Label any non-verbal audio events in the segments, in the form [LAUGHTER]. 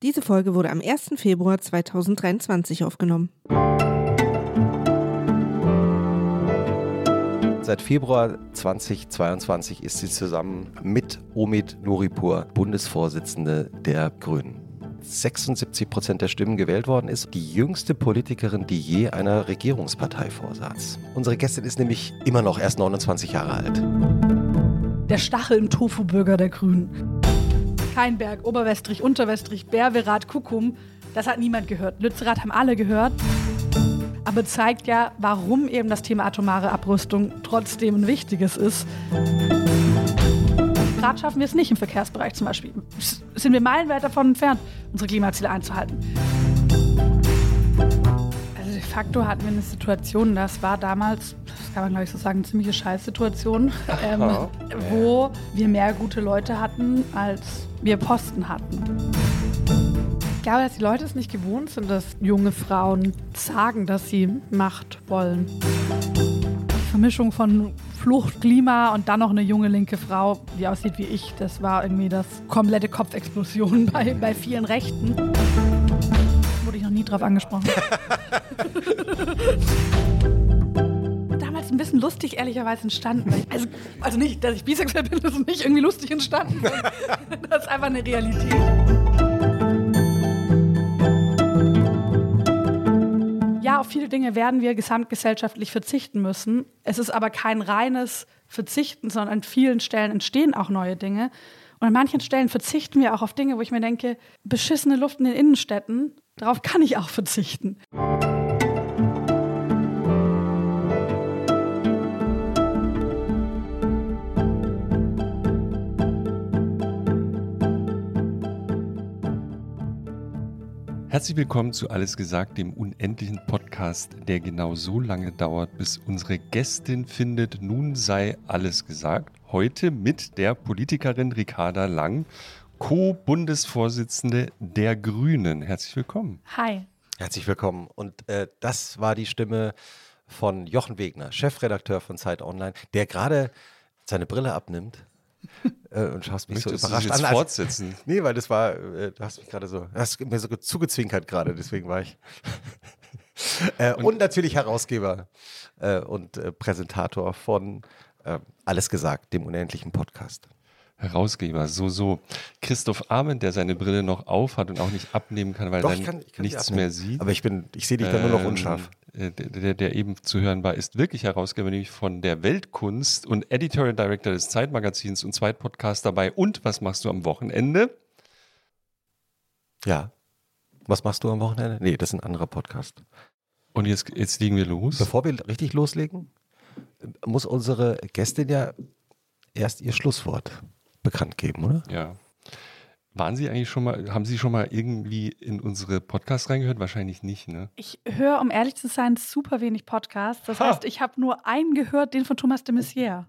Diese Folge wurde am 1. Februar 2023 aufgenommen. Seit Februar 2022 ist sie zusammen mit Omid Nuripur Bundesvorsitzende der Grünen. 76 Prozent der Stimmen gewählt worden ist, die jüngste Politikerin, die je einer Regierungspartei vorsaß. Unsere Gästin ist nämlich immer noch erst 29 Jahre alt. Der Stachel im Tofu-Burger der Grünen. Keinberg, Oberwestrich, Unterwestrich, Berwerath, Kuckum, das hat niemand gehört. Lützerath haben alle gehört aber zeigt ja, warum eben das Thema atomare Abrüstung trotzdem ein wichtiges ist. Gerade schaffen wir es nicht im Verkehrsbereich zum Beispiel. Sind wir meilenweit davon entfernt, unsere Klimaziele einzuhalten. De facto hatten wir eine Situation, das war damals, das kann man glaube ich so sagen, eine ziemliche Scheißsituation, [LAUGHS] ähm, wo wir mehr gute Leute hatten, als wir Posten hatten glaube, dass die Leute es nicht gewohnt sind, dass junge Frauen sagen, dass sie Macht wollen. Die Vermischung von Flucht, Klima und dann noch eine junge linke Frau, die aussieht wie ich, das war irgendwie das komplette Kopfexplosion [LAUGHS] bei, bei vielen Rechten. Drauf angesprochen. [LAUGHS] Damals ein bisschen lustig, ehrlicherweise entstanden. Also, also nicht, dass ich bisexuell bin, das ist nicht irgendwie lustig entstanden. [LAUGHS] Das ist einfach eine Realität. ja, auf viele Dinge werden wir gesamtgesellschaftlich verzichten müssen. Es ist aber kein reines Verzichten, sondern an vielen Stellen entstehen auch neue Dinge. Und an manchen Stellen verzichten wir auch auf Dinge, wo ich mir denke, beschissene Luft in den Innenstädten, darauf kann ich auch verzichten. Herzlich willkommen zu Alles gesagt, dem unendlichen Podcast, der genau so lange dauert, bis unsere Gästin findet, nun sei alles gesagt. Heute mit der Politikerin Ricarda Lang, Co-Bundesvorsitzende der Grünen. Herzlich willkommen. Hi. Herzlich willkommen. Und äh, das war die Stimme von Jochen Wegner, Chefredakteur von Zeit Online, der gerade seine Brille abnimmt [LAUGHS] äh, und schaust mich Möchtest so überrascht an. fortsetzen? [LAUGHS] Nee, weil das war, äh, du hast mich gerade so, hast mir so zugezwinkert gerade, deswegen war ich. [LAUGHS] äh, und, natürlich Herausgeber äh, und äh, Präsentator von äh, Alles gesagt, dem unendlichen Podcast. Herausgeber, so, so. Christoph Arment, der seine Brille noch aufhat und auch nicht abnehmen kann, weil er nichts mehr sieht. Aber ich bin, ich sehe dich dann nur noch Ähm, unscharf. äh, Der, der, der eben zu hören war, ist wirklich Herausgeber, nämlich von der Weltkunst und Editorial Director des Zeitmagazins und Zweitpodcast dabei. Und was machst du am Wochenende? Ja. Was machst du am Wochenende? Nee, das ist ein anderer Podcast. Und jetzt, jetzt legen wir los. Bevor wir richtig loslegen, muss unsere Gästin ja erst ihr Schlusswort bekannt geben, oder? Ja. Waren Sie eigentlich schon mal, haben Sie schon mal irgendwie in unsere Podcasts reingehört? Wahrscheinlich nicht, ne? Ich höre, um ehrlich zu sein, super wenig Podcasts. Das Ha. heißt, ich habe nur einen gehört, den von Thomas de Maizière.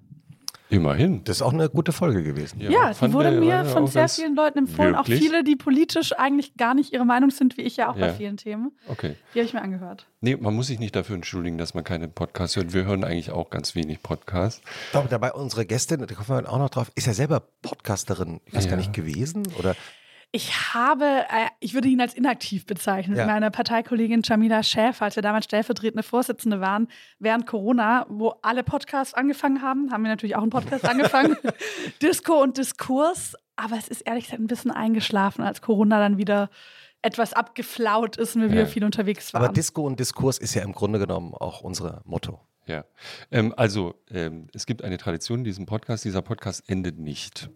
Immerhin. Das ist auch eine gute Folge gewesen. Ja, die fand wurde wir- mir ja von sehr vielen Leuten empfohlen. Wirklich? Auch viele, die politisch eigentlich gar nicht ihre Meinung sind, wie ich ja auch bei Ja. vielen Themen. Okay. Die habe ich mir angehört. Nee, man muss sich nicht dafür entschuldigen, dass man keine Podcasts hört. Wir hören eigentlich auch ganz wenig Podcasts. Doch, dabei unsere Gästin, da kommen wir auch noch drauf, ist ja selber Podcasterin, ich weiß Ja. gar nicht, gewesen oder Ich habe, äh, ich würde ihn als inaktiv bezeichnen, Ja. mit meiner Parteikollegin Jamila Schäfer, als wir damals stellvertretende Vorsitzende waren, während Corona, wo alle Podcasts angefangen haben, haben wir natürlich auch einen Podcast angefangen. [LAUGHS] Disco und Diskurs. Aber es ist ehrlich gesagt ein bisschen eingeschlafen, als Corona dann wieder etwas abgeflaut ist und wir wieder Ja. viel unterwegs waren. aber Disco und Diskurs ist ja im Grunde genommen auch unser Motto. Ja. Ähm, also, ähm, es gibt eine Tradition in diesem Podcast. Dieser Podcast endet nicht.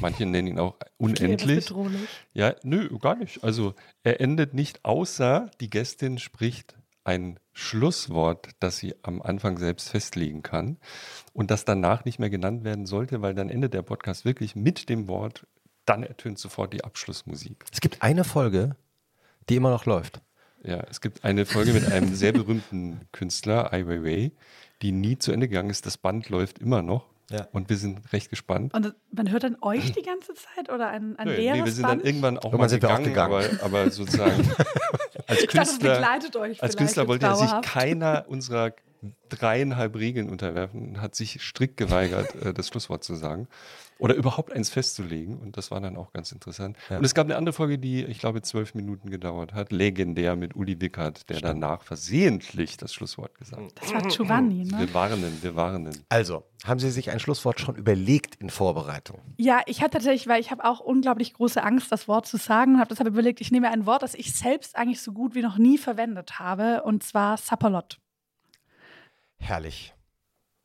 Manche nennen ihn auch unendlich. bedrohlich. Ja, nö, gar nicht. Also er endet nicht, außer die Gästin spricht ein Schlusswort, das sie am Anfang selbst festlegen kann und das danach nicht mehr genannt werden sollte, weil dann endet der Podcast wirklich mit dem Wort, dann ertönt sofort die Abschlussmusik. Es gibt eine Folge, die immer noch läuft. Ja, es gibt eine Folge mit einem sehr berühmten Künstler, Ai Weiwei, die nie zu Ende gegangen ist. Das Band läuft immer noch Ja. und wir sind recht gespannt. Und man hört dann euch die ganze Zeit oder ein, ein Nö, leeres nee, wir sind Band? dann irgendwann auch Irgendwann mal sind wir auch gegangen, gegangen. Aber, aber sozusagen [LAUGHS] als dachte, Künstler, begleitet euch als Künstler wollte ja sich keiner unserer dreieinhalb Regeln unterwerfen und hat sich strikt geweigert, [LAUGHS] äh, das Schlusswort zu sagen. Oder überhaupt eins festzulegen. Und das war dann auch ganz interessant. Ja. Und es gab eine andere Folge, die, ich glaube, zwölf Minuten gedauert hat. Legendär mit Uli Wickert, der danach versehentlich das Schlusswort gesagt hat. Das war Giovanni, ne? Wir warnen, wir warnen. Also, haben Sie sich ein Schlusswort schon überlegt in Vorbereitung? Ja, ich hatte tatsächlich, weil ich habe auch unglaublich große Angst, das Wort zu sagen und habe deshalb überlegt, ich nehme ein Wort, das ich selbst eigentlich so gut wie noch nie verwendet habe, und zwar Sapperlot. Herrlich.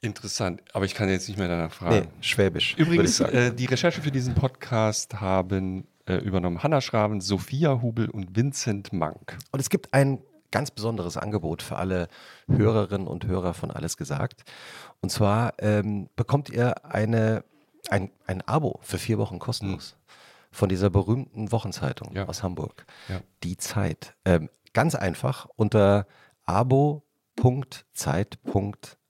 Interessant, aber ich kann jetzt nicht mehr danach fragen. Nee, Schwäbisch. Übrigens, äh, die Recherche für diesen Podcast haben äh, übernommen Hanna Schraven, Sophia Hubel und Vincent Mank. Und es gibt ein ganz besonderes Angebot für alle Hörerinnen und Hörer von Alles gesagt. Und zwar ähm, bekommt ihr eine, ein, ein Abo für vier Wochen kostenlos von dieser berühmten Wochenzeitung Ja. aus Hamburg. Ja. Die Zeit. Ähm, ganz einfach unter abo.zeit.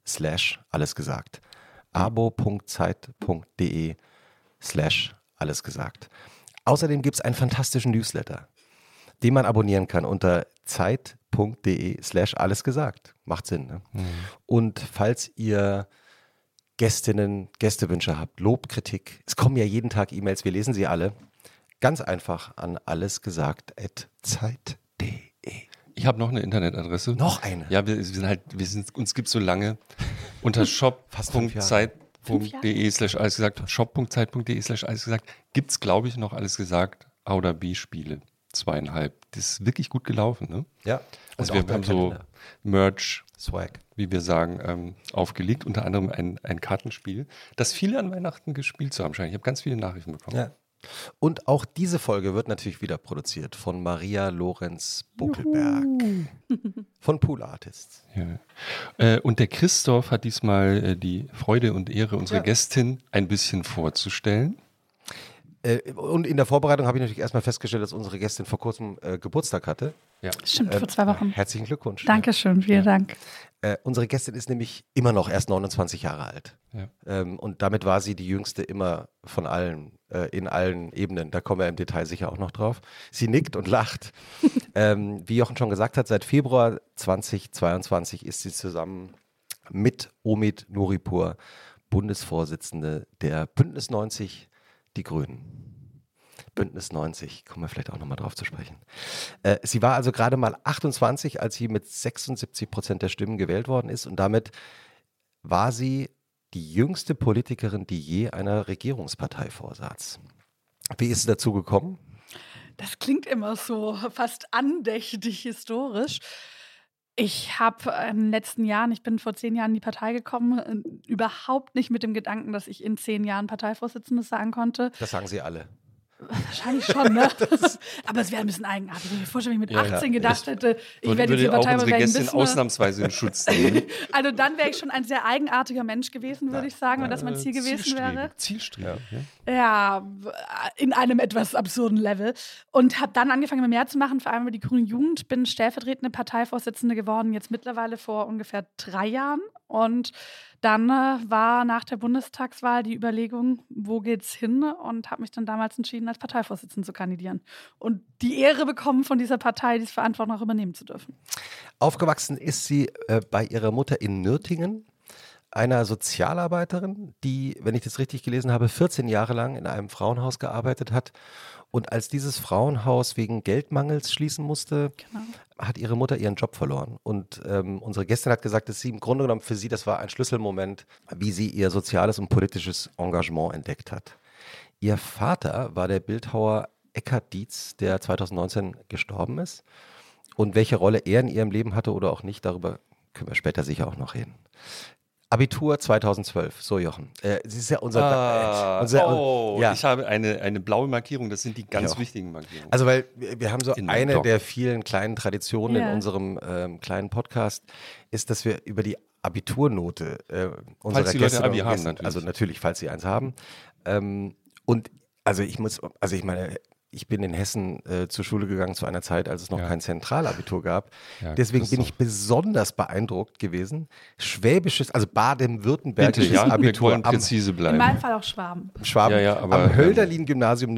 slash alles gesagt. abo.zeit.de slash alles gesagt. Außerdem gibt es einen fantastischen Newsletter, den man abonnieren kann unter zeit.de slash alles gesagt. Macht Sinn. Ne? Und falls ihr Gästinnen, Gästewünsche habt, Lob, Kritik, es kommen ja jeden Tag E-Mails, wir lesen sie alle. Ganz einfach an allesgesagt.zeit.de. Ich habe noch eine Internetadresse. Noch eine? Ja, wir, wir sind halt, wir sind, uns gibt so lange unter [LAUGHS] shop.zeit.de slash alles gesagt, shop.zeit.de slash alles gesagt, gibt es, glaube ich, noch alles gesagt, A oder B Spiele. Zweieinhalb. Das ist wirklich gut gelaufen, ne? Ja. Also Und wir haben so. Merch, Swag. wie wir sagen, ähm, aufgelegt, unter anderem ein, ein Kartenspiel, das viele an Weihnachten gespielt zu haben scheinen. Ich habe ganz viele Nachrichten bekommen. Ja. Und auch diese Folge wird natürlich wieder produziert von Maria Lorenz Buckelberg [LAUGHS] von Pool Artists. Ja. Äh, und der Christoph hat diesmal äh, die Freude und Ehre, unsere Ja. Gästin ein bisschen vorzustellen. Äh, und in der Vorbereitung habe ich natürlich erstmal festgestellt, dass unsere Gästin vor kurzem Geburtstag hatte. Ja. Stimmt, Äh, vor zwei Wochen. Herzlichen Glückwunsch. Dankeschön, vielen Dank. Äh, unsere Gästin ist nämlich immer noch erst 29 Jahre alt. Ja. Ähm, und damit war sie die jüngste immer von allen, äh, in allen Ebenen. Da kommen wir im Detail sicher auch noch drauf. Sie nickt und lacht. [LAUGHS] ähm, wie Jochen schon gesagt hat, seit Februar 2022 ist sie zusammen mit Omid Nuripur Bundesvorsitzende der Bündnis 90 Die Grünen. Bündnis 90, kommen wir vielleicht auch nochmal drauf zu sprechen. Äh, sie war also gerade mal 28, als sie mit 76 Prozent der Stimmen gewählt worden ist und damit war sie die jüngste Politikerin, die je einer Regierungspartei vorsaß. Wie ist es dazu gekommen? Das klingt immer so fast andächtig historisch. Ich habe in den letzten Jahren, ich bin vor zehn Jahren in die Partei gekommen, äh, überhaupt nicht mit dem Gedanken, dass ich in zehn Jahren Parteivorsitzende sein konnte. Das sagen sie alle. Wahrscheinlich schon, ne? [LAUGHS] [LAUGHS] Aber es wäre ein bisschen eigenartig. Wenn ich mir vorstelle, wenn ich mit Ja, ja. 18 gedacht hätte, ich werde jetzt wäre ich ein Gästin bisschen- ausnahmsweise in Schutz nehmen. [LAUGHS] Also dann wäre ich schon ein sehr eigenartiger Mensch gewesen, würde ich sagen, wenn das mein Ziel gewesen wäre. Zielstrebig. Ja. Ja, in einem etwas absurden Level. Und habe dann angefangen, mehr zu machen, vor allem über die Grüne Jugend. Bin stellvertretende Parteivorsitzende geworden, jetzt mittlerweile vor ungefähr drei Jahren. Und dann äh, war nach der Bundestagswahl die Überlegung, wo geht's hin? Und habe mich dann damals entschieden, als Parteivorsitzende zu kandidieren. Und die Ehre bekommen, von dieser Partei diese Verantwortung auch übernehmen zu dürfen. Aufgewachsen ist sie äh, bei ihrer Mutter in Nürtingen, einer Sozialarbeiterin, die, wenn ich das richtig gelesen habe, 14 Jahre lang in einem Frauenhaus gearbeitet hat. Und als dieses Frauenhaus wegen Geldmangels schließen musste, Genau. hat ihre Mutter ihren Job verloren. Und ähm, unsere Gästin hat gesagt, dass sie im Grunde genommen für sie, das war ein Schlüsselmoment, wie sie ihr soziales und politisches Engagement entdeckt hat. Ihr Vater war der Bildhauer Eckhard Dietz, der 2019 gestorben ist. Und welche Rolle er in ihrem Leben hatte oder auch nicht, darüber können wir später sicher auch noch reden. Abitur 2012, so Jochen. Äh, sie ist ja unser, Ah, äh, unser oh, ja. ich habe eine, eine blaue Markierung. Das sind die ganz Ja. wichtigen Markierungen. Also weil wir wir haben so In eine der vielen kleinen Traditionen Ja. in unserem ähm, kleinen Podcast, ist, dass wir über die Abiturnote äh, unserer Falls die Leute Gäste Abi und haben, natürlich. Also natürlich, falls sie eins haben. Ähm, und also ich muss, also ich meine, ich bin in Hessen äh, zur Schule gegangen zu einer Zeit, als es noch Ja. kein Zentralabitur gab. Ja, Deswegen bin ich besonders beeindruckt gewesen. Schwäbisches, also baden-württembergisches ja, wir Abitur am präzise In bleiben. meinem Fall auch Schwaben. Schwaben, Ja, ja, aber, am ähm, Hölderlin-Gymnasium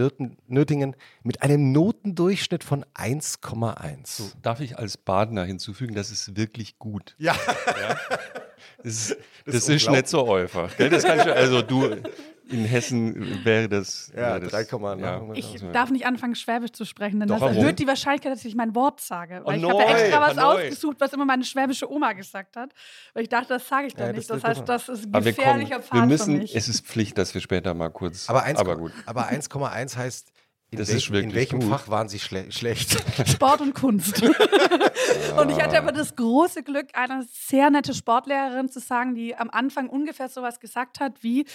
Nürtingen mit einem Notendurchschnitt von 1,1. Darf ich als Badener hinzufügen, das ist wirklich gut. Ja. [LAUGHS] Das ist, [LAUGHS] das ist ist, nicht so einfach. Gell? Das kannst du, also du, in Hessen wäre das. Ja, wäre das 3, Komma- ja. Ich darf nicht anfangen, Schwäbisch zu sprechen, denn Doch, das erhöht die Wahrscheinlichkeit, dass ich mein Wort sage. Weil ich habe ja extra was Hanoi. ausgesucht, was immer meine schwäbische Oma gesagt hat. Weil ich dachte, das sage ich dann Ja, nicht. das- Das, das- heißt, das ist ein aber wir, kommen, gefährlicher Pfad wir für müssen, mich. es ist Pflicht, dass wir später mal kurz. Aber 1,1 aber gut. aber 1,1 heißt, in, Das welchem- ist wirklich in welchem gut. Fach waren Sie schle schlecht? [LAUGHS] Sport und Kunst. [LAUGHS] [LAUGHS] und ich hatte aber das große Glück, eine sehr nette Sportlehrerin zu sagen, die am Anfang ungefähr sowas gesagt hat wie,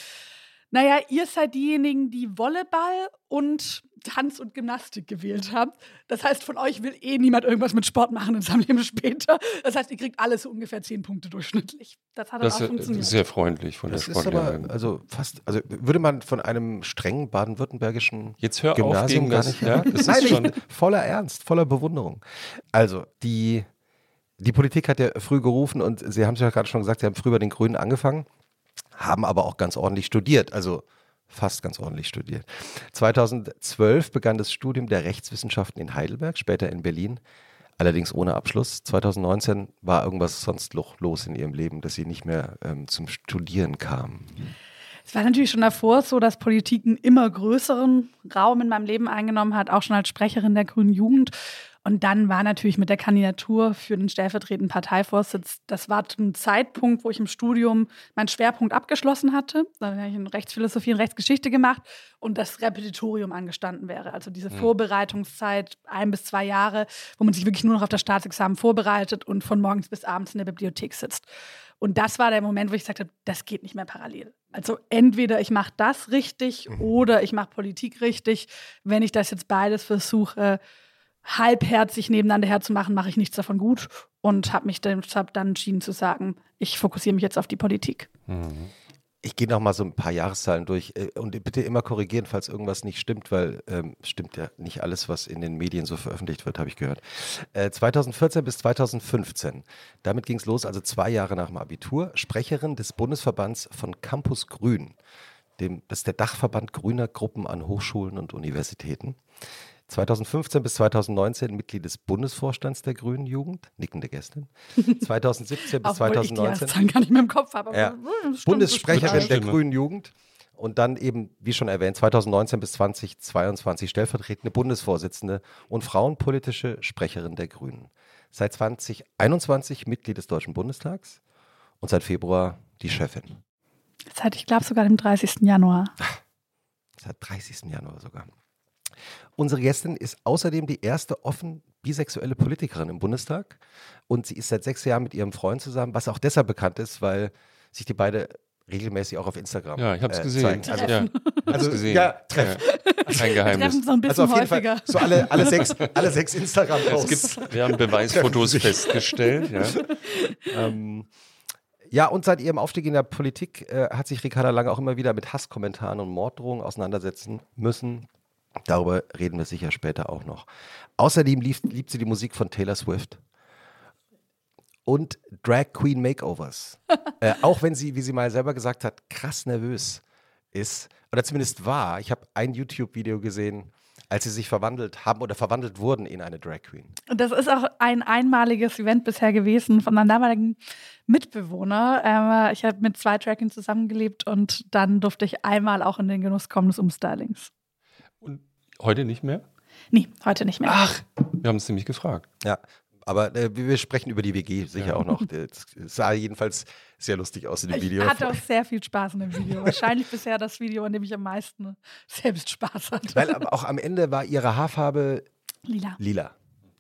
naja, ihr seid diejenigen, die Volleyball und Tanz und Gymnastik gewählt habt. Das heißt, von euch will eh niemand irgendwas mit Sport machen in seinem Leben später. Das heißt, ihr kriegt alles so ungefähr zehn Punkte durchschnittlich. Das hat Das auch ist funktioniert. sehr freundlich von Das der ist aber, Sportlehrerin. also fast, also würde man von einem strengen baden-württembergischen Jetzt hör auf Gymnasium gegen gar das. nicht. Ja, das [LAUGHS] Nein, ist schon. ich, voller Ernst, voller Bewunderung. Also, die, die Politik hat ja früh gerufen und Sie haben es ja gerade schon gesagt, Sie haben früh bei den Grünen angefangen, haben aber auch ganz ordentlich studiert, also fast ganz ordentlich studiert. 2012 begann das Studium der Rechtswissenschaften in Heidelberg, später in Berlin, allerdings ohne Abschluss. 2019 war irgendwas sonst lo- los in Ihrem Leben, dass Sie nicht mehr ähm, zum Studieren kamen. Es war natürlich schon davor so, dass Politik einen immer größeren Raum in meinem Leben eingenommen hat, auch schon als Sprecherin der Grünen Jugend. Und dann war natürlich mit der Kandidatur für den stellvertretenden Parteivorsitz, das war zum Zeitpunkt, wo ich im Studium meinen Schwerpunkt abgeschlossen hatte. Da habe ich in Rechtsphilosophie und Rechtsgeschichte gemacht und das Repetitorium angestanden wäre. Also diese Vorbereitungszeit, ein bis zwei Jahre, wo man sich wirklich nur noch auf das Staatsexamen vorbereitet und von morgens bis abends in der Bibliothek sitzt. Und das war der Moment, wo ich gesagt habe, das geht nicht mehr parallel. Also entweder ich mache das richtig oder ich mache Politik richtig. Wenn ich das jetzt beides versuche, halbherzig nebeneinander herzumachen, mache ich nichts davon gut und habe mich deshalb dann entschieden zu sagen, ich fokussiere mich jetzt auf die Politik. Ich gehe noch mal so ein paar Jahreszahlen durch äh, und bitte immer korrigieren, falls irgendwas nicht stimmt, weil ähm, stimmt ja nicht alles, was in den Medien so veröffentlicht wird, habe ich gehört. Äh, 2014 bis 2015, damit ging es los, also zwei Jahre nach dem Abitur, Sprecherin des Bundesverbands von Campus Grün. Dem, das ist der Dachverband grüner Gruppen an Hochschulen und Universitäten. 2015 bis 2019 Mitglied des Bundesvorstands der Grünen Jugend, nickende Gästin. [LAUGHS] 2017 bis Obwohl ich die 2019 Jahreszahlen gar nicht mehr im Kopf habe. aber, Ja. äh, stimmt, das Bundessprecherin der. Grünen Jugend und dann eben, wie schon erwähnt, 2019 bis 2022 stellvertretende Bundesvorsitzende und frauenpolitische Sprecherin der Grünen. Seit 2021 Mitglied des Deutschen Bundestags und seit Februar die Chefin. Seit, ich glaube, sogar dem 30. Januar. Seit 30. Januar sogar. Unsere Gästin ist außerdem die erste offen bisexuelle Politikerin im Bundestag und sie ist seit sechs Jahren mit ihrem Freund zusammen, was auch deshalb bekannt ist, weil sich die beide regelmäßig auch auf Instagram Ja, ich habe es äh, gesehen. zeigen. Also, ja, [LAUGHS] also gesehen. ja, Treff. Ja. Ein [LAUGHS] Geheimnis. Treffen so ein bisschen Also auf jeden häufiger. Fall so alle, alle sechs, [LAUGHS] alle sechs Es Instagram-Posts. gibt, wir haben Beweisfotos festgestellt. Ja. Ähm, ja, und seit ihrem Aufstieg in der Politik äh, hat sich Ricarda Lange auch immer wieder mit Hasskommentaren und Morddrohungen auseinandersetzen müssen. Darüber reden wir sicher später auch noch. Außerdem liebt, liebt sie die Musik von Taylor Swift und Drag Queen Makeovers. [LAUGHS] äh, auch wenn sie, wie sie mal selber gesagt hat, krass nervös ist, oder zumindest war. Ich habe ein YouTube-Video gesehen, als sie sich verwandelt haben oder verwandelt wurden in eine Drag Queen. Und das ist auch ein einmaliges Event bisher gewesen von meinem damaligen Mitbewohner. Ich habe mit zwei Tracking zusammengelebt und dann durfte ich einmal auch in den Genuss kommen des Umstylings. Heute nicht mehr? Nee, heute nicht mehr. Ach, wir haben es nämlich gefragt. Ja, aber äh, wir sprechen über die WG sicher auch noch. Das sah jedenfalls sehr lustig aus in dem ich Video. hatte auch sehr viel Spaß in dem Video. Wahrscheinlich bisher das Video, in dem ich am meisten selbst Spaß hatte. Weil aber auch am Ende war ihre Haarfarbe Lila. lila.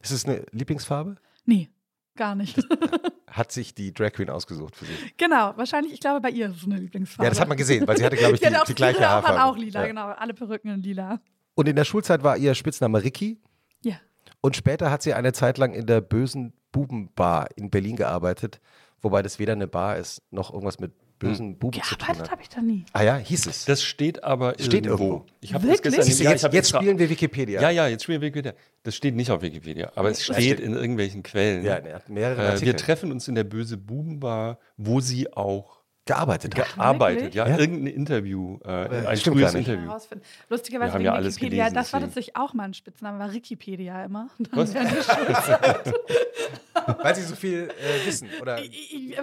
Ist es eine Lieblingsfarbe? Nee, gar nicht. [LAUGHS] [LAUGHS] Hat sich die Drag Queen ausgesucht für sie. genau, wahrscheinlich, ich glaube, bei ihr ist es eine Lieblingsfarbe. Ja, das hat man gesehen, weil sie hatte, glaube ich, [LAUGHS] Die die, die gleiche Haare Haarfarbe. waren auch lila, Ja. genau. Alle Perücken in lila. Und in der Schulzeit war ihr Spitzname Ricky. Ja. Und später hat sie eine Zeit lang in der bösen Bubenbar in Berlin gearbeitet, wobei das weder eine Bar ist, noch irgendwas mit bösen Buben zu tun Gearbeitet hat. habe ich da nie. Ah ja, hieß es. Das steht aber Steht irgendwo. irgendwo. Ich habe Wirklich? das gestern Siehst du, ja, jetzt, ich hab jetzt extra- spielen wir Wikipedia. Ja, ja, jetzt spielen wir Wikipedia. Das steht nicht auf Wikipedia, aber es steht steht- in irgendwelchen Quellen. Ja, er hat mehrere äh, Artikel wir treffen uns in der Böse Bubenbar, wo sie auch gearbeitet. hat. gearbeitet. Ja, Ja. irgendein Interview, äh, ein stimmt frühes. Interview. herausfinden. Lustigerweise wegen ja alles Wikipedia, gelesen, das war tatsächlich auch mein Spitzname, war Wikipedia immer. [LAUGHS] Was? [LAUGHS] [LAUGHS] Weil sie so viel äh, wissen. Oder? Ich, ich,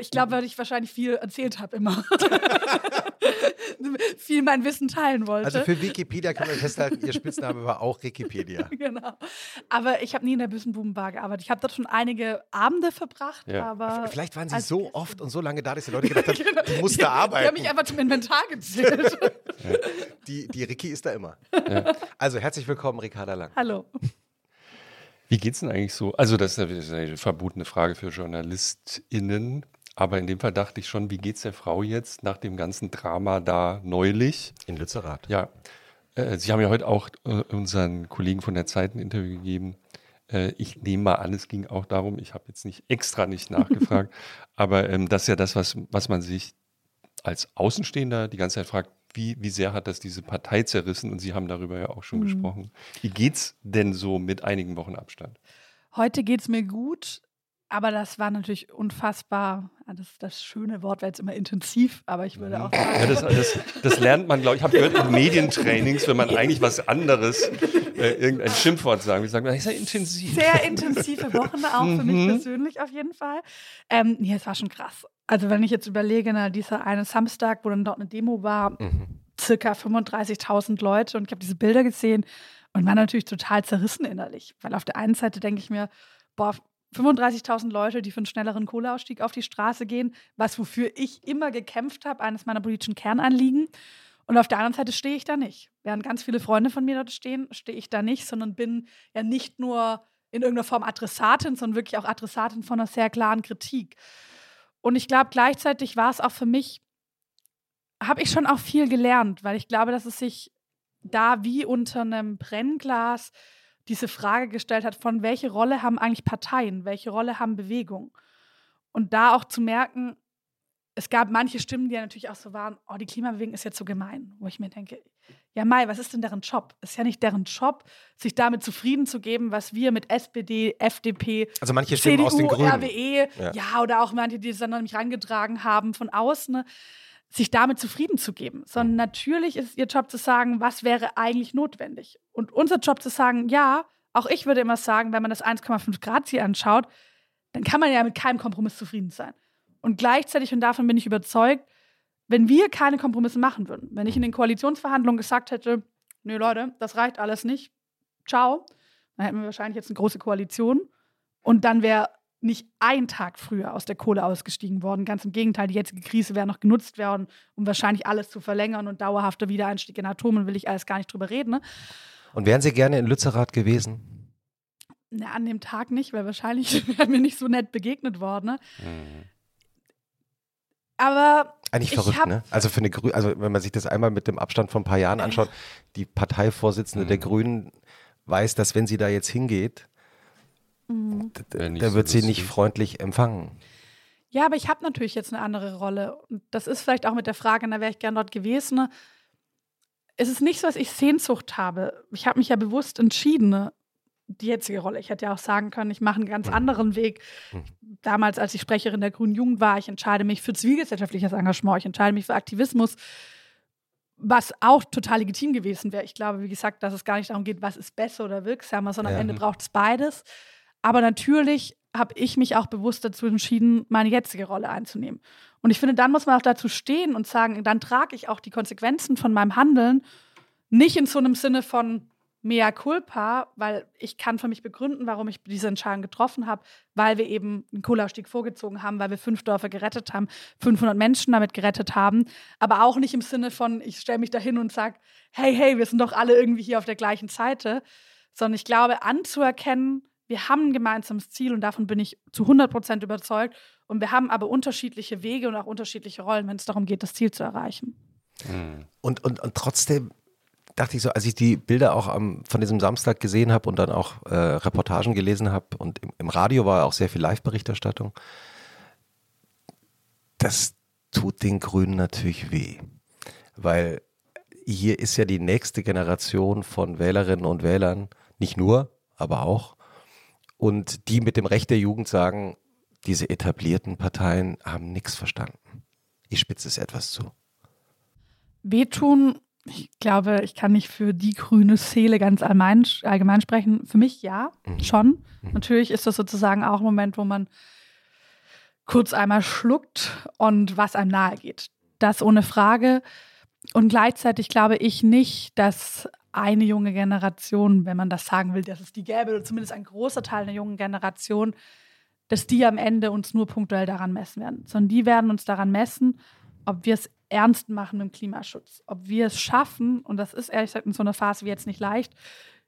ich glaube, weil ich wahrscheinlich viel erzählt habe immer. [LAUGHS] viel mein Wissen teilen wollte. Also für Wikipedia kann man festhalten, ihr Spitzname war auch Wikipedia. [LAUGHS] genau. Aber ich habe nie in der Büssenbubenbar gearbeitet. Ich habe dort schon einige Abende verbracht, Ja. aber. Vielleicht waren sie so oft und so lange da, dass die Leute gedacht haben, [LAUGHS] Genau. die muss da Die haben arbeiten. mich einfach zum Inventar gezählt. Die, die Ricky ist da immer. Also herzlich willkommen, Ricarda Lang. Hallo. Wie geht's denn eigentlich so? Also, das ist eine verbotene Frage für JournalistInnen. Aber in dem Fall dachte ich schon, wie geht's der Frau jetzt nach dem ganzen Drama da neulich? In Lützerath. Ja, äh, Sie haben ja heute auch äh, unseren Kollegen von der Zeit ein Interview gegeben. Äh, ich nehme mal an, es ging auch darum, ich habe jetzt nicht extra nicht nachgefragt, [LAUGHS] aber ähm, das ist ja das, was, was man sich als Außenstehender die ganze Zeit fragt, wie, wie sehr hat das diese Partei zerrissen? Und Sie haben darüber ja auch schon gesprochen. Wie geht's denn so mit einigen Wochen Abstand? Heute geht es mir gut, aber das war natürlich unfassbar. ja, Das, das schöne Wort wäre jetzt immer intensiv, aber ich würde auch sagen. Ja, das, das, das lernt man, glaube ich, ich habe [LAUGHS] gehört in Medientrainings, wenn man eigentlich was anderes, äh, irgendein Schimpfwort sagen will, sagen wir, das ist ja intensiv. sehr intensive Wochen auch für mich persönlich auf jeden Fall. Ähm, nee, es war schon krass. Also wenn ich jetzt überlege, na, dieser eine Samstag, wo dann dort eine Demo war, Mhm. circa 35.000 Leute und ich habe diese Bilder gesehen und war natürlich total zerrissen innerlich. Weil auf der einen Seite denke ich mir, boah, 35.000 Leute, die für einen schnelleren Kohleausstieg auf die Straße gehen, was wofür ich immer gekämpft habe, eines meiner politischen Kernanliegen. Und auf der anderen Seite stehe ich da nicht. Während ganz viele Freunde von mir dort stehen, stehe ich da nicht, sondern bin ja nicht nur in irgendeiner Form Adressatin, sondern wirklich auch Adressatin von einer sehr klaren Kritik. Und ich glaube, gleichzeitig war es auch für mich, habe ich schon auch viel gelernt, weil ich glaube, dass es sich da wie unter einem Brennglas diese Frage gestellt hat, von welche Rolle haben eigentlich Parteien, welche Rolle haben Bewegungen. Und da auch zu merken, es gab manche Stimmen, die ja natürlich auch so waren, oh, die Klimabewegung ist jetzt so gemein, wo ich mir denke, ja Mai, was ist denn deren Job? Ist ja nicht deren Job, sich damit zufrieden zu geben, was wir mit SPD, FDP, Also manche Stimmen CDU, aus den Grünen. RWE, Ja. ja. oder auch manche, die es dann nicht rangetragen haben von außen, ne, sich damit zufrieden zu geben. Sondern natürlich ist es ihr Job zu sagen, was wäre eigentlich notwendig. Und unser Job zu sagen, ja, auch ich würde immer sagen, wenn man das 1,5 Grad Ziel anschaut, dann kann man ja mit keinem Kompromiss zufrieden sein. Und gleichzeitig, und davon bin ich überzeugt, wenn wir keine Kompromisse machen würden, wenn ich in den Koalitionsverhandlungen gesagt hätte, nee Leute, das reicht alles nicht, ciao, dann hätten wir wahrscheinlich jetzt eine große Koalition und dann wäre nicht ein Tag früher aus der Kohle ausgestiegen worden. Ganz im Gegenteil, die jetzige Krise wäre noch genutzt worden, um wahrscheinlich alles zu verlängern und dauerhafter Wiedereinstieg in Atomen, will ich alles gar nicht drüber reden. Ne? Und wären Sie gerne in Lützerath gewesen? Na, an dem Tag nicht, weil wahrscheinlich [LAUGHS] wären wir nicht so nett begegnet worden. Ne? Aber Eigentlich Ich verrückt, hab- ne? Also für eine Grü also wenn man sich das einmal mit dem Abstand von ein paar Jahren anschaut, die Parteivorsitzende der Grünen weiß, dass wenn sie da jetzt hingeht, Mhm. da so wird sie nicht freundlich empfangen. Ja, aber ich habe natürlich jetzt eine andere Rolle. Und das ist vielleicht auch mit der Frage, da wäre ich gern dort gewesen. Es ist nicht so, dass ich Sehnsucht habe. Ich habe mich ja bewusst entschieden, ne, die jetzige Rolle. Ich hätte ja auch sagen können, ich mache einen ganz anderen Weg. Damals, als ich Sprecherin der Grünen Jugend war, ich entscheide mich für zivilgesellschaftliches Engagement, ich entscheide mich für Aktivismus, was auch total legitim gewesen wäre. Ich glaube, wie gesagt, dass es gar nicht darum geht, was ist besser oder wirksamer, sondern Ja. am Ende braucht es beides. Aber natürlich habe ich mich auch bewusst dazu entschieden, meine jetzige Rolle einzunehmen. Und ich finde, dann muss man auch dazu stehen und sagen, dann trage ich auch die Konsequenzen von meinem Handeln nicht in so einem Sinne von mea culpa, weil ich kann für mich begründen, warum ich diese Entscheidung getroffen habe, weil wir eben einen Kohleausstieg vorgezogen haben, weil wir fünf Dörfer gerettet haben, 500 Menschen damit gerettet haben, aber auch nicht im Sinne von, ich stelle mich dahin und sage, hey, hey, wir sind doch alle irgendwie hier auf der gleichen Seite, sondern ich glaube, anzuerkennen, wir haben ein gemeinsames Ziel und davon bin ich zu 100 Prozent überzeugt. Und wir haben aber unterschiedliche Wege und auch unterschiedliche Rollen, wenn es darum geht, das Ziel zu erreichen. Und, und, und trotzdem dachte ich so, als ich die Bilder auch am, von diesem Samstag gesehen habe und dann auch äh, Reportagen gelesen habe und im, im Radio war auch sehr viel Live-Berichterstattung, das tut den Grünen natürlich weh, weil hier ist ja die nächste Generation von Wählerinnen und Wählern, nicht nur, aber auch, und die mit dem Recht der Jugend sagen, diese etablierten Parteien haben nichts verstanden. Ich spitze es etwas zu. Wehtun, ich glaube, ich kann nicht für die grüne Seele ganz allgemein, allgemein sprechen. Für mich ja, mhm. schon. Mhm. Natürlich ist das sozusagen auch ein Moment, wo man kurz einmal schluckt und was einem nahe geht. Das ohne Frage. Und gleichzeitig glaube ich nicht, dass eine junge Generation, wenn man das sagen will, dass es die gäbe, oder zumindest ein großer Teil der jungen Generation, dass die am Ende uns nur punktuell daran messen werden, sondern die werden uns daran messen, ob wir es ernst machen mit dem Klimaschutz, ob wir es schaffen, und das ist ehrlich gesagt in so einer Phase wie jetzt nicht leicht,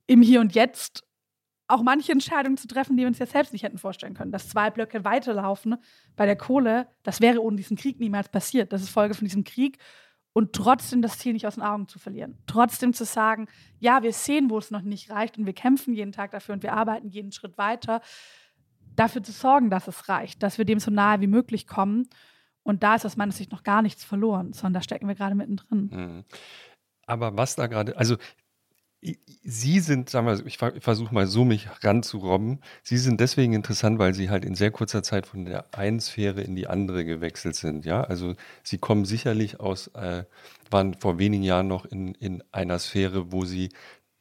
im Hier und Jetzt auch manche Entscheidungen zu treffen, die wir uns jetzt selbst nicht hätten vorstellen können. Dass zwei Blöcke weiterlaufen bei der Kohle, das wäre ohne diesen Krieg niemals passiert. Das ist Folge von diesem Krieg und trotzdem das Ziel nicht aus den Augen zu verlieren. Trotzdem zu sagen, ja, wir sehen, wo es noch nicht reicht und wir kämpfen jeden Tag dafür und wir arbeiten jeden Schritt weiter, dafür zu sorgen, dass es reicht, dass wir dem so nahe wie möglich kommen. Und da ist aus meiner Sicht noch gar nichts verloren, sondern da stecken wir gerade mittendrin. Mhm. Aber was da gerade, also Sie sind, sagen wir, ich versuche mal so mich ranzurobben. Sie sind deswegen interessant, weil Sie halt in sehr kurzer Zeit von der einen Sphäre in die andere gewechselt sind. Ja, also Sie kommen sicherlich aus, äh, waren vor wenigen Jahren noch in, in einer Sphäre, wo Sie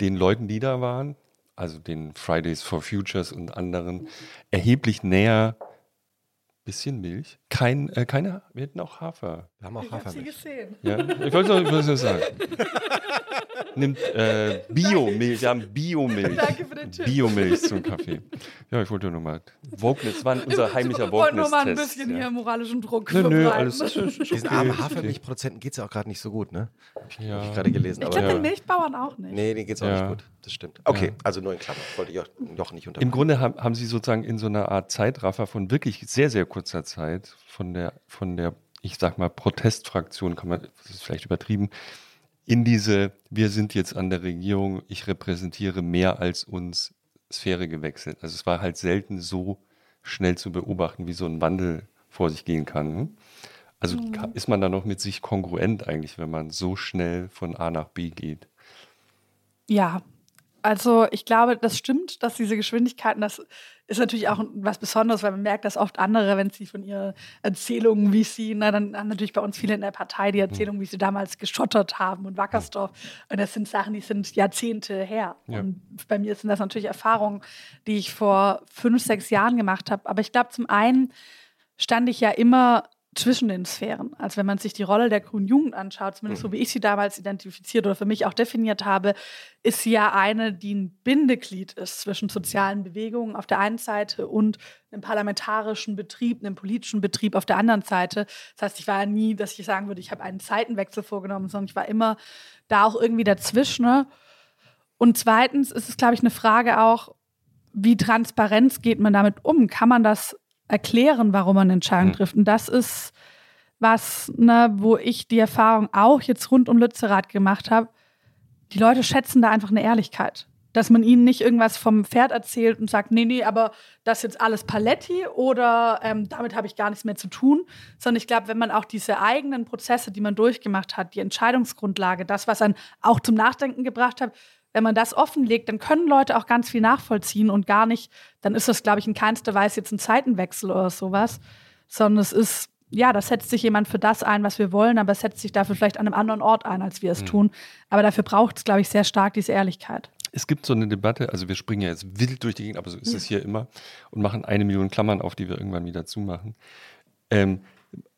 den Leuten, die da waren, also den Fridays for Futures und anderen, erheblich näher Bisschen Milch. Kein, äh, keine, wir hätten auch Hafer. Wir haben auch ich Hafermilch. sie gesehen. Ja, ich wollte es nur sagen. [LAUGHS] Nimmt äh, Biomilch, wir haben Biomilch. Danke für den Tipp. Biomilch zum Kaffee. Ja, ich wollte nur mal. Wokeness, war unser heimlicher Wokeness-Test. Ich wollte nur mal ein bisschen ja. hier moralischen Druck Nö, nö, alles okay. Diesen armen Hafermilchproduzenten geht es ja auch gerade nicht so gut, ne? Ja. Hab ich gerade gelesen. Ich glaube, ja. den Milchbauern auch nicht. Nee, denen geht es auch ja. nicht gut. Das stimmt. Okay, also nur in Klammern. Wollte ich noch nicht unterbrechen. Im Grunde haben, haben Sie sozusagen in so einer Art Zeitraffer von wirklich sehr, sehr kurzer Zeit von der, von der, ich sag mal, Protestfraktion, kann man, das ist vielleicht übertrieben, in diese, wir sind jetzt an der Regierung, ich repräsentiere mehr als uns Sphäre gewechselt. Also es war halt selten so schnell zu beobachten, wie so ein Wandel vor sich gehen kann. Ne? Also mhm. ist man da noch mit sich kongruent eigentlich, wenn man so schnell von A nach B geht? Ja, also ich glaube, das stimmt, dass diese Geschwindigkeiten, das ist natürlich auch was Besonderes, weil man merkt, dass oft andere, wenn sie von ihren Erzählungen, wie sie, na, dann haben natürlich bei uns viele in der Partei die Erzählungen, wie sie damals geschottert haben und Wackersdorf. Und das sind Sachen, die sind Jahrzehnte her. Ja. Und bei mir sind das natürlich Erfahrungen, die ich vor fünf, sechs Jahren gemacht habe. Aber ich glaube, zum einen stand ich ja immer zwischen den Sphären. Also wenn man sich die Rolle der grünen Jugend anschaut, zumindest so mhm. wie ich sie damals identifiziert oder für mich auch definiert habe, ist sie ja eine, die ein Bindeglied ist zwischen sozialen Bewegungen auf der einen Seite und einem parlamentarischen Betrieb, einem politischen Betrieb auf der anderen Seite. Das heißt, ich war ja nie, dass ich sagen würde, ich habe einen Zeitenwechsel vorgenommen, sondern ich war immer da auch irgendwie dazwischen. Und zweitens ist es, glaube ich, eine Frage auch, wie transparent geht man damit um? Kann man das erklären, warum man Entscheidungen mhm. trifft. Und das ist was, ne, wo ich die Erfahrung auch jetzt rund um Lützerath gemacht habe. Die Leute schätzen da einfach eine Ehrlichkeit. Dass man ihnen nicht irgendwas vom Pferd erzählt und sagt, nee, nee, aber das ist jetzt alles Paletti oder ähm, damit habe ich gar nichts mehr zu tun. Sondern ich glaube, wenn man auch diese eigenen Prozesse, die man durchgemacht hat, die Entscheidungsgrundlage, das, was einen auch zum Nachdenken gebracht hat, wenn man das offenlegt, dann können Leute auch ganz viel nachvollziehen und gar nicht, dann ist das, glaube ich, in keinster Weise jetzt ein Zeitenwechsel oder sowas, sondern es ist, ja, da setzt sich jemand für das ein, was wir wollen, aber setzt sich dafür vielleicht an einem anderen Ort ein, als wir es mhm. tun. Aber dafür braucht es, glaube ich, sehr stark diese Ehrlichkeit. Es gibt so eine Debatte, also wir springen ja jetzt wild durch die Gegend, aber so ist ja. es hier immer und machen eine Million Klammern auf, die wir irgendwann wieder zumachen. Ähm,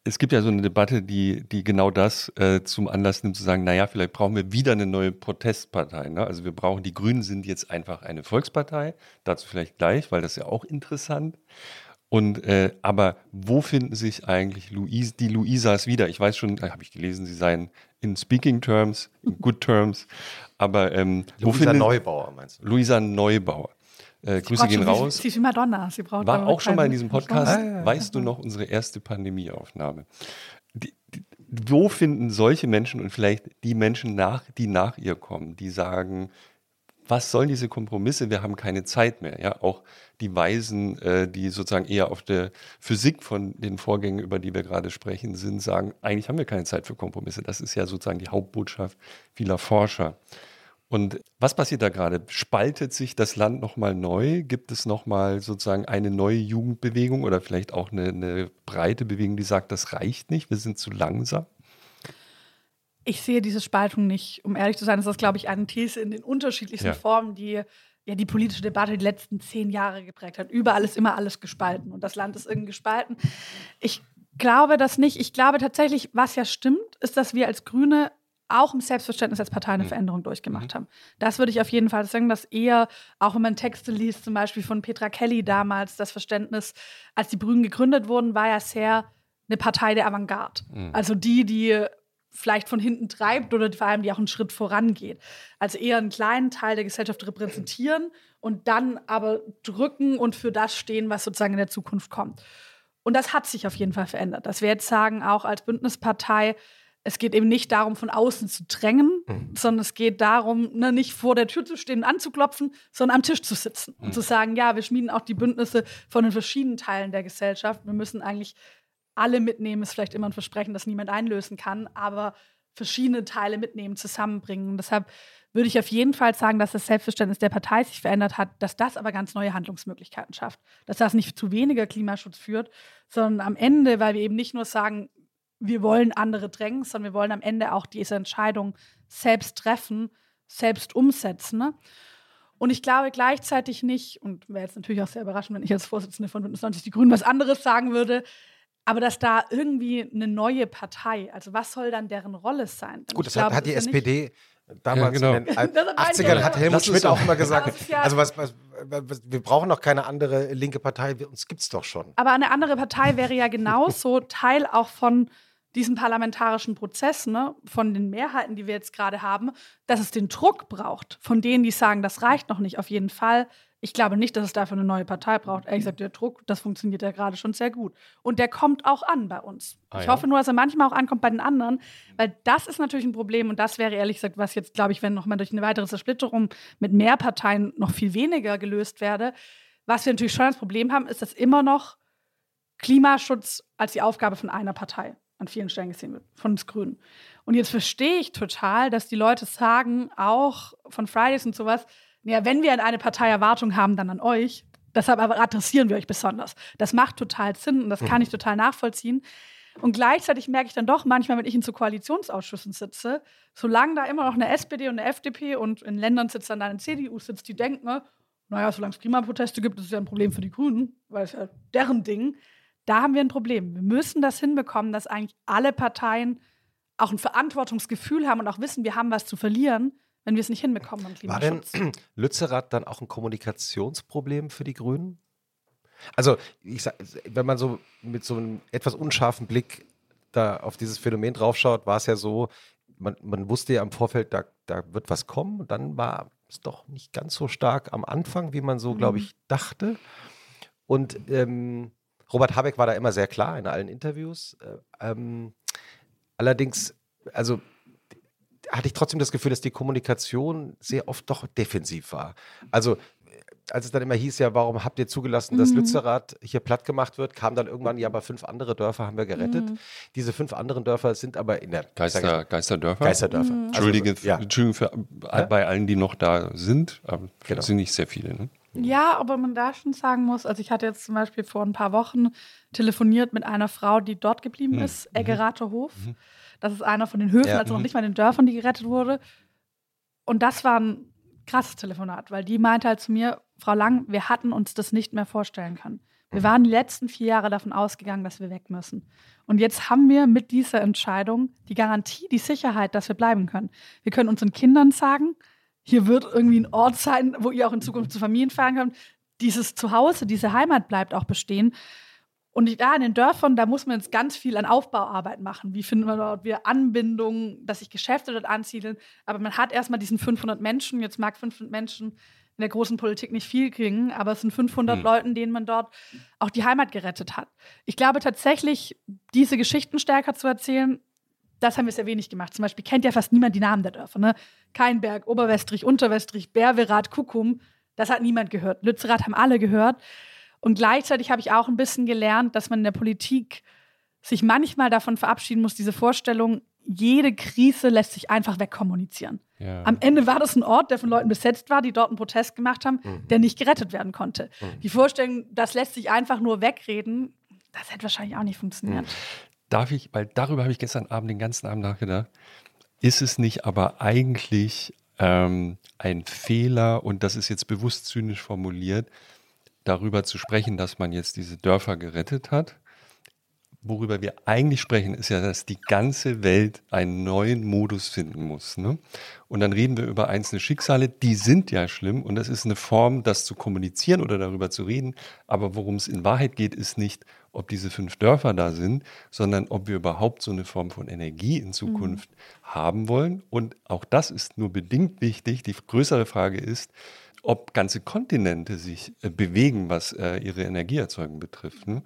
es gibt ja so eine Debatte, die, die genau das äh, zum Anlass nimmt, zu sagen, naja, vielleicht brauchen wir wieder eine neue Protestpartei. Ne? Also wir brauchen, die Grünen sind jetzt einfach eine Volkspartei, dazu vielleicht gleich, weil das ist ja auch interessant. Und äh, aber wo finden sich eigentlich Louise, die Luisas wieder? Ich weiß schon, äh, habe ich gelesen, sie seien in Speaking Terms, in Good Terms, aber ähm, Luisa Neubauer meinst du? Luisa Neubauer. Äh, Grüße gehen raus. Sie ist Madonna. Sie braucht War auch schon mal in diesem Podcast. Ah, ja, weißt du noch unsere erste Pandemieaufnahme? Die, die, wo finden solche Menschen und vielleicht die Menschen nach, die nach ihr kommen, die sagen, was sollen diese Kompromisse? Wir haben keine Zeit mehr. Ja, auch die Weisen, äh, die sozusagen eher auf der Physik von den Vorgängen, über die wir gerade sprechen, sind, sagen, eigentlich haben wir keine Zeit für Kompromisse. Das ist ja sozusagen die Hauptbotschaft vieler Forscher. Und was passiert da gerade? Spaltet sich das Land nochmal neu? Gibt es nochmal sozusagen eine neue Jugendbewegung oder vielleicht auch eine, eine breite Bewegung, die sagt, das reicht nicht, wir sind zu langsam? Ich sehe diese Spaltung nicht. Um ehrlich zu sein, ist das, glaube ich, eine These in den unterschiedlichsten ja. Formen, die ja die politische Debatte die letzten zehn Jahre geprägt hat. Überall ist immer alles gespalten und das Land ist irgendwie gespalten. Ich glaube das nicht. Ich glaube tatsächlich, was ja stimmt, ist, dass wir als Grüne auch im Selbstverständnis als Partei eine mhm. Veränderung durchgemacht mhm. haben. Das würde ich auf jeden Fall sagen, dass eher, auch wenn man Texte liest, zum Beispiel von Petra Kelly damals, das Verständnis, als die Grünen gegründet wurden, war ja sehr eine Partei der Avantgarde. Mhm. Also die, die vielleicht von hinten treibt oder vor allem die auch einen Schritt vorangeht. Also eher einen kleinen Teil der Gesellschaft repräsentieren und dann aber drücken und für das stehen, was sozusagen in der Zukunft kommt. Und das hat sich auf jeden Fall verändert. Dass wir jetzt sagen, auch als Bündnispartei, es geht eben nicht darum, von außen zu drängen, mhm. sondern es geht darum, ne, nicht vor der Tür zu stehen und anzuklopfen, sondern am Tisch zu sitzen mhm. und zu sagen, ja, wir schmieden auch die Bündnisse von den verschiedenen Teilen der Gesellschaft. Wir müssen eigentlich alle mitnehmen, ist vielleicht immer ein Versprechen, das niemand einlösen kann, aber verschiedene Teile mitnehmen, zusammenbringen. Und deshalb würde ich auf jeden Fall sagen, dass das Selbstverständnis der Partei sich verändert hat, dass das aber ganz neue Handlungsmöglichkeiten schafft. Dass das nicht zu weniger Klimaschutz führt, sondern am Ende, weil wir eben nicht nur sagen, wir wollen andere drängen, sondern wir wollen am Ende auch diese Entscheidung selbst treffen, selbst umsetzen. Ne? Und ich glaube gleichzeitig nicht, und wäre jetzt natürlich auch sehr überraschend, wenn ich als Vorsitzende von Bündnis 90 Die Grünen was anderes sagen würde, aber dass da irgendwie eine neue Partei, also was soll dann deren Rolle sein? Und Gut, das glaube, hat, die SPD damals ja, genau. in den [LAUGHS] 80ern hat Helmut Schmidt auch immer gesagt, ja also was, was, was, wir brauchen noch keine andere linke Partei, uns gibt es doch schon. Aber eine andere Partei wäre ja genauso Teil auch von diesen parlamentarischen Prozess, ne, von den Mehrheiten, die wir jetzt gerade haben, dass es den Druck braucht, von denen, die sagen, das reicht noch nicht, auf jeden Fall. Ich glaube nicht, dass es dafür eine neue Partei braucht. Ehrlich gesagt, der Druck, das funktioniert ja gerade schon sehr gut. Und der kommt auch an bei uns. Ah, ich hoffe nur, dass er manchmal auch ankommt bei den anderen, weil das ist natürlich ein Problem und das wäre ehrlich gesagt, was jetzt, glaube ich, wenn nochmal durch eine weitere Zersplitterung mit mehr Parteien noch viel weniger gelöst werde. Was wir natürlich schon als Problem haben, ist, dass immer noch Klimaschutz als die Aufgabe von einer Partei an vielen Stellen gesehen wird, von uns Grünen. Und jetzt verstehe ich total, dass die Leute sagen, auch von Fridays und sowas, ja, wenn wir eine Partei Erwartung haben, dann an euch. Deshalb aber adressieren wir euch besonders. Das macht total Sinn und das kann ich total nachvollziehen. Und gleichzeitig merke ich dann doch manchmal, wenn ich in so Koalitionsausschüssen sitze, solange da immer noch eine SPD und eine FDP und in Ländern sitzt dann eine CDU sitzt, die denken, naja, solange es Klimaproteste gibt, ist es ja ein Problem für die Grünen, weil es ja deren Ding. Da haben wir ein Problem. Wir müssen das hinbekommen, dass eigentlich alle Parteien auch ein Verantwortungsgefühl haben und auch wissen, wir haben was zu verlieren, wenn wir es nicht hinbekommen beim Klimaschutz. War denn [CLEARS THROAT] Lützerath dann auch ein Kommunikationsproblem für die Grünen? Also, ich sag, wenn man so mit so einem etwas unscharfen Blick da auf dieses Phänomen draufschaut, war es ja so, man, man wusste ja im Vorfeld, da, da wird was kommen und dann war es doch nicht ganz so stark am Anfang, wie man so, mhm. glaube ich, dachte. Und ähm, Robert Habeck war da immer sehr klar in allen Interviews. Äh, ähm, allerdings, also hatte ich trotzdem das Gefühl, dass die Kommunikation sehr oft doch defensiv war. Also als es dann immer hieß, ja, warum habt ihr zugelassen, dass mhm. Lützerath hier platt gemacht wird, kam dann irgendwann, ja, aber fünf andere Dörfer haben wir gerettet. Mhm. Diese fünf anderen Dörfer sind aber in der Geister, ich, Geisterdörfer. Geisterdörfer. Mhm. Entschuldige, also, ja. Entschuldigung für, ja? bei allen, die noch da sind, aber genau. sind nicht sehr viele. Ne? Ja, aber man da schon sagen muss, also ich hatte jetzt zum Beispiel vor ein paar Wochen telefoniert mit einer Frau, die dort geblieben mhm. ist, Eggerater Hof. Mhm. Das ist einer von den Höfen, ja. also noch mhm. nicht mal den Dörfern, die gerettet wurde. Und das war ein krasses Telefonat, weil die meinte halt zu mir, Frau Lang, wir hatten uns das nicht mehr vorstellen können. Wir mhm. waren die letzten vier Jahre davon ausgegangen, dass wir weg müssen. Und jetzt haben wir mit dieser Entscheidung die Garantie, die Sicherheit, dass wir bleiben können. Wir können unseren Kindern sagen, hier wird irgendwie ein Ort sein, wo ihr auch in Zukunft zu Familien fahren könnt. Dieses Zuhause, diese Heimat bleibt auch bestehen. Und da in den Dörfern, da muss man jetzt ganz viel an Aufbauarbeit machen. Wie finden wir dort wieder Anbindungen, dass sich Geschäfte dort ansiedeln? Aber man hat erstmal diesen 500 Menschen. Jetzt mag 500 Menschen in der großen Politik nicht viel kriegen, aber es sind 500 mhm. Leuten, denen man dort auch die Heimat gerettet hat. Ich glaube tatsächlich, diese Geschichten stärker zu erzählen, das haben wir sehr wenig gemacht. Zum Beispiel kennt ja fast niemand die Namen der Dörfer. Ne? Keinberg, Oberwestrich, Unterwestrich, Berwerath, Kuckum. Das hat niemand gehört. Lützerath haben alle gehört. Und gleichzeitig habe ich auch ein bisschen gelernt, dass man in der Politik sich manchmal davon verabschieden muss, diese Vorstellung, jede Krise lässt sich einfach wegkommunizieren. Ja. Am Ende war das ein Ort, der von Leuten besetzt war, die dort einen Protest gemacht haben, mhm. der nicht gerettet werden konnte. Mhm. Die Vorstellung, das lässt sich einfach nur wegreden, das hätte wahrscheinlich auch nicht funktioniert. Darf ich, weil darüber habe ich gestern Abend den ganzen Abend nachgedacht, ist es nicht aber eigentlich ähm, ein Fehler, und das ist jetzt bewusst zynisch formuliert, darüber zu sprechen, dass man jetzt diese Dörfer gerettet hat? worüber wir eigentlich sprechen, ist ja, dass die ganze Welt einen neuen Modus finden muss. Ne? Und dann reden wir über einzelne Schicksale, die sind ja schlimm und das ist eine Form, das zu kommunizieren oder darüber zu reden. Aber worum es in Wahrheit geht, ist nicht, ob diese fünf Dörfer da sind, sondern ob wir überhaupt so eine Form von Energie in Zukunft mhm. haben wollen. Und auch das ist nur bedingt wichtig. Die größere Frage ist, ob ganze Kontinente sich äh, bewegen, was äh, ihre Energieerzeugung betrifft. Ne?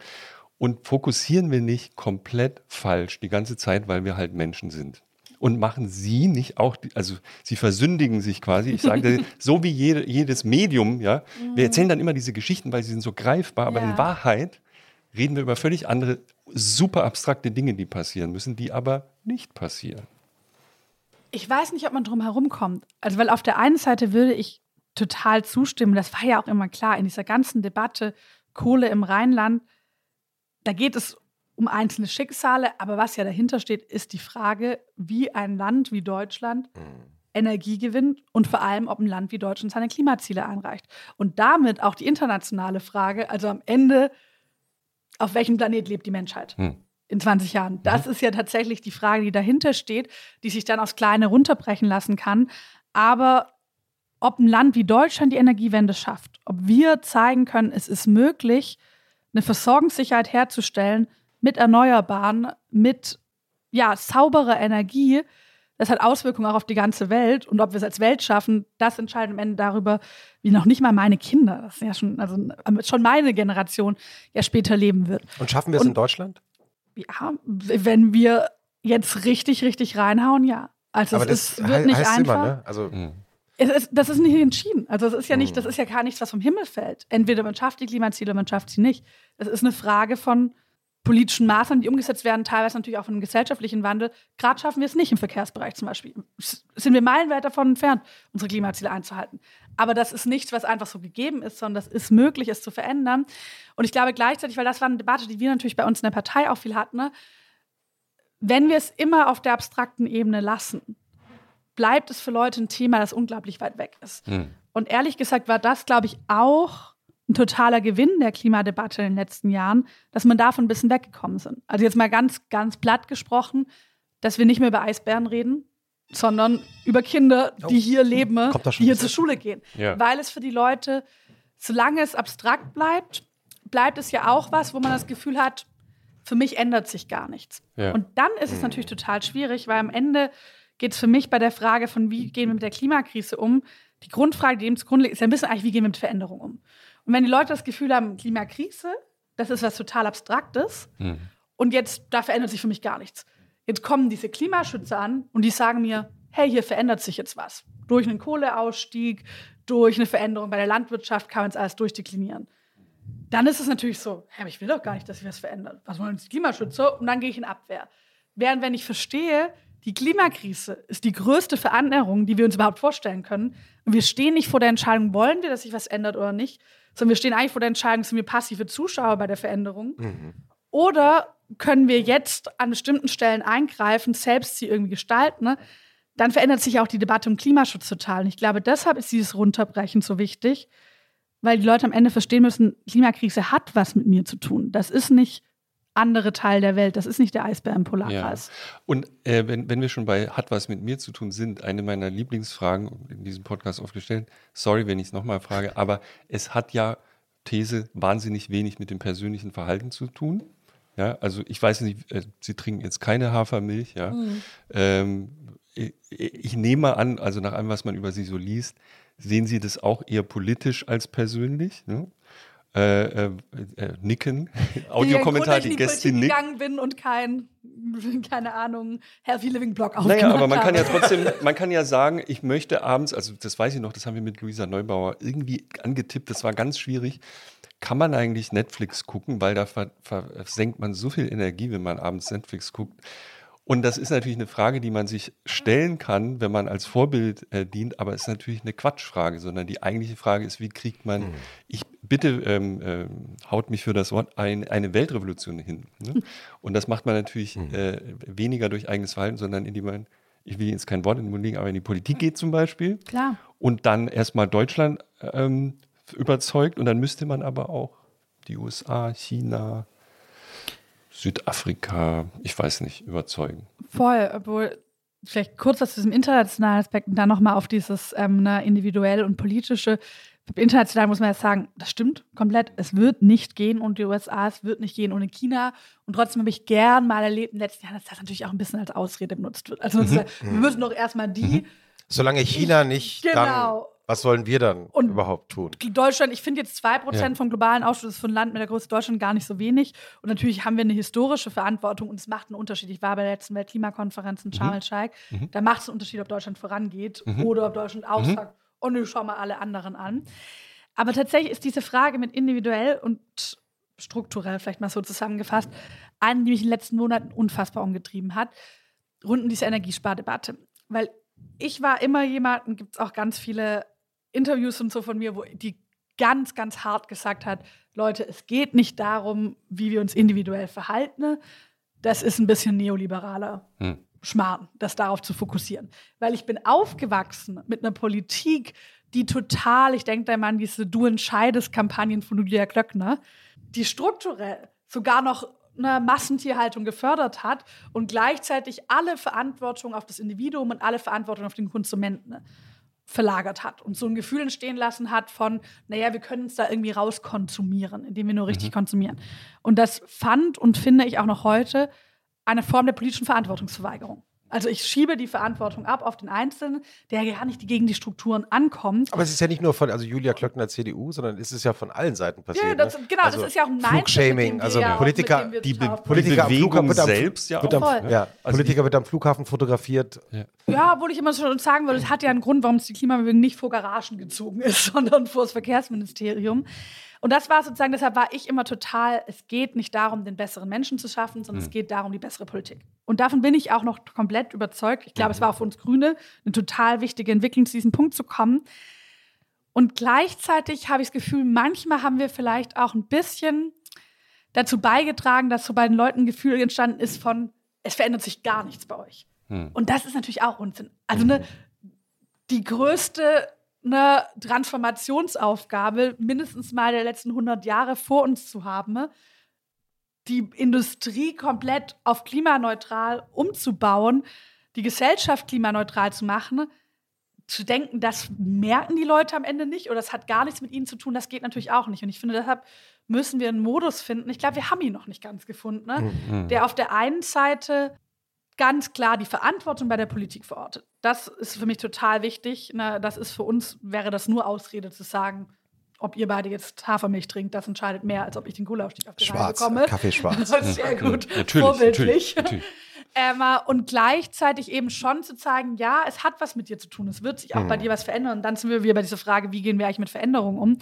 Und fokussieren wir nicht komplett falsch die ganze Zeit, weil wir halt Menschen sind. Und machen Sie nicht auch, also Sie versündigen sich quasi, ich sage, [LAUGHS] so wie jede, jedes Medium, ja. Mhm. Wir erzählen dann immer diese Geschichten, weil sie sind so greifbar, aber ja. in Wahrheit reden wir über völlig andere, super abstrakte Dinge, die passieren müssen, die aber nicht passieren. Ich weiß nicht, ob man drum herum kommt. Also, weil auf der einen Seite würde ich total zustimmen, das war ja auch immer klar in dieser ganzen Debatte Kohle im Rheinland da geht es um einzelne Schicksale, aber was ja dahinter steht, ist die Frage, wie ein Land wie Deutschland mhm. Energie gewinnt und vor allem, ob ein Land wie Deutschland seine Klimaziele einreicht. Und damit auch die internationale Frage, also am Ende, auf welchem Planet lebt die Menschheit? Mhm. In 20 Jahren. Das mhm. ist ja tatsächlich die Frage, die dahinter steht, die sich dann aufs Kleine runterbrechen lassen kann. Aber ob ein Land wie Deutschland die Energiewende schafft, ob wir zeigen können, es ist möglich, eine Versorgungssicherheit herzustellen mit Erneuerbaren, mit ja, sauberer Energie. Das hat Auswirkungen auch auf die ganze Welt. Und ob wir es als Welt schaffen, das entscheidet am Ende darüber, wie noch nicht mal meine Kinder, das ist ja schon, also schon meine Generation, ja später leben wird. Und schaffen wir es in Deutschland? Ja, wenn wir jetzt richtig, richtig reinhauen, ja. Also Aber es das ist, wird nicht einfach. Immer, ne? Also mhm. Ist, das ist nicht entschieden. Also das ist ja nicht, das ist ja gar nichts, was vom Himmel fällt. Entweder man schafft die Klimaziele, man schafft sie nicht. Das ist eine Frage von politischen Maßnahmen, die umgesetzt werden, teilweise natürlich auch von einem gesellschaftlichen Wandel. Gerade schaffen wir es nicht im Verkehrsbereich zum Beispiel. Sind wir meilenweit davon entfernt, unsere Klimaziele einzuhalten. Aber das ist nichts, was einfach so gegeben ist, sondern das ist möglich, es zu verändern. Und ich glaube gleichzeitig, weil das war eine Debatte, die wir natürlich bei uns in der Partei auch viel hatten, ne? wenn wir es immer auf der abstrakten Ebene lassen, bleibt es für Leute ein Thema, das unglaublich weit weg ist. Mhm. Und ehrlich gesagt war das, glaube ich, auch ein totaler Gewinn der Klimadebatte in den letzten Jahren, dass man davon ein bisschen weggekommen sind. Also jetzt mal ganz, ganz platt gesprochen, dass wir nicht mehr über Eisbären reden, sondern über Kinder, die oh. hier leben, die hier zur Schule gehen. Ja. Weil es für die Leute, solange es abstrakt bleibt, bleibt es ja auch was, wo man das Gefühl hat, für mich ändert sich gar nichts. Ja. Und dann ist es natürlich total schwierig, weil am Ende geht es für mich bei der Frage von, wie gehen wir mit der Klimakrise um, die Grundfrage, die dem zugrunde liegt, ist ja ein bisschen eigentlich, wie gehen wir mit Veränderung um? Und wenn die Leute das Gefühl haben, Klimakrise, das ist was total Abstraktes mhm. und jetzt, da verändert sich für mich gar nichts. Jetzt kommen diese Klimaschützer an und die sagen mir, hey, hier verändert sich jetzt was. Durch einen Kohleausstieg, durch eine Veränderung bei der Landwirtschaft kann man es alles durchdeklinieren. Dann ist es natürlich so, hey, ich will doch gar nicht, dass sich was verändert. Was wollen die Klimaschützer? Und dann gehe ich in Abwehr. Während wenn ich verstehe, die Klimakrise ist die größte Veränderung, die wir uns überhaupt vorstellen können. Und wir stehen nicht vor der Entscheidung, wollen wir, dass sich was ändert oder nicht, sondern wir stehen eigentlich vor der Entscheidung, sind wir passive Zuschauer bei der Veränderung? Mhm. Oder können wir jetzt an bestimmten Stellen eingreifen, selbst sie irgendwie gestalten? Ne? Dann verändert sich auch die Debatte um Klimaschutz total. Und ich glaube, deshalb ist dieses Runterbrechen so wichtig, weil die Leute am Ende verstehen müssen, Klimakrise hat was mit mir zu tun. Das ist nicht andere Teil der Welt. Das ist nicht der Eisbär im Polarkreis. Ja. Und äh, wenn, wenn wir schon bei hat was mit mir zu tun sind, eine meiner Lieblingsfragen in diesem Podcast aufgestellt, sorry, wenn ich es nochmal frage, aber es hat ja These wahnsinnig wenig mit dem persönlichen Verhalten zu tun. Ja, also ich weiß nicht, äh, Sie trinken jetzt keine Hafermilch, ja. Mhm. Ähm, ich, ich nehme an, also nach allem, was man über Sie so liest, sehen Sie das auch eher politisch als persönlich. Ne? Äh, äh, äh nicken. [LAUGHS] Audiokommentar, die Gäste nicken. gegangen bin und kein, [LAUGHS] keine Ahnung, Healthy Living Blog aufgemacht Naja, aber man kann ja trotzdem, [LAUGHS] man kann ja sagen, ich möchte abends, also das weiß ich noch, das haben wir mit Luisa Neubauer irgendwie angetippt, das war ganz schwierig. Kann man eigentlich Netflix gucken, weil da versenkt man so viel Energie, wenn man abends Netflix guckt. Und das ist natürlich eine Frage, die man sich stellen kann, wenn man als Vorbild äh, dient, aber es ist natürlich eine Quatschfrage, sondern die eigentliche Frage ist, wie kriegt man, mhm. ich bitte ähm, äh, haut mich für das Wort, ein, eine Weltrevolution hin. Ne? [LAUGHS] Und das macht man natürlich mhm. äh, weniger durch eigenes Verhalten, sondern indem man, ich will jetzt kein Wort in den Mund legen, aber in die Politik geht zum Beispiel. Klar. Und dann erstmal Deutschland ähm, überzeugt und dann müsste man aber auch die USA, China, Südafrika, ich weiß nicht, überzeugen. Voll, obwohl vielleicht kurz aus diesem internationalen Aspekt und dann nochmal auf dieses ähm, ne, individuell und politische. International muss man ja sagen, das stimmt komplett. Es wird nicht gehen ohne die USA, es wird nicht gehen ohne China. Und trotzdem habe ich gern mal erlebt in den letzten Jahren, dass das natürlich auch ein bisschen als Ausrede benutzt wird. Also mhm. wir müssen doch erstmal die. Mhm. Solange China nicht genau. Was sollen wir dann und überhaupt tun? Deutschland, ich finde jetzt 2% ja. vom globalen Ausstoß von Land mit der Größe Deutschland gar nicht so wenig. Und natürlich haben wir eine historische Verantwortung und es macht einen Unterschied. Ich war bei der letzten Weltklimakonferenz in Sharm el-Sheikh. Mhm. mhm. Da macht es einen Unterschied, ob Deutschland vorangeht mhm. oder ob Deutschland auch mhm. sagt, oh nö, schau mal alle anderen an. Aber tatsächlich ist diese Frage mit individuell und strukturell, vielleicht mal so zusammengefasst, eine, die mich in den letzten Monaten unfassbar umgetrieben hat, rund um diese Energiespardebatte. Weil ich war immer jemand, und gibt es auch ganz viele Interviews und so von mir, wo die ganz, ganz hart gesagt hat, Leute, es geht nicht darum, wie wir uns individuell verhalten. Das ist ein bisschen neoliberaler hm. Schmarrn, das darauf zu fokussieren. Weil ich bin aufgewachsen mit einer Politik, die total, ich denke da mal an diese Du entscheidest Kampagnen von Julia Klöckner, die strukturell sogar noch eine Massentierhaltung gefördert hat und gleichzeitig alle Verantwortung auf das Individuum und alle Verantwortung auf den Konsumenten verlagert hat und so ein Gefühl entstehen lassen hat von, naja, wir können es da irgendwie rauskonsumieren, indem wir nur richtig mhm. konsumieren. Und das fand und finde ich auch noch heute eine Form der politischen Verantwortungsverweigerung. Also ich schiebe die Verantwortung ab auf den Einzelnen, der gar nicht gegen die Strukturen ankommt. Aber es ist ja nicht nur von also Julia Klöckner CDU, sondern es ist ja von allen Seiten passiert. Ja, das, ne? genau, also das ist ja auch ein Flugshaming, also Politiker, die, Be Politiker die Bewegung am selbst ja auch. Am, ja, also Politiker wird am Flughafen fotografiert. Ja. ja, obwohl ich immer schon sagen würde, es hat ja einen Grund, warum es die Klimabewegung nicht vor Garagen gezogen ist, [LAUGHS] sondern vor das Verkehrsministerium. Und das war sozusagen, deshalb war ich immer total, es geht nicht darum, den besseren Menschen zu schaffen, sondern mhm. es geht darum, die bessere Politik. Und davon bin ich auch noch komplett überzeugt. Ich glaube, es war auch für uns Grüne eine total wichtige Entwicklung, zu diesem Punkt zu kommen. Und gleichzeitig habe ich das Gefühl, manchmal haben wir vielleicht auch ein bisschen dazu beigetragen, dass so bei den Leuten ein Gefühl entstanden ist von, es verändert sich gar nichts bei euch. Mhm. Und das ist natürlich auch Unsinn. Also ne, die größte eine Transformationsaufgabe mindestens mal der letzten 100 Jahre vor uns zu haben, die Industrie komplett auf klimaneutral umzubauen, die Gesellschaft klimaneutral zu machen, zu denken, das merken die Leute am Ende nicht oder das hat gar nichts mit ihnen zu tun, das geht natürlich auch nicht. Und ich finde, deshalb müssen wir einen Modus finden. Ich glaube, wir haben ihn noch nicht ganz gefunden, ne? mhm. der auf der einen Seite ganz klar die Verantwortung bei der Politik verortet. Das ist für mich total wichtig. Das ist für uns, wäre das nur Ausrede zu sagen, ob ihr beide jetzt Hafermilch trinkt, das entscheidet mehr, als ob ich den Gulaschstich auf die Schwarz, bekomme. Kaffee schwarz. [LAUGHS] Das ist sehr gut. Ja, natürlich, Vorbildlich. Natürlich, natürlich. [LAUGHS] Ähm, und gleichzeitig eben schon zu zeigen, ja, es hat was mit dir zu tun. Es wird sich auch mhm. bei dir was verändern. Und dann sind wir wieder bei dieser Frage, wie gehen wir eigentlich mit Veränderungen um?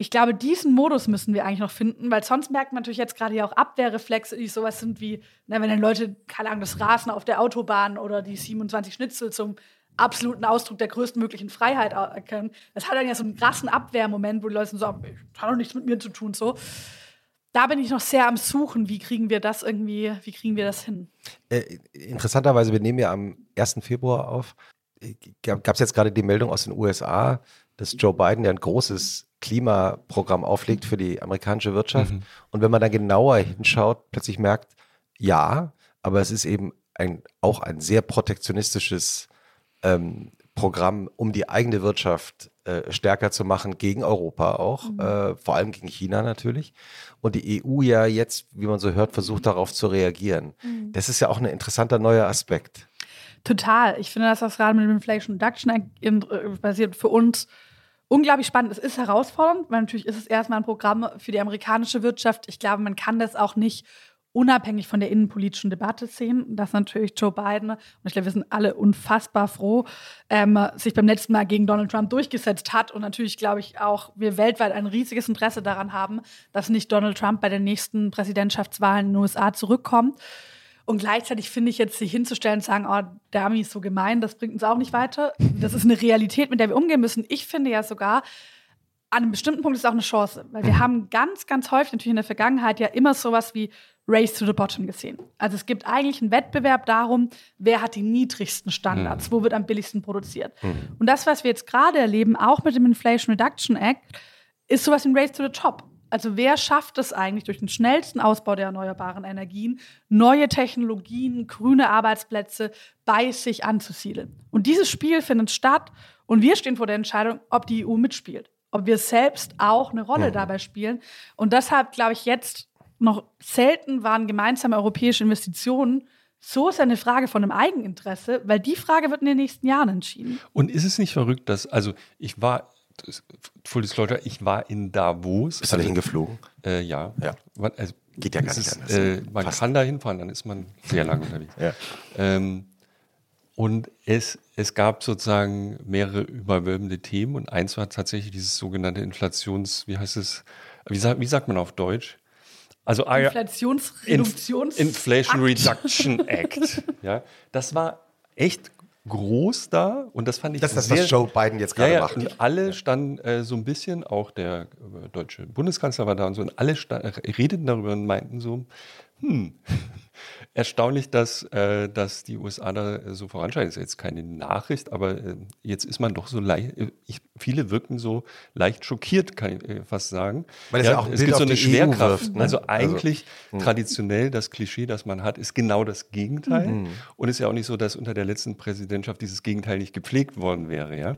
Ich glaube, diesen Modus müssen wir eigentlich noch finden, weil sonst merkt man natürlich jetzt gerade ja auch Abwehrreflexe, die sowas sind wie, na, wenn dann Leute, keine Ahnung, das Rasen auf der Autobahn oder die 27 Schnitzel zum absoluten Ausdruck der größtmöglichen Freiheit erkennen. Das hat dann ja so einen krassen Abwehrmoment, wo die Leute sagen, das hat doch nichts mit mir zu tun, so. Da bin ich noch sehr am Suchen, wie kriegen wir das irgendwie, wie kriegen wir das hin? Äh, interessanterweise, wir nehmen ja am 1. Februar auf, äh, gab es jetzt gerade die Meldung aus den USA, dass Joe Biden ja ein großes Klimaprogramm auflegt für die amerikanische Wirtschaft. Mhm. Und wenn man dann genauer hinschaut, plötzlich merkt, ja, aber es ist eben ein, auch ein sehr protektionistisches ähm, Programm, um die eigene Wirtschaft äh, stärker zu machen, gegen Europa auch, mhm. äh, vor allem gegen China natürlich. Und die EU ja jetzt, wie man so hört, versucht darauf zu reagieren. Mhm. Das ist ja auch ein interessanter neuer Aspekt. Total. Ich finde, dass das gerade mit dem Inflation Reduction äh, basiert für uns unglaublich spannend. Es ist herausfordernd, weil natürlich ist es erstmal ein Programm für die amerikanische Wirtschaft. Ich glaube, man kann das auch nicht unabhängig von der innenpolitischen Debatte sehen, dass natürlich Joe Biden, und ich glaube, wir sind alle unfassbar froh, ähm, sich beim letzten Mal gegen Donald Trump durchgesetzt hat und natürlich, glaube ich, auch wir weltweit ein riesiges Interesse daran haben, dass nicht Donald Trump bei den nächsten Präsidentschaftswahlen in den USA zurückkommt. Und gleichzeitig finde ich jetzt, sich hinzustellen und sagen, oh, der Ami ist so gemein, das bringt uns auch nicht weiter. Das ist eine Realität, mit der wir umgehen müssen. Ich finde ja sogar, an einem bestimmten Punkt ist es auch eine Chance, weil wir mhm. haben ganz, ganz häufig natürlich in der Vergangenheit ja immer sowas wie Race to the Bottom gesehen. Also es gibt eigentlich einen Wettbewerb darum, wer hat die niedrigsten Standards, mhm. wo wird am billigsten produziert. Mhm. Und das, was wir jetzt gerade erleben, auch mit dem Inflation Reduction Act, ist sowas wie ein Race to the Top. Also wer schafft es eigentlich durch den schnellsten Ausbau der erneuerbaren Energien, neue Technologien, grüne Arbeitsplätze bei sich anzusiedeln? Und dieses Spiel findet statt und wir stehen vor der Entscheidung, ob die EU mitspielt, ob wir selbst auch eine Rolle mhm. dabei spielen. Und deshalb glaube ich jetzt noch selten waren gemeinsame europäische Investitionen so ist eine Frage von einem Eigeninteresse, weil die Frage wird in den nächsten Jahren entschieden. Und ist es nicht verrückt, dass, also ich war, Full Disclosure, ich war in Davos. Bist du da hingeflogen? Äh, ja. ja. Also, Geht ja gar nicht ist, anders. Äh, man Fast. kann da hinfahren, dann ist man sehr lange unterwegs. Ja. Ähm, und es, es gab sozusagen mehrere überwölbende Themen und eins war tatsächlich dieses sogenannte Inflations, wie heißt es, wie, sagt, wie sagt man auf Deutsch? Also Inflationsreduktions Inf Inflation Reduction Act. [LAUGHS] ja, das war echt groß da und das fand ich das ist das, was Joe Biden jetzt gerade ja, ja, macht. Und alle standen äh, so ein bisschen, auch der äh, deutsche Bundeskanzler war da und so, und alle redeten darüber und meinten so, hm, erstaunlich, dass, äh, dass die USA da so voranschreiten. Das ist jetzt keine Nachricht, aber äh, jetzt ist man doch so leicht, äh, viele wirken so leicht schockiert, kann ich äh, fast sagen. Weil es ja, ja auch es gibt so eine e Schwerkraft. Wirft, ne? Also eigentlich also, traditionell das Klischee, das man hat, ist genau das Gegenteil. Mhm. Und es ist ja auch nicht so, dass unter der letzten Präsidentschaft dieses Gegenteil nicht gepflegt worden wäre. Ja?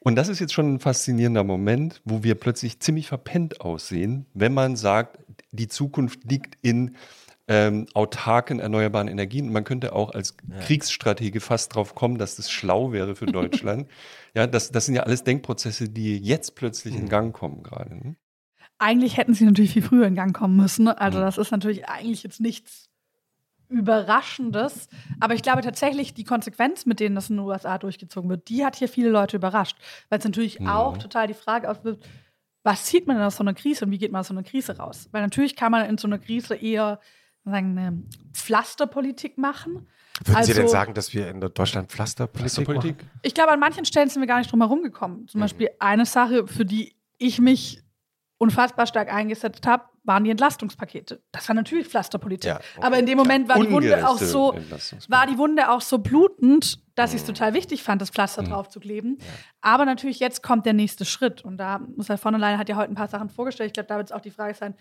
Und das ist jetzt schon ein faszinierender Moment, wo wir plötzlich ziemlich verpennt aussehen, wenn man sagt, die Zukunft liegt in ähm, autarken erneuerbaren Energien. Man könnte auch als ja. Kriegsstratege fast drauf kommen, dass das schlau wäre für Deutschland. [LAUGHS] ja, das, das sind ja alles Denkprozesse, die jetzt plötzlich mhm. in Gang kommen gerade. Ne? Eigentlich hätten sie natürlich viel früher in Gang kommen müssen. Also mhm. das ist natürlich eigentlich jetzt nichts Überraschendes. Aber ich glaube tatsächlich, die Konsequenz, mit denen das in den USA durchgezogen wird, die hat hier viele Leute überrascht. Weil es natürlich mhm. auch total die Frage aufwirft, was zieht man denn aus so einer Krise und wie geht man aus so einer Krise raus? Weil natürlich kann man in so einer Krise eher sagen, eine Pflasterpolitik machen. Würden also, Sie denn also sagen, dass wir in Deutschland Pflasterpolitik, Pflasterpolitik? machen? Ich glaube, an manchen Stellen sind wir gar nicht drum herum gekommen. Zum mhm. Beispiel eine Sache, für die ich mich unfassbar stark eingesetzt habe, waren die Entlastungspakete. Das war natürlich Pflasterpolitik. Ja, okay. Aber in dem Moment war die Wunde auch so, war die Wunde auch so blutend, dass mhm. ich es total wichtig fand, das Pflaster mhm. draufzukleben. Ja. Aber natürlich jetzt kommt der nächste Schritt. Und da muss Herr von der Leyen hat ja heute ein paar Sachen vorgestellt. Ich glaube, da wird es auch die Frage sein,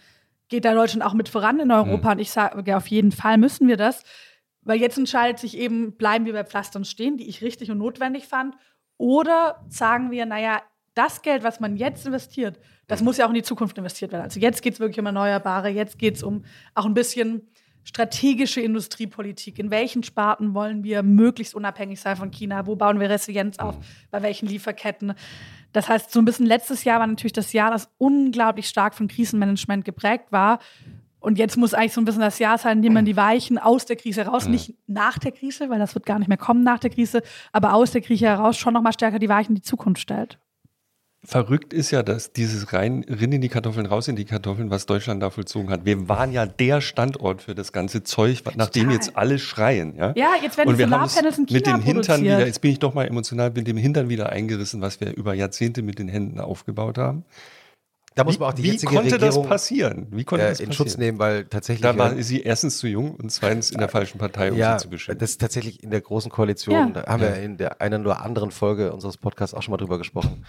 geht da Deutschland auch mit voran in Europa. Mhm. Und ich sage, auf jeden Fall müssen wir das. Weil jetzt entscheidet sich eben, bleiben wir bei Pflastern stehen, die ich richtig und notwendig fand. Oder sagen wir, naja, das Geld, was man jetzt investiert, das muss ja auch in die Zukunft investiert werden. Also jetzt geht es wirklich um Erneuerbare, jetzt geht es um auch ein bisschen strategische Industriepolitik. In welchen Sparten wollen wir möglichst unabhängig sein von China? Wo bauen wir Resilienz auf? Bei welchen Lieferketten? Das heißt, so ein bisschen letztes Jahr war natürlich das Jahr, das unglaublich stark von Krisenmanagement geprägt war. Und jetzt muss eigentlich so ein bisschen das Jahr sein, in dem man die Weichen aus der Krise heraus, nicht nach der Krise, weil das wird gar nicht mehr kommen nach der Krise, aber aus der Krise heraus schon nochmal stärker die Weichen in die Zukunft stellt. Verrückt ist ja, dass dieses rein, rein in die Kartoffeln, raus in die Kartoffeln, was Deutschland da vollzogen hat. Wir waren ja der Standort für das ganze Zeug, nach dem jetzt alle schreien. Ja, ja jetzt werden die Solarpanels in China mit den Hintern wieder, jetzt bin ich doch mal emotional, mit dem Hintern wieder eingerissen, was wir über Jahrzehnte mit den Händen aufgebaut haben. Da muss man auch die wie konnte Regierung, das passieren? Wie konnte äh, das passieren? in Schutz nehmen, weil tatsächlich. Da war sie erstens zu jung und zweitens in der falschen Partei, um ja, sie zu beschimpfen. Das ist tatsächlich in der großen Koalition, ja. da haben ja. wir in der einen oder anderen Folge unseres Podcasts auch schon mal drüber gesprochen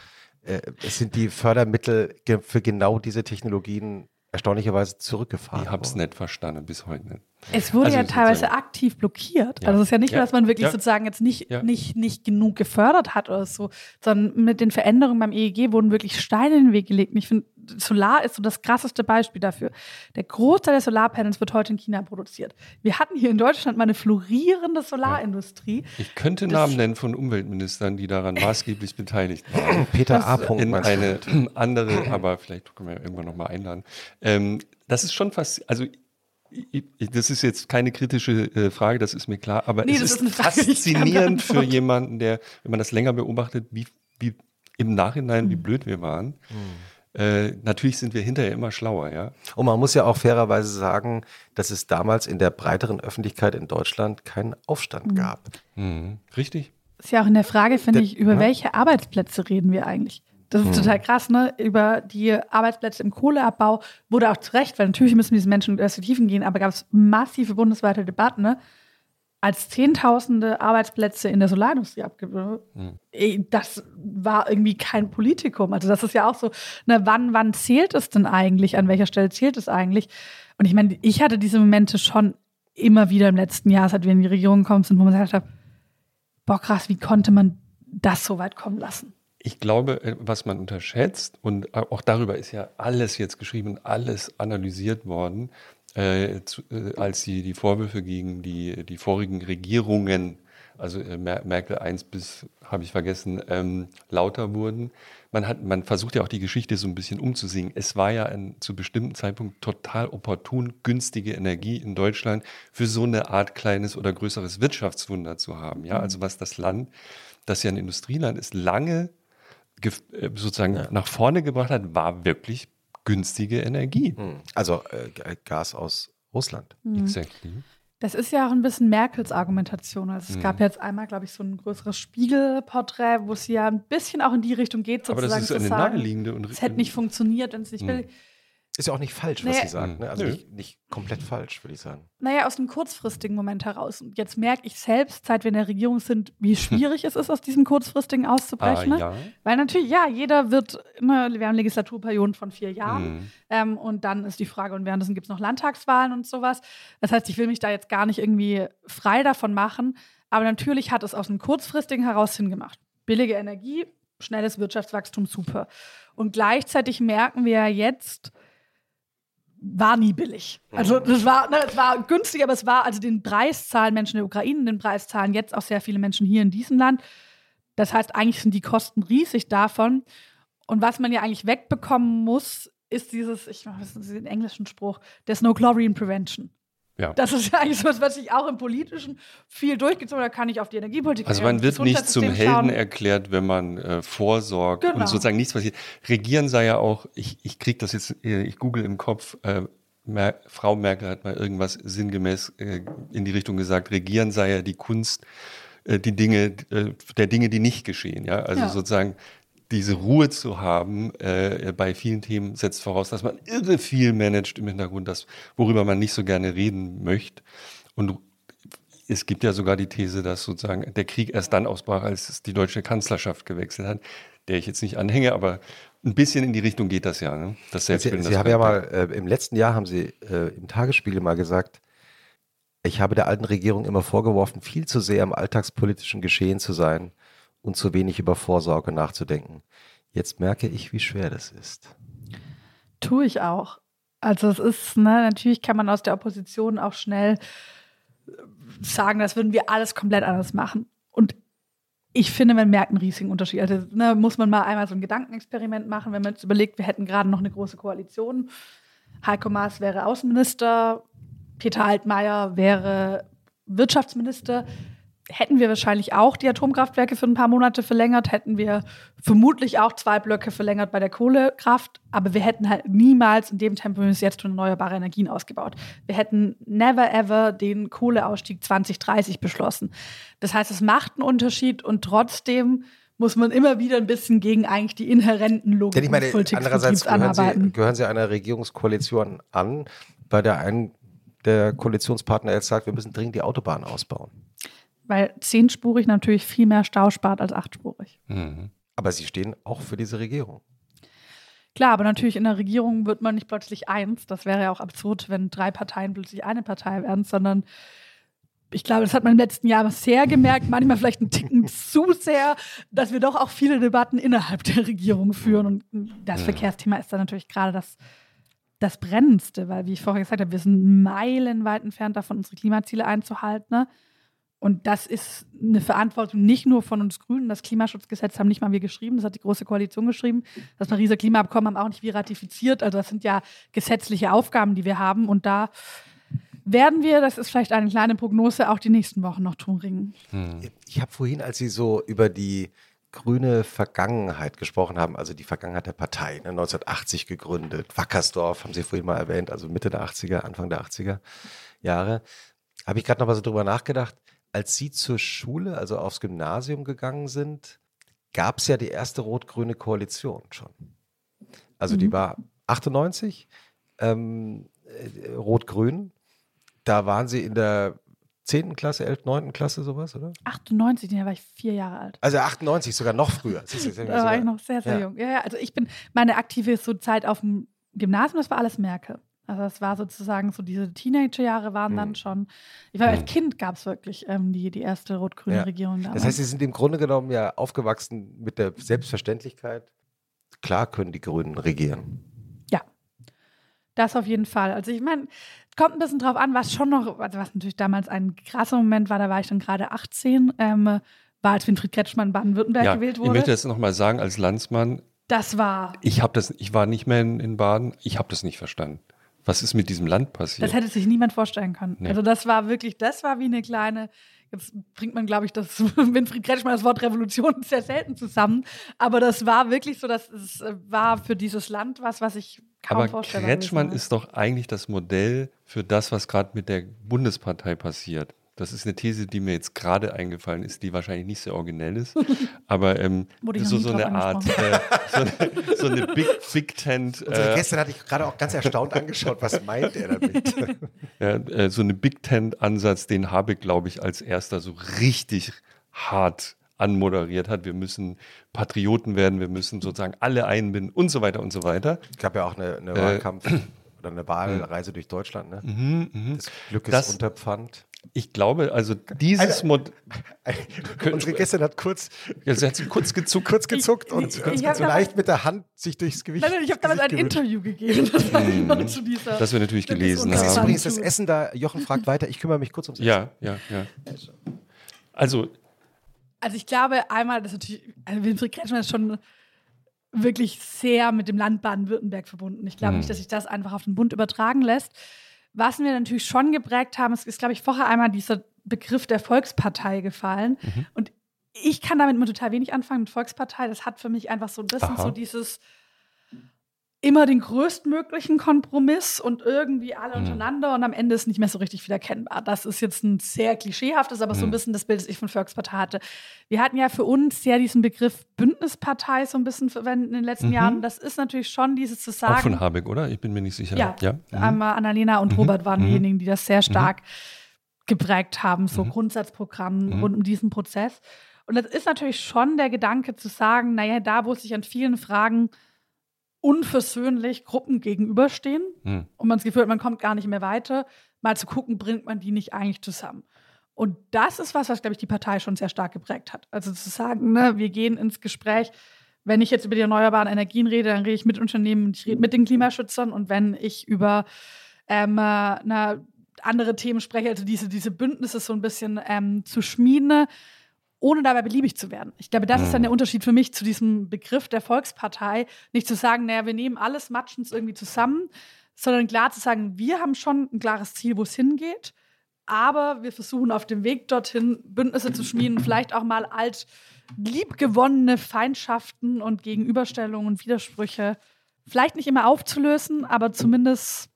äh, es sind die Fördermittel für genau diese Technologien erstaunlicherweise zurückgefahren. Ich habe es nicht verstanden, bis heute nicht. Es wurde Also ja teilweise sozusagen- aktiv blockiert. Ja. Also es ist ja nicht, Ja. dass man wirklich Ja. sozusagen jetzt nicht, Ja. nicht, nicht genug gefördert hat oder so, sondern mit den Veränderungen beim EEG wurden wirklich Steine in den Weg gelegt. Und ich finde, Solar ist so das krasseste Beispiel dafür. Der Großteil der Solarpanels wird heute in China produziert. Wir hatten hier in Deutschland mal eine florierende Solarindustrie. Ich könnte Das- Namen nennen von Umweltministern, die daran maßgeblich beteiligt waren. [LAUGHS] Peter A. Punkt, in eine [CLEARS THROAT] andere, aber vielleicht können wir irgendwann nochmal einladen. Ähm, das ist schon fast, also das ist jetzt keine kritische äh, Frage, das ist mir klar, aber Nee, es ist, ist faszinierend für jemanden, der, wenn man das länger beobachtet, wie, wie im Nachhinein, Mhm. wie blöd wir waren. Äh, natürlich sind wir hinterher immer schlauer, ja. Und man muss ja auch fairerweise sagen, dass es damals in der breiteren Öffentlichkeit in Deutschland keinen Aufstand gab. Mhm. Richtig? Ist ja auch in der Frage, finde ich, über ja. welche Arbeitsplätze reden wir eigentlich? Das ist total krass, ne? Über die Arbeitsplätze im Kohleabbau wurde auch zu Recht, weil natürlich müssen diese Menschen in Perspektiven gehen, aber gab es massive bundesweite Debatten, ne? Als Zehntausende Arbeitsplätze in der Solarindustrie abgegeben Ey, Das war irgendwie kein Politikum. Also, das ist ja auch so, ne, wann, wann zählt es denn eigentlich? An welcher Stelle zählt es eigentlich? Und ich meine, ich hatte diese Momente schon immer wieder im letzten Jahr, seit wir in die Regierung gekommen sind, wo man gesagt hat, boah, krass, wie konnte man das so weit kommen lassen? Ich glaube, äh, was man unterschätzt, und auch darüber ist ja alles jetzt geschrieben, alles analysiert worden, äh, zu, äh, als die, die Vorwürfe gegen die, die vorigen Regierungen, also äh, Mer Merkel 1 bis, habe ich vergessen, ähm, lauter wurden. Man, hat, man versucht ja auch die Geschichte so ein bisschen umzusingen. Es war ja ein, zu bestimmten Zeitpunkt total opportun, günstige Energie in Deutschland für so eine Art kleines oder größeres Wirtschaftswunder zu haben. Ja, also was das Land, das ja ein Industrieland ist, lange äh, sozusagen nach vorne gebracht hat, war wirklich günstige Energie. Hm. Also äh, Gas aus Russland. Exactly. Das ist ja auch ein bisschen Merkels Argumentation. Also es gab jetzt einmal, glaube ich, so ein größeres Spiegelporträt, wo es ja ein bisschen auch in die Richtung geht, Aber sozusagen das ist eine sagen, naheliegende und es hätte nicht funktioniert, wenn es nicht will. Ist ja auch nicht falsch, was Nee. sie sagt. Ne? Also nicht, nicht komplett falsch, würde ich sagen. Naja, aus einem kurzfristigen Moment heraus. Und jetzt merke ich selbst, seit wir in der Regierung sind, wie schwierig es ist, aus diesem kurzfristigen Ah, auszubrechen. ne? ja. Weil natürlich, ja, jeder wird, ne, wir haben Legislaturperioden von vier Jahren. Mhm. Ähm, und dann ist die Frage, und währenddessen gibt es noch Landtagswahlen und sowas. Das heißt, ich will mich da jetzt gar nicht irgendwie frei davon machen. Aber natürlich hat es aus einem kurzfristigen heraus Sinn gemacht. Billige Energie, schnelles Wirtschaftswachstum, super. Und gleichzeitig merken wir ja jetzt, war nie billig. Also das war, ne, es war günstig, aber es war, also den Preis zahlen Menschen in der Ukraine, den Preis zahlen jetzt auch sehr viele Menschen hier in diesem Land. Das heißt, eigentlich sind die Kosten riesig davon. Und was man ja eigentlich wegbekommen muss, ist dieses, ich weiß nicht, den englischen Spruch, there's no glory in prevention. Ja. Das ist ja eigentlich so, was sich auch im Politischen viel durchgezogen hat. Da kann ich auf die Energiepolitik Also ich man wird nicht zum Helden schauen. erklärt, wenn man äh, vorsorgt Genau. und sozusagen nichts passiert. Regieren sei ja auch, ich, ich kriege das jetzt, äh, ich google im Kopf, äh, Mer Frau Merkel hat mal irgendwas sinngemäß äh, in die Richtung gesagt, Regieren sei ja die Kunst, äh, die Dinge, äh, der Dinge, die nicht geschehen. Ja? Also Ja. sozusagen diese Ruhe zu haben äh, bei vielen Themen setzt voraus, dass man irre viel managt im Hintergrund, das, worüber man nicht so gerne reden möchte. Und es gibt ja sogar die These, dass sozusagen der Krieg erst dann ausbrach, als die deutsche Kanzlerschaft gewechselt hat, der ich jetzt nicht anhänge, aber ein bisschen in die Richtung geht das ja. Ne? Das Sie, Sie haben ja mal, äh, im letzten Jahr haben Sie äh, im Tagesspiegel mal gesagt, ich habe der alten Regierung immer vorgeworfen, viel zu sehr im alltagspolitischen Geschehen zu sein und zu wenig über Vorsorge nachzudenken. Jetzt merke ich, wie schwer das ist. Tue ich auch. Also es ist, ne, natürlich kann man aus der Opposition auch schnell äh, sagen, das würden wir alles komplett anders machen. Und ich finde, man merkt einen riesigen Unterschied. Also ne, muss man mal einmal so ein Gedankenexperiment machen, wenn man jetzt überlegt, wir hätten gerade noch eine große Koalition. Heiko Maas wäre Außenminister, Peter Altmaier wäre Wirtschaftsminister. Hätten wir wahrscheinlich auch die Atomkraftwerke für ein paar Monate verlängert, hätten wir vermutlich auch zwei Blöcke verlängert bei der Kohlekraft, aber wir hätten halt niemals in dem Tempo, wie wir es jetzt tun, erneuerbare Energien ausgebaut. Wir hätten never ever den Kohleausstieg 2030 beschlossen. Das heißt, es macht einen Unterschied und trotzdem muss man immer wieder ein bisschen gegen eigentlich die inhärenten Logik Denn ich meine, andererseits gehören Sie, gehören Sie einer Regierungskoalition an, bei der einen der Koalitionspartner jetzt sagt, wir müssen dringend die Autobahn ausbauen. Weil zehnspurig natürlich viel mehr Stau spart als achtspurig. Mhm. Aber Sie stehen auch für diese Regierung. Klar, aber natürlich in der Regierung wird man nicht plötzlich eins. Das wäre ja auch absurd, wenn drei Parteien plötzlich eine Partei werden, sondern ich glaube, das hat man im letzten Jahr sehr gemerkt, manchmal vielleicht einen Ticken [LAUGHS] zu sehr, dass wir doch auch viele Debatten innerhalb der Regierung führen. Und das Verkehrsthema ist dann natürlich gerade das, das Brennendste, weil, wie ich vorher gesagt habe, wir sind meilenweit entfernt davon, unsere Klimaziele einzuhalten. Ne? Und das ist eine Verantwortung nicht nur von uns Grünen. Das Klimaschutzgesetz haben nicht mal wir geschrieben, das hat die Große Koalition geschrieben. Das Pariser Klimaabkommen haben auch nicht wir ratifiziert. Also das sind ja gesetzliche Aufgaben, die wir haben. Und da werden wir, das ist vielleicht eine kleine Prognose, auch die nächsten Wochen noch tun ringen. Hm. Ich habe vorhin, als Sie so über die grüne Vergangenheit gesprochen haben, also die Vergangenheit der Partei, ne, 1980 gegründet, Wackersdorf haben Sie vorhin mal erwähnt, also Mitte der 80er, Anfang der 80er Jahre, habe ich gerade noch mal so drüber nachgedacht, als Sie zur Schule, also aufs Gymnasium gegangen sind, gab es ja die erste rot-grüne Koalition schon. Also mhm. die war 98, ähm, äh, rot-grün da waren Sie in der 10. Klasse, 11., 9. Klasse, sowas, oder? 98, da war ich vier Jahre alt. Also 98, sogar noch früher. [LAUGHS] da war ich noch sehr, sehr ja. jung. Ja, ja, also ich bin, meine aktive so Zeit auf dem Gymnasium, das war alles Merke. Also das war sozusagen so diese Teenagerjahre waren hm. dann schon. Ich war hm. als Kind gab es wirklich ähm, die, die erste rot-grüne ja. Regierung damals. Das heißt, Sie sind im Grunde genommen ja aufgewachsen mit der Selbstverständlichkeit. Klar können die Grünen regieren. Ja, das auf jeden Fall. Also ich meine, kommt ein bisschen drauf an, was schon noch, also was natürlich damals ein krasser Moment war, da war ich dann gerade 18, ähm, war als Winfried Kretschmann Baden-Württemberg ja, gewählt wurde. Ich möchte das nochmal sagen als Landsmann. Das war. Ich habe das, ich war nicht mehr in, in Baden, ich habe das nicht verstanden. Was ist mit diesem Land passiert? Das hätte sich niemand vorstellen können. Nee. Also das war wirklich, das war wie eine kleine, jetzt bringt man, glaube ich, das [LAUGHS] Winfried Kretschmann das Wort Revolution sehr selten zusammen. Aber das war wirklich so, dass es äh, war für dieses Land was, was ich kaum Aber Kretschmann ist doch eigentlich das Modell für das, was gerade mit der Bundespartei passiert. Das ist eine These, die mir jetzt gerade eingefallen ist, die wahrscheinlich nicht sehr originell ist. [LAUGHS] Aber ähm, so, so eine Art, äh, so, eine, so eine Big, Big Tent. Unsere äh, Gäste hatte ich gerade auch ganz erstaunt angeschaut, was meint er damit? [LAUGHS] ja, äh, so eine Big Tent-Ansatz, den habe ich, glaube ich, als erster so richtig hart anmoderiert hat. Wir müssen Patrioten werden, wir müssen sozusagen alle einbinden und so weiter und so weiter. Es gab ja auch eine, eine äh, Wahlkampf [CLEARS THROAT] oder eine Wahlreise durch Deutschland. Ne? Mhm, mh. Das Glück ist das, unter Pfand. Ich glaube, also dieses Mod. [LAUGHS] Unsere Gästin hat kurz, ja, sie hat sie kurz gezuckt, kurz gezuckt ich, und ich, ich so leicht mit der Hand sich durchs Gewicht. Nein, nein, ich habe damals ein gewünscht. Interview gegeben. Das, mm, zu dieser, das wir natürlich gelesen haben. Das ist übrigens das Essen da. Jochen fragt weiter. Ich kümmere mich kurz ums Essen. Ja, ja, ja. Also also ich glaube einmal, dass natürlich, also Winfried Kretschmann ist schon wirklich sehr mit dem Land Baden-Württemberg verbunden. Ich glaube mhm. nicht, dass sich das einfach auf den Bund übertragen lässt. Was wir natürlich schon geprägt haben, ist, ist glaube ich, vorher einmal dieser Begriff der Volkspartei gefallen. Mhm. Und ich kann damit immer total wenig anfangen mit Volkspartei. Das hat für mich einfach so ein bisschen Aha. so dieses immer den größtmöglichen Kompromiss und irgendwie alle mhm. untereinander und am Ende ist nicht mehr so richtig viel erkennbar. Das ist jetzt ein sehr klischeehaftes, aber mhm. so ein mhm. bisschen das Bild, das ich von Volkspartei hatte. Wir hatten ja für uns ja diesen Begriff Bündnispartei so ein bisschen verwendet in den letzten mhm. Jahren. Das ist natürlich schon dieses zu sagen. Auch von Habeck, oder? Ich bin mir nicht sicher. Ja, ja. Mhm. einmal Annalena und mhm. Robert waren diejenigen, die das sehr stark geprägt haben, so Grundsatzprogramm rund um diesen Prozess. Und das ist natürlich schon der Gedanke zu sagen, naja, da, wo sich an vielen Fragen unversöhnlich Gruppen gegenüberstehen hm. und man das Gefühl hat, man kommt gar nicht mehr weiter, mal zu gucken, bringt man die nicht eigentlich zusammen. Und das ist was, was, glaube ich, die Partei schon sehr stark geprägt hat. Also zu sagen, ne, wir gehen ins Gespräch, wenn ich jetzt über die erneuerbaren Energien rede, dann rede ich mit Unternehmen, ich rede mit den Klimaschützern und wenn ich über ähm, na, andere Themen spreche, also diese, diese Bündnisse so ein bisschen ähm, zu schmieden, ohne dabei beliebig zu werden. Ich glaube, das ist dann der mhm. Unterschied für mich zu diesem Begriff der Volkspartei. Nicht zu sagen, naja, wir nehmen alles, matschen es irgendwie zusammen, sondern klar zu sagen, wir haben schon ein klares Ziel, wo es hingeht, aber wir versuchen auf dem Weg dorthin Bündnisse zu schmieden, vielleicht auch mal alt liebgewonnene Feindschaften und Gegenüberstellungen und Widersprüche vielleicht nicht immer aufzulösen, aber zumindest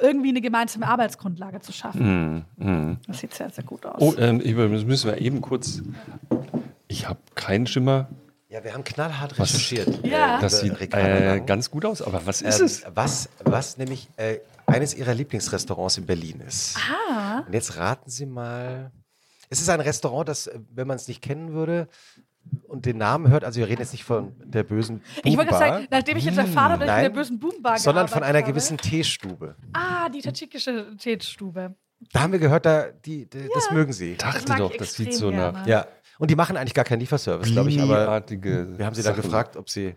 irgendwie eine gemeinsame Arbeitsgrundlage zu schaffen. Mm, mm. Das sieht sehr, sehr gut aus. Oh, ähm, das müssen wir eben kurz. Ich habe keinen Schimmer. Ja, wir haben knallhart recherchiert. Ja. Äh, das sieht äh, ganz gut aus, aber was ist ähm, es? Was, was nämlich äh, eines ihrer Lieblingsrestaurants in Berlin ist. Ah. Und jetzt raten Sie mal. Es ist ein Restaurant, das, äh, wenn man es nicht kennen würde, und den Namen hört, also wir reden jetzt nicht von der bösen Ich wollte sagen, nachdem ich jetzt erfahren habe, dass ich in der bösen Boombar sondern von einer habe. gewissen Teestube. Ah, die tadschikische Teestube. Da haben wir gehört, da, die, die, das mögen sie. dachte mag doch, das sieht so nach. Ja. Und die machen eigentlich gar keinen Lieferservice, glaube ich, aber wir haben sie dann Sachen. gefragt, ob sie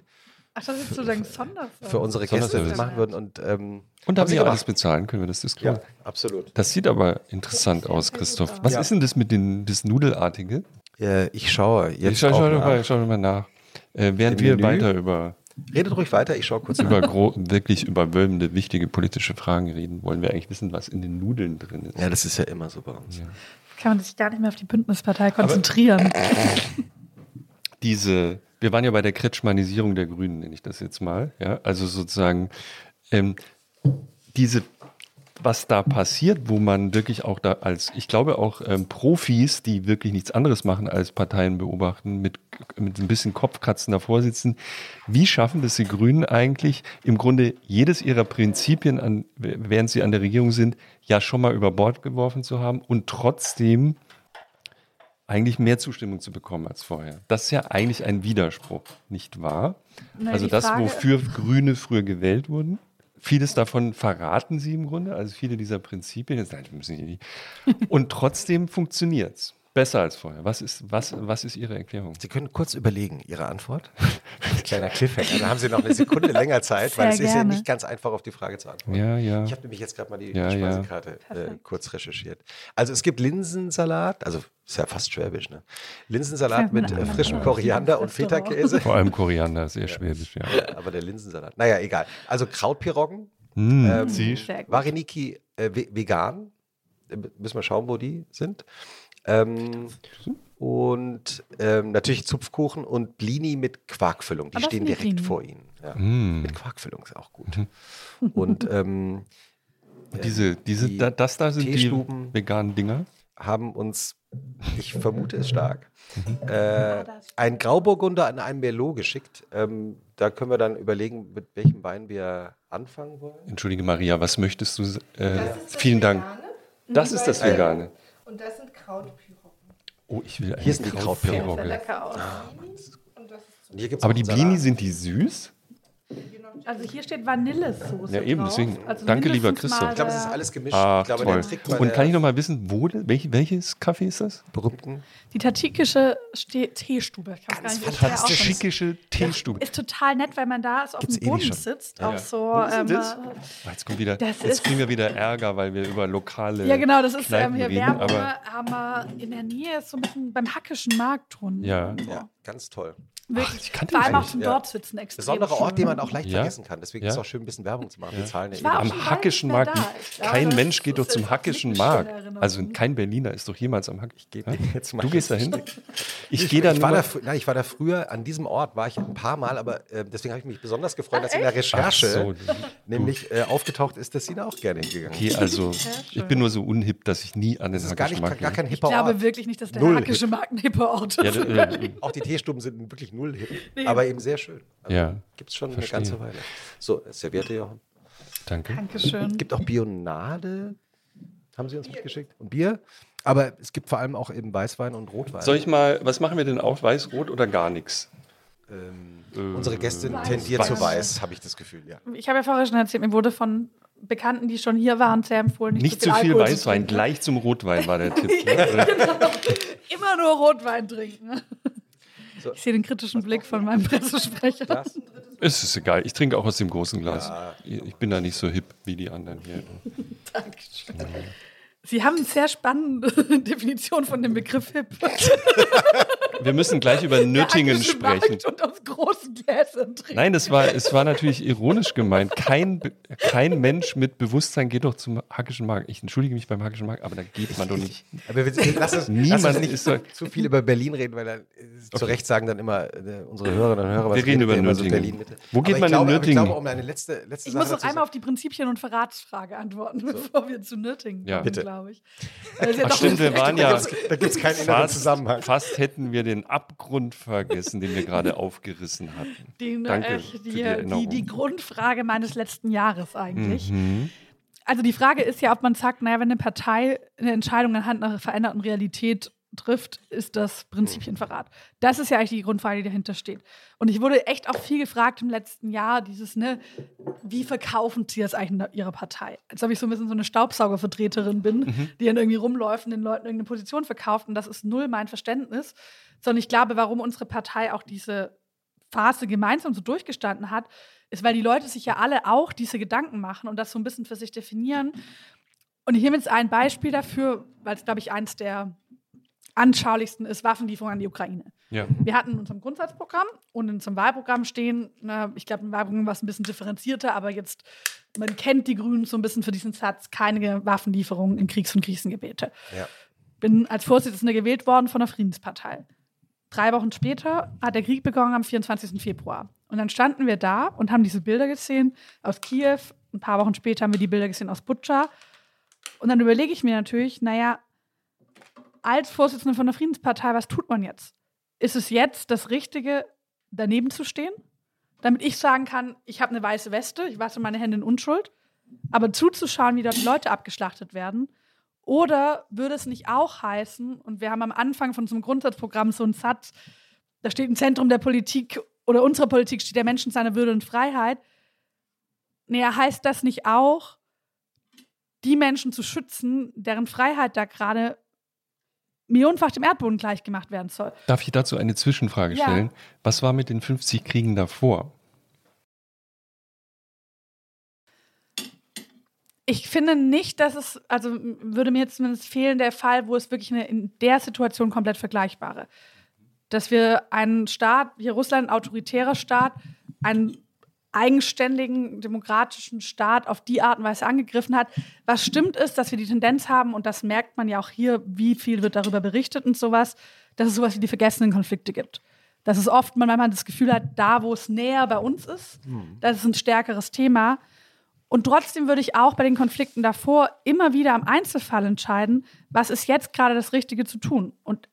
Ach, das ist sozusagen Sonderservice. für unsere Gäste das Sonderservice. machen würden. Und, ähm, Und haben sie alles gemacht. bezahlen? Können wir das diskutieren? Ja, absolut. Das sieht aber interessant aus, Christoph. Was Ja. ist denn das mit den, das Nudelartige? Äh, ich schaue jetzt ich schau, auch schau, nach. mal, nach. Äh, während Im wir Menü? weiter über, Redet ruhig weiter, ich schaue kurz über wirklich überwölbende, wichtige politische Fragen reden, wollen wir eigentlich wissen, was in den Nudeln drin ist. Ja, das ist ja immer so bei uns. Kann man sich gar nicht mehr auf die Bündnispartei konzentrieren. [LAUGHS] diese, wir waren ja bei der Kretschmanisierung der Grünen, nenne ich das jetzt mal. Ja, also sozusagen ähm, diese, was da passiert, wo man wirklich auch da als, ich glaube auch ähm, Profis, die wirklich nichts anderes machen als Parteien beobachten, mit, mit ein bisschen Kopfkratzen davor sitzen, wie schaffen das die Grünen eigentlich, im Grunde jedes ihrer Prinzipien, an, während sie an der Regierung sind, ja schon mal über Bord geworfen zu haben und trotzdem eigentlich mehr Zustimmung zu bekommen als vorher. Das ist ja eigentlich ein Widerspruch, nicht wahr? Na, also das, Frage- wofür Grüne früher gewählt wurden. Vieles davon verraten sie im Grunde, also viele dieser Prinzipien. Und trotzdem funktioniert es. Besser als vorher. Was ist, was, was ist Ihre Erklärung? Sie können kurz überlegen, Ihre Antwort. [LAUGHS] Kleiner Cliffhanger. Dann haben Sie noch eine Sekunde länger Zeit, Sehr weil es ist ja gerne. nicht ganz einfach, auf die Frage zu antworten. Ja, ja. Ich habe nämlich jetzt gerade mal die Ja, ja. Speisekarte äh, kurz recherchiert. Also es gibt Linsensalat, also ist ja fast schwäbisch, ne? Linsensalat Ja, mit äh, frischem Koriander und. Feta-Käse. Vor allem Koriander, sehr schwäbisch, ja. Ja, [LAUGHS] aber der Linsensalat. Naja, egal. Also Krautpiroggen, Mm, Ähm, siehst? Sehr gut. Vareniki äh, ve- vegan. Äh, Müssen wir schauen, wo die sind. Ähm, und ähm, natürlich Zupfkuchen und Blini mit Quarkfüllung. Die das stehen direkt Blini. vor Ihnen. Ja. Mm. Mit Quarkfüllung ist auch gut. Und ähm, [LAUGHS] Diese, diese, die da, das da sind die veganen Dinger. haben uns, ich vermute es stark, Mhm. äh, ein Grauburgunder an einem Merlot geschickt. Ähm, da können wir dann überlegen, mit welchem Wein wir anfangen wollen. Entschuldige Maria, was möchtest du? Äh, vielen Dank. Das ist das Vegane. Und das sind Krautpyrogen. Oh, ich will Hier sind die Krautpirogge. lecker aus. Und hier gibt's Aber die Blini sind die süß? Also hier steht Vanillesoße. Ja, eben, drauf. deswegen. Also Danke, lieber Christoph. Ich glaube, es ist der- alles gemischt. Ah, ich glaube, toll. der Trick bei Und der kann ich noch mal wissen, wo, welch, welches Kaffee ist das? berühmten Die tadschikische Ste Teestube. Ich weiß gar nicht, wie der ausspricht. Tadschikische Teestube. Ist total nett, weil man da ist auf Gibt's dem ewig Boden sitzt. Ja. Auch so. Ähm, das? Ah, Jetzt, kommt wieder, Das jetzt ist- kriegen wir wieder Ärger, weil wir über lokale ja, genau, das ist ähm, hier reden. Werbung, Aber haben wir in der Nähe, ist so ein bisschen beim Hackischen Markt drunten. ja, Ja, ganz toll. Wirklich. ich kannte Vor allem auch zum Ja. dort sitzen extrem. Besonderer Ort, den man auch leicht Ja. vergessen kann. Deswegen Ja. ist es auch schön, ein bisschen Werbung zu machen. Wir zahlen ja Ich war eh. am Hackischen Markt. Ich Kein Mensch geht ist doch zum Hackischen Markt. Also kein Berliner ist doch jemals am Hack. Ich geh Hä? jetzt mal Du gehst da hin? hin. Ich gehe da ich, war nur. da, frü- nein, ich war da früher, an diesem Ort war ich ein paar Mal, aber äh, deswegen habe ich mich besonders gefreut, dass in der Recherche so, nämlich äh, aufgetaucht ist, dass sie da auch gerne hingegangen Okay, also ich bin nur so unhip, dass ich nie an den ist Hackischen Markt gar gehe. Ich glaube wirklich nicht, dass der Null Hackische Markt ein hipper Ort ist. Äh. Auch die Teestuben sind wirklich null hip, [LAUGHS] aber eben sehr schön. Also Ja, Gibt es schon verstehe. eine ganze Weile. So, Serviette, Jochen. danke. Dankeschön. gibt auch Bionade, haben sie uns mitgeschickt. Und Bier. Aber es gibt vor allem auch eben Weißwein und Rotwein. Soll ich mal, was machen wir denn auf? Weiß, Rot oder gar nichts? Ähm, Unsere Gästin tendiert Weiß. zu weiß, habe ich das Gefühl, ja. Ich habe ja vorher schon erzählt, mir wurde von Bekannten, die schon hier waren, sehr empfohlen, nicht, Nicht zu viel Alkohol zu Weißwein, trinken. gleich zum Rotwein war der [LAUGHS] Tipp. Immer nur Rotwein trinken. So. Ich sehe den kritischen Blick von meinem [LAUGHS] Pressesprecher. Glas? Es ist egal, ich trinke auch aus dem großen Glas. Ich bin da nicht so hip wie die anderen hier. [LAUGHS] Dankeschön. Sie haben eine sehr spannende [LAUGHS] Definition von dem Begriff Hip. Wir müssen gleich über Nürtingen Hackische sprechen. Markt Und aus großen Gläsern trinken. Nein, das war, es war natürlich ironisch gemeint. Kein, kein Mensch mit Bewusstsein geht doch zum Hackischen Markt. Ich entschuldige mich beim Hackischen Markt, aber da geht man doch nicht. [LAUGHS] Aber wir, lassen uns, Niemand lass uns nicht so- zu viel über Berlin reden, weil dann äh, zu Recht sagen dann immer äh, unsere Hörerinnen und Hörer, was Wir reden über immer so Nürtingen. Berlin-Mitte. Wo geht Aber man ich glaube, in aber ich Nürtingen? glaube, um eine letzte, letzte Ich Sache muss noch einmal auf die Prinzipien- und Verratsfrage antworten, [LAUGHS] bevor wir zu Nürtingen Ja. kommen, Bitte. Glaube ich. Ach stimmt, wir waren ja [LAUGHS] Da gibt es keinen inneren fast, Zusammenhang. fast hätten wir den Abgrund vergessen, den wir gerade aufgerissen hatten. Die, Danke äh, für die, die die, die Grundfrage meines letzten Jahres eigentlich. Mhm. Also die Frage ist ja, ob man sagt, naja, wenn eine Partei eine Entscheidung anhand einer veränderten Realität trifft, ist das Prinzipienverrat. Das ist ja eigentlich die Grundfrage, die dahinter steht. Und ich wurde echt auch viel gefragt im letzten Jahr, dieses, ne, wie verkaufen sie das eigentlich in ihrer Partei? Als ob ich so ein bisschen so eine Staubsaugervertreterin bin, mhm. die dann irgendwie rumläuft und den Leuten irgendeine Position verkauft. Und das ist null mein Verständnis. Sondern ich glaube, warum unsere Partei auch diese Phase gemeinsam so durchgestanden hat, ist, weil die Leute sich ja alle auch diese Gedanken machen und das so ein bisschen für sich definieren. Und ich nehme jetzt ein Beispiel dafür, weil es, glaube ich, eins der anschaulichsten ist Waffenlieferung an die Ukraine. Ja. Wir hatten in unserem Grundsatzprogramm und in unserem Wahlprogramm stehen, na, ich glaube, im Wahlprogramm war es ein bisschen differenzierter, aber jetzt, man kennt die Grünen so ein bisschen für diesen Satz, keine Waffenlieferung in Kriegs- und Krisengebete. Ja. Bin als Vorsitzende gewählt worden von der Friedenspartei. Drei Wochen später hat der Krieg begonnen am 24. Februar. Und dann standen wir da und haben diese Bilder gesehen aus Kiew. Ein paar Wochen später haben wir die Bilder gesehen aus Butscha. Und dann überlege ich mir natürlich, naja, als Vorsitzende von der Friedenspartei, was tut man jetzt? Ist es jetzt das Richtige, daneben zu stehen? Damit ich sagen kann, ich habe eine weiße Weste, ich wasche meine Hände in Unschuld, aber zuzuschauen, wie dort Leute abgeschlachtet werden. Oder würde es nicht auch heißen, und wir haben am Anfang von unserem Grundsatzprogramm so einen Satz, da steht im Zentrum der Politik oder unserer Politik steht der Mensch in seiner Würde und Freiheit. Naja, heißt das nicht auch, die Menschen zu schützen, deren Freiheit da gerade millionenfach dem Erdboden gleichgemacht werden soll. Darf ich dazu eine Zwischenfrage ja. stellen? Was war mit den 50 Kriegen davor? Ich finde nicht, dass es, also würde mir jetzt zumindest fehlen, der Fall, wo es wirklich eine, in der Situation komplett vergleichbare. Dass wir einen Staat, hier Russland, ein autoritärer Staat, einen eigenständigen demokratischen Staat auf die Art und Weise angegriffen hat. Was stimmt ist, dass wir die Tendenz haben, und das merkt man ja auch hier, wie viel wird darüber berichtet und sowas, dass es sowas wie die vergessenen Konflikte gibt. Dass es oft, man, man das Gefühl hat, da, wo es näher bei uns ist, mhm. das ist ein stärkeres Thema. Und trotzdem würde ich auch bei den Konflikten davor immer wieder am Einzelfall entscheiden, was ist jetzt gerade das Richtige zu tun. Und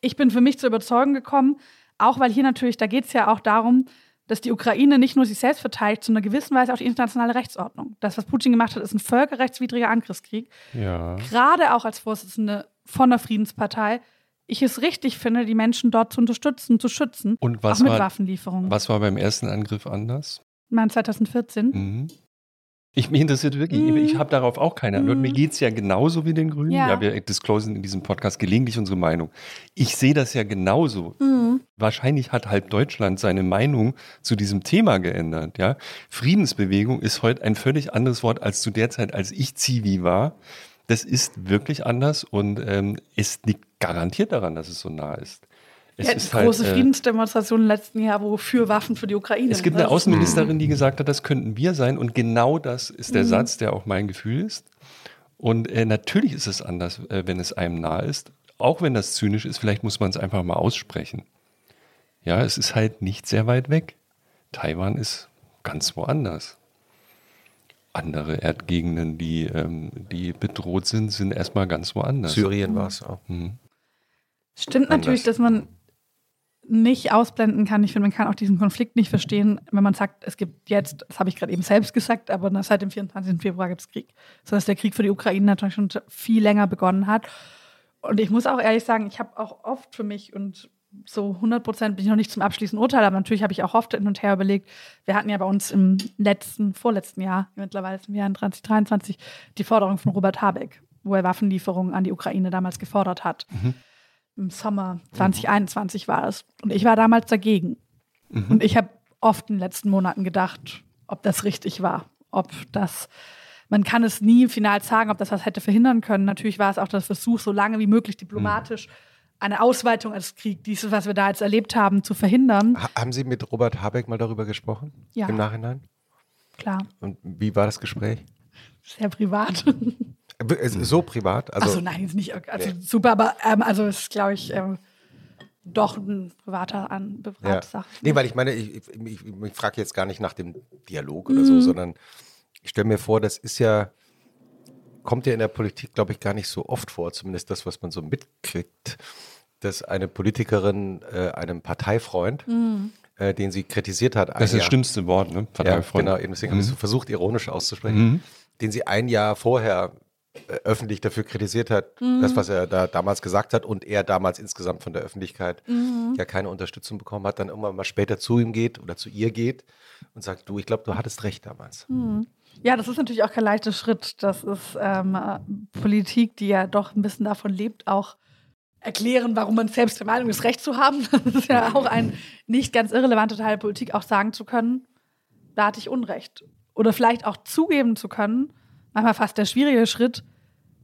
ich bin für mich zur Überzeugung gekommen, auch weil hier natürlich, da geht es ja auch darum, dass die Ukraine nicht nur sich selbst verteidigt, sondern gewissen Weise auch die internationale Rechtsordnung. Das, was Putin gemacht hat, ist ein völkerrechtswidriger Angriffskrieg. Ja. Gerade auch als Vorsitzende von der Friedenspartei ich es richtig finde, die Menschen dort zu unterstützen, zu schützen. Und was auch mit war, Waffenlieferungen. Was war beim ersten Angriff anders? Mein 2014. Mhm. Ich, mich interessiert wirklich, mm. ich habe darauf auch keine Antwort. Mm. Mir geht es ja genauso wie den Grünen. Ja. ja. wir disclosen in diesem Podcast gelegentlich unsere Meinung. Ich sehe das ja genauso. Mm. Wahrscheinlich hat halb Deutschland seine Meinung zu diesem Thema geändert. Ja? Friedensbewegung ist heute ein völlig anderes Wort als zu der Zeit, als ich Zivi war. Das ist wirklich anders und ähm, es liegt garantiert daran, dass es so nah ist. Es ja, ist große halt, Friedensdemonstration im letzten Jahr, wo für Waffen für die Ukraine. Es gibt eine Außenministerin, die gesagt hat, das könnten wir sein. Und genau das ist der mhm. Satz, der auch mein Gefühl ist. Und äh, natürlich ist es anders, äh, wenn es einem nah ist. Auch wenn das zynisch ist, vielleicht muss man es einfach mal aussprechen. Ja, es ist halt nicht sehr weit weg. Taiwan ist ganz woanders. Andere Erdgegenden, die, ähm, die bedroht sind, sind erstmal ganz woanders. Syrien war es auch. Mhm. Stimmt Anders. natürlich, dass man nicht ausblenden kann. Ich finde, man kann auch diesen Konflikt nicht verstehen, wenn man sagt, es gibt jetzt, das habe ich gerade eben selbst gesagt, aber seit dem 24. Februar gibt es Krieg. So dass der Krieg für die Ukraine natürlich schon viel länger begonnen hat. Und ich muss auch ehrlich sagen, ich habe auch oft für mich und so 100 Prozent bin ich noch nicht zum abschließenden Urteil, aber natürlich habe ich auch oft hin und her überlegt. Wir hatten ja bei uns im letzten, vorletzten Jahr, mittlerweile im Jahr 2023, die Forderung von Robert Habeck, wo er Waffenlieferungen an die Ukraine damals gefordert hat. Mhm im Sommer 2021 mhm. war es. Und ich war damals dagegen. Mhm. Und ich habe oft in den letzten Monaten gedacht, ob das richtig war, ob das man kann es nie final sagen, ob das was hätte verhindern können. Natürlich war es auch der Versuch, so lange wie möglich diplomatisch mhm. eine Ausweitung als Krieg, dieses, was wir da jetzt erlebt haben, zu verhindern. Ha haben Sie mit Robert Habeck mal darüber gesprochen? Ja. Im Nachhinein? Klar. Und wie war das Gespräch? Sehr privat. [LAUGHS] So privat? Also, Achso, nein, ist nicht also nee. super, aber ähm, also ist, glaube ich, ähm, doch ein privater an ja. Sache. Nee, weil ich meine, ich, ich, ich, ich frage jetzt gar nicht nach dem Dialog oder mhm. so, sondern ich stelle mir vor, das ist ja, kommt ja in der Politik, glaube ich, gar nicht so oft vor, zumindest das, was man so mitkriegt, dass eine Politikerin äh, einem Parteifreund, mhm. äh, den sie kritisiert hat, das ist das schlimmste Wort, ne? Parteifreund. Ja, genau, deswegen mhm. habe ich so versucht, ironisch auszusprechen, mhm. den sie ein Jahr vorher öffentlich dafür kritisiert hat, mhm. das, was er da damals gesagt hat und er damals insgesamt von der Öffentlichkeit mhm. ja keine Unterstützung bekommen hat, dann irgendwann mal später zu ihm geht oder zu ihr geht und sagt, du, ich glaube, du hattest recht damals. Mhm. Ja, das ist natürlich auch kein leichter Schritt. Das ist ähm, Politik, die ja doch ein bisschen davon lebt, auch erklären, warum man selbst der Meinung ist, Recht zu haben. [LAUGHS] Das ist ja auch ein nicht ganz irrelevanter Teil der Politik, auch sagen zu können, da hatte ich Unrecht. Oder vielleicht auch zugeben zu können, manchmal fast der schwierige Schritt,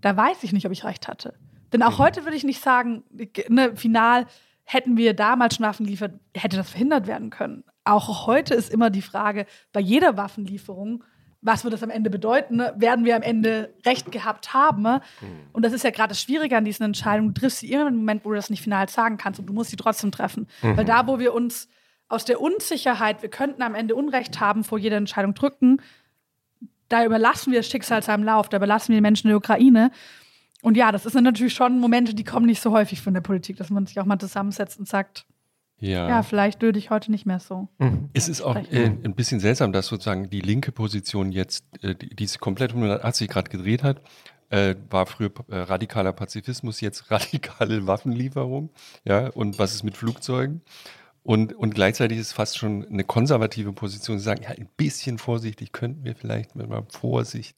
da weiß ich nicht, ob ich recht hatte. Denn auch mhm. heute würde ich nicht sagen, ne, final hätten wir damals schon Waffen geliefert, hätte das verhindert werden können. Auch heute ist immer die Frage, bei jeder Waffenlieferung, was wird das am Ende bedeuten? Ne? Werden wir am Ende Recht gehabt haben? Ne? Mhm. Und das ist ja gerade das Schwierige an diesen Entscheidungen. Du triffst sie immer im Moment, wo du das nicht final sagen kannst und du musst sie trotzdem treffen. Mhm. Weil da, wo wir uns aus der Unsicherheit, wir könnten am Ende Unrecht haben, vor jeder Entscheidung drücken, da überlassen wir das Schicksal seinem Lauf, da überlassen wir die Menschen der Ukraine. Und ja, das sind natürlich schon Momente, die kommen nicht so häufig von der Politik, dass man sich auch mal zusammensetzt und sagt, ja, ja vielleicht würde ich heute nicht mehr so. Mhm. Es ist auch äh, ein bisschen seltsam, dass sozusagen die linke Position jetzt, äh, die, die sich komplett 180 Grad gedreht hat, äh, war früher äh, radikaler Pazifismus, jetzt [LAUGHS] radikale Waffenlieferung. Ja, und was ist mit Flugzeugen? Und, und gleichzeitig ist es fast schon eine konservative Position, zu sagen, ja, ein bisschen vorsichtig könnten wir vielleicht mit mal Vorsicht,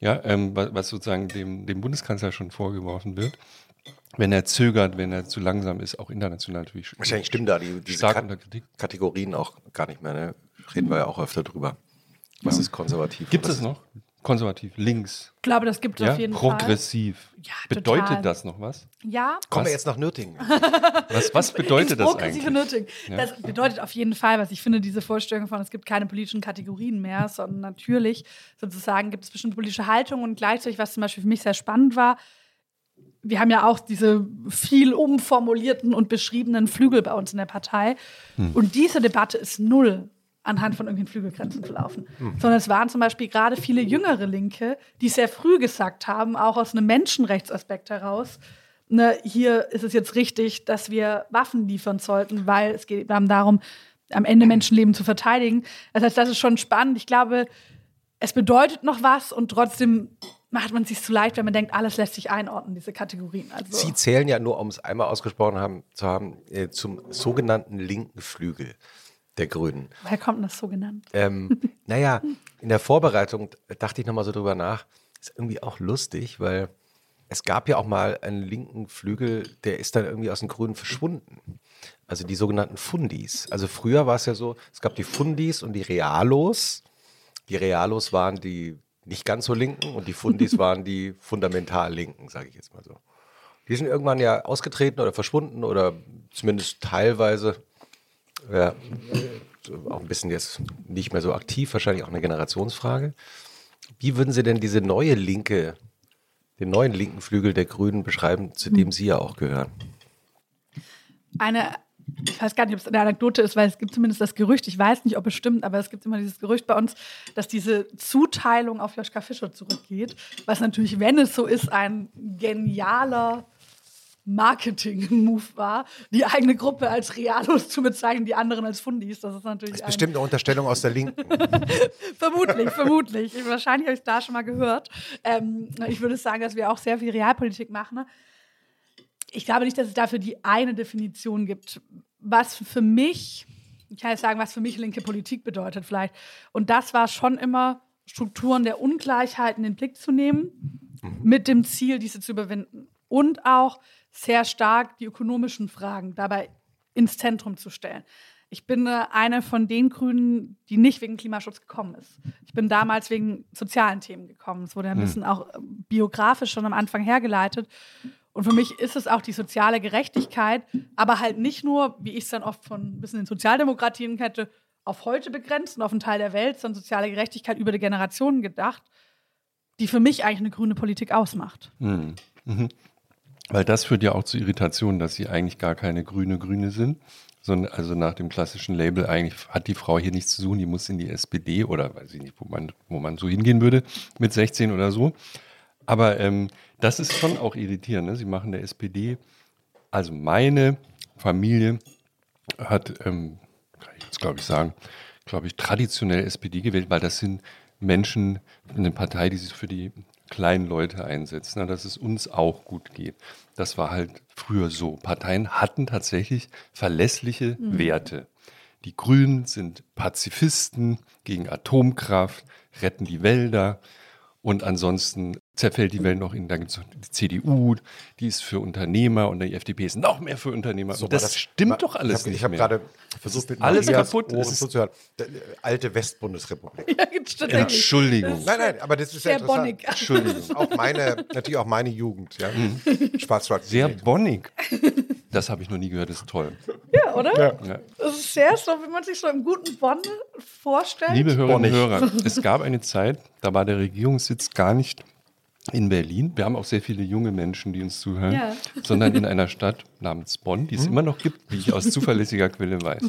ja, ähm, was, was sozusagen dem, dem Bundeskanzler schon vorgeworfen wird. Wenn er zögert, wenn er zu langsam ist, auch international natürlich. Wahrscheinlich stimmen da die, diese Kat Kategorien auch gar nicht mehr. Ne? Reden wir ja auch öfter drüber. Was ja. ist konservativ? Gibt es noch? Konservativ, links. Ich glaube, das gibt es ja? auf jeden progressiv. Fall. Progressiv. Ja, bedeutet total. das noch was? Ja. Kommen wir jetzt nach Nürtingen. [LAUGHS] was, was bedeutet das eigentlich? Nürtingen. Ja. Das bedeutet auf jeden Fall, was ich finde, diese Vorstellung von, es gibt keine politischen Kategorien mehr, sondern natürlich sozusagen gibt es bestimmte politische Haltungen und gleichzeitig, was zum Beispiel für mich sehr spannend war, wir haben ja auch diese viel umformulierten und beschriebenen Flügel bei uns in der Partei. Hm. Und diese Debatte ist null anhand von irgendwelchen Flügelgrenzen zu laufen. Mhm. Sondern es waren zum Beispiel gerade viele jüngere Linke, die sehr früh gesagt haben, auch aus einem Menschenrechtsaspekt heraus, ne, hier ist es jetzt richtig, dass wir Waffen liefern sollten, weil es geht darum, am Ende Menschenleben zu verteidigen. Das heißt, das ist schon spannend. Ich glaube, es bedeutet noch was und trotzdem macht man es sich zu leicht, wenn man denkt, alles lässt sich einordnen, diese Kategorien. Also Sie zählen ja nur, um es einmal ausgesprochen haben, zu haben, äh, zum sogenannten linken Flügel der Grünen. Wer kommt das so genannt? Ähm, [LAUGHS] naja, in der Vorbereitung dachte ich nochmal so drüber nach. Ist irgendwie auch lustig, weil es gab ja auch mal einen linken Flügel, der ist dann irgendwie aus den Grünen verschwunden. Also die sogenannten Fundis. Also früher war es ja so, es gab die Fundis und die Realos. Die Realos waren die nicht ganz so Linken und die Fundis [LAUGHS] waren die fundamental Linken, sage ich jetzt mal so. Die sind irgendwann ja ausgetreten oder verschwunden oder zumindest teilweise ja, auch ein bisschen jetzt nicht mehr so aktiv, wahrscheinlich auch eine Generationsfrage. Wie würden Sie denn diese neue linke, den neuen linken Flügel der Grünen beschreiben, zu dem Sie ja auch gehören? Eine, ich weiß gar nicht, ob es eine Anekdote ist, weil es gibt zumindest das Gerücht, ich weiß nicht, ob es stimmt, aber es gibt immer dieses Gerücht bei uns, dass diese Zuteilung auf Joschka Fischer zurückgeht, was natürlich, wenn es so ist, ein genialer Marketing-Move war, die eigene Gruppe als Realos zu bezeichnen, die anderen als Fundis. Das ist natürlich. Das ist bestimmt eine Unterstellung aus der Linken. [LAUGHS] vermutlich, vermutlich. Wahrscheinlich habe ich es da schon mal gehört. Ähm, ich würde sagen, dass wir auch sehr viel Realpolitik machen. Ne? Ich glaube nicht, dass es dafür die eine Definition gibt. Was für mich, ich kann jetzt sagen, was für mich linke Politik bedeutet vielleicht. Und das war schon immer Strukturen der Ungleichheit in den Blick zu nehmen, mhm. mit dem Ziel, diese zu überwinden. Und auch sehr stark die ökonomischen Fragen dabei ins Zentrum zu stellen. Ich bin äh, eine von den Grünen, die nicht wegen Klimaschutz gekommen ist. Ich bin damals wegen sozialen Themen gekommen. Es wurde ein hm. bisschen auch äh, biografisch schon am Anfang hergeleitet. Und für mich ist es auch die soziale Gerechtigkeit, aber halt nicht nur, wie ich es dann oft von ein bisschen den Sozialdemokratien hätte, auf heute begrenzt und auf einen Teil der Welt, sondern soziale Gerechtigkeit über die Generationen gedacht, die für mich eigentlich eine grüne Politik ausmacht. Mhm. Mhm. Weil das führt ja auch zu Irritationen, dass sie eigentlich gar keine grüne Grüne sind. Sondern also nach dem klassischen Label, eigentlich hat die Frau hier nichts zu suchen, die muss in die SPD oder weiß ich nicht, wo man, wo man so hingehen würde, mit 16 oder so. Aber ähm, das ist schon auch irritierend. Ne? Sie machen der SPD, also meine Familie hat, ähm, kann ich jetzt glaube ich sagen, glaube ich, traditionell SPD gewählt, weil das sind Menschen, eine Partei, die sich für die kleinen Leute einsetzen, dass es uns auch gut geht. Das war halt früher so. Parteien hatten tatsächlich verlässliche mhm. Werte. Die Grünen sind Pazifisten gegen Atomkraft, retten die Wälder und ansonsten zerfällt die Welt noch in, da gibt es die CDU, die ist für Unternehmer und die FDP ist noch mehr für Unternehmer. So, das, das, stimmt ma, doch alles ich hab, nicht Ich habe gerade versucht, mit alles Marias kaputt. Ohren zuzuhören. Alte Westbundesrepublik. Ja, stimmt Entschuldigung. Nein, nein, aber das ist sehr bonnig. Entschuldigung. Auch meine, natürlich auch meine Jugend. Ja. Mhm. Schwarzwald. Sehr bonnig. Das habe ich noch nie gehört, das ist toll. Ja, oder? Ja. Das ist sehr so, wie man sich so im guten Bonn vorstellt. Liebe Hörerinnen und Hörer, [LAUGHS] es gab eine Zeit, da war der Regierungssitz gar nicht in Berlin. Wir haben auch sehr viele junge Menschen, die uns zuhören, ja. sondern in einer [LAUGHS] Stadt namens Bonn, die es hm? immer noch gibt, wie ich aus zuverlässiger Quelle weiß.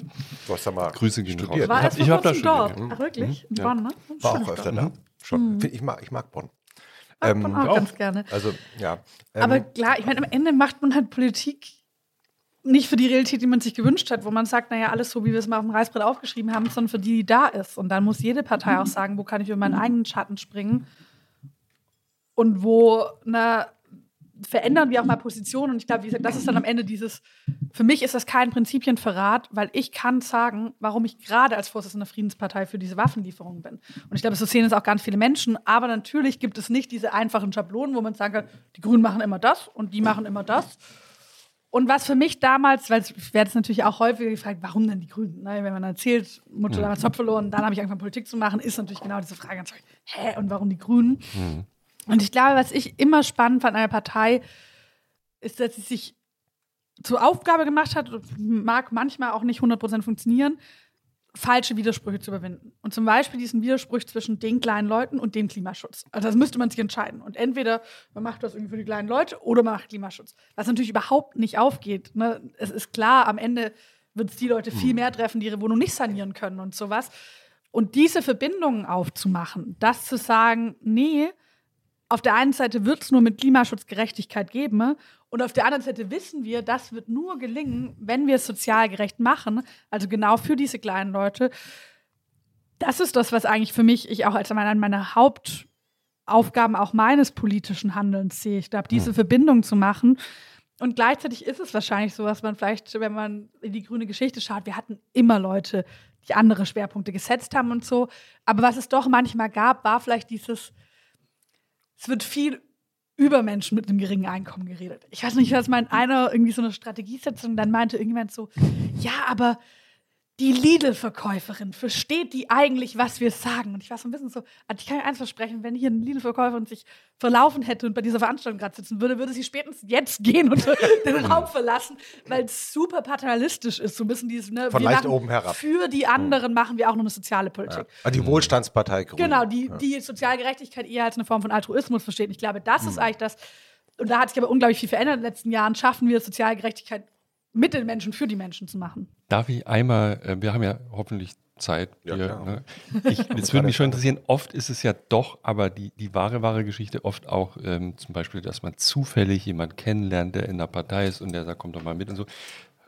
Du hast da mal Grüße gehen raus. War ich habe da schon dort. Ach, wirklich? In ja. Bonn, ne? War auch öfter da. Schon. Mhm. Ich, mag, ich mag Bonn. Ähm, Bonn auch, auch, ganz gerne. Also, ja. Ähm, Aber klar, ich meine, am Ende macht man halt Politik nicht für die Realität, die man sich gewünscht hat, wo man sagt, naja, alles so, wie wir es mal auf dem Reißbrett aufgeschrieben haben, sondern für die, die da ist. Und dann muss jede Partei auch sagen, wo kann ich über meinen eigenen Schatten springen und wo na, verändern wir auch mal Positionen. Und ich glaube, wie gesagt, das ist dann am Ende dieses, für mich ist das kein Prinzipienverrat, weil ich kann sagen, warum ich gerade als Vorsitzende der Friedenspartei für diese Waffenlieferung bin. Und ich glaube, so sehen es auch ganz viele Menschen. Aber natürlich gibt es nicht diese einfachen Schablonen, wo man sagen kann, die Grünen machen immer das und die machen immer das. Und was für mich damals, weil ich werde es natürlich auch häufig gefragt, warum denn die Grünen? Ne? Wenn man erzählt, Mutter mhm. damals Job verloren, dann habe ich angefangen Politik zu machen, ist natürlich genau diese Frage, hä, und warum die Grünen? Mhm. Und ich glaube, was ich immer spannend fand an der Partei, ist, dass sie sich zur Aufgabe gemacht hat, mag manchmal auch nicht 100% funktionieren, falsche Widersprüche zu überwinden. Und zum Beispiel diesen Widerspruch zwischen den kleinen Leuten und dem Klimaschutz. Also das müsste man sich entscheiden. Und entweder man macht das irgendwie für die kleinen Leute oder man macht Klimaschutz. Was natürlich überhaupt nicht aufgeht. Ne? Es ist klar, am Ende wird es die Leute viel hm. mehr treffen, die ihre Wohnung nicht sanieren können und sowas. Und diese Verbindungen aufzumachen, das zu sagen, nee, auf der einen Seite wird es nur mit Klimaschutz Gerechtigkeit geben und auf der anderen Seite wissen wir, das wird nur gelingen, wenn wir es sozial gerecht machen, also genau für diese kleinen Leute. Das ist das, was eigentlich für mich ich auch als eine meiner Hauptaufgaben auch meines politischen Handelns sehe. Ich glaube, diese. Verbindung zu machen. Und gleichzeitig ist es wahrscheinlich so, was man vielleicht, wenn man in die grüne Geschichte schaut, wir hatten immer Leute, die andere Schwerpunkte gesetzt haben und so. Aber was es doch manchmal gab, war vielleicht dieses, es wird viel über Menschen mit einem geringen Einkommen geredet. Ich weiß nicht, was mein einer irgendwie so eine Strategiesetzung, dann meinte irgendjemand so, ja, aber die Lidl-Verkäuferin, versteht die eigentlich, was wir sagen? Und ich war so ein bisschen so, also ich kann mir eins versprechen, wenn hier eine Lidl-Verkäuferin sich verlaufen hätte und bei dieser Veranstaltung gerade sitzen würde, würde sie spätestens jetzt gehen und [LAUGHS] den Raum verlassen, weil es super paternalistisch ist. So ein bisschen dieses, ne, Von leicht oben herab. Für die anderen hm. machen wir auch noch eine soziale Politik. Ja. Also die Wohlstandspartei Grün. Genau, die, ja. die Sozialgerechtigkeit eher als eine Form von Altruismus versteht. Und ich glaube, das hm. ist eigentlich das, und da hat sich aber unglaublich viel verändert in den letzten Jahren, schaffen wir Sozialgerechtigkeit mit den Menschen, für die Menschen zu machen. Darf ich einmal, äh, wir haben ja hoffentlich Zeit. Ja, hier, ne? ich, das würde mich schon interessieren. Oft ist es ja doch, aber die, die wahre, wahre Geschichte oft auch ähm, zum Beispiel, dass man zufällig jemanden kennenlernt, der in der Partei ist und der sagt, kommt doch mal mit und so.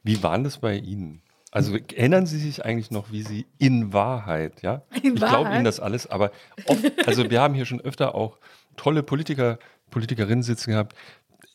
Wie war das bei Ihnen? Also erinnern Sie sich eigentlich noch, wie Sie in Wahrheit, ja? In ich glaube Ihnen das alles, aber oft, also wir haben hier schon öfter auch tolle Politiker, Politikerinnen sitzen gehabt,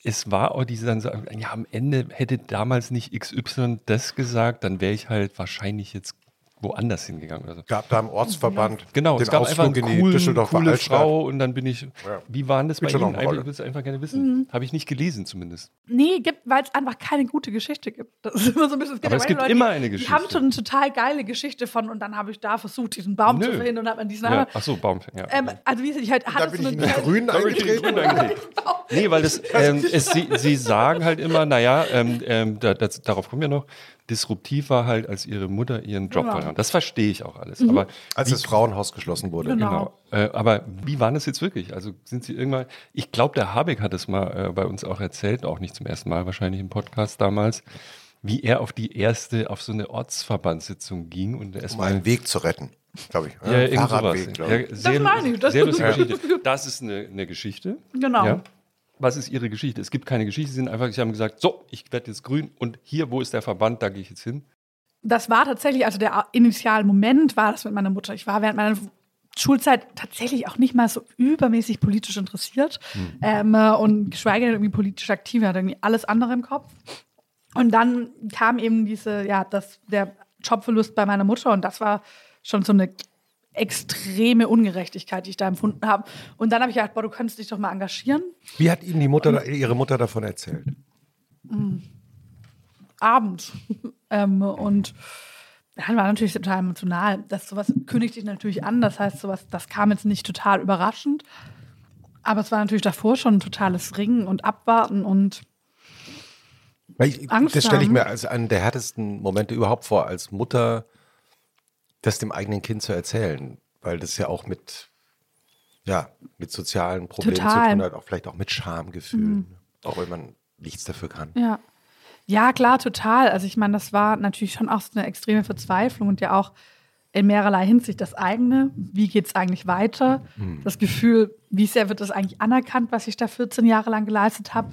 es war auch diese dann sagen, ja, am Ende hätte damals nicht XY das gesagt, dann wäre ich halt wahrscheinlich jetzt woanders hingegangen oder so. Gab da im Ortsverband genau, den es gab Ausflug einfach eine coolen, coole Frau und dann bin ich, ja. wie waren das bei Ihnen? Ich würde es einfach gerne wissen. Mhm. Habe ich nicht gelesen zumindest. Nee, gibt, weil es einfach keine gute Geschichte gibt. Das ist immer so ein bisschen, es Aber es gibt Leute, immer eine Geschichte. Die haben schon eine total geile Geschichte von und dann habe ich da versucht, diesen Baum Nö. zu verhindern und hat man diesen ja. Ach so, Baum, ja. Ähm, also wie ich halt hatte da bin so ich in Grün eingetreten. nee, weil das, ähm, es, sie, sie sagen halt immer, naja, ähm, ähm, da, das, darauf kommen wir noch, disruptiv war halt, als ihre Mutter ihren Job genau. verloren. Das verstehe ich auch alles. Mhm. Aber als wie, das Frauenhaus geschlossen wurde. Genau. genau. Äh, aber wie war das jetzt wirklich? Also sind Sie irgendwann, ich glaube, der Habeck hat es mal äh, bei uns auch erzählt, auch nicht zum ersten Mal wahrscheinlich im Podcast damals, wie er auf die erste, auf so eine Ortsverbandssitzung ging und um einen Weg zu retten. Glaube ich. Ja, ja Fahrradweg, glaube ich. Ja, sehr, das meine ich. Das, sehr lustige Geschichte. Das ist eine, eine Geschichte. Genau. Ja was ist Ihre Geschichte? Es gibt keine Geschichte, Sie sind einfach, Sie haben gesagt, so, ich werde jetzt grün und hier, wo ist der Verband, da gehe ich jetzt hin. Das war tatsächlich, also der initiale Moment war das mit meiner Mutter. Ich war während meiner Schulzeit tatsächlich auch nicht mal so übermäßig politisch interessiert mhm. ähm, und geschweige denn irgendwie politisch aktiv. Er hat irgendwie alles andere im Kopf. Und dann kam eben diese, ja, das, der Jobverlust bei meiner Mutter und das war schon so eine extreme Ungerechtigkeit, die ich da empfunden habe. Und dann habe ich gedacht, boah, du könntest dich doch mal engagieren. Wie hat Ihnen die Mutter, Ihre Mutter davon erzählt? Mhm. Abends. [LAUGHS] ähm, und dann war natürlich total emotional. Das sowas kündigt sich natürlich an. Das heißt, sowas, das kam jetzt nicht total überraschend. Aber es war natürlich davor schon ein totales Ringen und Abwarten und ich, Angst Das stelle ich mir als einen der härtesten Momente überhaupt vor, als Mutter das dem eigenen Kind zu erzählen. Weil das ja auch mit, ja, mit sozialen Problemen total. zu tun hat, auch vielleicht auch mit Schamgefühlen. Mhm. Auch wenn man nichts dafür kann. Ja. Ja, klar, total. Also ich meine, das war natürlich schon auch so eine extreme Verzweiflung und ja auch in mehrerlei Hinsicht das eigene. Wie geht es eigentlich weiter? Mhm. Das Gefühl, wie sehr wird das eigentlich anerkannt, was ich da 14 Jahre lang geleistet habe?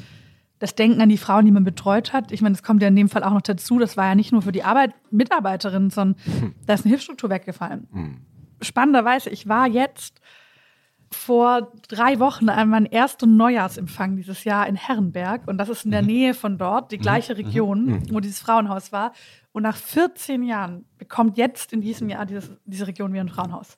Das Denken an die Frauen, die man betreut hat. Ich meine, das kommt ja in dem Fall auch noch dazu. Das war ja nicht nur für die Arbeit Mitarbeiterin, sondern mhm. da ist eine Hilfsstruktur weggefallen. Mhm. Spannenderweise, ich war jetzt vor drei Wochen an meinen ersten Neujahrsempfang dieses Jahr in Herrenberg. Und das ist in der mhm. Nähe von dort, die gleiche mhm. Region, mhm. wo dieses Frauenhaus war. Und nach 14 Jahren bekommt jetzt in diesem Jahr dieses, diese Region wieder ein Frauenhaus.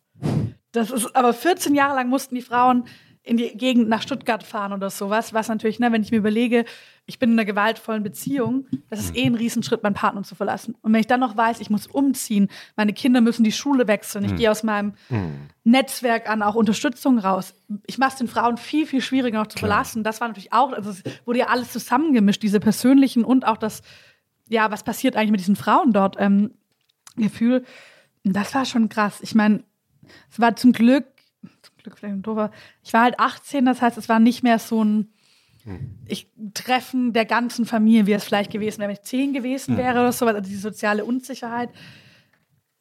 Das ist, aber 14 Jahre lang mussten die Frauen in die Gegend nach Stuttgart fahren oder sowas, was natürlich, ne, wenn ich mir überlege, ich bin in einer gewaltvollen Beziehung, das ist eh ein Riesenschritt, meinen Partner zu verlassen. Und wenn ich dann noch weiß, ich muss umziehen, meine Kinder müssen die Schule wechseln, ich mhm. gehe aus meinem mhm. Netzwerk an auch Unterstützung raus. Ich mache es den Frauen viel, viel schwieriger noch zu Klar. verlassen. Das war natürlich auch, also es wurde ja alles zusammengemischt, diese persönlichen und auch das, ja, was passiert eigentlich mit diesen Frauen dort, ähm, Gefühl. Das war schon krass. Ich meine, es war zum Glück Glück vielleicht ein doofer. Ich war halt 18, das heißt, es war nicht mehr so ein hm. ich, Treffen der ganzen Familie, wie es vielleicht gewesen wäre, wenn ich 10 gewesen hm. wäre oder so. Also die soziale Unsicherheit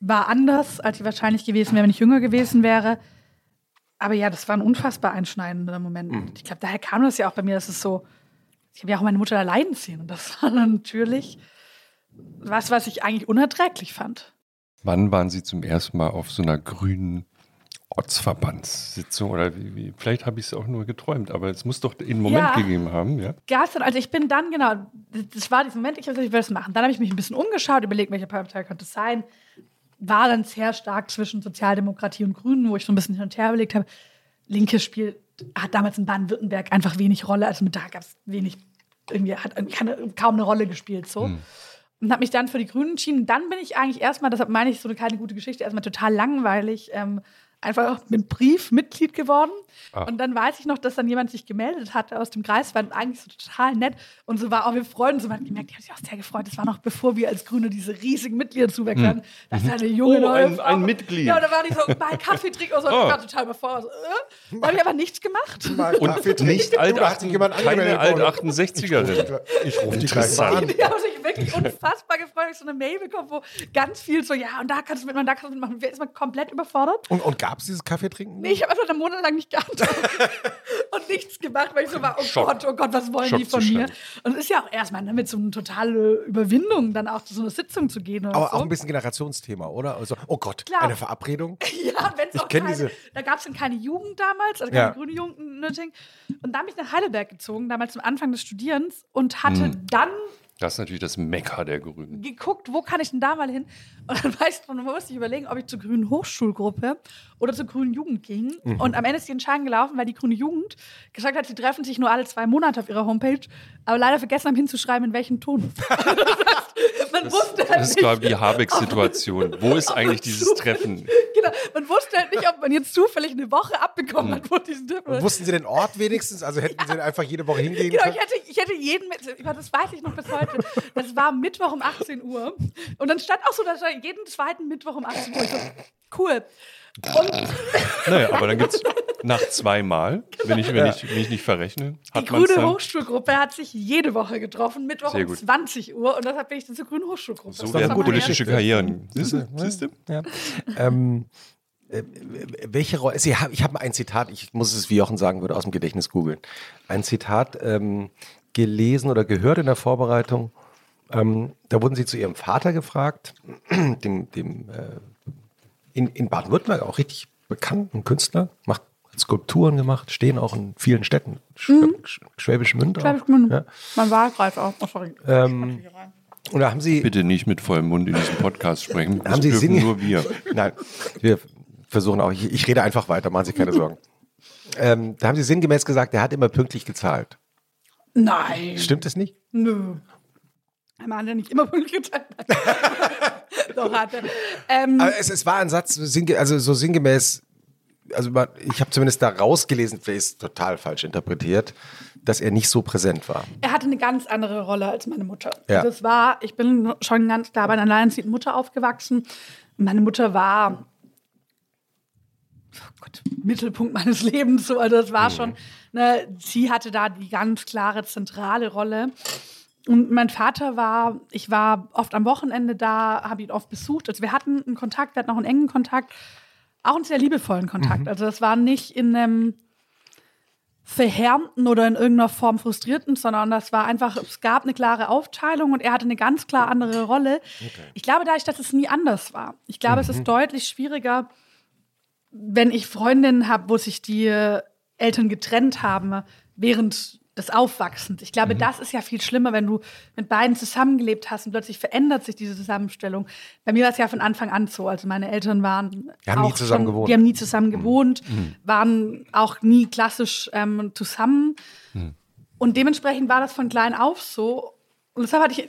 war anders, als sie wahrscheinlich gewesen wäre, wenn ich jünger gewesen wäre. Aber ja, das war ein unfassbar einschneidender Moment. Mhm. Ich glaube, daher kam das ja auch bei mir, dass es so, ich habe ja auch meine Mutter allein sehen. Und das [LAUGHS] war dann natürlich was, was ich eigentlich unerträglich fand. Wann waren Sie zum ersten Mal auf so einer grünen Ortsverbandssitzung oder wie, wie vielleicht habe ich es auch nur geträumt, aber es muss doch einen Moment ja, gegeben haben, ja? Gestern, also ich bin dann, genau, das war dieser Moment, ich habe gesagt, ich will das machen. Dann habe ich mich ein bisschen umgeschaut, überlegt, welche Partei könnte es sein. War dann sehr stark zwischen Sozialdemokratie und Grünen, wo ich so ein bisschen hin und her überlegt habe. Linke Spiel hat damals in Baden-Württemberg einfach wenig Rolle, also mit da gab es wenig, irgendwie hat keine, kaum eine Rolle gespielt so. Hm und habe mich dann für die Grünen entschieden. Dann bin ich eigentlich erstmal, deshalb meine ich so eine keine gute Geschichte, erstmal total langweilig ähm, einfach mit Brief Mitglied geworden. Ah. Und dann weiß ich noch, dass dann jemand sich gemeldet hatte aus dem Kreis, war eigentlich so total nett. Und so war auch, wir freuen uns, so man hat gemerkt, die haben sich auch sehr gefreut. Das war noch bevor wir als Grüne diese riesigen Mitglieder zuwächst hm. Das ist eine junge oh, neue ein, Frau. ein Mitglied. Ja, und da war ich so, mal [LAUGHS] Kaffee trinken und so. Oh. Ich war total bevor. So, äh. Da habe ich aber nichts gemacht. Mal und nicht alt, keine alt 68erin. Ich rufe die gleich an. Die haben sich wirklich unfassbar gefreut, dass ich so eine Mail bekommen, wo ganz viel so, ja, und da kannst du mitmachen, da kannst du mitmachen. Wer ist mal komplett überfordert? Und, und gab es dieses Kaffee trinken? Nee, ich habe einfach einen Monat lang nicht geantwortet [LAUGHS] und nichts gemacht, weil ich so war, oh Schock. Gott, oh Gott, was wollen Schock die von mir? Und es ist ja auch erstmal ne, mit so einer totalen Überwindung, dann auch zu so einer Sitzung zu gehen. Aber so. auch ein bisschen Generationsthema, oder? Also, oh Gott, Klar. eine Verabredung. [LAUGHS] ja, wenn es auch keine, diese. Da gab es dann keine Jugend damals, also keine ja. grüne Jugend. Und da bin ich nach Heidelberg gezogen, damals zum Anfang des Studierens und hatte hm. dann das ist natürlich das Mekka der Grünen. Geguckt, wo kann ich denn da mal hin? Und dann [LAUGHS] weißt du, man musste ich überlegen, ob ich zur Grünen Hochschulgruppe oder zur Grünen Jugend ging. Mhm. Und am Ende ist die Entscheidung gelaufen, weil die Grüne Jugend gesagt hat, sie treffen sich nur alle zwei Monate auf ihrer Homepage, aber leider vergessen haben hinzuschreiben, in welchem Ton. [LAUGHS] [LAUGHS] man das, wusste halt das ist, glaube ich, die Habeck-Situation. Wo ist eigentlich dieses Treffen? Genau, man wusste halt nicht, ob man jetzt zufällig eine Woche abbekommen hat, wo diesen Treffen Wussten Sie den Ort wenigstens? Also hätten ja. Sie einfach jede Woche hingehen genau, können? Ich hätte, ich hätte jeden, das weiß ich noch bis heute, das war Mittwoch um 18 Uhr. Und dann stand auch so, dass jeden zweiten Mittwoch um 18 Uhr. Ich so, cool. Und naja, aber dann gibt es nach zweimal, genau. wenn, ich, wenn, ich, wenn ich nicht verrechne. Hat die Grüne Hochschulgruppe hat sich jede Woche getroffen, Mittwoch um 20 Uhr. Und deshalb bin ich dann zur Grünen Hochschulgruppe. So werden politische Karrieren. Siehst du? Ja. Ähm, äh, welche Rolle, ich habe ein Zitat, ich muss es, wie Jochen sagen würde, aus dem Gedächtnis googeln. Ein Zitat ähm, gelesen oder gehört in der Vorbereitung. Ähm, da wurden sie zu ihrem Vater gefragt, [CLEARS THROAT] dem, dem äh, in, in Baden-Württemberg auch richtig bekannten Künstler, macht hat Skulpturen gemacht, stehen auch in vielen Städten. Mhm. Schwäbisch Münd. Schwäbisch Münd. Ja. Mein Wahlkreis auch. Oh, sorry. Ähm, oder haben Sie. Bitte nicht mit vollem Mund in diesem Podcast sprechen. Das haben Sie Sinn, nur wir. Nein, wir versuchen auch. Ich, ich rede einfach weiter, machen Sie keine [LAUGHS] Sorgen. ähm, da haben Sie sinngemäß gesagt, er hat immer pünktlich gezahlt. Nein. Stimmt es nicht? Nö. Er hat ja nicht immer [LAUGHS] pünktlich gezahlt. [LAUGHS] Doch hatte. Ähm, Aber es, es war ein Satz, also so sinngemäß, also ich habe zumindest da rausgelesen, vielleicht ist total falsch interpretiert, dass er nicht so präsent war. Er hatte eine ganz andere Rolle als meine Mutter. Ja. Das war, ich bin schon ganz klar bei einer alleinerziehenden Mutter aufgewachsen. Meine Mutter war oh Gott, Mittelpunkt meines [LAUGHS] Lebens. So, also das war mhm. schon, ne, sie hatte da die ganz klare zentrale Rolle. Und mein Vater war, ich war oft am Wochenende da, habe ihn oft besucht. Also wir hatten einen Kontakt, wir hatten auch einen engen Kontakt, auch einen sehr liebevollen Kontakt. Mhm. Also das war nicht in einem verhärmten oder in irgendeiner Form frustrierten, sondern das war einfach, es gab eine klare Aufteilung und er hatte eine ganz klar andere Rolle. Okay. Ich glaube dadurch, dass es nie anders war. Ich glaube, mhm. es ist mhm. deutlich schwieriger, wenn ich Freundinnen habe, wo sich die Eltern getrennt haben, während des Aufwachsens. Ich glaube, mhm. das ist ja viel schlimmer, wenn du mit beiden zusammengelebt hast und plötzlich verändert sich diese Zusammenstellung. Bei mir war es ja von Anfang an so. Also meine Eltern waren die haben nie zusammen schon, gewohnt. Die haben nie zusammen mhm. gewohnt, mhm. waren auch nie klassisch ähm, zusammen. Mhm. Und dementsprechend war das von klein auf so. Und deshalb hatte ich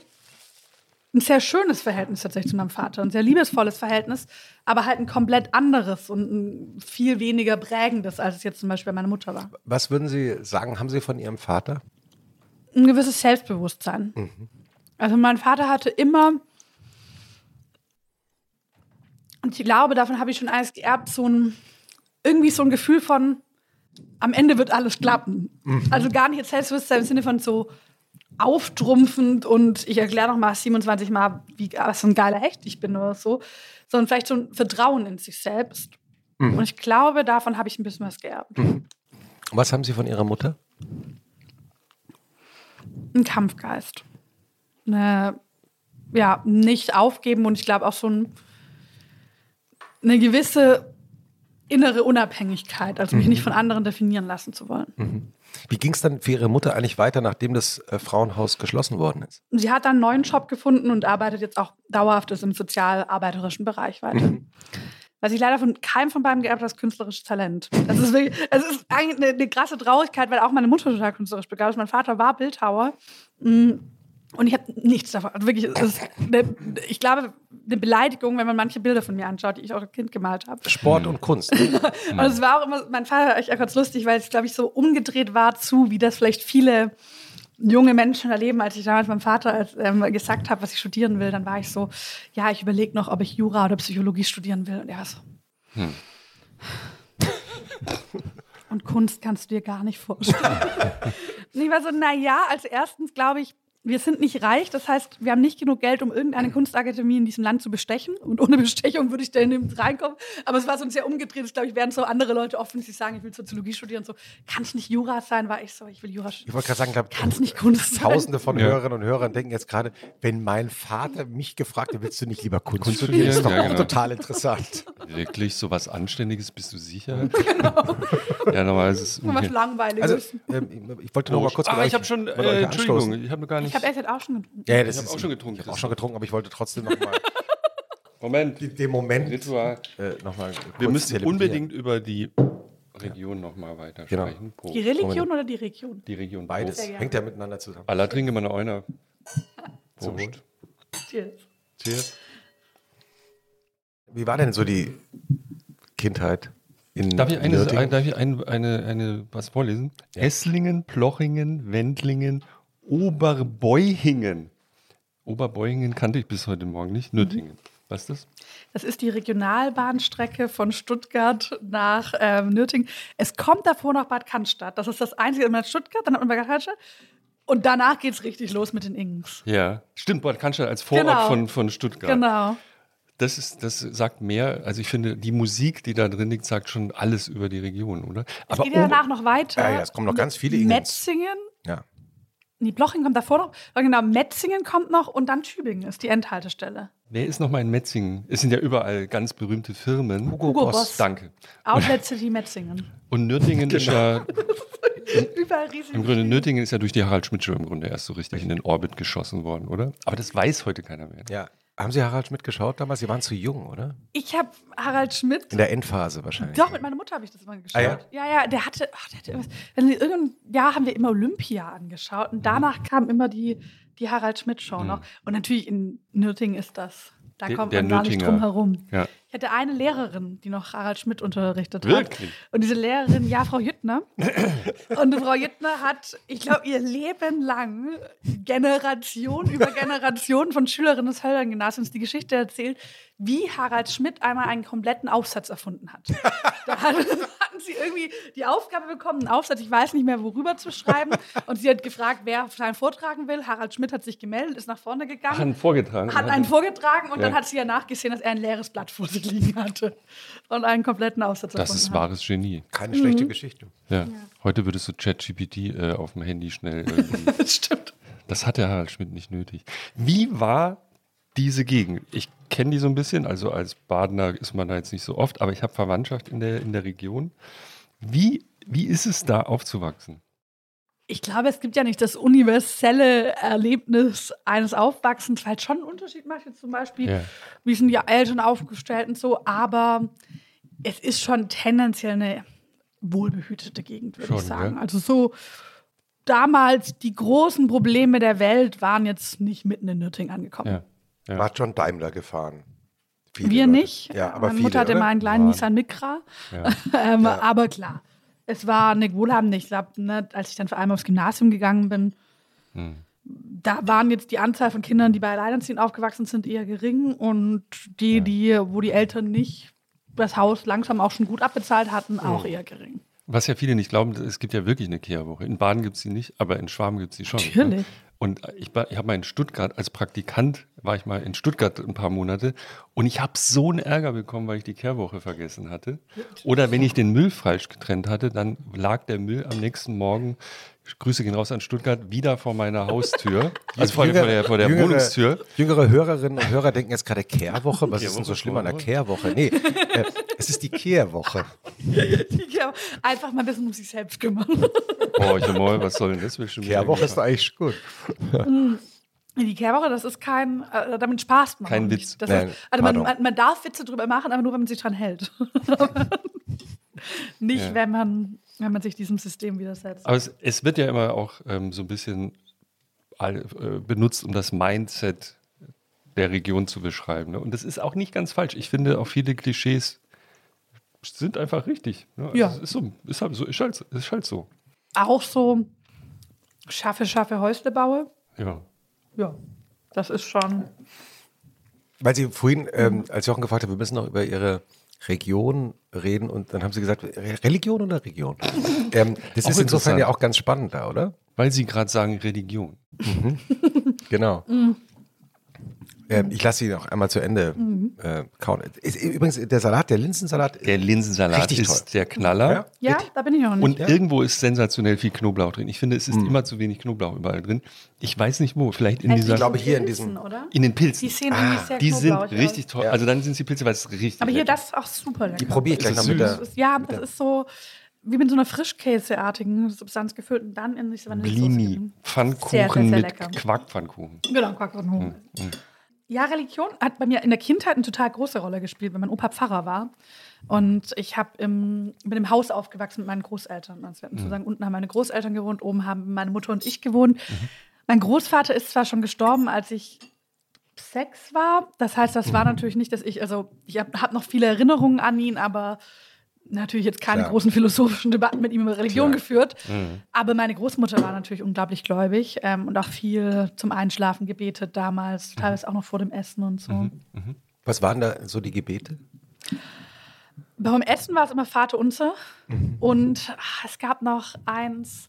ein sehr schönes Verhältnis tatsächlich zu meinem Vater, ein sehr liebesvolles Verhältnis, aber halt ein komplett anderes und ein viel weniger prägendes, als es jetzt zum Beispiel bei meiner Mutter war. Was würden Sie sagen, haben Sie von Ihrem Vater? Ein gewisses Selbstbewusstsein. Mhm. Also mein Vater hatte immer, und ich glaube, davon habe ich schon alles geerbt, so ein, irgendwie so ein Gefühl von, am Ende wird alles klappen. Mhm. Also gar nicht jetzt Selbstbewusstsein im Sinne von so, auftrumpfend und ich erkläre noch mal 27 Mal, wie was ein geiler Hecht ich bin oder so, sondern vielleicht so ein Vertrauen in sich selbst. Mhm. Und ich glaube, davon habe ich ein bisschen was geerbt. Mhm. Was haben Sie von Ihrer Mutter? Ein Kampfgeist. Eine, ja, nicht aufgeben und ich glaube auch so ein, eine gewisse innere Unabhängigkeit, also mich mhm. nicht von anderen definieren lassen zu wollen. Wie ging es dann für Ihre Mutter eigentlich weiter, nachdem das äh, Frauenhaus geschlossen worden ist? Sie hat dann einen neuen Job gefunden und arbeitet jetzt auch dauerhaft im sozialarbeiterischen Bereich weiter. Mhm. Was ich leider von keinem von beiden geerbt habe, ist künstlerisches Talent. Das ist, wirklich, das ist eigentlich eine, eine, krasse Traurigkeit, weil auch meine Mutter total künstlerisch begabt ist. Mein Vater war Bildhauer. Mhm. Und ich habe nichts davon. Also wirklich, eine, ich glaube, eine Beleidigung, wenn man manche Bilder von mir anschaut, die ich auch als Kind gemalt habe. Sport und Kunst. und [LAUGHS] es war auch immer, mein Vater ich auch ganz lustig, weil es, glaube ich, so umgedreht war zu, wie das vielleicht viele junge Menschen erleben. Als ich damals meinem Vater als, ähm, gesagt habe, was ich studieren will, dann war ich so, ja, ich überlege noch, ob ich Jura oder Psychologie studieren will. Und er war so. Hm. [LAUGHS] Und Kunst kannst du dir gar nicht vorstellen. [LAUGHS] und ich war so, na ja, als erstens glaube ich, wir sind nicht reich, das heißt, wir haben nicht genug Geld, um irgendeine Kunstakademie in diesem Land zu bestechen. Und ohne Bestechung würde ich da nicht reinkommen. Aber es war so ein sehr umgedrehtes, glaube ich, während so andere Leute offen, die sagen, ich will Soziologie studieren, so, kann es nicht Jura sein? War ich so, ich will Jura studieren. Ich wollte gerade sagen, kann es nicht Kunst sein? Tausende von ja. Hörerinnen und Hörern denken jetzt gerade, wenn mein Vater mich gefragt hat, willst du nicht lieber Kunst, Kunst studieren? Das ist doch ja, auch genau. total interessant. Wirklich so was Anständiges, bist du sicher? [LAUGHS] Genau. ja, normalerweise ist es. Was Langweiliges. Also, ähm, ich wollte noch mal kurz. Ah, ich habe schon, äh, Entschuldigung, ich habe gar nicht. Ich habe erst auch schon getrunken. Ja, das ich habe auch schon getrunken. Ich habe auch schon getrunken, aber ich wollte trotzdem noch mal. [LAUGHS] Moment. Den Moment. Ritual. Äh, noch mal Wir müssen unbedingt über die Region noch mal weiter genau. sprechen. Pro. Die Religion oder die Region? Die Region. Beides. Hängt ja miteinander zusammen. Aller trinke mal einer. [LAUGHS] Prost. Cheers. Cheers. Wie war denn so die Kindheit in Darf ich, eine, darf ich ein, eine, eine, was vorlesen? Ja. Esslingen, Plochingen, Wendlingen, Oberbeuchingen. Oberbeuchingen kannte ich bis heute Morgen nicht. Nürtingen. Mhm. Was ist das? Das ist die Regionalbahnstrecke von Stuttgart nach ähm, Nürtingen. Es kommt davor nach Bad Cannstatt. Das ist das Einzige. Man hat Stuttgart, dann hat man Bad Cannstatt. Und danach geht es richtig los mit den Ingens. Ja, stimmt. Bad Cannstatt als Vorort genau. von, von Stuttgart. Genau. Das, ist, das sagt mehr, also ich finde, die Musik, die da drin liegt, sagt schon alles über die Region, oder? Aber es geht ja danach noch weiter. Ja, ja, es kommen noch ganz viele Ingens. Metzingen. Ja. Nee, Bloching kommt davor noch. Genau, Metzingen kommt noch und dann Tübingen ist die Endhaltestelle. Wer ist noch mal in Metzingen? Es sind ja überall ganz berühmte Firmen. Hugo Boss. Danke. Outlet City Metzingen. Und Nürtingen ist ja, [LAUGHS] Überall riesig. im Grunde, Nürtingen ist ja durch die Harald Schmidt Show im Grunde erst so richtig in den Orbit geschossen worden, oder? Aber das weiß heute keiner mehr. Ja. Haben Sie Harald Schmidt geschaut damals? Sie waren zu jung, oder? Ich habe Harald Schmidt. In der Endphase wahrscheinlich. Doch, mit meiner Mutter habe ich das mal geschaut. Ah, ja? ja? ja, der hatte, ach, der hatte irgendwas. In irgendeinem Jahr haben wir immer Olympia angeschaut und danach kam immer die, die Harald Schmidt-Show noch. Und natürlich in Nürtingen ist das. Da kommt der man gar nicht drum herum. Ja. Ich hatte eine Lehrerin, die noch Harald Schmidt unterrichtet Wirklich? hat. Und diese Lehrerin, ja, Frau Jüttner. Und Frau Jüttner hat, ich glaube, ihr Leben lang Generation über Generation von Schülerinnen des Höllern-Gymnasiums die Geschichte erzählt, wie Harald Schmidt einmal einen kompletten Aufsatz erfunden hat. Da hat- hatten sie irgendwie die Aufgabe bekommen, einen Aufsatz, ich weiß nicht mehr, worüber zu schreiben. Und sie hat gefragt, wer einen vortragen will. Harald Schmidt hat sich gemeldet, ist nach vorne gegangen. Ach, einen vorgetragen. Hat einen vorgetragen und Ja. dann hat sie ja nachgesehen, dass er ein leeres Blatt vor sich liegen hatte und einen kompletten Aufsatz Das ist wahres Genie. Keine schlechte Mhm. Geschichte. Ja. Heute würdest du ChatGPT äh, auf dem Handy schnell. [LAUGHS] Das stimmt. Das hat der Harald Schmidt nicht nötig. Wie war diese Gegend? Ich kenne die so ein bisschen, also als Badener ist man da jetzt nicht so oft, aber ich habe Verwandtschaft in der, in der Region. Wie, wie ist es da aufzuwachsen? Ich glaube, es gibt ja nicht das universelle Erlebnis eines Aufwachsens, weil es schon einen Unterschied macht. Jetzt zum Beispiel, Ja. wie sind die Eltern aufgestellt und so, aber es ist schon tendenziell eine wohlbehütete Gegend, würde ich Schon, sagen. ja. Also so damals die großen Probleme der Welt waren jetzt nicht mitten in Nürtingen angekommen. Ja. Ja. War John Daimler gefahren. Viele Wir Leute. nicht. Ja, aber Meine viele, Mutter hatte oder? mal einen kleinen Waren. Nissan Micra. Ja. [LAUGHS] ähm, Ja. Aber klar, es war eine wohlhabende. Ich glaube, ne, als ich dann vor allem aufs Gymnasium gegangen bin, Hm. da waren jetzt die Anzahl von Kindern, die bei Alleinerziehenden aufgewachsen sind, eher gering. Und die, Ja. die, wo die Eltern nicht das Haus langsam auch schon gut abbezahlt hatten, auch eher gering. Was ja viele nicht glauben, es gibt ja wirklich eine Kehrwoche. In Baden gibt es sie nicht, aber in Schwaben gibt es sie schon. Natürlich. Ne? Und ich, war- ich habe mal in Stuttgart, als Praktikant war ich mal in Stuttgart ein paar Monate und ich habe so einen Ärger bekommen, weil ich die Kehrwoche vergessen hatte. Oder wenn ich den Müll falsch getrennt hatte, dann lag der Müll am nächsten Morgen, Grüße gehen raus an Stuttgart, wieder vor meiner Haustür. [LAUGHS] Also vor, der- vor der, vor der jüngere, Wohnungstür. Jüngere Hörerinnen und Hörer denken jetzt gerade Kehrwoche. Was ist denn so schlimm an der Kehrwoche. Nee, äh, es ist die Kehrwoche. Ja, einfach mal ein bisschen um sich selbst kümmern. [LAUGHS] Oh, ich mal, was soll denn das? Kehrwoche ist eigentlich gut. Die Kehrwoche, das ist kein, äh, damit spaßt man. Kein Witz. Das Nein, ist, also man, man, man darf Witze drüber machen, aber nur, wenn man sich dran hält. [LAUGHS] nicht, Ja. wenn, man, wenn man sich diesem System widersetzt. Aber es, es wird ja immer auch ähm, so ein bisschen all- äh, benutzt, um das Mindset der Region zu beschreiben. Ne? Und das ist auch nicht ganz falsch. Ich finde auch viele Klischees sind einfach richtig. Ne? Also Ja. Es ist, so, ist halt so. Ist halt, ist halt so. Auch so schaffe, schaffe Häusle baue. Ja. Ja, das ist schon. Weil Sie vorhin, ähm, als Jochen gefragt hat, wir müssen noch über Ihre Region reden und dann haben Sie gesagt, Re- Religion oder Region? [LAUGHS] ähm, das Auch ist insofern ja auch ganz spannend da, oder? Weil Sie gerade sagen Religion. Genau. [LAUGHS] Ähm, ich lasse Sie noch einmal zu Ende äh, kauen. Ist, übrigens, der Salat, der Linsensalat, Der Linsensalat ist toll. der Knaller. Ja? Ja, da bin ich noch nicht. Und Ja. irgendwo ist sensationell viel Knoblauch drin. Ich finde, es ist Hm. immer zu wenig Knoblauch überall drin. Ich weiß nicht wo. Vielleicht in Also dieser. Ich glaube, hier in Pilzen, diesem- Oder? in den Pilzen. Die sehen irgendwie Ah, sehr Die sind richtig toll. Ja. Also dann sind die Pilze, weil es ist richtig. Aber hier, lecker. das ist auch super lecker. die probiere ich gleich es noch mit der. Das ist, ja, das ist so wie mit so einer Frischkäseartigen Substanz gefüllt und dann in diese Vanillesoße Blini. Pfannkuchen Sehr, sehr, sehr mit lecker. Quackpfannkuchen. Genau, Quackpfannkuchen. Ja, Religion hat bei mir in der Kindheit eine total große Rolle gespielt, weil mein Opa Pfarrer war. Und ich habe im, bin im Haus aufgewachsen mit meinen Großeltern. Also wir hatten sozusagen unten haben meine Großeltern gewohnt, oben haben meine Mutter und ich gewohnt. Mein Großvater ist zwar schon gestorben, als ich sechs war. Das heißt, das war natürlich nicht, dass ich, also ich habe hab noch viele Erinnerungen an ihn, aber natürlich jetzt keine Klar. großen philosophischen Debatten mit ihm über Religion Klar. geführt. Mhm. Aber meine Großmutter war natürlich unglaublich gläubig ähm, und auch viel zum Einschlafen gebetet damals, teilweise auch noch vor dem Essen und so. Was waren da so die Gebete? Beim Essen war es immer Vater unser und ah, es gab noch eins,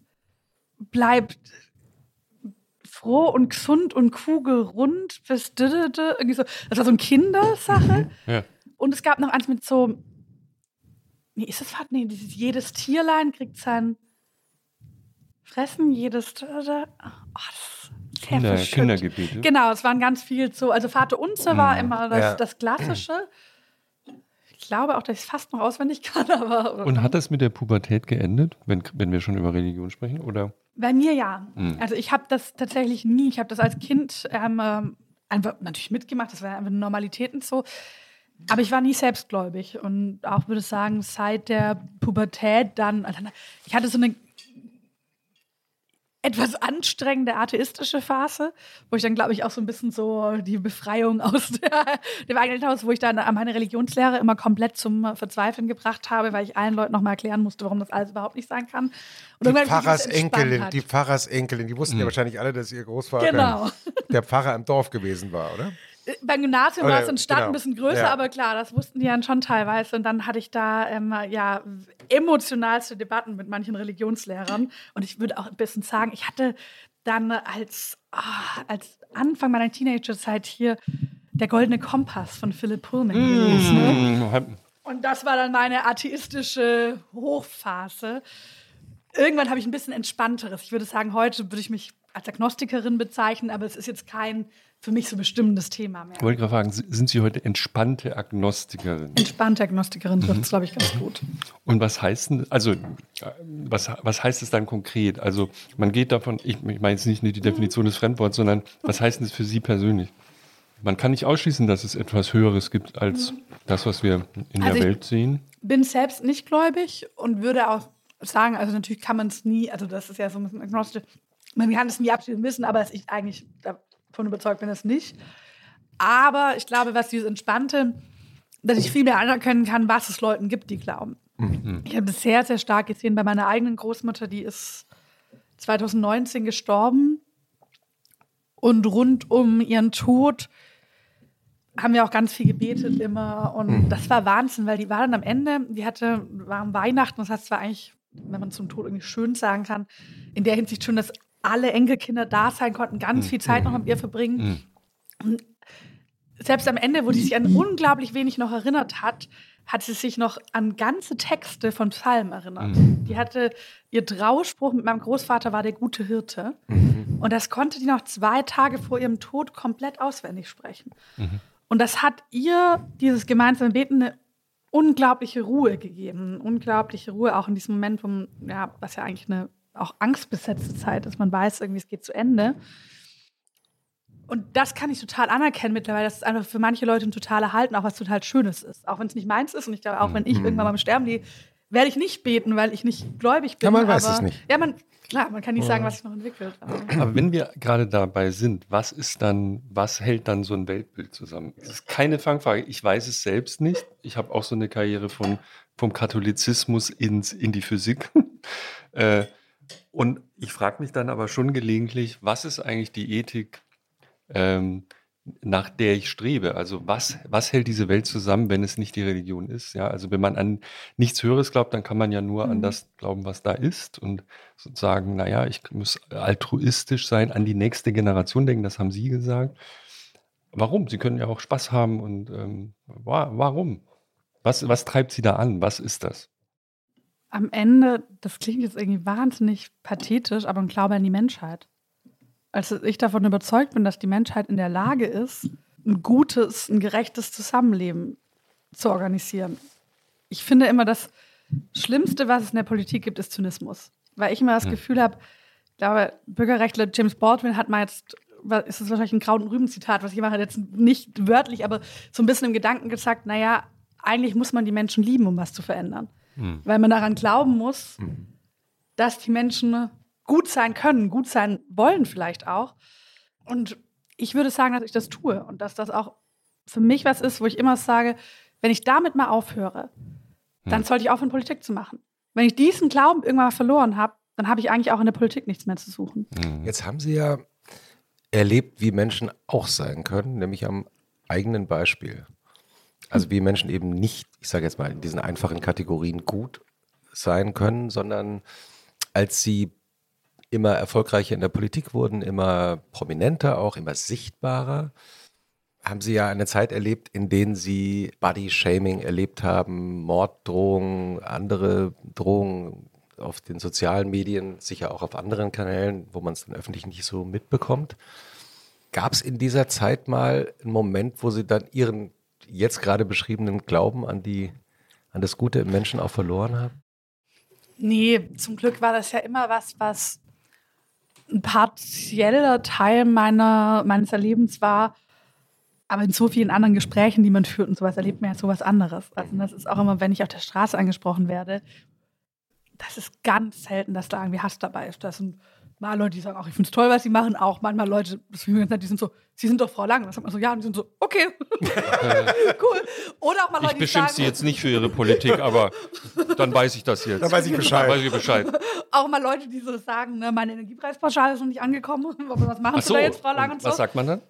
bleibt froh und gesund und kugelrund bis irgendwie so. Das war so eine Kindersache. Ja. Und es gab noch eins mit so, nee, ist das Vater? Nee, dieses, jedes Tierlein kriegt sein Fressen, jedes, oh, das, sehr Kinder, verschütt. Kindergebete. Genau, es waren ganz viel so, also Vater Unser war immer das, Ja. das Klassische. Ich glaube auch, dass ich es fast noch auswendig [LAUGHS] kann, aber Und hat das mit der Pubertät geendet, wenn, wenn wir schon über Religion sprechen? Oder? bei mir ja. Mhm. Also ich habe das tatsächlich nie, ich habe das als Kind ähm, ähm, einfach natürlich mitgemacht, das war einfach eine Normalität und so. Aber ich war nie selbstgläubig und auch würde sagen, seit der Pubertät dann, also ich hatte so eine etwas anstrengende atheistische Phase, wo ich dann, glaube ich, auch so ein bisschen so die Befreiung aus der, dem eigenen Haus, wo ich dann meine Religionslehre immer komplett zum Verzweifeln gebracht habe, weil ich allen Leuten nochmal erklären musste, warum das alles überhaupt nicht sein kann. Und Die Pfarrersenkelin, die Pfarrersenkelin, die wussten ja wahrscheinlich alle, dass ihr Großvater Genau. der Pfarrer im Dorf gewesen war, oder? Beim Gymnasium war es in Stadt genau. ein bisschen größer, Ja. aber klar, das wussten die dann schon teilweise. Und dann hatte ich da ähm, ja emotionalste Debatten mit manchen Religionslehrern. Und ich würde auch ein bisschen sagen, ich hatte dann als, ah, als Anfang meiner Teenagerzeit hier der Goldene Kompass von Philipp Pullman gelesen. Ne? Hm, hab- Und das war dann meine atheistische Hochphase. Irgendwann habe ich ein bisschen entspannteres. Ich würde sagen, heute würde ich mich als Agnostikerin bezeichnen, aber es ist jetzt kein für mich so bestimmendes Thema mehr. Ich wollte gerade fragen, sind Sie heute entspannte Agnostikerin? Entspannte Agnostikerin trifft es, glaube ich, ganz gut. Und was heißt denn, also was, was heißt es dann konkret? Also man geht davon, ich, ich meine jetzt nicht nur die Definition des Fremdworts, sondern was heißt denn das für Sie persönlich? Man kann nicht ausschließen, dass es etwas Höheres gibt als das, was wir in Also der ich- Welt sehen. Bin selbst nicht gläubig und würde auch sagen, also natürlich kann man es nie, also das ist ja so ein bisschen agnostisch, man kann es nie abschließend wissen, aber ich eigentlich davon überzeugt bin, es nicht. Aber ich glaube, was dieses Entspannte, dass ich viel mehr anerkennen kann, was es Leuten gibt, die glauben. Ich habe das sehr, sehr stark gesehen bei meiner eigenen Großmutter, die ist 2019 gestorben. Und rund um ihren Tod haben wir auch ganz viel gebetet immer. Und das war Wahnsinn, weil die war dann am Ende, die hatte, war am Weihnachten, das heißt zwar eigentlich, wenn man zum Tod irgendwie schön sagen kann, in der Hinsicht schon, dass alle Enkelkinder da sein konnten, ganz viel Zeit noch mit ihr verbringen. Und selbst am Ende, wo sie sich an unglaublich wenig noch erinnert hat, hat sie sich noch an ganze Texte von Psalmen erinnert. Die hatte, ihr Trauspruch mit meinem Großvater war der gute Hirte. Und das konnte die noch zwei Tage vor ihrem Tod komplett auswendig sprechen. Und das hat ihr, dieses gemeinsame Beten, eine unglaubliche Ruhe gegeben. Unglaubliche Ruhe auch in diesem Moment, wo ja, was ja eigentlich eine auch angstbesetzte Zeit ist. Man weiß irgendwie, es geht zu Ende. Und das kann ich total anerkennen mittlerweile, dass es einfach für manche Leute ein totaler Halten auch was total Schönes ist. Auch wenn es nicht meins ist. Und ich glaube, auch wenn ich irgendwann mal Sterben liege, werde ich nicht beten, weil ich nicht gläubig bin. Ja, man weiß aber, es nicht. Ja, man, klar, man kann nicht sagen, was sich noch entwickelt. Aber Aber wenn wir gerade dabei sind, was ist dann, was hält dann so ein Weltbild zusammen? Das ist keine Fangfrage. Ich weiß es selbst nicht. Ich habe auch so eine Karriere von, vom Katholizismus ins, in die Physik. [LAUGHS] äh, und ich frage mich dann aber schon gelegentlich, was ist eigentlich die Ethik, ähm, nach der ich strebe? Also was, was hält diese Welt zusammen, wenn es nicht die Religion ist? Ja, also wenn man an nichts Höheres glaubt, dann kann man ja nur an Mhm. das glauben, was da ist und sozusagen, naja, ich muss altruistisch sein, an die nächste Generation denken, das haben Sie gesagt. Warum? Sie können ja auch Spaß haben und ähm, wa warum? Was, was treibt Sie da an? Was ist das? Am Ende, das klingt jetzt irgendwie wahnsinnig pathetisch, aber ein Glaube an die Menschheit. Also ich davon überzeugt bin, dass die Menschheit in der Lage ist, ein gutes, ein gerechtes Zusammenleben zu organisieren. Ich finde immer, das Schlimmste, was es in der Politik gibt, ist Zynismus. Weil ich immer das Gefühl habe, ich glaube, Bürgerrechtler James Baldwin hat mal jetzt, ist es wahrscheinlich ein und Rüben-Zitat, was ich mache, jetzt nicht wörtlich, aber so ein bisschen im Gedanken gesagt, naja, eigentlich muss man die Menschen lieben, um was zu verändern. Weil man daran glauben muss, dass die Menschen gut sein können, gut sein wollen vielleicht auch. Und ich würde sagen, dass ich das tue und dass das auch für mich was ist, wo ich immer sage, wenn ich damit mal aufhöre, dann sollte ich aufhören, Politik zu machen. Wenn ich diesen Glauben irgendwann mal verloren habe, dann habe ich eigentlich auch in der Politik nichts mehr zu suchen. Jetzt haben Sie ja erlebt, wie Menschen auch sein können, nämlich am eigenen Beispiel. Also wie Menschen eben nicht, ich sage jetzt mal, in diesen einfachen Kategorien gut sein können, sondern als sie immer erfolgreicher in der Politik wurden, immer prominenter auch, immer sichtbarer, haben sie ja eine Zeit erlebt, in denen sie Body-Shaming erlebt haben, Morddrohungen, andere Drohungen, auf den sozialen Medien, sicher auch auf anderen Kanälen, wo man es dann öffentlich nicht so mitbekommt. Gab es in dieser Zeit mal einen Moment, wo Sie dann Ihren jetzt gerade beschriebenen Glauben an die, an das Gute im Menschen auch verloren haben? Nee, zum Glück war das ja immer was, was ein partieller Teil meiner, meines Erlebens war. Aber in so vielen anderen Gesprächen, die man führt und sowas, erlebt man ja sowas anderes. Also das ist auch immer, wenn ich auf der Straße angesprochen werde, das ist ganz selten, dass da irgendwie Hass dabei ist. Das sind mal Leute, die sagen, ach, ich finde es toll, was sie machen. Auch manchmal Leute, die sind so, sie sind doch Frau Lang. Das sagt man so, ja, und die sind so, okay, [LAUGHS] cool. Oder auch mal Leute, ich beschimpfe sie jetzt nicht für ihre Politik, aber dann weiß ich das jetzt. Dann weiß ich Bescheid. Dann weiß ich Bescheid. auch mal Leute, die so sagen, ne, meine Energiepreispauschale ist noch nicht angekommen. [LAUGHS] Was machen so, Sie da jetzt, Frau Lang und, und so? Was sagt man dann?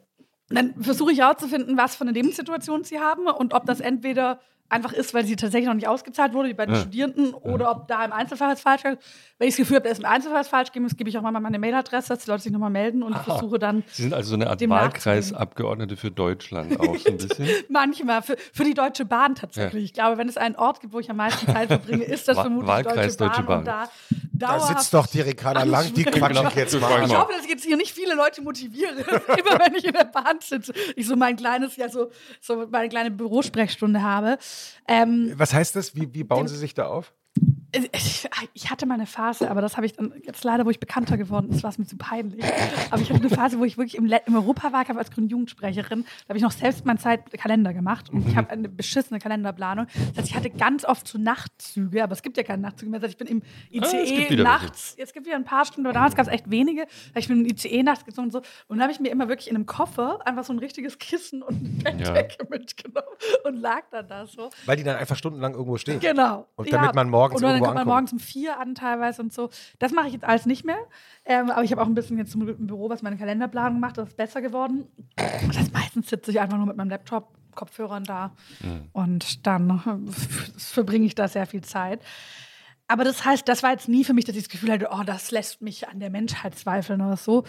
Dann versuche ich herauszufinden, was für eine Lebenssituation sie haben und ob das entweder einfach ist, weil sie tatsächlich noch nicht ausgezahlt wurde, wie bei den ja. Studierenden, oder ob da im Einzelfall was falsch ist. Wenn ich das Gefühl habe, da ist im Einzelfall was falsch, gebe ich auch mal meine Mailadresse, dass die Leute sich nochmal melden und ich versuche dann. Sie sind also so eine Art Wahlkreisabgeordnete für Deutschland auch so ein [LAUGHS] bisschen? Manchmal, für, für die Deutsche Bahn tatsächlich. Ja. Ich glaube, wenn es einen Ort gibt, wo ich am meisten Zeit verbringe, ist das vermutlich Wahlkreis Deutsche Bahn. Deutsche Bahn. Da, sitzt doch die Ricarda Lang, die quatscht genau. jetzt mal. Ich hoffe, dass ich jetzt hier nicht viele Leute motiviere, [LAUGHS] immer wenn ich in der Bahn sitze, ich so mein kleines, ja so, so meine kleine Bürosprechstunde habe. Ähm, Was heißt das? Wie, wie bauen Sie sich da auf? Ich hatte mal eine Phase, aber das habe ich dann jetzt leider, wo ich bekannter geworden ist, war es mir zu peinlich. Aber ich hatte eine Phase, wo ich wirklich im, Le im Europawahlkampf als grüne Jugendsprecherin, da habe ich noch selbst meinen Zeitkalender gemacht und ich habe eine beschissene Kalenderplanung. Das heißt, ich hatte ganz oft so Nachtzüge, aber es gibt ja keine Nachtzüge mehr. Das heißt, ich bin im ICE ah, nachts, jetzt gibt es wieder ein paar Stunden, aber damals gab es echt wenige. Ich bin im ICE nachts gezogen und so. Und dann habe ich mir immer wirklich in einem Koffer einfach so ein richtiges Kissen und eine Bettdecke ja. mitgenommen und lag dann da so. Weil die dann einfach stundenlang irgendwo stehen. Genau. Und damit ja. man morgens irgendwo dann kommt man morgens um vier an teilweise und so. Das mache ich jetzt alles nicht mehr. Ähm, aber ich habe auch ein bisschen jetzt im Büro, was meine Kalenderplanung gemacht. Das ist besser geworden. Das heißt, meistens sitze ich einfach nur mit meinem Laptop, Kopfhörern da. Mhm. Und dann verbringe ich da sehr viel Zeit. Aber das heißt, das war jetzt nie für mich, dass ich das Gefühl hatte, oh, das lässt mich an der Menschheit zweifeln oder so.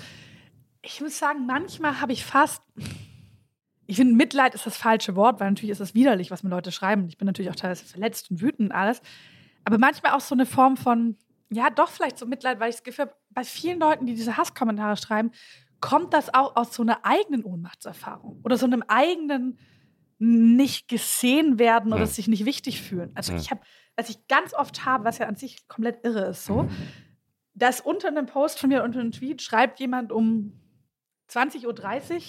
Ich muss sagen, manchmal habe ich fast ich finde, Mitleid ist das falsche Wort, weil natürlich ist es widerlich, was mir Leute schreiben. Ich bin natürlich auch teilweise verletzt und wütend und alles. Aber manchmal auch so eine Form von, ja, doch vielleicht so Mitleid, weil ich das Gefühl habe, bei vielen Leuten, die diese Hasskommentare schreiben, kommt das auch aus so einer eigenen Ohnmachtserfahrung oder so einem eigenen nicht gesehen werden oder mhm. sich nicht wichtig fühlen. Also mhm. ich habe, was ich ganz oft habe, was ja an sich komplett irre ist, so, dass unter einem Post von mir, unter einem Tweet, schreibt jemand um 20.30 Uhr,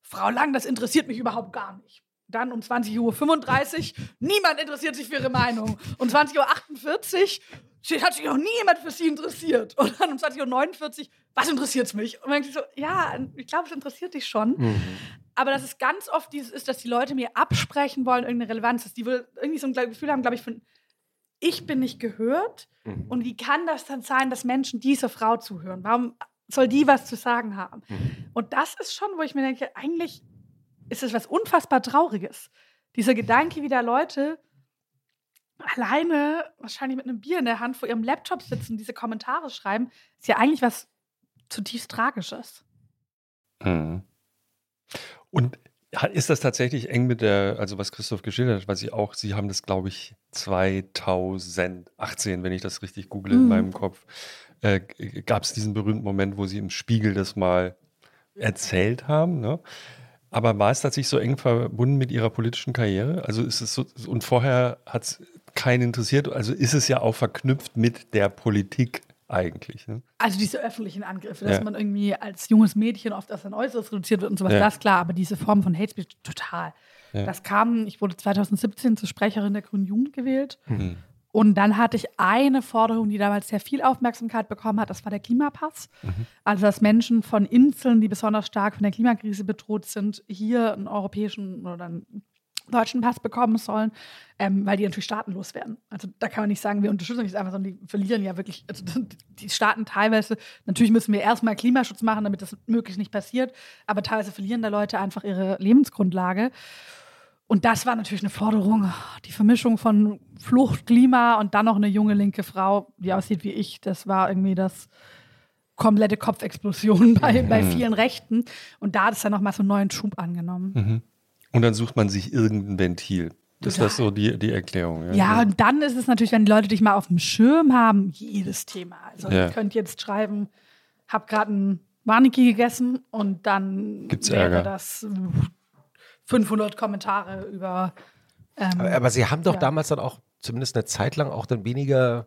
Frau Lang, das interessiert mich überhaupt gar nicht. Dann um 20.35 Uhr, niemand interessiert sich für ihre Meinung. Um 20.48 Uhr hat sich noch nie jemand für sie interessiert. Und dann um 20.49 Uhr, was interessiert es mich? Und dann denke ich so, ja, ich glaube, es interessiert dich schon. Mhm. Aber dass es ganz oft dieses ist, dass die Leute mir absprechen wollen, irgendeine Relevanz, dass die irgendwie so ein Gefühl haben, glaube ich, von, ich bin nicht gehört. Mhm. Und wie kann das dann sein, dass Menschen dieser Frau zuhören? Warum soll die was zu sagen haben? Mhm. Und das ist schon, wo ich mir denke, eigentlich ist es was unfassbar Trauriges. Dieser Gedanke, wie da Leute alleine, wahrscheinlich mit einem Bier in der Hand, vor ihrem Laptop sitzen, diese Kommentare schreiben, ist ja eigentlich was zutiefst Tragisches. Mhm. Und ist das tatsächlich eng mit der, also was Christoph geschildert hat, weil Sie auch, Sie haben das, glaube ich, 2018, wenn ich das richtig google mhm. in meinem Kopf, äh, gab es diesen berühmten Moment, wo Sie im Spiegel das mal erzählt haben. Ne? Aber war es tatsächlich so eng verbunden mit Ihrer politischen Karriere? Also ist es so, und vorher hat es keinen interessiert, also ist es ja auch verknüpft mit der Politik eigentlich. Ne? Also diese öffentlichen Angriffe, dass ja. man irgendwie als junges Mädchen oft auf sein Äußeres reduziert wird und sowas, ja. das ist klar, aber diese Form von Hate Speech, total. Ja. Das kam, ich wurde 2017 zur Sprecherin der Grünen Jugend gewählt. Mhm. Und dann hatte ich eine Forderung, die damals sehr viel Aufmerksamkeit bekommen hat, das war der Klimapass. Mhm. Also, dass Menschen von Inseln, die besonders stark von der Klimakrise bedroht sind, hier einen europäischen oder einen deutschen Pass bekommen sollen, ähm, weil die natürlich staatenlos werden. Also da kann man nicht sagen, wir unterstützen nicht einfach, sondern die verlieren ja wirklich, also die Staaten teilweise, natürlich müssen wir erstmal Klimaschutz machen, damit das möglichst nicht passiert, aber teilweise verlieren da Leute einfach ihre Lebensgrundlage. Und das war natürlich eine Forderung, die Vermischung von Flucht, Klima und dann noch eine junge linke Frau, die aussieht wie ich. Das war irgendwie das komplette Kopfexplosion [LAUGHS] bei, mhm. bei vielen Rechten. Und da hat es dann nochmal so einen neuen Schub angenommen. Mhm. Und dann sucht man sich irgendein Ventil. ist das so die, die Erklärung. Ja. Ja, und dann ist es natürlich, wenn die Leute dich mal auf dem Schirm haben, jedes Thema. Also Ja. ihr könnt jetzt schreiben, hab gerade einen Warniki gegessen und dann Gibt's wäre Ärger. das 500 Kommentare über ähm, Aber, aber Sie haben doch Ja. damals dann auch zumindest eine Zeit lang auch dann weniger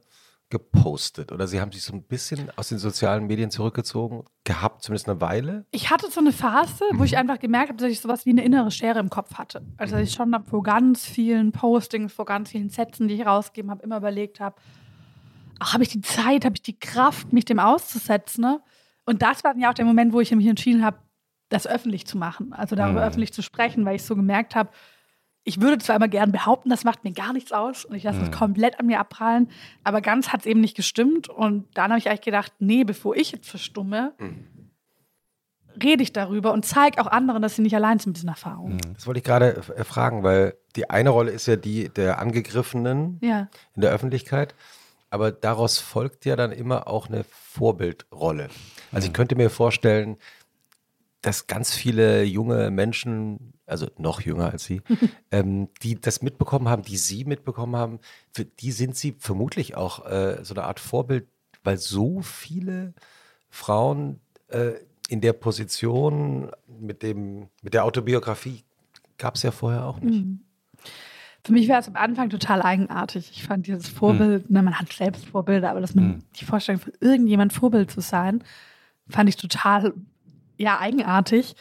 gepostet oder Sie haben sich so ein bisschen aus den sozialen Medien zurückgezogen gehabt, zumindest eine Weile. Ich hatte so eine Phase, wo ich einfach gemerkt habe, dass ich sowas wie eine innere Schere im Kopf hatte. Also dass ich schon vor ganz vielen Postings, vor ganz vielen Sätzen, die ich rausgegeben habe, immer überlegt habe, habe ich die Zeit, habe ich die Kraft, mich dem auszusetzen? Ne? Und das war dann ja auch der Moment, wo ich mich entschieden habe, das öffentlich zu machen, also darüber Mhm. öffentlich zu sprechen, weil ich so gemerkt habe, ich würde zwar immer gern behaupten, das macht mir gar nichts aus und ich lasse es komplett an mir abprallen, aber ganz hat es eben nicht gestimmt. Und dann habe ich eigentlich gedacht, nee, bevor ich jetzt verstumme, rede ich darüber und zeige auch anderen, dass sie nicht allein sind mit diesen Erfahrungen. Das wollte ich gerade äh, fragen, weil die eine Rolle ist ja die der Angegriffenen Ja. in der Öffentlichkeit, aber daraus folgt ja dann immer auch eine Vorbildrolle. Also ich könnte mir vorstellen, dass ganz viele junge Menschen, also noch jünger als Sie, [LAUGHS] ähm, die das mitbekommen haben, die Sie mitbekommen haben, für die sind Sie vermutlich auch äh, so eine Art Vorbild, weil so viele Frauen äh, in der Position mit, dem, mit der Autobiografie gab es ja vorher auch nicht. Für mich war es am Anfang total eigenartig. Ich fand dieses Vorbild, na, man hat selbst Vorbilder, aber dass man die Vorstellung für irgendjemand Vorbild zu sein, fand ich total, ja, eigenartig.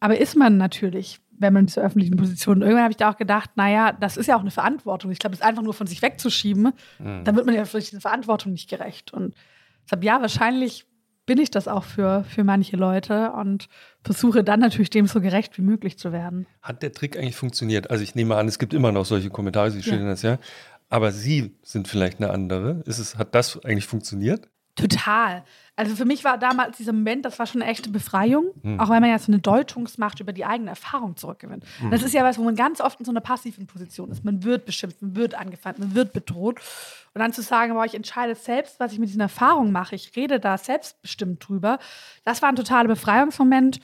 Aber ist man natürlich, wenn man in dieser öffentlichen Position. Irgendwann habe ich da auch gedacht, naja, das ist ja auch eine Verantwortung. Ich glaube, das einfach nur von sich wegzuschieben, dann wird man ja vielleicht dieser Verantwortung nicht gerecht. Und deshalb, ja, wahrscheinlich bin ich das auch für, für manche Leute und versuche dann natürlich dem so gerecht wie möglich zu werden. Hat der Trick eigentlich funktioniert? Also ich nehme an, es gibt immer noch solche Kommentare, Sie schildern das ja. Aber Sie sind vielleicht eine andere. Ist es, hat das eigentlich funktioniert? Total. Also für mich war damals dieser Moment, das war schon eine echte Befreiung, auch weil man ja so eine Deutungsmacht über die eigene Erfahrung zurückgewinnt. Das ist ja was, wo man ganz oft in so einer passiven Position ist. Man wird beschimpft, man wird angefeindet, man wird bedroht. Und dann zu sagen, boah, ich entscheide selbst, was ich mit diesen Erfahrungen mache, ich rede da selbstbestimmt drüber, das war ein totaler Befreiungsmoment.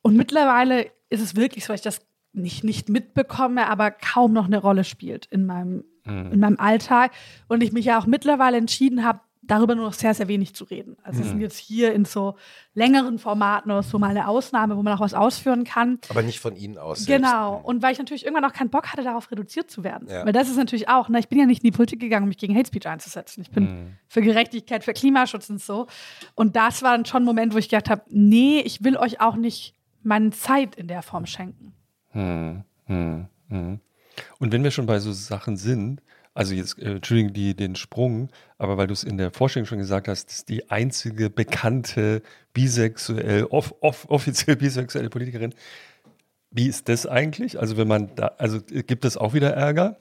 Und mittlerweile ist es wirklich so, dass ich das nicht, nicht mitbekomme, aber kaum noch eine Rolle spielt in meinem, in meinem Alltag. Und ich mich ja auch mittlerweile entschieden habe, darüber nur noch sehr, sehr wenig zu reden. Also wir sind jetzt hier in so längeren Formaten oder so mal eine Ausnahme, wo man auch was ausführen kann. Aber nicht von Ihnen aus. Genau. Und weil ich natürlich irgendwann auch keinen Bock hatte, darauf reduziert zu werden. Ja. Weil das ist natürlich auch, ne, ich bin ja nicht in die Politik gegangen, um mich gegen Hate Speech einzusetzen. Ich bin für Gerechtigkeit, für Klimaschutz und so. Und das war dann schon ein Moment, wo ich gedacht habe, nee, ich will euch auch nicht meine Selbst in der Form schenken. Hm, hm, hm. Und wenn wir schon bei so Sachen sind, also jetzt, äh, Entschuldigung, die, den Sprung, aber weil du es in der Vorstellung schon gesagt hast, das ist die einzige bekannte bisexuell, off, off, offiziell [LAUGHS] bisexuelle Politikerin. Wie ist das eigentlich? Also wenn man da, also äh, gibt es auch wieder Ärger?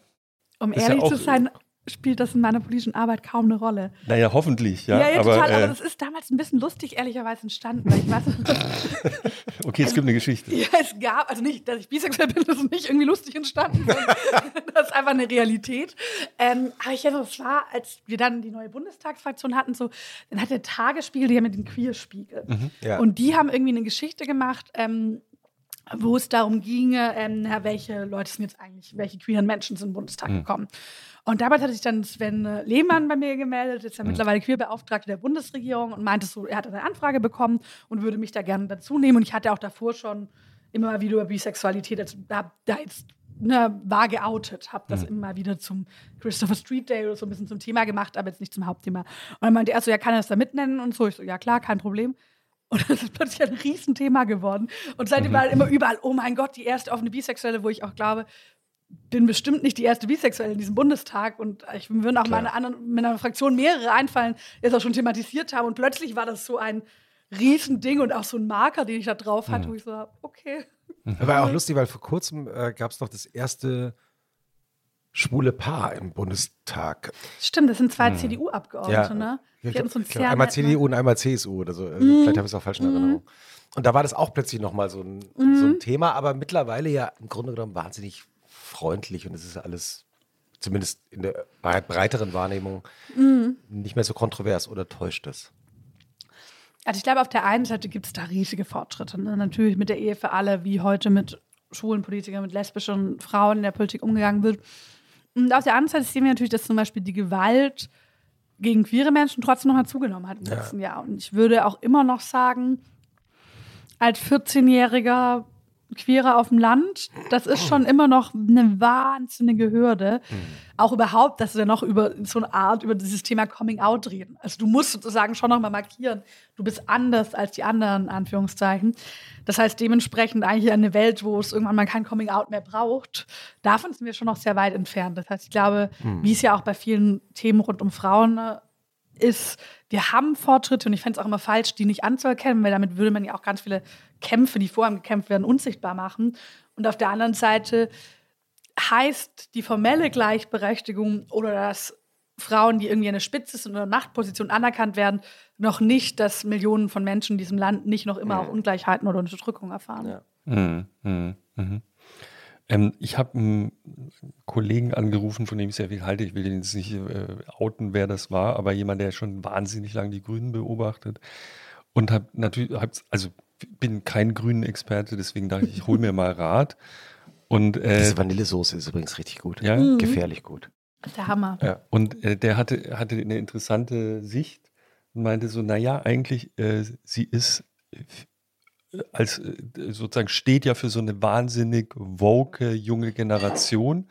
Um Ist ja ehrlich auch- zu sein, spielt das in meiner politischen Arbeit kaum eine Rolle. Naja, hoffentlich, ja. Ja, ja, aber, total. Aber äh, das ist damals ein bisschen lustig, ehrlicherweise entstanden. Weil ich weiß, [LAUGHS] okay, es gibt eine Geschichte. ja, es gab, also nicht, dass ich bisexuell bin, das ist nicht irgendwie lustig entstanden. [LAUGHS] das ist einfach eine Realität. Ähm, aber ich erinnere, es war, als wir dann die neue Bundestagsfraktion hatten, so, dann hat der Tagesspiegel, die haben mit den Queerspiegel. Ja. Und die haben irgendwie eine Geschichte gemacht, ähm, wo es darum ginge, ähm, welche Leute sind jetzt eigentlich, welche queeren Menschen sind in den Bundestag gekommen. Und damals hatte sich dann Sven äh, Lehmann bei mir gemeldet, jetzt ja mittlerweile Queerbeauftragter der Bundesregierung und meinte so, er hatte eine Anfrage bekommen und würde mich da gerne dazu nehmen. Und ich hatte auch davor schon immer mal wieder über Bisexualität, also da, da jetzt ne, war geoutet, habe das immer wieder zum Christopher Street Day oder so ein bisschen zum Thema gemacht, aber jetzt nicht zum Hauptthema. Und dann meinte er so, ja, kann er das da mitnennen und so. Ich so, ja klar, kein Problem. Und das ist plötzlich ein Riesenthema geworden. Und seitdem war halt immer überall, oh mein Gott, die erste offene Bisexuelle, wo ich auch glaube, bin bestimmt nicht die erste Bisexuelle in diesem Bundestag. Und ich mir würden auch meine anderen, meiner Fraktion mehrere einfallen, die es auch schon thematisiert haben. Und plötzlich war das so ein Riesending und auch so ein Marker, den ich da drauf hatte, wo ich so, okay. War auch lustig, weil vor kurzem äh, gab es noch das erste schwule Paar im Bundestag. Stimmt, das sind zwei CDU-Abgeordnete, ne? Die glaub, so ich glaub, einmal netten- Mhm. CDU und einmal CSU oder so. Also Vielleicht habe ich es auch falsch in Erinnerung. Und da war das auch plötzlich nochmal so ein, so Mhm. ein Thema, aber mittlerweile ja im Grunde genommen wahnsinnig freundlich und es ist alles, zumindest in der breiteren Wahrnehmung, Mhm. nicht mehr so kontrovers oder täuscht es. Also ich glaube, auf der einen Seite gibt es da riesige Fortschritte. Ne? Natürlich mit der Ehe für alle, wie heute mit schwulen Politikern, mit lesbischen Frauen in der Politik umgegangen wird. Und auf der anderen Seite sehen wir natürlich, dass zum Beispiel die Gewalt gegen queere Menschen trotzdem noch mal zugenommen hat im ja. letzten Jahr. Und ich würde auch immer noch sagen, als 14-Jähriger Queere auf dem Land, das ist schon immer noch eine wahnsinnige Hürde. Mhm. Auch überhaupt, dass wir noch über so eine Art, über dieses Thema Coming Out reden. Also du musst sozusagen schon nochmal markieren, du bist anders als die anderen, Anführungszeichen. Das heißt dementsprechend eigentlich eine Welt, wo es irgendwann mal kein Coming Out mehr braucht. Davon sind wir schon noch sehr weit entfernt. Das heißt, ich glaube, mhm. wie es ja auch bei vielen Themen rund um Frauen ist, wir haben Fortschritte und ich fände es auch immer falsch, die nicht anzuerkennen, weil damit würde man ja auch ganz viele Kämpfe, die vorher gekämpft werden, unsichtbar machen. Und auf der anderen Seite heißt die formelle Gleichberechtigung oder dass Frauen, die irgendwie eine Spitze sind oder Machtposition anerkannt werden, noch nicht, dass Millionen von Menschen in diesem Land nicht noch immer auch Ungleichheiten oder Unterdrückung erfahren. Ja. Mhm. Mhm. Mhm. Ähm, ich habe einen Kollegen angerufen, von dem ich sehr viel halte. Ich will ihn jetzt nicht äh, outen, wer das war, aber jemand, der schon wahnsinnig lange die Grünen beobachtet. Und habe natürlich, hab, also bin kein Grünen-Experte, deswegen dachte ich, ich hole mir mal Rat. Und, äh, Diese Vanillesoße ist übrigens richtig gut. Ja? Mhm. Gefährlich gut. Der Hammer. Ja. Und äh, der hatte, hatte eine interessante Sicht und meinte so, naja, eigentlich, äh, sie ist als äh, sozusagen steht ja für so eine wahnsinnig woke junge Generation.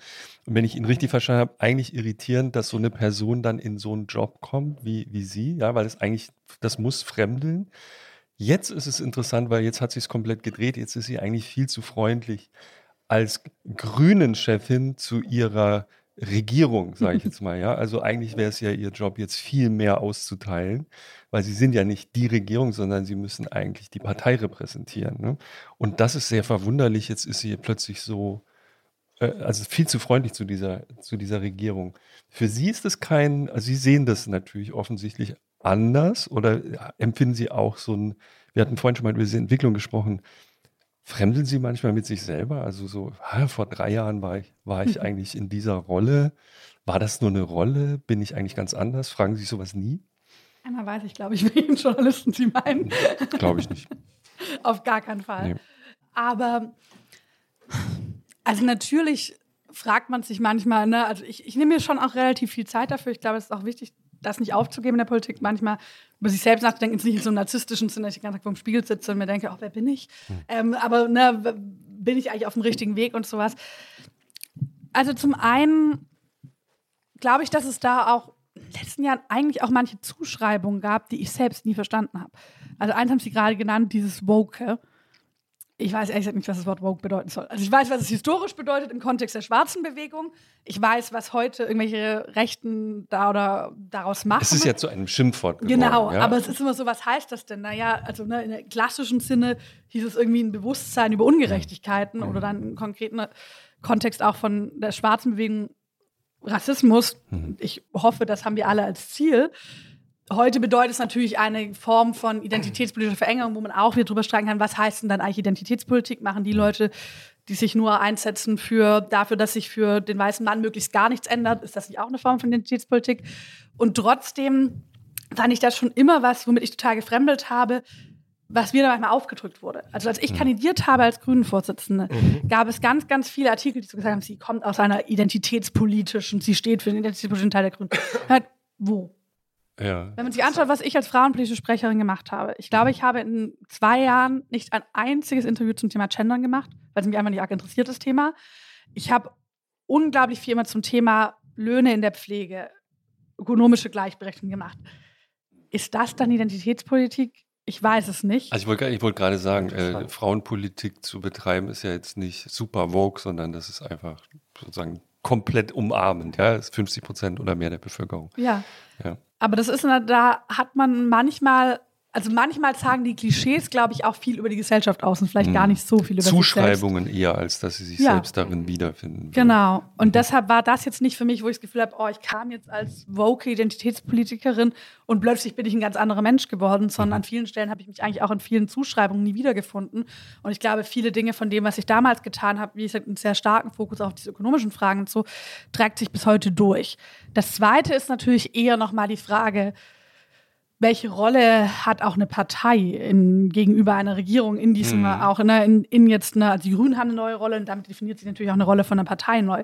Und wenn ich ihn richtig verstanden habe, eigentlich irritierend, dass so eine Person dann in so einen Job kommt wie, wie sie, ja, weil es eigentlich, das muss fremdeln. Jetzt ist es interessant, weil jetzt hat sich es komplett gedreht. Jetzt ist sie eigentlich viel zu freundlich als Grünen-Chefin zu ihrer Regierung, sage ich [LAUGHS] jetzt mal. Ja, also eigentlich wäre es ja ihr Job, jetzt viel mehr auszuteilen weil sie sind ja nicht die Regierung, sondern sie müssen eigentlich die Partei repräsentieren. Ne? Und das ist sehr verwunderlich. Jetzt ist sie plötzlich so, äh, also viel zu freundlich zu dieser, zu dieser Regierung. Für Sie ist das kein, also Sie sehen das natürlich offensichtlich anders oder empfinden Sie auch so ein, wir hatten vorhin schon mal über diese Entwicklung gesprochen, fremdeln Sie manchmal mit sich selber? Also so, ah, vor drei Jahren war ich, war ich eigentlich in dieser Rolle. War das nur eine Rolle? Bin ich eigentlich ganz anders? Fragen Sie sich sowas nie? Einmal weiß ich, glaube ich, [LAUGHS] welchen Journalisten Sie meinen. Glaube ich nicht. [LAUGHS] Auf gar keinen Fall. Nee. Aber, also natürlich fragt man sich manchmal, ne, also ich, ich nehme mir schon auch relativ viel Zeit dafür. Ich glaube, es ist auch wichtig, das nicht aufzugeben in der Politik, manchmal über sich selbst nachzudenken, ist nicht in so einem narzisstischen Sinne, dass ich den ganzen Tag vor dem Spiegel sitze und mir denke, ach, wer bin ich? Hm. Ähm, aber ne, bin ich eigentlich auf dem richtigen Weg und sowas. Also zum einen glaube ich, dass es da auch letzten Jahren eigentlich auch manche Zuschreibungen gab, die ich selbst nie verstanden habe. Also eins haben Sie gerade genannt, dieses Woke. Ich weiß ehrlich gesagt nicht, was das Wort Woke bedeuten soll. Also ich weiß, was es historisch bedeutet im Kontext der schwarzen Bewegung. Ich weiß, was heute irgendwelche Rechten da oder daraus machen. Es ist ja zu einem Schimpfwort geworden. Genau, ja? aber es ist immer so, was heißt das denn? Naja, also ne, in klassischen Sinne hieß es irgendwie ein Bewusstsein über Ungerechtigkeiten mhm. oder dann im konkreten Kontext auch von der schwarzen Bewegung Rassismus, mhm. ich hoffe, das haben wir alle als Ziel. Heute bedeutet es natürlich eine Form von identitätspolitischer Verengung, wo man auch wieder drüber streiten kann, was heißt denn dann eigentlich Identitätspolitik? Machen die. Leute, die sich nur einsetzen für, dafür, dass sich für den weißen Mann möglichst gar nichts ändert, ist das nicht auch eine Form von Identitätspolitik? Und trotzdem fand ich das schon immer was, womit ich total gefremdelt habe, was mir da manchmal aufgedrückt wurde. Also als ich mhm. kandidiert habe als Grünen-Vorsitzende, mhm. gab es ganz, ganz viele Artikel, die so gesagt haben, sie kommt aus einer identitätspolitischen, sie steht für den identitätspolitischen Teil der Grünen. Wo? Ja. Wenn man sich anschaut, was ich als frauenpolitische Sprecherin gemacht habe, ich glaube, ich habe in zwei Jahren nicht ein einziges Interview zum Thema Gendern gemacht, weil es mich einfach nicht arg interessiert, das Thema. Ich habe unglaublich viel immer zum Thema Löhne in der Pflege, ökonomische Gleichberechtigung gemacht. Ist das dann Identitätspolitik? Ich weiß es nicht. Also ich wollte ich wollt gerade sagen, äh, Frauenpolitik zu betreiben ist ja jetzt nicht super vogue, sondern das ist einfach sozusagen komplett umarmend, ja, das ist 50 Prozent oder mehr der Bevölkerung. Ja. ja. Aber das ist, da hat man manchmal also manchmal sagen die Klischees, glaube ich, auch viel über die Gesellschaft aus und vielleicht gar hm. nicht so viel über Zuschreibungen eher, als dass sie sich ja. selbst darin wiederfinden. Genau. Und mhm. deshalb war das jetzt nicht für mich, wo ich das Gefühl habe, oh, ich kam jetzt als woke Identitätspolitikerin und plötzlich bin ich ein ganz anderer Mensch geworden, sondern mhm. an vielen Stellen habe ich mich eigentlich auch in vielen Zuschreibungen nie wiedergefunden. Und ich glaube, viele Dinge von dem, was ich damals getan habe, wie gesagt, einen sehr starken Fokus auf diese ökonomischen Fragen und so, trägt sich bis heute durch. Das Zweite ist natürlich eher nochmal die Frage, welche Rolle hat auch eine Partei in, gegenüber einer Regierung in diesem, mhm. auch ne, in, in jetzt eine, also die Grünen haben eine neue Rolle und damit definiert sich natürlich auch eine Rolle von einer Partei neu.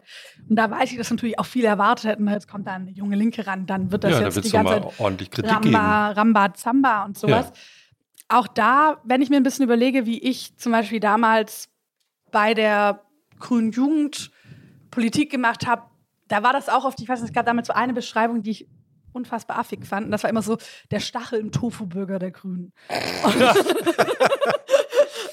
Und da weiß ich, dass natürlich auch viele erwartet hätten, jetzt kommt da eine junge Linke ran, dann wird das ja, jetzt da die ganze Zeit ordentlich Kritik Ramba, geben. Ramba, Zamba und sowas. Ja. Auch da, wenn ich mir ein bisschen überlege, wie ich zum Beispiel damals bei der Grünen Jugend Politik gemacht habe, da war das auch oft, ich weiß nicht, es gab damals so eine Beschreibung, die ich unfassbar affig fanden. Das war immer so der Stachel im Tofu-Burger der Grünen. [LAUGHS]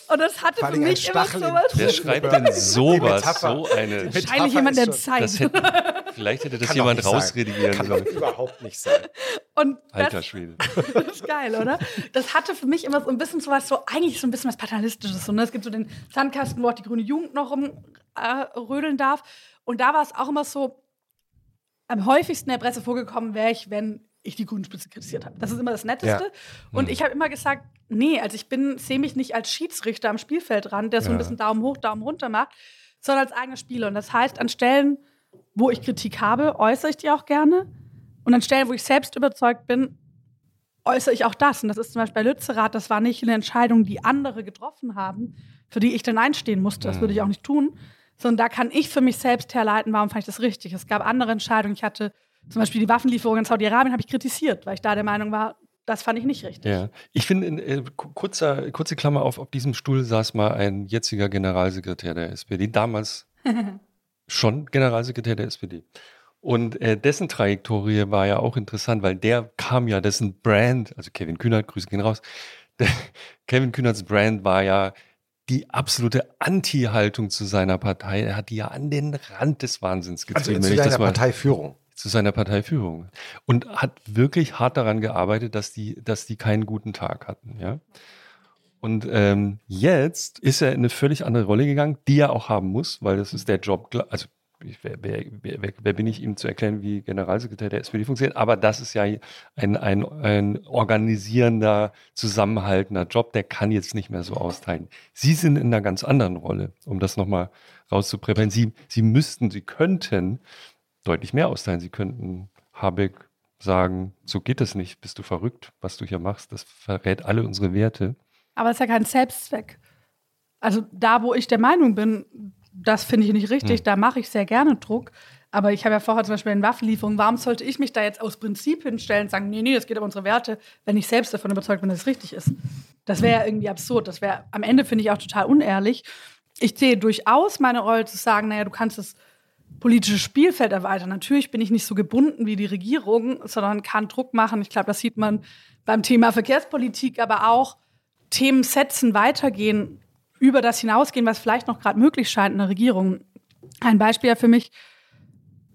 Und, das hatte für mich immer so was. Wer schreibt denn sowas? So eine. Wahrscheinlich jemand, der Zeit. Hätte, vielleicht hätte das Kann jemand rausredigieren Kann doch überhaupt nicht sein. [LAUGHS] Und Alter Schwede. [LAUGHS] Das ist geil, oder? Das hatte für mich immer so ein bisschen so was, so eigentlich so ein bisschen was Paternalistisches. Und ne? es gibt so den Sandkasten, wo auch die grüne Jugend noch rumrödeln äh, darf. Und da war es auch immer so, am häufigsten in der Presse vorgekommen wäre ich, wenn ich die Grünenspitze kritisiert habe. Das ist immer das Netteste. Ja. Und mhm. ich habe immer gesagt, nee, also ich bin, sehe mich nicht als Schiedsrichter am Spielfeldrand, der so ein bisschen Daumen hoch, Daumen runter macht, sondern als eigener Spieler. Und das heißt, an Stellen, wo ich Kritik habe, äußere ich die auch gerne. Und an Stellen, wo ich selbst überzeugt bin, äußere ich auch das. Und das ist zum Beispiel bei Lützerath, das war nicht eine Entscheidung, die andere getroffen haben, für die ich dann einstehen musste. Das würde ich auch nicht tun sondern da kann ich für mich selbst herleiten, warum fand ich das richtig. Es gab andere Entscheidungen. Ich hatte zum Beispiel die Waffenlieferung in Saudi-Arabien, habe ich kritisiert, weil ich da der Meinung war, das fand ich nicht richtig. Ja, ich finde, äh, kurzer, kurze Klammer auf, auf diesem Stuhl saß mal ein jetziger Generalsekretär der SPD, damals [LAUGHS] schon Generalsekretär der SPD. Und äh, dessen Trajektorie war ja auch interessant, weil der kam ja, dessen Brand, also Kevin Kühnert, Grüße gehen raus, [LAUGHS] der, Kevin Kühnerts Brand war ja die absolute Anti-Haltung zu seiner Partei. Er hat die ja an den Rand des Wahnsinns also getrieben. Also zu seiner Parteiführung. Zu seiner Parteiführung. Und hat wirklich hart daran gearbeitet, dass die, dass die keinen guten Tag hatten, ja. Und ähm, jetzt ist er in eine völlig andere Rolle gegangen, die er auch haben muss, weil das ist der Job, also wer, wer, wer, wer, bin ich, ihm zu erklären, wie Generalsekretär der SPD funktioniert? Aber das ist ja ein, ein, ein organisierender, zusammenhaltender Job, der kann jetzt nicht mehr so austeilen. Sie sind in einer ganz anderen Rolle, um das nochmal rauszupräparieren. Sie, Sie müssten, Sie könnten deutlich mehr austeilen. Sie könnten Habeck sagen, so geht es nicht, bist du verrückt, was du hier machst, das verrät alle unsere Werte. Aber es ist ja kein Selbstzweck. Also da, wo ich der Meinung bin, das finde ich nicht richtig, hm. da mache ich sehr gerne Druck. Aber ich habe ja vorher zum Beispiel in Waffenlieferungen, warum sollte ich mich da jetzt aus Prinzip hinstellen und sagen, nee, nee, das geht um unsere Werte, wenn ich selbst davon überzeugt bin, dass es richtig ist? Das wäre ja irgendwie absurd. Das wäre am Ende, finde ich, auch total unehrlich. Ich sehe durchaus meine Rolle zu sagen, naja, du kannst das politische Spielfeld erweitern. Natürlich bin ich nicht so gebunden wie die Regierung, sondern kann Druck machen. Ich glaube, das sieht man beim Thema Verkehrspolitik, aber auch Themen setzen, weitergehen über das hinausgehen, was vielleicht noch gerade möglich scheint in der Regierung. Ein Beispiel für mich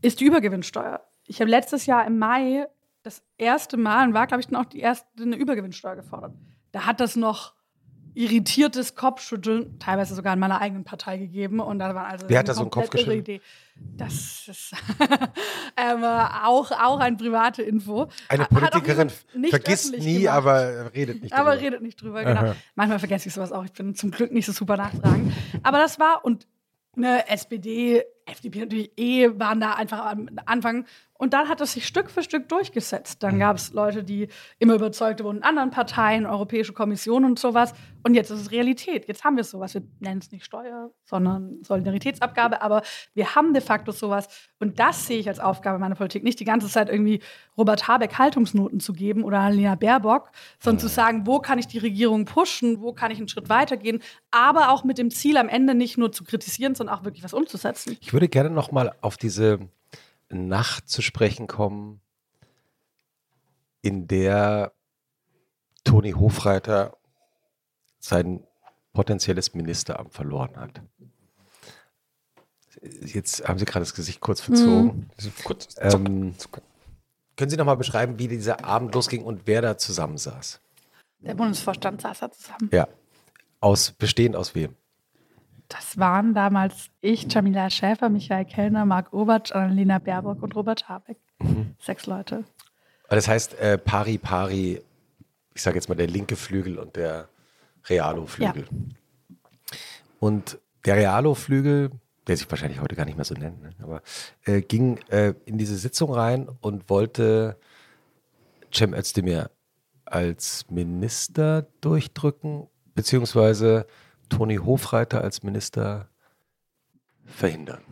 ist die Übergewinnsteuer. Ich habe letztes Jahr im Mai das erste Mal und war, glaube ich, dann auch die erste eine Übergewinnsteuer gefordert. Da hat das noch irritiertes Kopfschütteln, teilweise sogar in meiner eigenen Partei gegeben. Und da waren also Wer hat da so einen Kopf geschüttelt? Das ist [LAUGHS] ähm, auch, auch eine private Info. Eine Politikerin vergisst nie, gemacht. aber redet nicht drüber. Aber redet nicht drüber, genau. Manchmal vergesse ich sowas auch. Ich bin zum Glück nicht so super nachtragend. aber das war, und eine SPD, FDP natürlich eh waren da einfach am Anfang und dann hat es sich Stück für Stück durchgesetzt. Dann mhm. gab es Leute, die immer überzeugt wurden anderen Parteien, Europäische Kommission und sowas. Und jetzt ist es Realität. Jetzt haben wir sowas. Wir nennen es nicht Steuer, sondern Solidaritätsabgabe. Aber wir haben de facto sowas. Und das sehe ich als Aufgabe meiner Politik. Nicht die ganze Zeit irgendwie Robert Habeck Haltungsnoten zu geben oder Alina Baerbock, sondern zu sagen, wo kann ich die Regierung pushen, wo kann ich einen Schritt weitergehen. Aber auch mit dem Ziel, am Ende nicht nur zu kritisieren, sondern auch wirklich was umzusetzen. Ich würde gerne noch mal auf diese Nacht zu sprechen kommen, in der Toni Hofreiter sein potenzielles Ministeramt verloren hat. Jetzt haben Sie gerade das Gesicht kurz verzogen. Mhm. Kurz, ähm, können Sie noch mal beschreiben, wie dieser Abend losging und wer da zusammensaß? Der Bundesvorstand saß da zusammen. Ja. Aus, bestehend aus wem? Das waren damals ich, Jamila Schäfer, Michael Kellner, Marc Obertsch, Annalena Baerbock und Robert Habeck. Mhm. Sechs Leute. Das heißt, äh, pari pari, ich sage jetzt mal der linke Flügel und der Realo-Flügel. Ja. Und der Realo-Flügel, der sich wahrscheinlich heute gar nicht mehr so nennt, ne? aber äh, ging äh, in diese Sitzung rein und wollte Cem Özdemir als Minister durchdrücken, beziehungsweise Toni Hofreiter als Minister verhindern?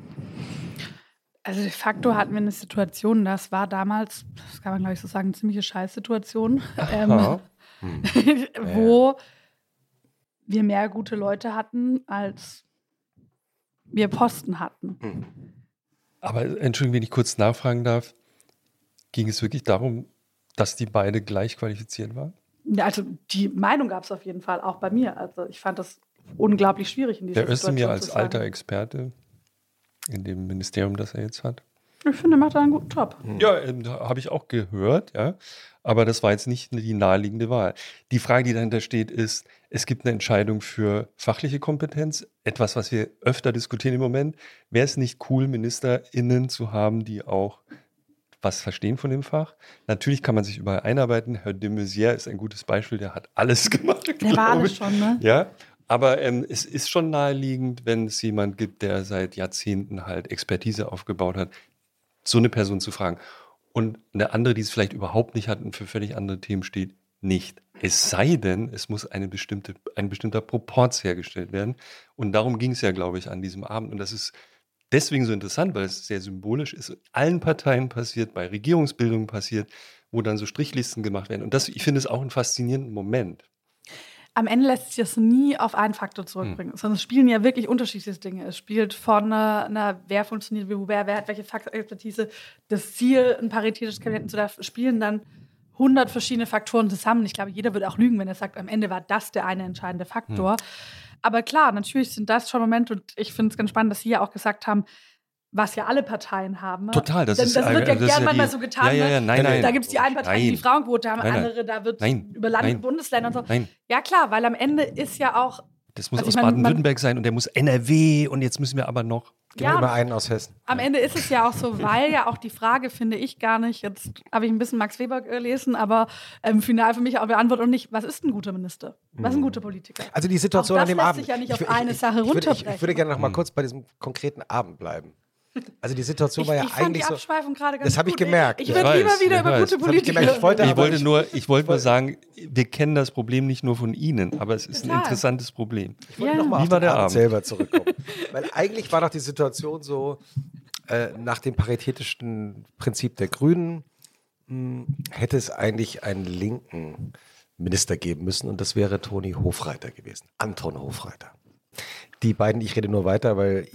Also de facto hatten wir eine Situation, das war damals, das kann man glaube ich so sagen, eine ziemliche Scheißsituation, ähm, Hm. [LAUGHS] wo wir mehr gute Leute hatten, als wir Posten hatten. Hm. Aber Entschuldigung, wenn ich kurz nachfragen darf, ging es wirklich darum, dass die beide gleich qualifiziert waren? Ja, also die Meinung gab es auf jeden Fall, auch bei mir. Also ich fand das unglaublich schwierig in dieser Der Situation. Özdemir als alter Experte in dem Ministerium, das er jetzt hat. Ich finde, er macht da einen guten Job. Ja, ähm, habe ich auch gehört, ja. Aber das war jetzt nicht die naheliegende Wahl. Die Frage, die dahinter steht, ist, es gibt eine Entscheidung für fachliche Kompetenz, etwas, was wir öfter diskutieren im Moment. Wäre es nicht cool, MinisterInnen zu haben, die auch was verstehen von dem Fach? Natürlich kann man sich überall einarbeiten. Herr de Maizière ist ein gutes Beispiel, der hat alles [LAUGHS] gemacht. Der war alles schon, ne? Ja, aber ähm, es ist schon naheliegend, wenn es jemand gibt, der seit Jahrzehnten halt Expertise aufgebaut hat, so eine Person zu fragen. Und eine andere, die es vielleicht überhaupt nicht hat und für völlig andere Themen steht, nicht. Es sei denn, es muss eine bestimmte, ein bestimmter Proporz hergestellt werden. Und darum ging es ja, glaube ich, an diesem Abend. Und das ist deswegen so interessant, weil es sehr symbolisch ist. Allen Parteien passiert, bei Regierungsbildungen passiert, wo dann so Strichlisten gemacht werden. Und das, ich finde es auch einen faszinierenden Moment. Am Ende lässt sich das nie auf einen Faktor zurückbringen, Hm. sondern es spielen ja wirklich unterschiedliche Dinge. Es spielt von einer, wer funktioniert, wie, wer, wer hat welche Fachexpertise, das Ziel, ein paritätisches Kabinett zu da spielen dann hundert verschiedene Faktoren zusammen. Ich glaube, jeder würde auch lügen, wenn er sagt, am Ende war das der eine entscheidende Faktor. Hm. Aber klar, natürlich sind das schon Momente und ich finde es ganz spannend, dass Sie ja auch gesagt haben, was ja alle Parteien haben. Total, das Denn ist- das wird ja das gern ja manchmal so getan. Ja, ja, ne? ja, nein, nein. Da gibt es die einen Parteien, die die Nein. Frauenquote haben, Nein, nein. andere, da wird Nein. über Land, Nein. Bundesländer und so. Nein, Ja, klar, weil am Ende ist ja auch. das muss Also ich aus Baden-Württemberg sein und der muss NRW und jetzt müssen wir aber noch. Gib Ja, mal einen aus Hessen. am Ende ist es ja auch so, weil ja auch die Frage, finde ich gar nicht, jetzt habe ich ein bisschen Max Weber gelesen, aber ähm, final für mich auch beantwortet und nicht, was ist ein guter Minister? Was ist ein guter Politiker? Also die Situation Auch an das dem lässt Abend. sich ja nicht auf wür- eine Sache ich, würde, ich, runterbrechen. ich würde gerne noch Hm. mal kurz bei diesem konkreten Abend bleiben. Also die Situation Ich, war ja ich fand die eigentlich so. Abschweifung gerade ganz Das habe ich gemerkt. Ich Ich würde lieber wieder über weiß. gute hab ich. Ich wollte Ich wollte ich- nur, ich wollte nur sagen, wir kennen das Problem nicht nur von Ihnen, aber es ist ein Total. interessantes Problem. Ich wollte Ja. noch mal Wie auf war den der Abend, Abend? selber zurückkommen. Weil eigentlich war doch die Situation so, äh, nach dem paritätischen Prinzip der Grünen mh, hätte es eigentlich einen linken Minister geben müssen und das wäre Toni Hofreiter gewesen. Anton Hofreiter. Die beiden, ich rede nur weiter, weil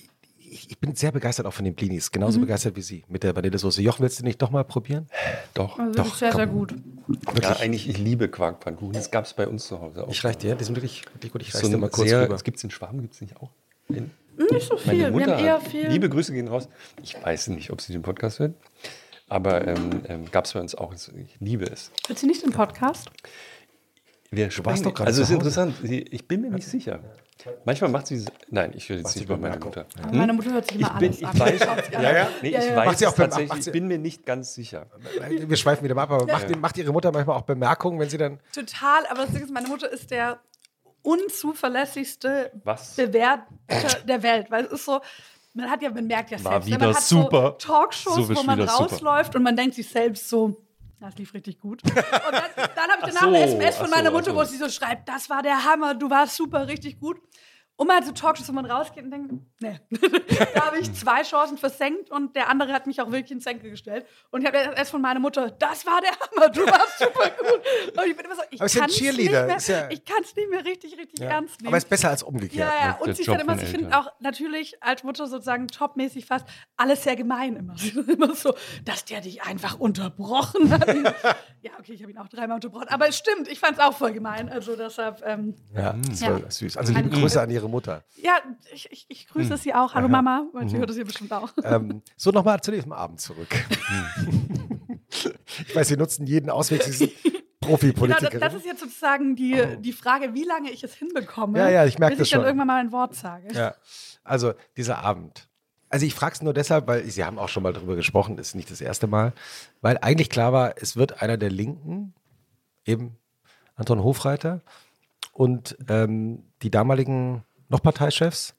ich, ich bin sehr begeistert auch von den Blinis. Genauso Mhm. begeistert wie Sie mit der Vanillesoße. Jochen, willst du nicht doch mal probieren? Doch. Also Doch, sehr, komm. sehr gut. Ja, eigentlich, ich liebe Quarkpfannkuchen. Das gab es bei uns zu Hause auch. Ich reiche dir, die sind wirklich, wirklich gut. Ich reiche so dir mal kurz sehr, rüber. Es gibt es in Schwaben, gibt es nicht auch. In, Nicht so viel. meine Wir Mutter haben eher hat, viel. liebe Grüße gehen raus. Ich weiß nicht, ob sie den Podcast hört, aber ähm, ähm, gab es bei uns auch. Ich liebe es. Wird sie nicht im Podcast? Wir warst sprechen- doch gerade Also es ist interessant. Ich bin mir nicht sicher. Manchmal macht sie. Nein, ich will jetzt nicht sie über meine Bemerkung. Mutter. Aber Meine Mutter hört sich Ich immer bin, alles ich an. weiß, ja, ja, nee, ich ja. weiß Macht sie es auch tatsächlich. macht Ich bin mir nicht ganz sicher. Wir schweifen wieder mal ab, aber macht, macht Ihre Mutter manchmal auch Bemerkungen, wenn sie dann. Total, aber das Ding ist, meine Mutter ist der unzuverlässigste Was? Bewerter der Welt, weil es ist so, man hat ja, man merkt ja War selbst, ne, wieder man hat super. so Talkshows, So wo man wieder super. rausläuft und man denkt sich selbst so, das lief richtig gut. Und dann, dann habe ich danach Ach so, eine SMS von so, meiner ach Mutter, so. wo sie so schreibt, das war der Hammer, du warst super, richtig gut. Und mal so Talkshows, wo man rausgeht und denkt, nee, [LAUGHS] da habe ich zwei Chancen versenkt und der andere hat mich auch wirklich ins Senke gestellt. Und ich habe erst von meiner Mutter, das war der Hammer, du warst super gut. Und ich bin immer so, ich ja kann es nicht, mehr- ja- ich nicht mehr richtig, richtig ernst nehmen. Aber es ist besser als umgekehrt. Ja, ja, ne? und sie ist dann immer, von ich finde Eltern. auch natürlich als Mutter sozusagen topmäßig fast alles sehr gemein immer. [LAUGHS] Sie ist immer so, dass der dich einfach unterbrochen hat. [LAUGHS] ja, okay, ich habe ihn auch dreimal unterbrochen, aber es stimmt, ich fand es auch voll gemein. Also deshalb, ähm, Ja, das Ja. war süß. Also liebe Eine- Grüße an Ihre Mutter. ja, ich, ich, ich grüße sie auch. Hallo Mama, weil sie hört das hier bestimmt auch. Ähm, so nochmal zu diesem Abend zurück. ich weiß, Sie nutzen jeden Ausweg, Sie sind Genau, das, Profipolitikerin. das ist jetzt sozusagen die, die Frage, wie lange ich es hinbekomme, Ja, ja, ich bis das ich dann schon. irgendwann mal ein Wort sage. ja. Also dieser Abend. Also ich frage es nur deshalb, weil Sie haben auch schon mal darüber gesprochen, ist nicht das erste Mal, weil eigentlich klar war, es wird einer der Linken, eben Anton Hofreiter und ähm, die damaligen noch Parteichefs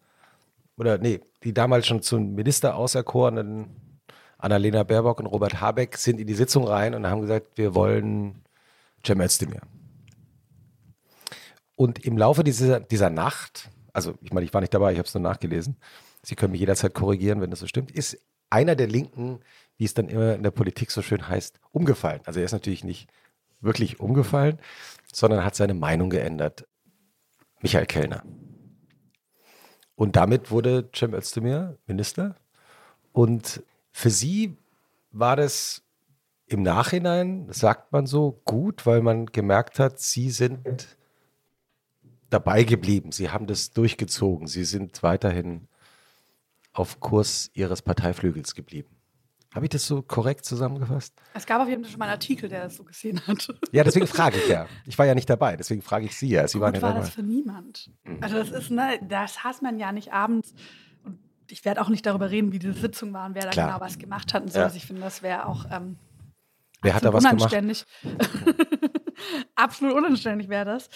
oder nee, die damals schon zum Minister auserkorenen Annalena Baerbock und Robert Habeck sind in die Sitzung rein und haben gesagt, wir wollen Cem Özdemir. Und im Laufe dieser, dieser Nacht, also ich meine, ich war nicht dabei, ich habe es nur nachgelesen, Sie können mich jederzeit korrigieren, wenn das so stimmt, ist einer der Linken, wie es dann immer in der Politik so schön heißt, umgefallen. Also er ist natürlich nicht wirklich umgefallen, sondern hat seine Meinung geändert. Michael Kellner. Und damit wurde Cem Özdemir Minister. Und für sie war das im Nachhinein, sagt man so, gut, weil man gemerkt hat, sie sind dabei geblieben. Sie haben das durchgezogen. Sie sind weiterhin auf Kurs ihres Parteiflügels geblieben. Habe ich das so korrekt zusammengefasst? Es gab auf jeden Fall schon mal einen Artikel, der das so gesehen hat. Ja, deswegen frage ich ja. Ich war ja nicht dabei, deswegen frage ich Sie ja. Sie Gut waren ja war dabei. das für niemand. Also das ist, ne, das hasst man ja nicht abends. Und ich werde auch nicht darüber reden, wie diese Sitzung war und wer da Klar. genau was gemacht hat und so. Ja. Also ich finde, das wäre auch ähm, Wer hat da was absolut gemacht? unanständig. [LAUGHS] absolut unanständig wäre das.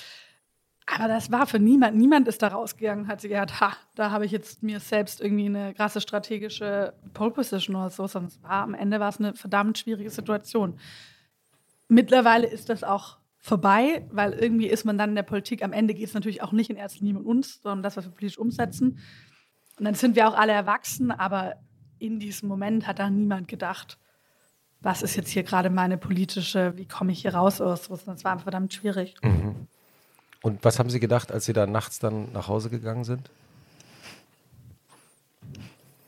Aber das war für niemand. Niemand ist da rausgegangen und hat sich gedacht, ha, da habe ich jetzt mir selbst irgendwie eine krasse strategische Pole Position oder so. Sondern es war, am Ende war es eine verdammt schwierige Situation. Mittlerweile ist das auch vorbei, weil irgendwie ist man dann in der Politik. Am Ende geht es natürlich auch nicht in erster Linie um uns, sondern das, was wir politisch umsetzen. Und dann sind wir auch alle erwachsen, aber in diesem Moment hat da niemand gedacht, was ist jetzt hier gerade meine politische, wie komme ich hier raus oder so. Das war verdammt schwierig. Und was haben Sie gedacht, als Sie da nachts dann nach Hause gegangen sind?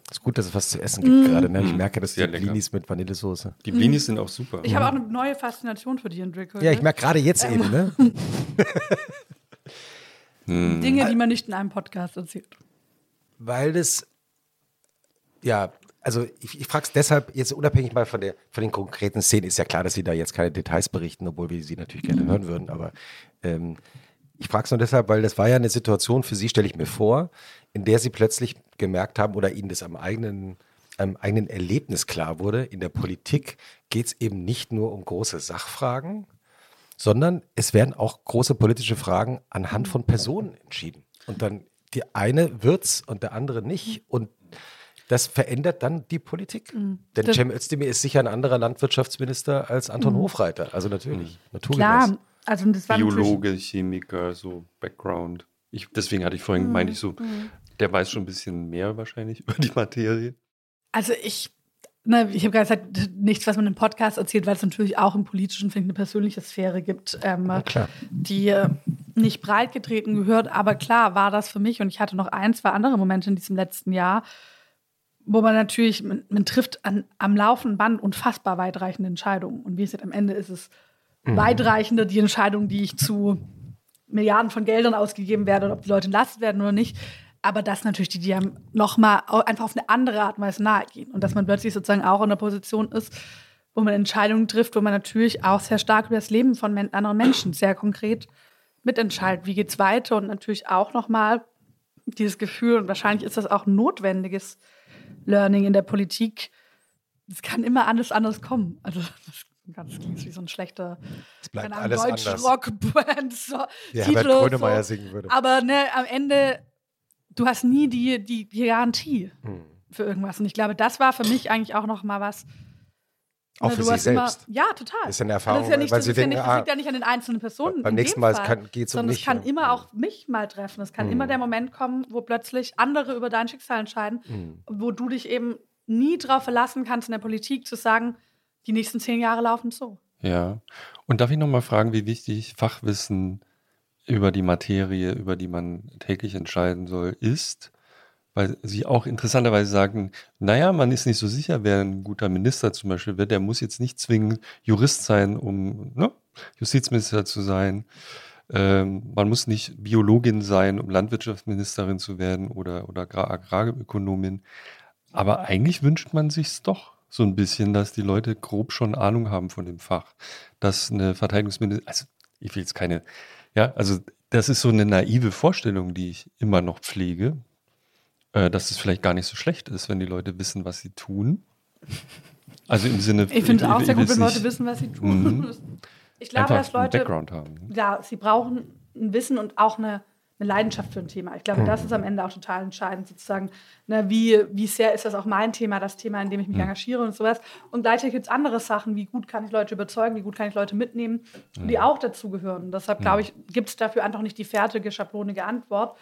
Ist gut, dass es was zu essen gibt gerade. Ne? Ich merke, dass die lecker. Blinis mit Vanillesoße. Die Blinis sind auch super. Ich habe auch eine neue Faszination für die entwickelt. Ja, ich merke gerade jetzt eben, ne? [LAUGHS] Dinge, die man nicht in einem Podcast erzählt. Weil das, ja, also ich, ich frage es deshalb, jetzt unabhängig mal von, der, von den konkreten Szenen, ist ja klar, dass Sie da jetzt keine Details berichten, obwohl wir sie natürlich gerne hören würden, aber ähm, ich frage es nur deshalb, weil das war ja eine Situation für Sie, stelle ich mir vor, in der Sie plötzlich gemerkt haben oder Ihnen das am eigenen, am eigenen Erlebnis klar wurde, in der Politik geht es eben nicht nur um große Sachfragen, sondern es werden auch große politische Fragen anhand von Personen entschieden. Und dann die eine wird's und der andere nicht. Und das verändert dann die Politik. Denn Das- Cem Özdemir ist sicher ein anderer Landwirtschaftsminister als Anton Hofreiter. Also natürlich, naturgemäß. Klar, also das war Biologe, Chemiker, so Background. Ich, deswegen hatte ich vorhin, meinte ich so, der weiß schon ein bisschen mehr wahrscheinlich [LAUGHS] über die Materie. Also ich, ne, ich habe gerade gesagt, nichts, was man im Podcast erzählt, weil es natürlich auch im politischen, ich, eine persönliche Sphäre gibt, ähm, klar. die äh, nicht breit getreten gehört. Aber klar war das für mich und ich hatte noch ein, zwei andere Momente in diesem letzten Jahr, wo man natürlich, man, man trifft an, am laufenden Band unfassbar weitreichende Entscheidungen. Und wie es jetzt am Ende ist es weitreichender die Entscheidung, die ich zu Milliarden von Geldern ausgegeben werde und ob die Leute entlastet werden oder nicht. Aber das natürlich die, die nochmal einfach auf eine andere Art und Weise nahe gehen. Und dass man plötzlich sozusagen auch in einer Position ist, wo man Entscheidungen trifft, wo man natürlich auch sehr stark über das Leben von anderen Menschen sehr konkret mitentscheidet. Wie geht's weiter? Und natürlich auch nochmal dieses Gefühl, und wahrscheinlich ist das auch ein notwendiges Learning in der Politik. Es kann immer alles anders kommen. Also das, das klingt wie so ein schlechter Es bleibt keine alles deutsche anders. Rockband. So, [LAUGHS] Ja, Titel, Herbert Grönemeyer so. singen würde. Aber ne, am Ende, du hast nie die, die, die Garantie Hm. für irgendwas. Und ich glaube, das war für mich eigentlich auch noch mal was. Auch ne, für du Sie hast immer- selbst. ja, total. Ist ja eine Das Erfahrung, ist ja nicht, weil das, Sie ist ja denken, nicht, das ah, liegt ja nicht an den einzelnen Personen. beim nächsten Mal kann- geht's um sondern mich, es kann immer auch mich mal treffen. Es kann Mhm. immer der Moment kommen, wo plötzlich andere über dein Schicksal entscheiden, Mhm. wo du dich eben nie darauf verlassen kannst, in der Politik zu sagen, die nächsten zehn Jahre laufen so. Ja. Und darf ich nochmal fragen, wie wichtig Fachwissen über die Materie, über die man täglich entscheiden soll, ist? Weil Sie auch interessanterweise sagen, naja, man ist nicht so sicher, wer ein guter Minister zum Beispiel wird. Der muss jetzt nicht zwingend Jurist sein, um ne, Justizminister zu sein. Ähm, man muss nicht Biologin sein, um Landwirtschaftsministerin zu werden oder, oder Agra- Agrarökonomin. Aber eigentlich wünscht man sich's doch so ein bisschen, dass die Leute grob schon Ahnung haben von dem Fach. Dass eine Verteidigungsministerin, also ich will jetzt keine, ja, also das ist so eine naive Vorstellung, die ich immer noch pflege, äh, dass es vielleicht gar nicht so schlecht ist, wenn die Leute wissen, was sie tun. Also im Sinne Ich finde es auch sehr gut, wenn Leute wissen, was sie tun. Mhm. Ich glaube, einfach dass Leute einen Background haben. ja, sie brauchen ein Wissen und auch eine eine Leidenschaft für ein Thema. Ich glaube, das ist am Ende auch total entscheidend, sozusagen, ne, wie, wie sehr ist das auch mein Thema, das Thema, in dem ich mich engagiere und sowas. Und gleichzeitig gibt es andere Sachen, wie gut kann ich Leute überzeugen, wie gut kann ich Leute mitnehmen, die auch dazugehören. Und deshalb, glaube ich, gibt es dafür einfach nicht die fertige, schablonige Antwort.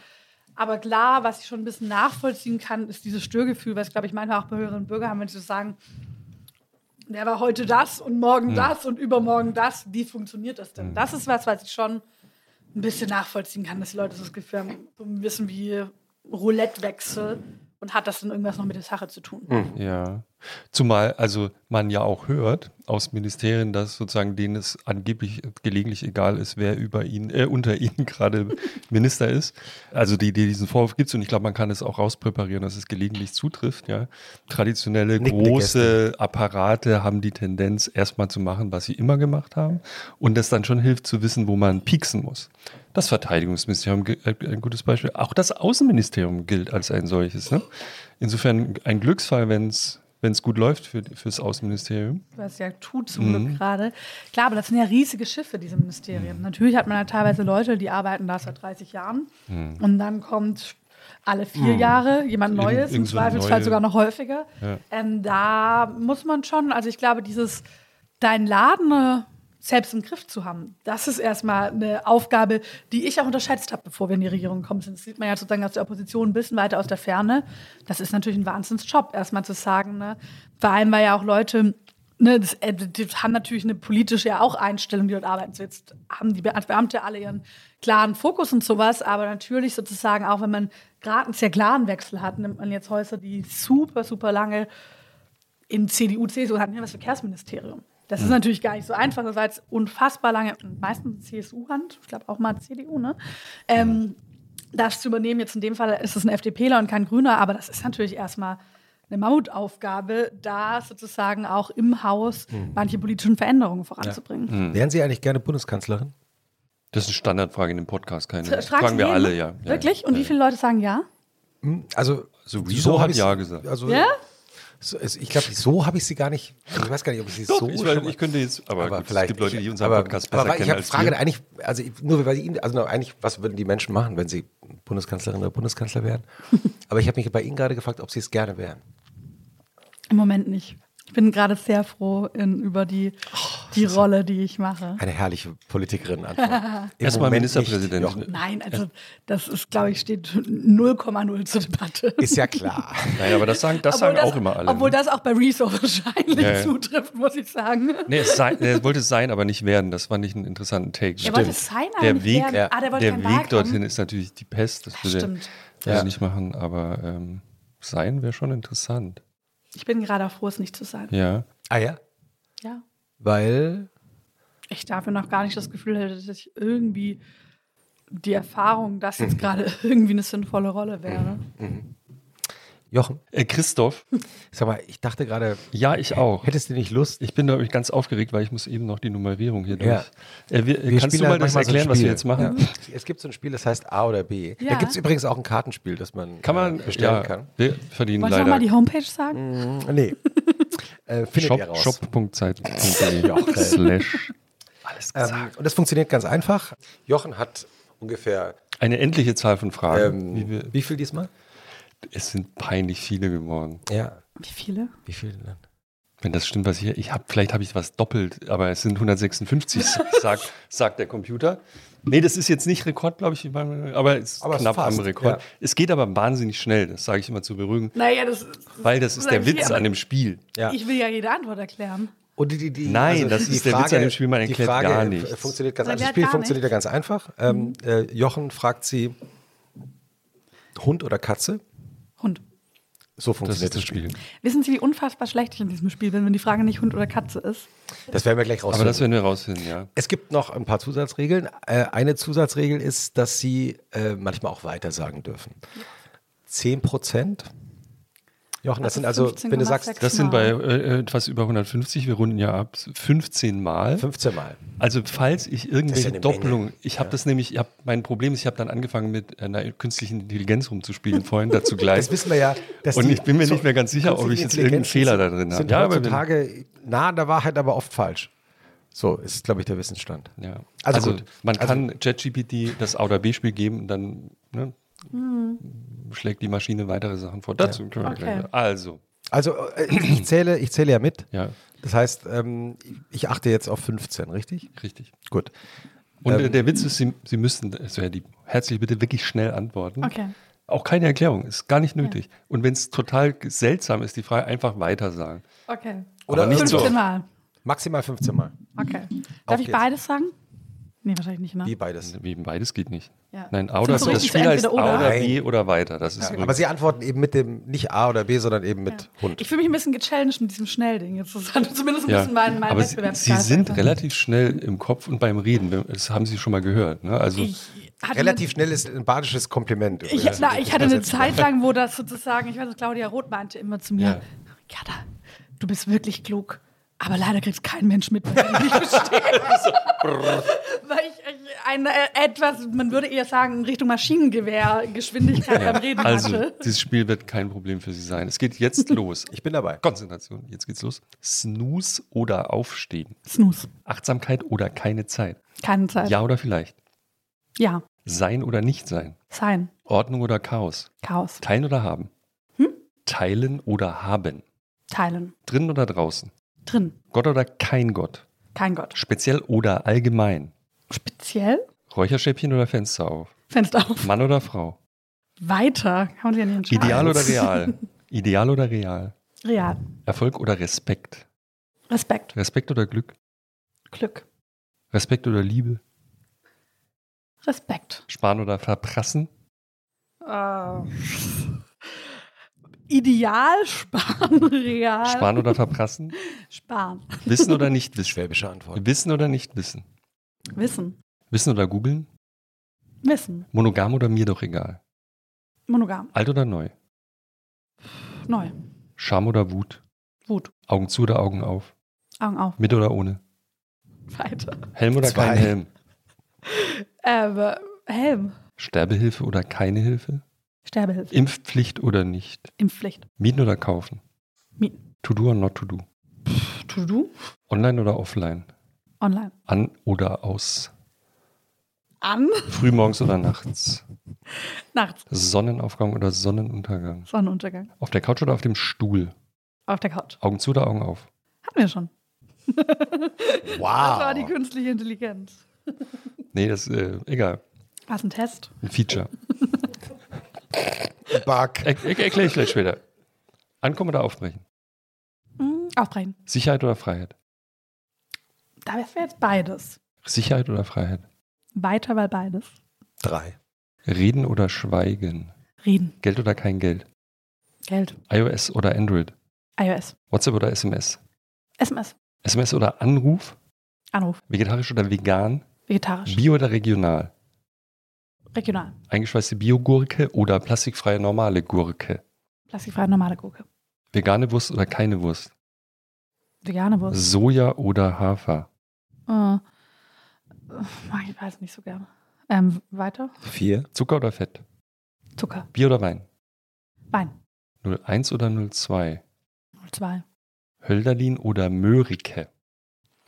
Aber klar, was ich schon ein bisschen nachvollziehen kann, ist dieses Störgefühl, was, glaube ich, manchmal auch Bürgerinnen und Bürger haben, wenn sie so sagen, der war heute das und morgen das und übermorgen das. Wie funktioniert das denn? Das ist was, was ich schon ein bisschen nachvollziehen kann, dass die Leute das Gefühl haben, so ein bisschen wie Roulettewechsel und hat das dann irgendwas noch mit der Sache zu tun. Ja. Zumal also man ja auch hört aus Ministerien, dass sozusagen denen es angeblich gelegentlich egal ist, wer über ihn, äh, unter [LAUGHS] ihnen gerade Minister ist. Also die, die diesen Vorwurf gibt es und ich glaube, man kann es auch rauspräparieren, dass es gelegentlich zutrifft. Ja. Traditionelle Nickende große Apparate haben die Tendenz, erstmal zu machen, was sie immer gemacht haben und das dann schon hilft zu wissen, wo man pieksen muss. Das Verteidigungsministerium äh, ein gutes Beispiel. Auch das Außenministerium gilt als ein solches. Ne? Insofern ein Glücksfall, wenn es wenn es gut läuft für, fürs Außenministerium. Was ja tut zum Glück gerade. Klar, aber das sind ja riesige Schiffe, diese Ministerien. Natürlich hat man ja teilweise Leute, die arbeiten da seit 30 Jahren. Und dann kommt alle vier Jahre jemand Neues, im Zweifelsfall neue- sogar noch häufiger. Ja. Ähm, da muss man schon, also ich glaube, dieses dein Laden äh, selbst im Griff zu haben, das ist erstmal eine Aufgabe, die ich auch unterschätzt habe, bevor wir in die Regierung gekommen sind. Das sieht man ja sozusagen aus der Opposition ein bisschen weiter aus der Ferne. Das ist natürlich ein Wahnsinnsjob, erstmal zu sagen. Ne? Vor allem, weil ja auch Leute Ne, das, äh, die haben natürlich eine politische ja auch Einstellung, die dort arbeiten. So jetzt haben die Be- Beamte alle ihren klaren Fokus und sowas, aber natürlich sozusagen auch, wenn man gerade einen sehr klaren Wechsel hat, nimmt man jetzt Häuser, die super, super lange in CDU, CSU hatten, ja das Verkehrsministerium. Das ist natürlich gar nicht so einfach. Das war jetzt unfassbar lange, meistens CSU-Hand, ich glaube auch mal CDU, ne? Ähm, das zu übernehmen, jetzt in dem Fall ist es ein FDPler und kein Grüner, aber das ist natürlich erstmal eine Mammutaufgabe, da sozusagen auch im Haus manche politischen Veränderungen voranzubringen. Wären Sie eigentlich gerne Bundeskanzlerin? Das ist eine Standardfrage in dem Podcast. Keine, Fragst fragen wir alle, ja. ja. Wirklich? Und wie viele Leute sagen ja? Also, So Rezo hab hat ich's- ja gesagt. Also, Ja? So, es- ich glaube, so habe ich sie gar nicht. Also ich weiß gar nicht, ob ich sie Doch, so ich, weiß, ich könnte jetzt, aber, aber gut, vielleicht es gibt Leute, die ich- unseren aber, Podcast besser aber kennen ich habe als Frage wir. eigentlich, also ich, nur weil Ihnen, also eigentlich, was würden die Menschen machen, wenn sie Bundeskanzlerin oder Bundeskanzler wären? [LAUGHS] aber ich habe mich bei Ihnen gerade gefragt, ob Sie es gerne wären. Im Moment nicht. Ich bin gerade sehr froh in, über die, die Rolle, die ich mache. Eine herrliche Politikerin. [LAUGHS] Erstmal Moment Ministerpräsident. nicht. Jochen. Nein, also das ist, glaube ich, steht 0,0 zur Debatte. Ist ja klar. [LAUGHS] Naja, aber das sagen, das Obwohl sagen auch immer alle. Obwohl ne? das auch bei Rezo wahrscheinlich Ja, zutrifft, muss ich sagen. Nee, es sei, er wollte es sein, aber nicht werden. Das fand ich einen interessanten Take. Er wollte es sein, aber der nicht Weg, werden. ja. Ah, der wollte der Weg dorthin ist natürlich die Pest. Das Das würde stimmt. er Ja. nicht machen, aber ähm, sein wäre schon interessant. Ich bin gerade auch froh, es nicht zu sein. Ja. Ah ja? Ja. Weil, Ich dafür noch gar nicht das Gefühl hätte, dass ich irgendwie die Erfahrung, dass jetzt gerade [LAUGHS] irgendwie eine sinnvolle Rolle wäre. Jochen, Äh, Christoph, sag mal, ich dachte gerade, ja, ich auch. hättest du nicht Lust? Ich bin glaube ich ganz aufgeregt, weil ich muss eben noch die Nummerierung hier durch. Ja. Äh, wir, Wir kannst du spielen mal halt das manchmal so erklären, was wir jetzt machen? Ja. Es gibt so ein Spiel, das heißt A oder B. Da Ja. gibt es übrigens auch ein Kartenspiel, das man, Kann man äh, bestellen ja, kann. Wir verdienen Wollt leider mal die Homepage sagen? Nee. [LAUGHS] äh, findet shop, ihr raus. shop.zeit.de Jochen. slash alles Ähm, gesagt. und das funktioniert ganz einfach. Jochen hat ungefähr, Eine endliche Zahl von Fragen. ähm, wie wir, wie viel diesmal? es sind peinlich viele geworden. Ja. Wie viele? Wie viel denn? Wenn das stimmt, was ich ich habe, vielleicht habe ich was doppelt, aber es sind 156, [LAUGHS] sagt, sagt der Computer. Nee, das ist jetzt nicht Rekord, glaube ich, aber es ist Aber es knapp fast, am Rekord. ja. Es geht aber wahnsinnig schnell, das sage ich immer zu beruhigen, Naja, das weil das ist der Witz aber an dem Spiel. Ja. Ich will ja jede Antwort erklären. Und die, die, die, Nein, das ist der Witz an dem Spiel, man die erklärt Frage gar nichts. Funktioniert ganz einfach. Das Spiel funktioniert ja ganz einfach. Ähm, äh, Jochen fragt sie, Hund oder Katze? So Das funktioniert ist das Spiel. Wissen Sie, wie unfassbar schlecht ich in diesem Spiel bin, wenn die Frage nicht Hund oder Katze ist? Das werden wir gleich Aber rausfinden. das werden wir rausfinden, ja. Es gibt noch ein paar Zusatzregeln. Äh, eine Zusatzregel ist, dass Sie äh, manchmal auch weiter sagen dürfen. 10 Prozent. Jochen, das, Das sind also, wenn du 15,6 sagst, Das sind bei Mal. äh, etwas über 150, wir runden ja ab, 15 Mal. 15 Mal. Also falls ich irgendwelche ja Doppelungen, ich habe das nämlich, ich hab, mein Problem ist, ich habe dann angefangen mit einer künstlichen Intelligenz rumzuspielen vorhin, dazu [LAUGHS] gleich. Das wissen wir ja. Dass Und ich bin mir so nicht mehr ganz sicher, ob ich jetzt irgendeinen Fehler da drin habe. Sind Ja, aber heutzutage nah an der Wahrheit, aber oft falsch. So ist, glaube ich, der Wissensstand. Ja. Also Also, gut. man Also- kann ChatGPT das A oder B-Spiel geben und dann ne, schlägt die Maschine weitere Sachen vor. Dazu können wir Okay. Also, Also äh, ich zähle, ich zähle ja mit. ja, Das heißt, ähm, ich achte jetzt auf 15, richtig? richtig. Gut. Und Ähm, äh, der Witz ist, Sie, Sie müssten, also Herr Dieb, herzlich bitte wirklich schnell antworten. Okay. Auch keine Erklärung, ist gar nicht nötig. Und wenn es total seltsam ist, die Frage einfach weiter sagen. Okay. Oder Aber nicht so 15 oft. Mal. Maximal 15 Mal. Okay. Auf Darf ich geht's. beides sagen? Nee, wahrscheinlich nicht, ne? Wie beides. Wie beides geht nicht. Ja. Nein, A oder du das Spiel so heißt A oder? B oder weiter. Das ist Aber Sie antworten eben mit dem nicht A oder B, sondern eben mit Hund. Ich fühle mich ein bisschen gechallenged mit diesem Schnellding. Jetzt ist das [LAUGHS] zumindest ein ja. bisschen mein, mein Aber Sie, Sie sind relativ schnell im Kopf und beim Reden. Das haben Sie schon mal gehört. Ne? Also Ich Relativ schnell ist ein badisches Kompliment. Ich, na, ich hatte eine. Zeit lang, wo das sozusagen, ich weiß nicht, Claudia Roth meinte immer zu mir, Ja. Gerda, du bist wirklich klug, aber leider kriegt kein Mensch mit, was ich nicht verstehe. [LAUGHS] Weil ich, eine äh, etwas, man würde eher sagen, in Richtung Maschinengewehrgeschwindigkeit beim Reden Also, hatte. dieses Spiel wird kein Problem für Sie sein. Es geht jetzt [LAUGHS] los. Ich bin dabei. Konzentration, jetzt geht's los. Snooze oder Aufstehen. Snooze. Achtsamkeit oder keine Zeit. Keine Zeit. Ja oder vielleicht. Ja. Sein oder nicht sein. Sein. Ordnung oder Chaos. Chaos. Teilen oder haben. Hm? Teilen oder haben. Teilen. Drin oder draußen. Drin. Gott oder kein Gott. Kein Gott. Speziell oder allgemein. Speziell. Räucherstäbchen oder Fenster auf. Fenster auf. Mann oder Frau. Weiter. Kann man sich ja nicht entscheiden. Ideal oder real. [LAUGHS] Ideal oder real. Real. Erfolg oder Respekt. Respekt. Respekt oder Glück. Glück. Respekt oder Liebe. Respekt. Sparen oder verprassen. Äh, Ideal sparen, [LAUGHS] real. Sparen oder verprassen. Sparen. Wissen oder nicht [LAUGHS] wissen. Schwäbische Antwort. Wissen oder nicht wissen. Wissen. Wissen oder googeln. Wissen. Monogam oder mir doch egal. Monogam. Alt oder neu. Neu. Scham oder Wut. Wut. Augen zu oder Augen auf. Augen auf. Mit oder ohne. Weiter. Helm oder Zwei. kein Helm. Ähm, Helm. Sterbehilfe oder keine Hilfe. Sterbehilfe. Impfpflicht oder nicht. Impfpflicht. Mieten oder kaufen. Mieten. To do or not to do. To do. Online oder offline. Online. An oder aus. An. Frühmorgens oder nachts. Nachts. Sonnenaufgang oder Sonnenuntergang. Sonnenuntergang. Auf der Couch oder auf dem Stuhl. Auf der Couch. Augen zu oder Augen auf. Hatten wir schon. [LAUGHS] Das war die Wow. künstliche Intelligenz. Nee, das ist äh, egal. Was ein Test? Ein Feature. [LAUGHS] Bug. [LAUGHS] Er, er, Erkläre ich gleich später. Ankommen oder aufbrechen? Hm, aufbrechen. Sicherheit oder Freiheit? Da wäre jetzt beides. Sicherheit oder Freiheit? Weiter, weil beides. Drei. Reden oder Schweigen? Reden. Geld oder kein Geld? Geld. iOS oder Android? iOS. WhatsApp oder SMS? SMS. SMS oder Anruf? Anruf. Vegetarisch oder vegan? Vegetarisch. Bio oder regional? Regional. Eingeschweißte Biogurke oder plastikfreie normale Gurke? Plastikfreie normale Gurke. Vegane Wurst oder keine Wurst? Vegane Wurst. Soja oder Hafer? Äh, ich weiß nicht so gerne. Ähm, weiter. Vier. Zucker oder Fett? Zucker. Bier oder Wein? Wein. 01 oder 02? 02. Hölderlin oder Mörike?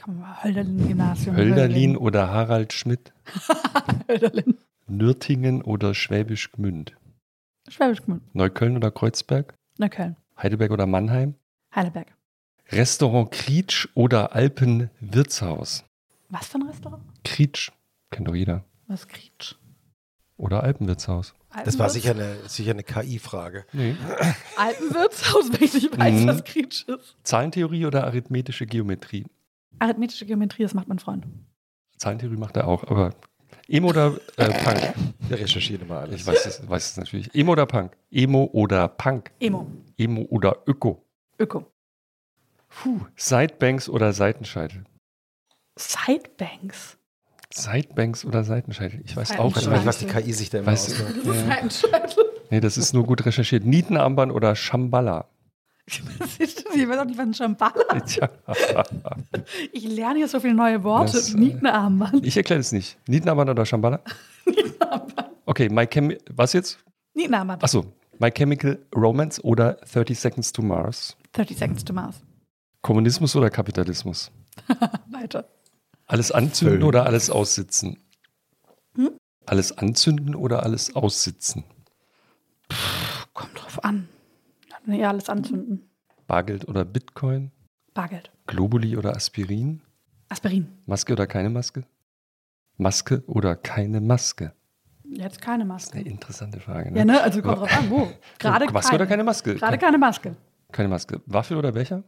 Komm mal, Hölderlin Gymnasium. Hölderlin oder Harald Schmidt? [LAUGHS] Hölderlin. Nürtingen oder Schwäbisch Gmünd? Schwäbisch Gmünd. Neukölln oder Kreuzberg? Neukölln. Heidelberg oder Mannheim? Heidelberg. Restaurant Krietsch oder Alpenwirtshaus? Was für ein Restaurant? Krietsch, kennt doch jeder. Was Krietsch? Oder Alpenwirtshaus? Das war sicher eine, sicher eine KI-Frage. Nee. [LAUGHS] Alpenwirtshaus, wenn ich nicht weiß, Mhm. was Krietsch ist. Zahlentheorie oder arithmetische Geometrie? Arithmetische Geometrie, das macht mein Freund. Zahlentheorie macht er auch, aber Emo oder äh, Punk? Wir recherchieren immer alles. Ich weiß es, weiß es natürlich. Emo oder Punk? Emo oder Punk? Emo. Emo oder Öko? Öko. Puh. Sidebanks oder Seitenscheitel? Sidebanks. Sidebanks oder Seitenscheitel? Ich weiß auch Ich weiß nicht. was die KI sich da immer Weißt. [LAUGHS] Ja. Seitenscheitel. Nee, das ist nur gut recherchiert. Nietenarmband oder Shambhala? Auch nicht, was ein Shambhala Tja. Ich lerne hier so viele neue Worte. Das, äh, Nietenarmband. Ich erkläre es nicht. Nietenarmband oder Shambhala? [LAUGHS] Nietenarmband. Okay, My Chem was jetzt? Nietenarmband. Achso, My Chemical Romance oder 30 Seconds to Mars? 30 Seconds to Mars. Kommunismus oder Kapitalismus? [LAUGHS] Weiter. Alles anzünden oder alles aussitzen? Hm? Alles anzünden oder alles aussitzen? Kommt drauf an. Nee, alles anzünden. Bargeld oder Bitcoin? Bargeld. Globuli oder Aspirin? Aspirin. Maske oder keine Maske? Maske oder keine Maske? Jetzt keine Eine Maske. interessante Frage. Ne? Ja, ne? Also kommt drauf an, wo. [LAUGHS] Gerade Maske oder keine Maske? Gerade keine Maske. keine Maske. Waffel oder Becher?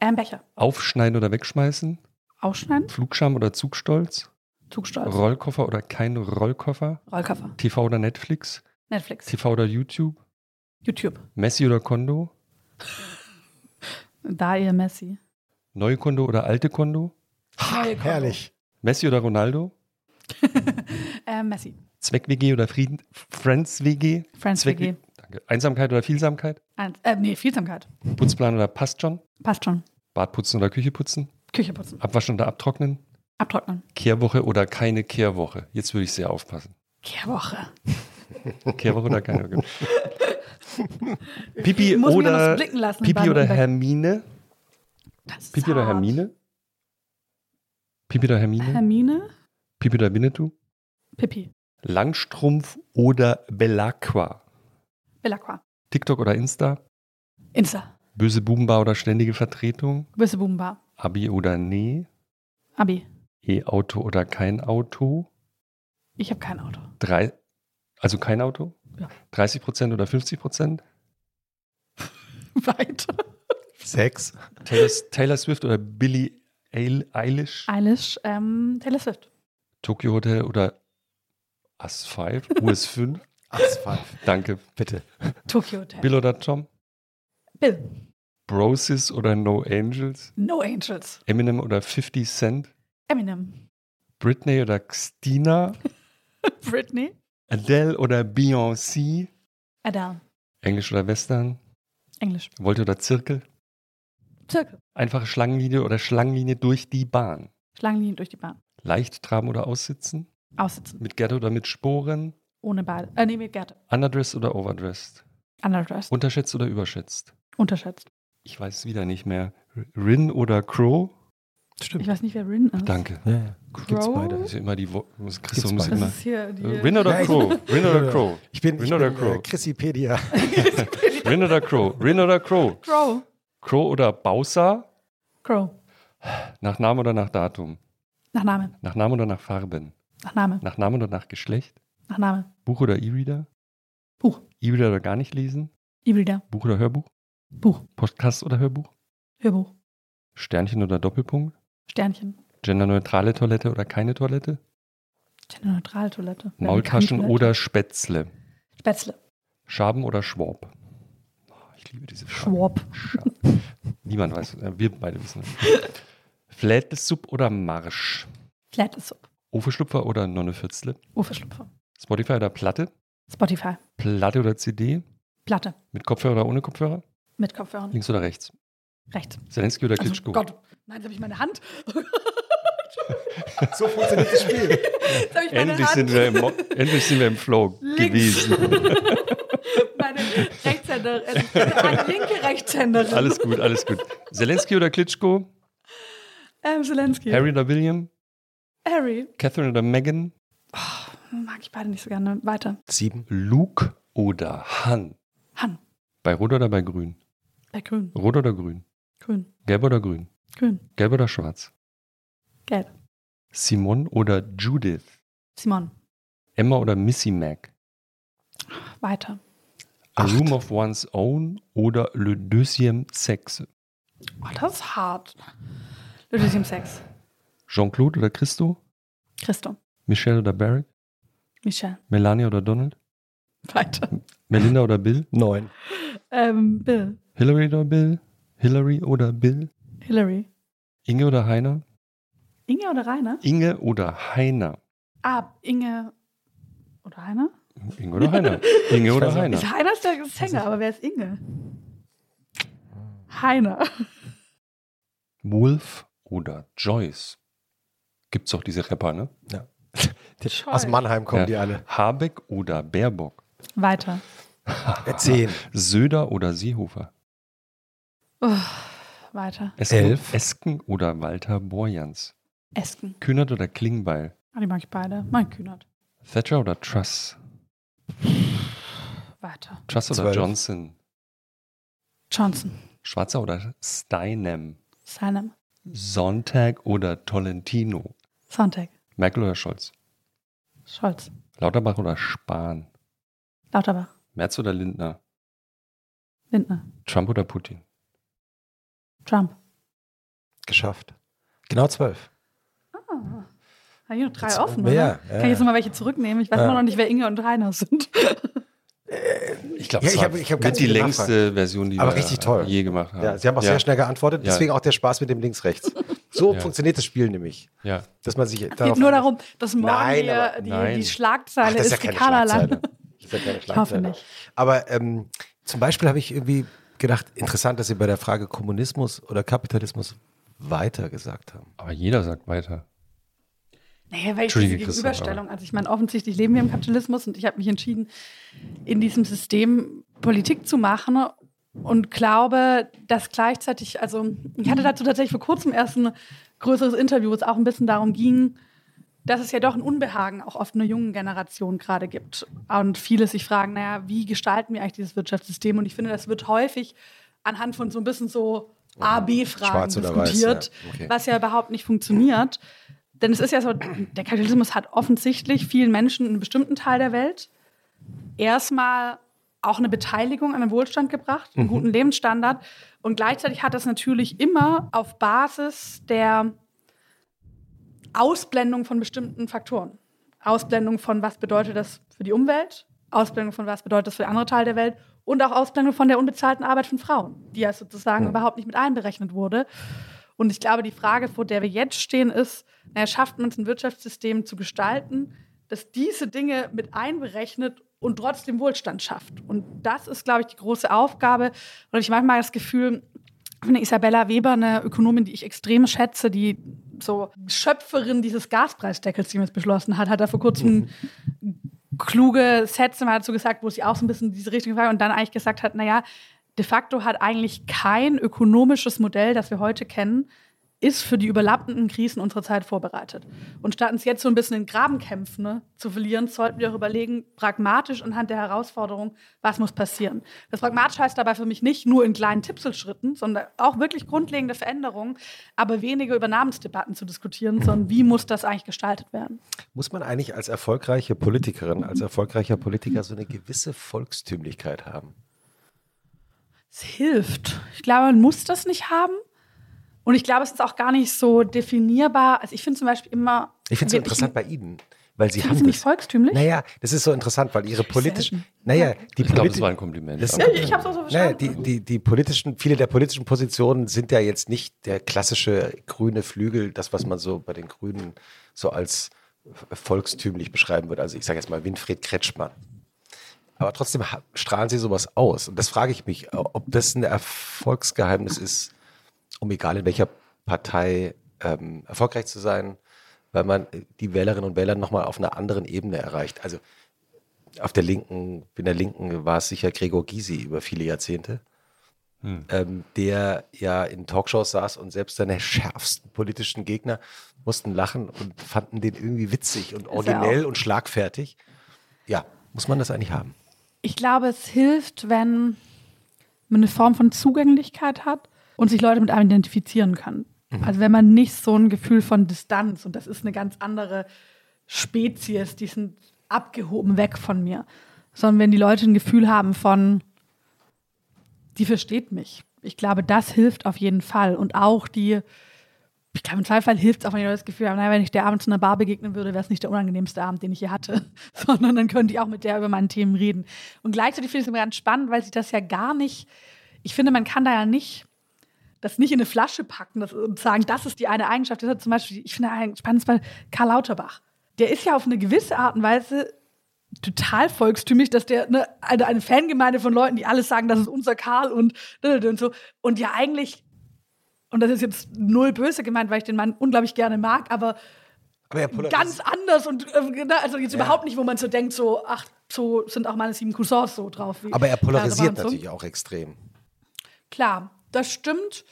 Ähm, Becher. Aufschneiden oder wegschmeißen? Ausschneiden. Flugscham oder Zugstolz? Zugstolz. Rollkoffer oder kein Rollkoffer? Rollkoffer. TV oder Netflix? Netflix. TV oder YouTube? YouTube. Messi oder Kondo? [LAUGHS] Da ihr Messi. Neue Kondo oder alte Kondo? Neue Konto. Herrlich. Messi oder Ronaldo? [LAUGHS] Ähm, Messi. Zweck-WG oder Frieden Friends-WG? Friends Zweck WG. Danke. Einsamkeit oder Vielsamkeit? Eins. Äh, nee, Vielsamkeit. Putzplan oder passt schon? Passt schon. Bad putzen oder Küche putzen? Küche putzen. Abwaschen oder abtrocknen? Abtrocknen. Kehrwoche oder keine Kehrwoche? Jetzt würde ich sehr aufpassen. Kehrwoche. Kehrwoche oder keine Woche? [LAUGHS] [LAUGHS] Pipi oder lassen Pipi oder Hermine? Pipi oder hart. Hermine? Pipi oder Hermine? Hermine. Pipi oder Winnetou? Pippi. Langstrumpf oder Belacqua? Belacqua. TikTok oder Insta? Insta. Böse Bubenbar oder ständige Vertretung? Böse Bubenbar. Abi oder Nee? Abi. E-Auto oder kein Auto? Ich habe kein Auto. Drei, also kein Auto? Ja. 30 Prozent oder 50 Prozent? [LAUGHS] Weiter. Sechs. Taylor, Taylor Swift oder Billie Eil- Eilish? Eilish. Ähm, Taylor Swift. Tokyo Hotel oder As5? US5? Asphalt. Danke. Bitte. Tokyo Hotel. Bill oder Tom? Bill. Brosis oder No Angels? No Angels. Eminem oder 50 Cent? Eminem. Britney oder Christina? [LAUGHS] Britney. Adele oder Beyoncé? Adele. Englisch oder Western? Englisch. Volte oder Zirkel? Zirkel. Einfache Schlangenlinie oder Schlangenlinie durch die Bahn? Schlangenlinien durch die Bahn. Leicht traben oder aussitzen? Aussitzen. Mit Gerte oder mit Sporen? Ohne beide. Äh, nee, mit Gerte. Underdressed oder overdressed? Underdressed. Unterschätzt oder überschätzt? Unterschätzt. Ich weiß es wieder nicht mehr. Rin oder Crow? Stimmt. Ich weiß nicht, wer Rin ist. Danke. Ja, ja. Gibt's Crow? beide. Das ist immer die Wo Christoph Gibt's muss immer. Das ist hier die. Rin oder Ja, ich- Crow? [LAUGHS] Rin oder Crow? Ich bin, ich Rin oder bin Crow? äh, Chrissipedia. Rin [LAUGHS] [LAUGHS] oder Crow? Rin oder Crow? Crow. Crow oder Bausa? Crow. Nach Namen oder nach Datum? Nach Name. Nach Namen oder nach Farben? Nach Name. Nach Namen oder nach Geschlecht? Nach Name. Buch oder E-Reader? Buch. E-Reader oder gar nicht lesen? E-Reader. Buch oder Hörbuch? Buch. Podcast oder Hörbuch? Hörbuch. Sternchen oder Doppelpunkt? Sternchen. Genderneutrale Toilette oder keine Toilette? Neutrale Toilette. Maultaschen Toilette? oder Spätzle? Spätzle. Schaben oder Schwab? Oh, ich liebe diese Frage. Schwab. Schab. [LAUGHS] Niemand weiß, äh, wir beide wissen. Flätesupp oder Marsch? Flättesuppe. Ofeschlupfer oder Nonnefürzle? Uferschlupfer. Spotify oder Platte? Spotify. Platte oder CD? Platte. Mit Kopfhörer oder ohne Kopfhörer? Mit Kopfhörern. Links oder rechts? Rechts. Zelensky oder Also, Klitschko? Gott. Nein, jetzt habe ich meine Hand. So funktioniert das Spiel. Jetzt ich meine Endlich Hand. sind, wir im, endlich sind wir im Flow Links. gewesen. [LAUGHS] Meine Rechtshänderin. Äh, meine linke Rechtshänderin. Alles gut, alles gut. Zelensky oder Klitschko? Ähm, Zelensky. Harry oder William? Harry. Catherine oder Meghan? Mag ich beide nicht so gerne. Weiter. Sieben. Luke oder Han? Han. Bei Rot oder bei Grün? Bei grün. Rot oder Grün? Grün. Gelb oder Grün? Grün. Gelb oder Schwarz? Gelb. Simon oder Judith? Simon. Emma oder Missy Mac? Weiter. A Acht. Room of One's Own oder Le Deuxième Sexe? Oh, das ist hart. Lydium Sex. Jean-Claude oder Christo? Christo. Michelle oder Barrick? Michelle. Melania oder Donald? Weiter. Melinda oder Bill? Neun. Ähm, Bill. Hillary oder Bill? Hillary oder Bill? Hillary. Inge oder Heiner? Inge oder Rainer? Inge oder Heiner? Ah, Inge oder Rainer? Inge oder Heiner? Inge [LAUGHS] oder Heiner? Ist Heiner ist der Sänger, aber wer ist Inge? Heiner. Wolf oder Joyce? Gibt's doch diese Rapper, ne? Scheu. [LAUGHS] Aus Mannheim kommen Ja. die alle. Habeck oder Baerbock? Weiter. Äh, Zehn. [LAUGHS] Söder oder Seehofer? Oh, weiter. Esken, Elf. Esken oder Walter Borjans? Esken. Kühnert oder Klingbeil? Ah, die mag ich beide. Mein Kühnert. Thatcher oder Truss? Weiter. Truss oder Zwölf. Johnson? Johnson. Schwarzer oder Steinem? Seinem. Sonntag oder Tolentino? Sonntag. Merkel oder Scholz? Scholz. Lauterbach oder Spahn? Lauterbach. Merz oder Lindner? Lindner. Trump oder Putin? Trump. Geschafft. Genau zwölf. Habe ich noch drei Jetzt- offen, oder? ja, Kann ich jetzt nochmal welche zurücknehmen? Ich weiß Ja. immer noch nicht, wer Inge und Rainer sind. Ich glaube, Ja, es ich war hab- ich hab ganz die längste Version, die Aber wir richtig toll. je gemacht haben. Ja, Sie haben auch ja, sehr schnell geantwortet, Ja. deswegen auch der Spaß mit dem Links-Rechts. [LAUGHS] So Ja. funktioniert das Spiel nämlich, Ja. dass man sich Es geht nur darum, dass morgen Nein, die, aber- die, nein. die Schlagzeile Ach, das ist ist, ja die keine. Schlagzeile. Das ist ja keine Ich hoffe Schlagzeile. nicht. Aber ähm, zum Beispiel habe ich irgendwie gedacht, interessant, dass Sie bei der Frage Kommunismus oder Kapitalismus weiter gesagt haben. Aber jeder sagt weiter. Naja, weil ich diese Gegenüberstellung, also ich meine, offensichtlich leben wir im Kapitalismus und ich habe mich entschieden, in diesem System Politik zu machen und glaube, dass gleichzeitig, also ich hatte dazu tatsächlich vor kurzem erst ein größeres Interview, wo es auch ein bisschen darum ging, dass es ja doch ein Unbehagen auch oft einer jungen Generation gerade gibt. Und viele sich fragen, naja, wie gestalten wir eigentlich dieses Wirtschaftssystem? Und ich finde, das wird häufig anhand von so ein bisschen so A-B-Fragen oder weiß, diskutiert, ja. Okay. was ja überhaupt nicht funktioniert. Denn es ist ja so, der Kapitalismus hat offensichtlich vielen Menschen in einem bestimmten Teil der Welt erstmal auch eine Beteiligung an den Wohlstand gebracht, einen guten Lebensstandard. Und gleichzeitig hat das natürlich immer auf Basis der Ausblendung von bestimmten Faktoren. Ausblendung von, was bedeutet das für die Umwelt, Ausblendung von, was bedeutet das für andere Teile der Welt und auch Ausblendung von der unbezahlten Arbeit von Frauen, die ja sozusagen überhaupt nicht mit einberechnet wurde. Und ich glaube, die Frage, vor der wir jetzt stehen, ist, naja, schafft man es, ein Wirtschaftssystem zu gestalten, das diese Dinge mit einberechnet und trotzdem Wohlstand schafft. Und das ist, glaube ich, die große Aufgabe. Und ich manchmal das Gefühl, finde Isabella Weber eine Ökonomin, die ich extrem schätze, die so Schöpferin dieses Gaspreisdeckels, die man jetzt beschlossen hat, hat da vor kurzem kluge Sätze mal dazu gesagt, wo sie auch so ein bisschen in diese Richtung war und dann eigentlich gesagt hat, naja, de facto hat eigentlich kein ökonomisches Modell, das wir heute kennen, ist für die überlappenden Krisen unserer Zeit vorbereitet. Und statt uns jetzt so ein bisschen in Grabenkämpfen ne, zu verlieren, sollten wir auch überlegen, pragmatisch anhand der Herausforderung, was muss passieren. Das pragmatisch heißt dabei für mich nicht nur in kleinen Tipselschritten, sondern auch wirklich grundlegende Veränderungen, aber weniger über Namensdebatten zu diskutieren, sondern wie muss das eigentlich gestaltet werden. Muss man eigentlich als erfolgreiche Politikerin, als erfolgreicher Politiker so eine gewisse Volkstümlichkeit haben? Es hilft. Ich glaube, man muss das nicht haben. Und ich glaube, es ist auch gar nicht so definierbar. Also ich finde zum Beispiel immer. Ich finde es so interessant bei Ihnen, weil Sie haben Sie mich das. volkstümlich? Naja, das ist so interessant, weil Ihre politischen, naja, die Ich glaube, politi- war ein Kompliment. Das- Ja, ich habe es auch so Naja, verstanden. die, die, die politischen, viele der politischen Positionen sind ja jetzt nicht der klassische grüne Flügel, das, was man so bei den Grünen so als volkstümlich beschreiben würde. Also ich sage jetzt mal Winfried Kretschmann. Aber trotzdem strahlen sie sowas aus. Und das frage ich mich, ob das ein Erfolgsgeheimnis ist, um egal in welcher Partei ähm, erfolgreich zu sein, weil man die Wählerinnen und Wähler nochmal auf einer anderen Ebene erreicht. Also auf der Linken, in der Linken war es sicher Gregor Gysi über viele Jahrzehnte, ähm, der ja in Talkshows saß und selbst seine schärfsten politischen Gegner mussten lachen und fanden den irgendwie witzig und originell und schlagfertig. Ja, muss man das eigentlich haben? Ich glaube, es hilft, wenn man eine Form von Zugänglichkeit hat und sich Leute mit einem identifizieren können. Also wenn man nicht so ein Gefühl von Distanz, und das ist eine ganz andere Spezies, die sind abgehoben weg von mir, sondern wenn die Leute ein Gefühl haben von, die versteht mich. Ich glaube, das hilft auf jeden Fall. Und auch die, ich glaube, im Zweifel hilft es auch, wenn die Leute das Gefühl haben, naja, wenn ich der abends in einer Bar begegnen würde, wäre es nicht der unangenehmste Abend, den ich hier hatte, [LAUGHS] sondern dann könnte ich auch mit der über meine Themen reden. Und gleichzeitig finde ich es immer ganz spannend, weil sich das ja gar nicht, ich finde, man kann da ja nicht das nicht in eine Flasche packen das, und sagen, das ist die eine Eigenschaft. Das hat zum Beispiel, ich finde ein spannendes Beispiel, Karl Lauterbach. Der ist ja auf eine gewisse Art und Weise total volkstümlich, dass der ne, eine, eine Fangemeinde von Leuten, die alles sagen, das ist unser Karl und, und so. Und ja eigentlich, und das ist jetzt null böse gemeint, weil ich den Mann unglaublich gerne mag, aber er ganz anders und äh, ne, also jetzt überhaupt nicht, wo man so denkt, so, ach, so sind auch meine sieben Cousins so drauf. Wie Aber er polarisiert natürlich auch extrem. Klar, das stimmt.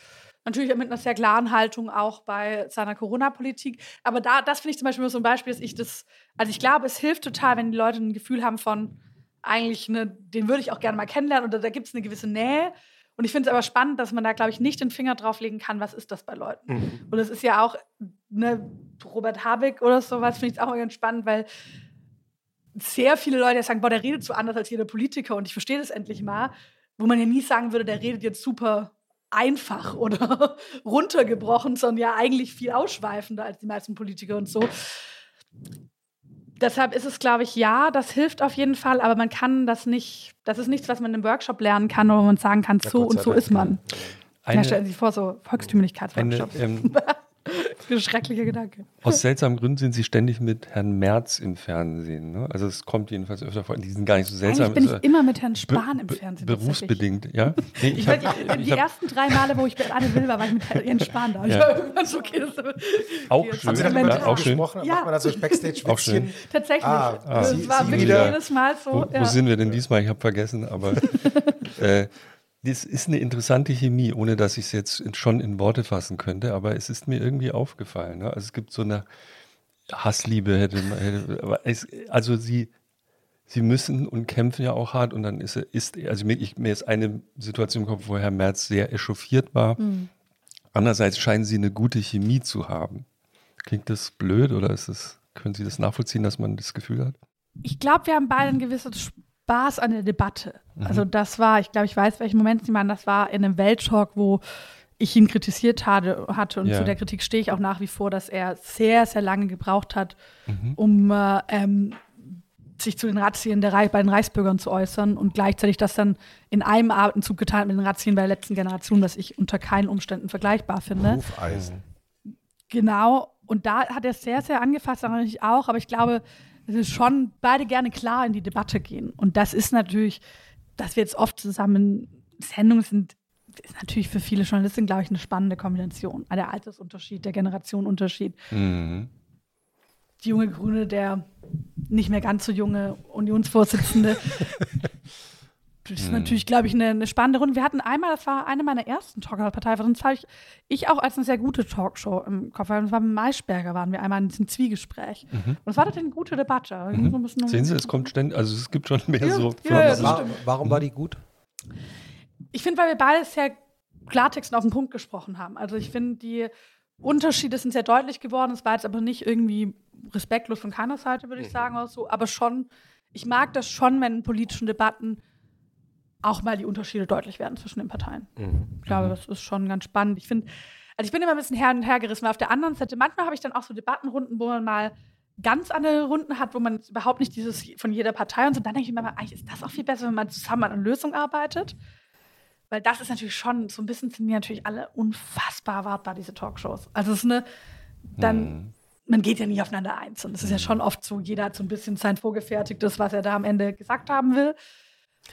Natürlich mit einer sehr klaren Haltung auch bei seiner Corona-Politik. Aber da, das finde ich zum Beispiel nur so ein Beispiel, dass ich das, also ich glaube, es hilft total, wenn die Leute ein Gefühl haben von, eigentlich, ne, den würde ich auch gerne mal kennenlernen oder da gibt es eine gewisse Nähe. Und ich finde es aber spannend, dass man da, glaube ich, nicht den Finger drauflegen kann, was ist das bei Leuten. Mhm. Und es ist ja auch, ne, Robert Habeck oder sowas, finde ich auch ganz spannend, weil sehr viele Leute sagen, boah, der redet so anders als jeder Politiker und ich verstehe das endlich mal, wo man ja nie sagen würde, der redet jetzt super einfach [LAUGHS] oder runtergebrochen, sondern ja eigentlich viel ausschweifender als die meisten Politiker und so. Deshalb ist es, glaube ich, ja, das hilft auf jeden Fall, aber man kann das nicht, das ist nichts, was man im Workshop lernen kann, wo man sagen kann, so und so ist man. Eine, ja, stellen Sie sich vor, so Volkstümlichkeitsworkshops. Ähm, [LAUGHS] Ein [LAUGHS] schrecklicher Gedanke. Aus seltsamen Gründen sind Sie ständig mit Herrn Merz im Fernsehen. Ne? Also es kommt jedenfalls öfter vor. Die sind gar nicht so seltsam. Eigentlich bin ich also, immer mit Herrn Spahn im Fernsehen. Berufsbedingt, ja? [LAUGHS] Nee, ich ich hab, die, die ersten drei Male, wo ich bei Anne Will war, war ich mit Herrn Spahn da. Ja. Ich war irgendwann so, okay, das auch schön. Haben Sie dann ja, auch schön. gesprochen? Ja. Macht man da so backstage Auch schön. Tatsächlich. Ah, ah. Das Sie, war Sie wirklich wieder. jedes Mal so. Wo, wo sind wir denn diesmal? Ich habe vergessen, aber [LAUGHS] äh, das ist eine interessante Chemie, ohne dass ich es jetzt schon in Worte fassen könnte, aber es ist mir irgendwie aufgefallen. Ne? Also es gibt so eine Hassliebe, hätte man, hätte, es, also sie, sie müssen und kämpfen ja auch hart und dann ist, ist also mir, ich, mir ist eine Situation im Kopf, wo Herr Merz sehr echauffiert war. Mhm. Andererseits scheinen sie eine gute Chemie zu haben. Klingt das blöd oder ist es, können Sie das nachvollziehen, dass man das Gefühl hat? Ich glaube, wir haben beide ein gewisses Spaß an der Debatte. Mhm. Also das war, ich glaube, ich weiß, welchen Moment Sie meinen, das war in einem Welttalk, wo ich ihn kritisiert hatte, hatte und ja. zu der Kritik stehe ich auch nach wie vor, dass er sehr, sehr lange gebraucht hat, mhm. um äh, ähm, sich zu den Razzien der Reich, bei den Reichsbürgern zu äußern und gleichzeitig das dann in einem Atemzug getan mit den Razzien bei der letzten Generation, was ich unter keinen Umständen vergleichbar finde. Rufeisen. Genau. Und da hat er sehr, sehr angefasst, natürlich auch, aber ich glaube, schon beide gerne klar in die Debatte gehen. Und das ist natürlich, dass wir jetzt oft zusammen Sendungen sind, ist natürlich für viele Journalisten, glaube ich, eine spannende Kombination. Der Altersunterschied, der Generationenunterschied. Mhm. Die junge Grüne, der nicht mehr ganz so junge Unionsvorsitzende. [LAUGHS] Das ist hm. natürlich, glaube ich, eine, eine, spannende Runde. Wir hatten einmal, das war eine meiner ersten Talker-Partei, sonst habe ich, ich auch als eine sehr gute Talkshow im Kopf. Das war mit Maischberger, waren wir einmal in diesem Zwiegespräch. Mhm. Und es war eine gute Debatte. Mhm. So Sehen Sie, es kommt ständig, also es gibt schon mehr ja, so. Ja, ja, war, warum war die gut? Ich finde, weil wir beide sehr Klartext und auf den Punkt gesprochen haben. Also ich finde, die Unterschiede sind sehr deutlich geworden. Es war jetzt aber nicht irgendwie respektlos von keiner Seite, würde ich mhm. sagen, oder so. Aber schon, ich mag das schon, wenn in politischen Debatten auch mal die Unterschiede deutlich werden zwischen den Parteien. Mhm. Ich glaube, mhm. das ist schon ganz spannend. Ich finde, also ich bin immer ein bisschen her und her gerissen, weil auf der anderen Seite, manchmal habe ich dann auch so Debattenrunden, wo man mal ganz andere Runden hat, wo man überhaupt nicht dieses von jeder Partei und so. Dann denke ich mir mal, eigentlich ist das auch viel besser, wenn man zusammen an einer Lösung arbeitet. Weil das ist natürlich schon, so ein bisschen sind die natürlich alle unfassbar erwartbar, diese Talkshows. Also es ist eine, dann, mhm. man geht ja nie aufeinander ein. Und es ist ja mhm. schon oft so, jeder hat so ein bisschen sein vorgefertigtes, was er da am Ende gesagt haben will.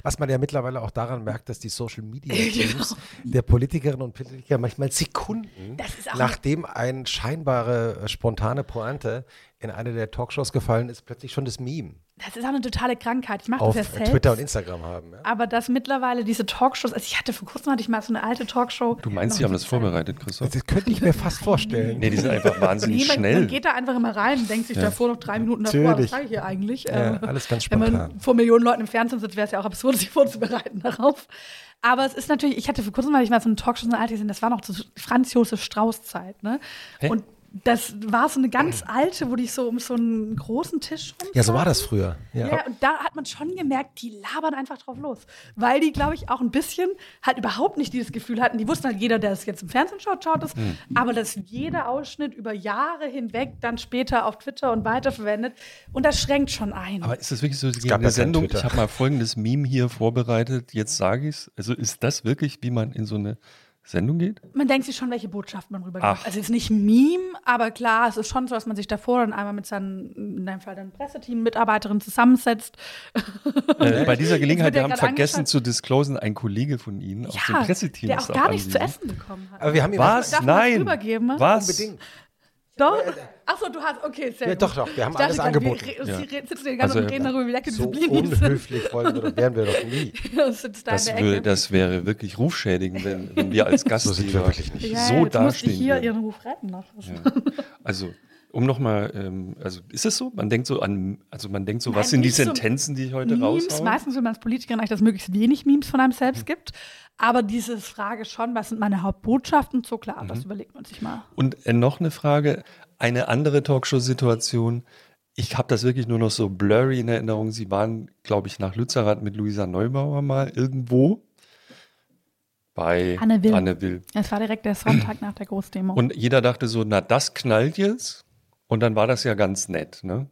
Was man ja mittlerweile auch daran [LAUGHS] merkt, dass die Social Media [LAUGHS] Teams genau. der Politikerinnen und Politiker manchmal Sekunden, nachdem eine scheinbare äh, spontane Pointe in eine der Talkshows gefallen ist, plötzlich schon das Meme. Das ist auch eine totale Krankheit. Ich mache das ja selbst. Twitter und Instagram haben. Ja. Aber dass mittlerweile diese Talkshows, also ich hatte vor kurzem hatte ich mal so eine alte Talkshow. Du meinst, sie haben das vorbereitet, Christoph? Das könnte ich mir fast vorstellen. Nee, die sind einfach wahnsinnig nee, man, schnell. Man geht da einfach immer rein und denkt sich ja. davor noch drei Minuten davor, Natürlich. was sage ich hier eigentlich? Ja, äh, alles ganz spontan. Wenn man vor Millionen Leuten im Fernsehen sitzt, wäre es ja auch absurd, [LAUGHS] sich vorzubereiten darauf. Aber es ist natürlich, ich hatte vor kurzem mal, ich mal so eine Talkshow so eine alte gesehen, das war noch zu Franz Josef Strauß Zeit, ne? Hä? Und das war so eine ganz alte, wo die so um so einen großen Tisch rum. Ja, so war das früher. Ja. ja, und da hat man schon gemerkt, die labern einfach drauf los. Weil die, glaube ich, auch ein bisschen halt überhaupt nicht dieses Gefühl hatten. Die wussten halt, jeder, der es jetzt im Fernsehen schaut, schaut es. Mhm. Aber dass jeder Ausschnitt über Jahre hinweg dann später auf Twitter und weiterverwendet. Und das schränkt schon ein. Aber ist das wirklich so? Es gab eine Sendung. Ich habe mal folgendes Meme hier vorbereitet. Jetzt sage ich es. Also ist das wirklich, wie man in so eine Sendung geht? Man denkt sich schon, welche Botschaft man rübergibt. Also es ist nicht Meme, aber klar, es ist schon so, dass man sich davor dann einmal mit seinen, in deinem Fall dann Presseteam, Mitarbeiterin zusammensetzt. Äh, [LAUGHS] bei dieser Gelegenheit, wir haben vergessen zu disclosen, ein Kollege von Ihnen aus dem Presseteam der auch gar nichts zu essen bekommen hat. Aber wir haben ihm was? Nein. Was? Unbedingt. Doch? Achso, du hast, okay, sehr Ja, gut. doch, doch, wir haben alles angeboten. Wir, Ja. Sie sitzen die ganze Also, und reden darüber, wie lecker die So Blinis sind. unhöflich wollen wir, doch- wären wir doch nie. Da [LAUGHS] Das, wär, das wäre wirklich rufschädigend, wenn, wenn wir als [LAUGHS] So sind wir wirklich nicht. ja, so jetzt musste ich dastehen hier würden. ihren Ruf retten noch. Also, um nochmal, ähm, also ist es so? Man denkt so an, also man denkt so, Nein, was sind die so Sentenzen, die ich heute Memes, raushaue? meistens will man als Politikerin eigentlich, dass es möglichst wenig Memes von einem Mhm. selbst gibt. Aber diese Frage schon, was sind meine Hauptbotschaften? So klar, Mhm. das überlegt man sich mal. Und äh, noch eine Frage, eine andere Talkshow-Situation. Ich habe das wirklich nur noch so blurry in Erinnerung. Sie waren, glaube ich, nach Lützerath mit Luisa Neubauer mal irgendwo. Bei Anne Will. Anne Will. Es war direkt der Sonntag nach der Großdemo. Und jeder dachte so, na, das knallt jetzt. Und dann war das ja ganz nett, ne?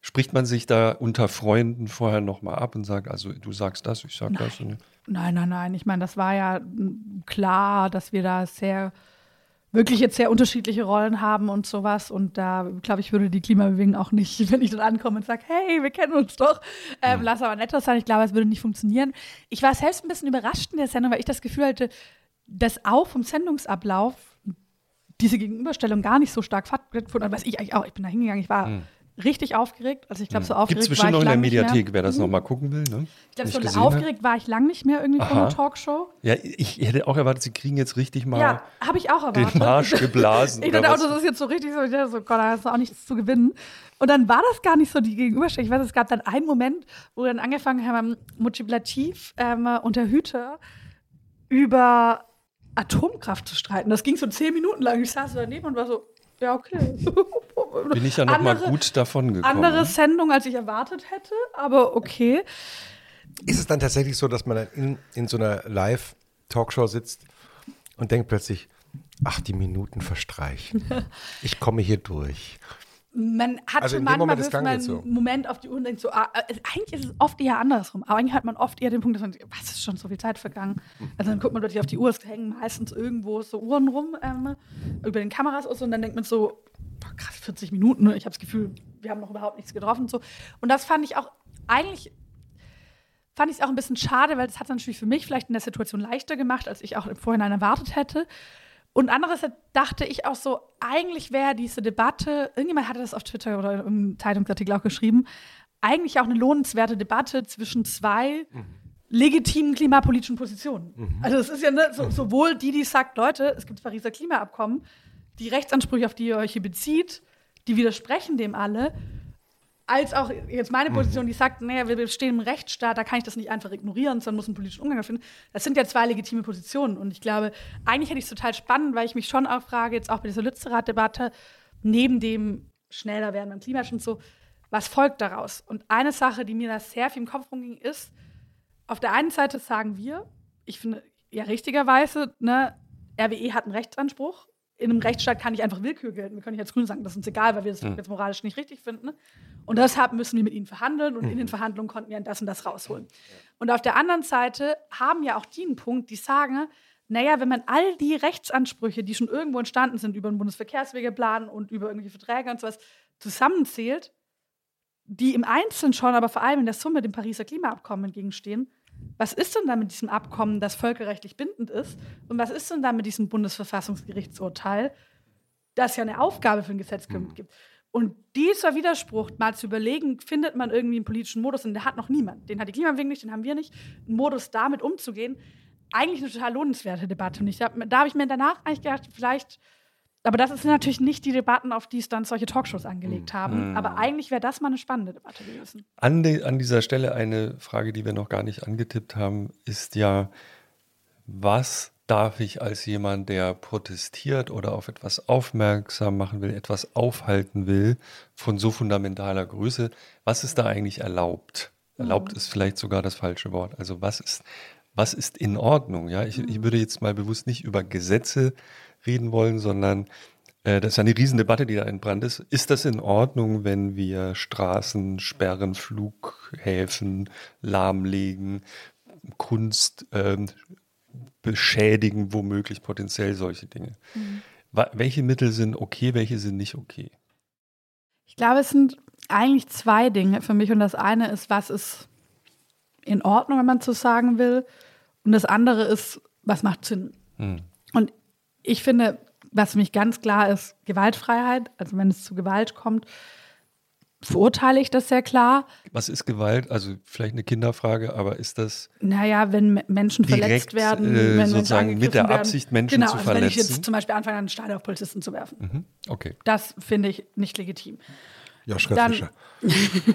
Spricht man sich da unter Freunden vorher nochmal ab und sagt, also du sagst das, ich sag das. Und Nein, nein, nein. Ich meine, das war ja klar, dass wir da sehr, wirklich jetzt sehr unterschiedliche Rollen haben und sowas. Und da, glaube ich, würde die Klimabewegung auch nicht, [LAUGHS] wenn ich dann ankomme und sage, hey, wir kennen uns doch, ähm, lass aber netter sein. Ich glaube, es würde nicht funktionieren. Ich war selbst ein bisschen überrascht in der Sendung, weil ich das Gefühl hatte, dass auch vom Sendungsablauf diese Gegenüberstellung gar nicht so stark stattgefunden hat, was ich eigentlich auch. Ich bin da hingegangen, ich war richtig aufgeregt. Also ich glaube, so aufgeregt es war ich noch in der lang nicht mehr. Mediathek, wer das nochmal gucken will, ne? Ich glaube, so aufgeregt war ich lang nicht mehr irgendwie Aha. einer Talkshow. Ja, ich hätte auch erwartet, sie kriegen jetzt richtig mal Ja, ich auch erwartet. den Marsch [LAUGHS] geblasen. Ich dachte auch, das ist jetzt so richtig so, ich dachte so, Gott, da hast du auch nichts zu gewinnen. Und dann war das gar nicht so die Gegenüberstellung. Ich weiß, es gab dann einen Moment, wo wir dann angefangen haben, motivativ ähm, und der Hüter über Atomkraft zu streiten. Das ging so zehn Minuten lang. Ich saß daneben und war so, ja, okay. [LAUGHS] Bin ich ja nochmal Andere- gut davon gekommen. Andere Sendung, als ich erwartet hätte, aber okay. Ist es dann tatsächlich so, dass man dann in, in so einer Live-Talkshow sitzt und denkt plötzlich, ach, die Minuten verstreichen. [LAUGHS] Ich komme hier durch. Man hat Also schon manchmal Moment, man jetzt so. einen Moment auf die Uhr und denkt so, ah, äh, eigentlich ist es oft eher andersrum. Aber eigentlich hat man oft eher den Punkt, dass man denkt, was ist schon so viel Zeit vergangen? Also dann guckt man plötzlich auf die Uhr, es hängen meistens irgendwo so Uhren rum ähm, über den Kameras aus und dann denkt man so, boah, krass, 40 Minuten, ne? ich habe das Gefühl, wir haben noch überhaupt nichts getroffen und so. Und das fand ich auch eigentlich fand ich es auch ein bisschen schade, weil das hat es natürlich für mich vielleicht in der Situation leichter gemacht, als ich auch im Vorhinein erwartet hätte. Und andererseits dachte ich auch so, eigentlich wäre diese Debatte, irgendjemand hatte das auf Twitter oder im Zeitungsartikel auch geschrieben, eigentlich auch eine lohnenswerte Debatte zwischen zwei legitimen klimapolitischen Positionen. Also es ist ja ne, so, sowohl die, die sagt, Leute, es gibt das Pariser Klimaabkommen, die Rechtsansprüche, auf die ihr euch hier bezieht, die widersprechen dem alle, als auch jetzt meine Position, die sagt, naja, wir stehen im Rechtsstaat, da kann ich das nicht einfach ignorieren, sondern muss einen politischen Umgang finden. Das sind ja zwei legitime Positionen. Und ich glaube, eigentlich hätte ich es total spannend, weil ich mich schon auch frage, jetzt auch bei dieser Lützerath-Debatte, neben dem schneller werden beim Klimaschutz so, was folgt daraus? Und eine Sache, die mir da sehr viel im Kopf rumging, ist, auf der einen Seite sagen wir, ich finde, ja, richtigerweise, ne, RWE hat einen Rechtsanspruch. In einem Rechtsstaat kann nicht einfach Willkür gelten. Wir können nicht als Grüne sagen, das ist uns egal, weil wir das jetzt moralisch nicht richtig finden. Und deshalb müssen wir mit ihnen verhandeln und in den Verhandlungen konnten wir das und das rausholen. Und auf der anderen Seite haben ja auch die einen Punkt, die sagen, naja, wenn man all die Rechtsansprüche, die schon irgendwo entstanden sind, über den Bundesverkehrswegeplan und über irgendwelche Verträge und sowas, zusammenzählt, die im Einzelnen schon, aber vor allem in der Summe dem Pariser Klimaabkommen entgegenstehen, was ist denn da mit diesem Abkommen, das völkerrechtlich bindend ist? Und was ist denn da mit diesem Bundesverfassungsgerichtsurteil, das ja eine Aufgabe für den Gesetzgeber gibt? Und dieser Widerspruch mal zu überlegen, findet man irgendwie einen politischen Modus, und der hat noch niemand. Den hat die Klimabewegung nicht, den haben wir nicht. Einen Modus, damit umzugehen, eigentlich eine total lohnenswerte Debatte. Und ich hab, da habe ich mir danach eigentlich gedacht, vielleicht, aber das sind natürlich nicht die Debatten, auf die es dann solche Talkshows angelegt haben. Aber eigentlich wäre das mal eine spannende Debatte gewesen. An, de, an dieser Stelle eine Frage, die wir noch gar nicht angetippt haben, ist ja, was darf ich als jemand, der protestiert oder auf etwas aufmerksam machen will, etwas aufhalten will, von so fundamentaler Größe, was ist da eigentlich erlaubt? Erlaubt ist vielleicht sogar das falsche Wort. Also was ist, was ist in Ordnung? Ja, ich, ich würde jetzt mal bewusst nicht über Gesetze reden wollen, sondern äh, das ist eine Riesendebatte, die da entbrannt ist. Ist das in Ordnung, wenn wir Straßen sperren, Flughäfen lahmlegen, Kunst ähm, beschädigen, womöglich potenziell solche Dinge? Wa- Welche Mittel sind okay, welche sind nicht okay? Ich glaube, es sind eigentlich zwei Dinge für mich. Und das eine ist, was ist in Ordnung, wenn man so sagen will. Und das andere ist, was macht Sinn. Und ich finde, Was für mich ganz klar ist, Gewaltfreiheit. Also wenn es zu Gewalt kommt, verurteile ich das sehr klar. Was ist Gewalt? Also vielleicht eine Kinderfrage, aber ist das Naja, wenn Menschen Direkt, verletzt werden, äh, wenn sozusagen mit der. Absicht, Menschen genau, zu also wenn ich verletzen? jetzt zum Beispiel anfange, einen Stein auf Polizisten zu werfen. Mhm. okay? Das finde ich nicht legitim. Joschka Dann- Fischer. [LAUGHS]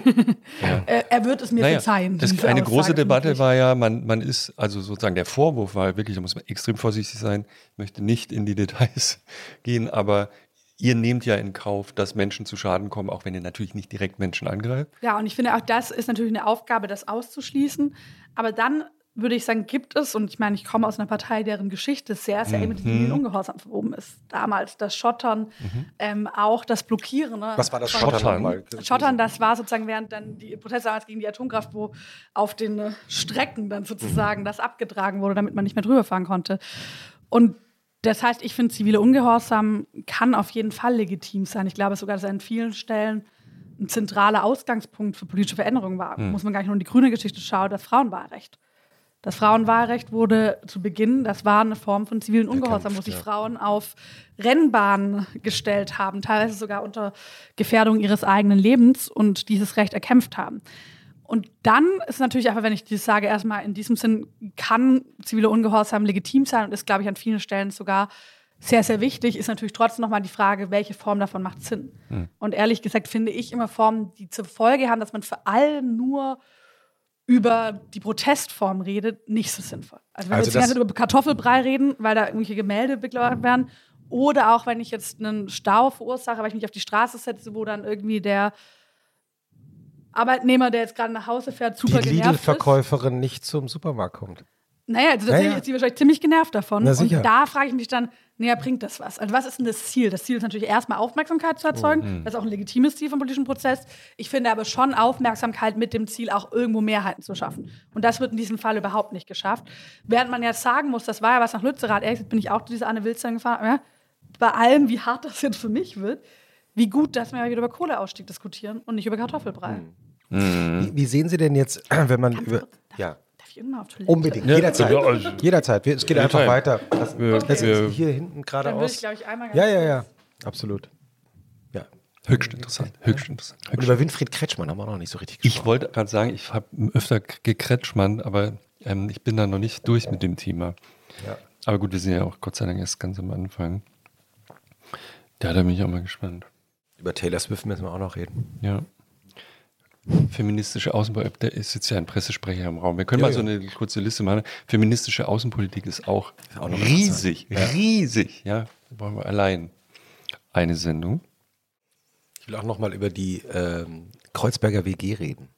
Äh, er wird es mir Naja, verzeihen. das, eine Aussage große Debatte war ja, man, man ist, also sozusagen der Vorwurf war wirklich, da muss man extrem vorsichtig sein, ich möchte nicht in die Details [LAUGHS] gehen, aber ihr nehmt ja in Kauf, dass Menschen zu Schaden kommen, auch wenn ihr natürlich nicht direkt Menschen angreift. Ja, und ich finde auch, das ist natürlich eine Aufgabe, das auszuschließen. Aber dann würde ich sagen, gibt es, und ich meine, ich komme aus einer Partei, deren Geschichte sehr, sehr eng mit Mhm. dem Ungehorsam verwoben ist. Damals das Schottern, ähm, auch das Blockieren. Ne? Was war das Schottern? Schottern. Schottern, das war sozusagen während dann die Proteste damals gegen die Atomkraft, wo auf den äh, Strecken dann sozusagen das abgetragen wurde, damit man nicht mehr drüber fahren konnte. Und das heißt, ich finde, zivile Ungehorsam kann auf jeden Fall legitim sein. Ich glaube sogar, dass er an vielen Stellen ein zentraler Ausgangspunkt für politische Veränderungen war. Muss man gar nicht nur in die grüne Geschichte schauen, das Frauenwahlrecht. Das Frauenwahlrecht wurde zu Beginn, das war eine Form von zivilen Ungehorsam, wo sich Frauen auf Rennbahnen gestellt haben, teilweise sogar unter Gefährdung ihres eigenen Lebens und dieses Recht erkämpft haben. Und dann ist natürlich einfach, wenn ich das sage, erstmal in diesem Sinn kann zivile Ungehorsam legitim sein und ist, glaube ich, an vielen Stellen sogar sehr, sehr wichtig, ist natürlich trotzdem nochmal die Frage, welche Form davon macht Sinn. Und ehrlich gesagt finde ich immer Formen, die zur Folge haben, dass man vor allem nur über die Protestform redet, nicht so sinnvoll. Also wenn Also wir jetzt die ganze Zeit über Kartoffelbrei reden, weil da irgendwelche Gemälde beglaubt werden, oder auch wenn ich jetzt einen Stau verursache, weil ich mich auf die Straße setze, wo dann irgendwie der Arbeitnehmer, der jetzt gerade nach Hause fährt, Die super genervt ist. Lidl-Verkäuferin nicht zum Supermarkt kommt. Naja, also tatsächlich Ja, ja. ist sie wahrscheinlich ziemlich genervt davon. Na, sicher. Und da frage ich mich dann, naja, bringt das was? Also was ist denn das Ziel? Das Ziel ist natürlich erstmal Aufmerksamkeit zu erzeugen. Mhm. Das ist auch ein legitimes Ziel vom politischen Prozess. Ich finde aber schon Aufmerksamkeit mit dem Ziel, auch irgendwo Mehrheiten zu schaffen. Und das wird in diesem Fall überhaupt nicht geschafft. Während man ja sagen muss, das war ja was nach Lützerath, ehrlich gesagt bin ich auch zu dieser Anne Wilson gefahren, ja, bei allem, wie hart das jetzt für mich wird, wie gut, dass wir wieder über Kohleausstieg diskutieren und nicht über Kartoffelbrei. Wie, wie sehen Sie denn jetzt, [CLEARS THROAT] wenn man über. kurz, Ja, ich irgendwann auf Toilette? unbedingt. Ja, jederzeit. ja, also- jederzeit. Es geht einfach Jederzeit. weiter. Das, Wir- das ist hier hinten Dann würde ich, geradeaus. glaube ich, einmal Ja, ja, ja. Absolut. Ja. Höchst interessant, höchst interessant. Und Höchst über Winfried Kretschmann haben wir noch nicht so richtig Ich wollte gerade sagen, ich habe öfter gekretschmann, aber ähm, ich bin da noch nicht durch mit dem Thema. Ja. Aber gut, wir sind ja auch Gott sei Dank erst ganz am Anfang. Da bin ich auch mal gespannt. Über Taylor Swift müssen wir auch noch reden. Ja. Feministische Außenpolitik, da ist jetzt ja ein Pressesprecher im Raum. Wir können Ja, mal so ja. eine kurze Liste machen. Feministische Außenpolitik ist auch, auch noch riesig, riesig. Ja, da brauchen wir allein eine Sendung. Ich will auch noch mal über die ähm, Kreuzberger WG reden.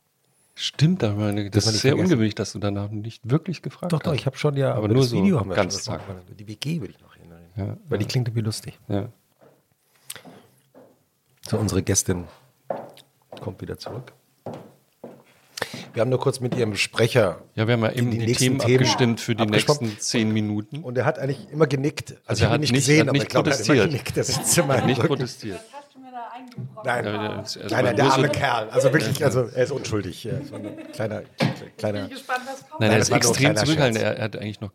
Stimmt, aber meine, das man ist sehr vergessen. ungewöhnlich, dass du danach nicht wirklich gefragt Doch, hast. doch, ich habe schon ja, Aber nur das so Video haben wir ganz. Das war- Die WG würde ich noch hinreden. Ja, Weil die klingt irgendwie lustig. ja. So, unsere Gästin kommt wieder zurück. Wir haben nur kurz mit ihrem Sprecher ja, wir haben ja eben die die, nächsten Themen, Themen abgestimmt für die nächsten zehn Minuten. und er hat eigentlich immer genickt. Also er ich hat ihn nicht gesehen, hat aber nicht ich glaube, er hat immer protestiert. genickt. Der sitzt in meinem Nicht Rücken. protestiert. Nein, es nein, nein, der so- arme Kerl. Also wirklich, also er ist unschuldig. Ja, so ein kleiner, kleiner. Ich bin gespannt, was kommt. Nein, er das ist extrem zurückhaltend. Er, er hat eigentlich noch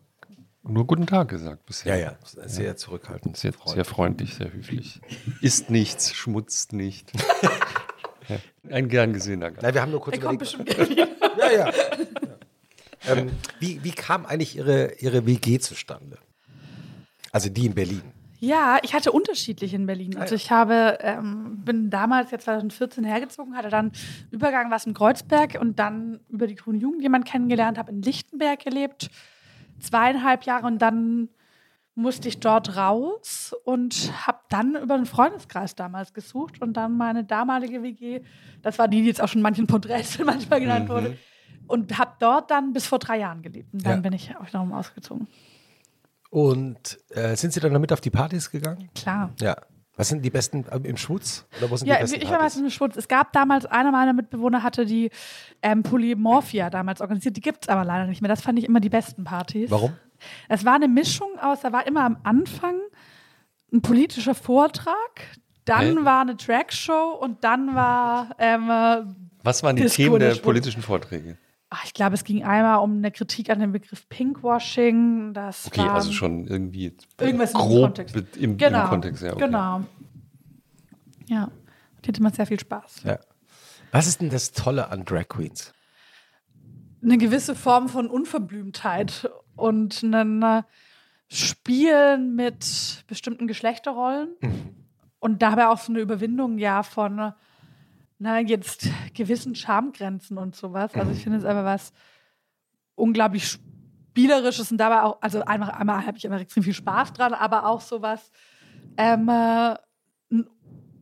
nur guten Tag gesagt bisher. Ja, ja, sehr zurückhaltend. Sehr, sehr freundlich, sehr höflich. Isst nichts, schmutzt nicht. [LAUGHS] ja. Ein gern gesehener Gast. Nein, wir haben nur kurz Der kommt bestimmt. [LAUGHS] Ja, ja. ja. ähm, wie, wie kam eigentlich Ihre, Ihre WG zustande? Also die in Berlin. Ja, ich hatte unterschiedlich in Berlin. Also ich habe, ähm, bin damals jetzt 2014 hergezogen, hatte dann Übergang was in Kreuzberg und dann über die Grüne Jugend jemanden kennengelernt, habe in Lichtenberg gelebt, zweieinhalb Jahre und dann musste ich dort raus und habe dann über einen Freundeskreis damals gesucht und dann meine damalige WG, das war die, die jetzt auch schon in manchen Porträts [LAUGHS] manchmal genannt wurde, und habe dort dann bis vor drei Jahren gelebt. Und dann Ja. bin ich auch wiederum ausgezogen. Und äh, sind Sie dann damit auf die Partys gegangen? Klar. Ja. Was sind die besten äh, im Schwutz? Oder wo sind Ja, die besten ich war meistens im Schwutz. Es gab damals, einer meiner Mitbewohner hatte die ähm, Polymorphia damals organisiert. Die gibt es aber leider nicht mehr. Das fand ich immer die besten Partys. Warum? Es war eine Mischung aus, da war immer am Anfang ein politischer Vortrag, dann Hä? war eine Trackshow und dann war ähm, äh, Was waren die Disco Themen der politischen Vorträge? ach, ich glaube, es ging einmal um eine Kritik an dem Begriff Pinkwashing. Das Okay, war, also schon irgendwie Irgendwas grob Kontext. mit- Im, genau, im Kontext, ja. Okay. Genau. Ja, die hatte man sehr viel Spaß. Ja. Was ist denn das Tolle an Drag Queens? eine gewisse Form von Unverblümtheit und ein äh, Spielen mit bestimmten Geschlechterrollen und dabei auch so eine Überwindung ja von äh, na, jetzt gewissen Schamgrenzen und sowas. Also ich finde es einfach was unglaublich Spielerisches und dabei auch, also einmal, einmal habe ich immer extrem viel Spaß dran, aber auch sowas ähm, äh, einen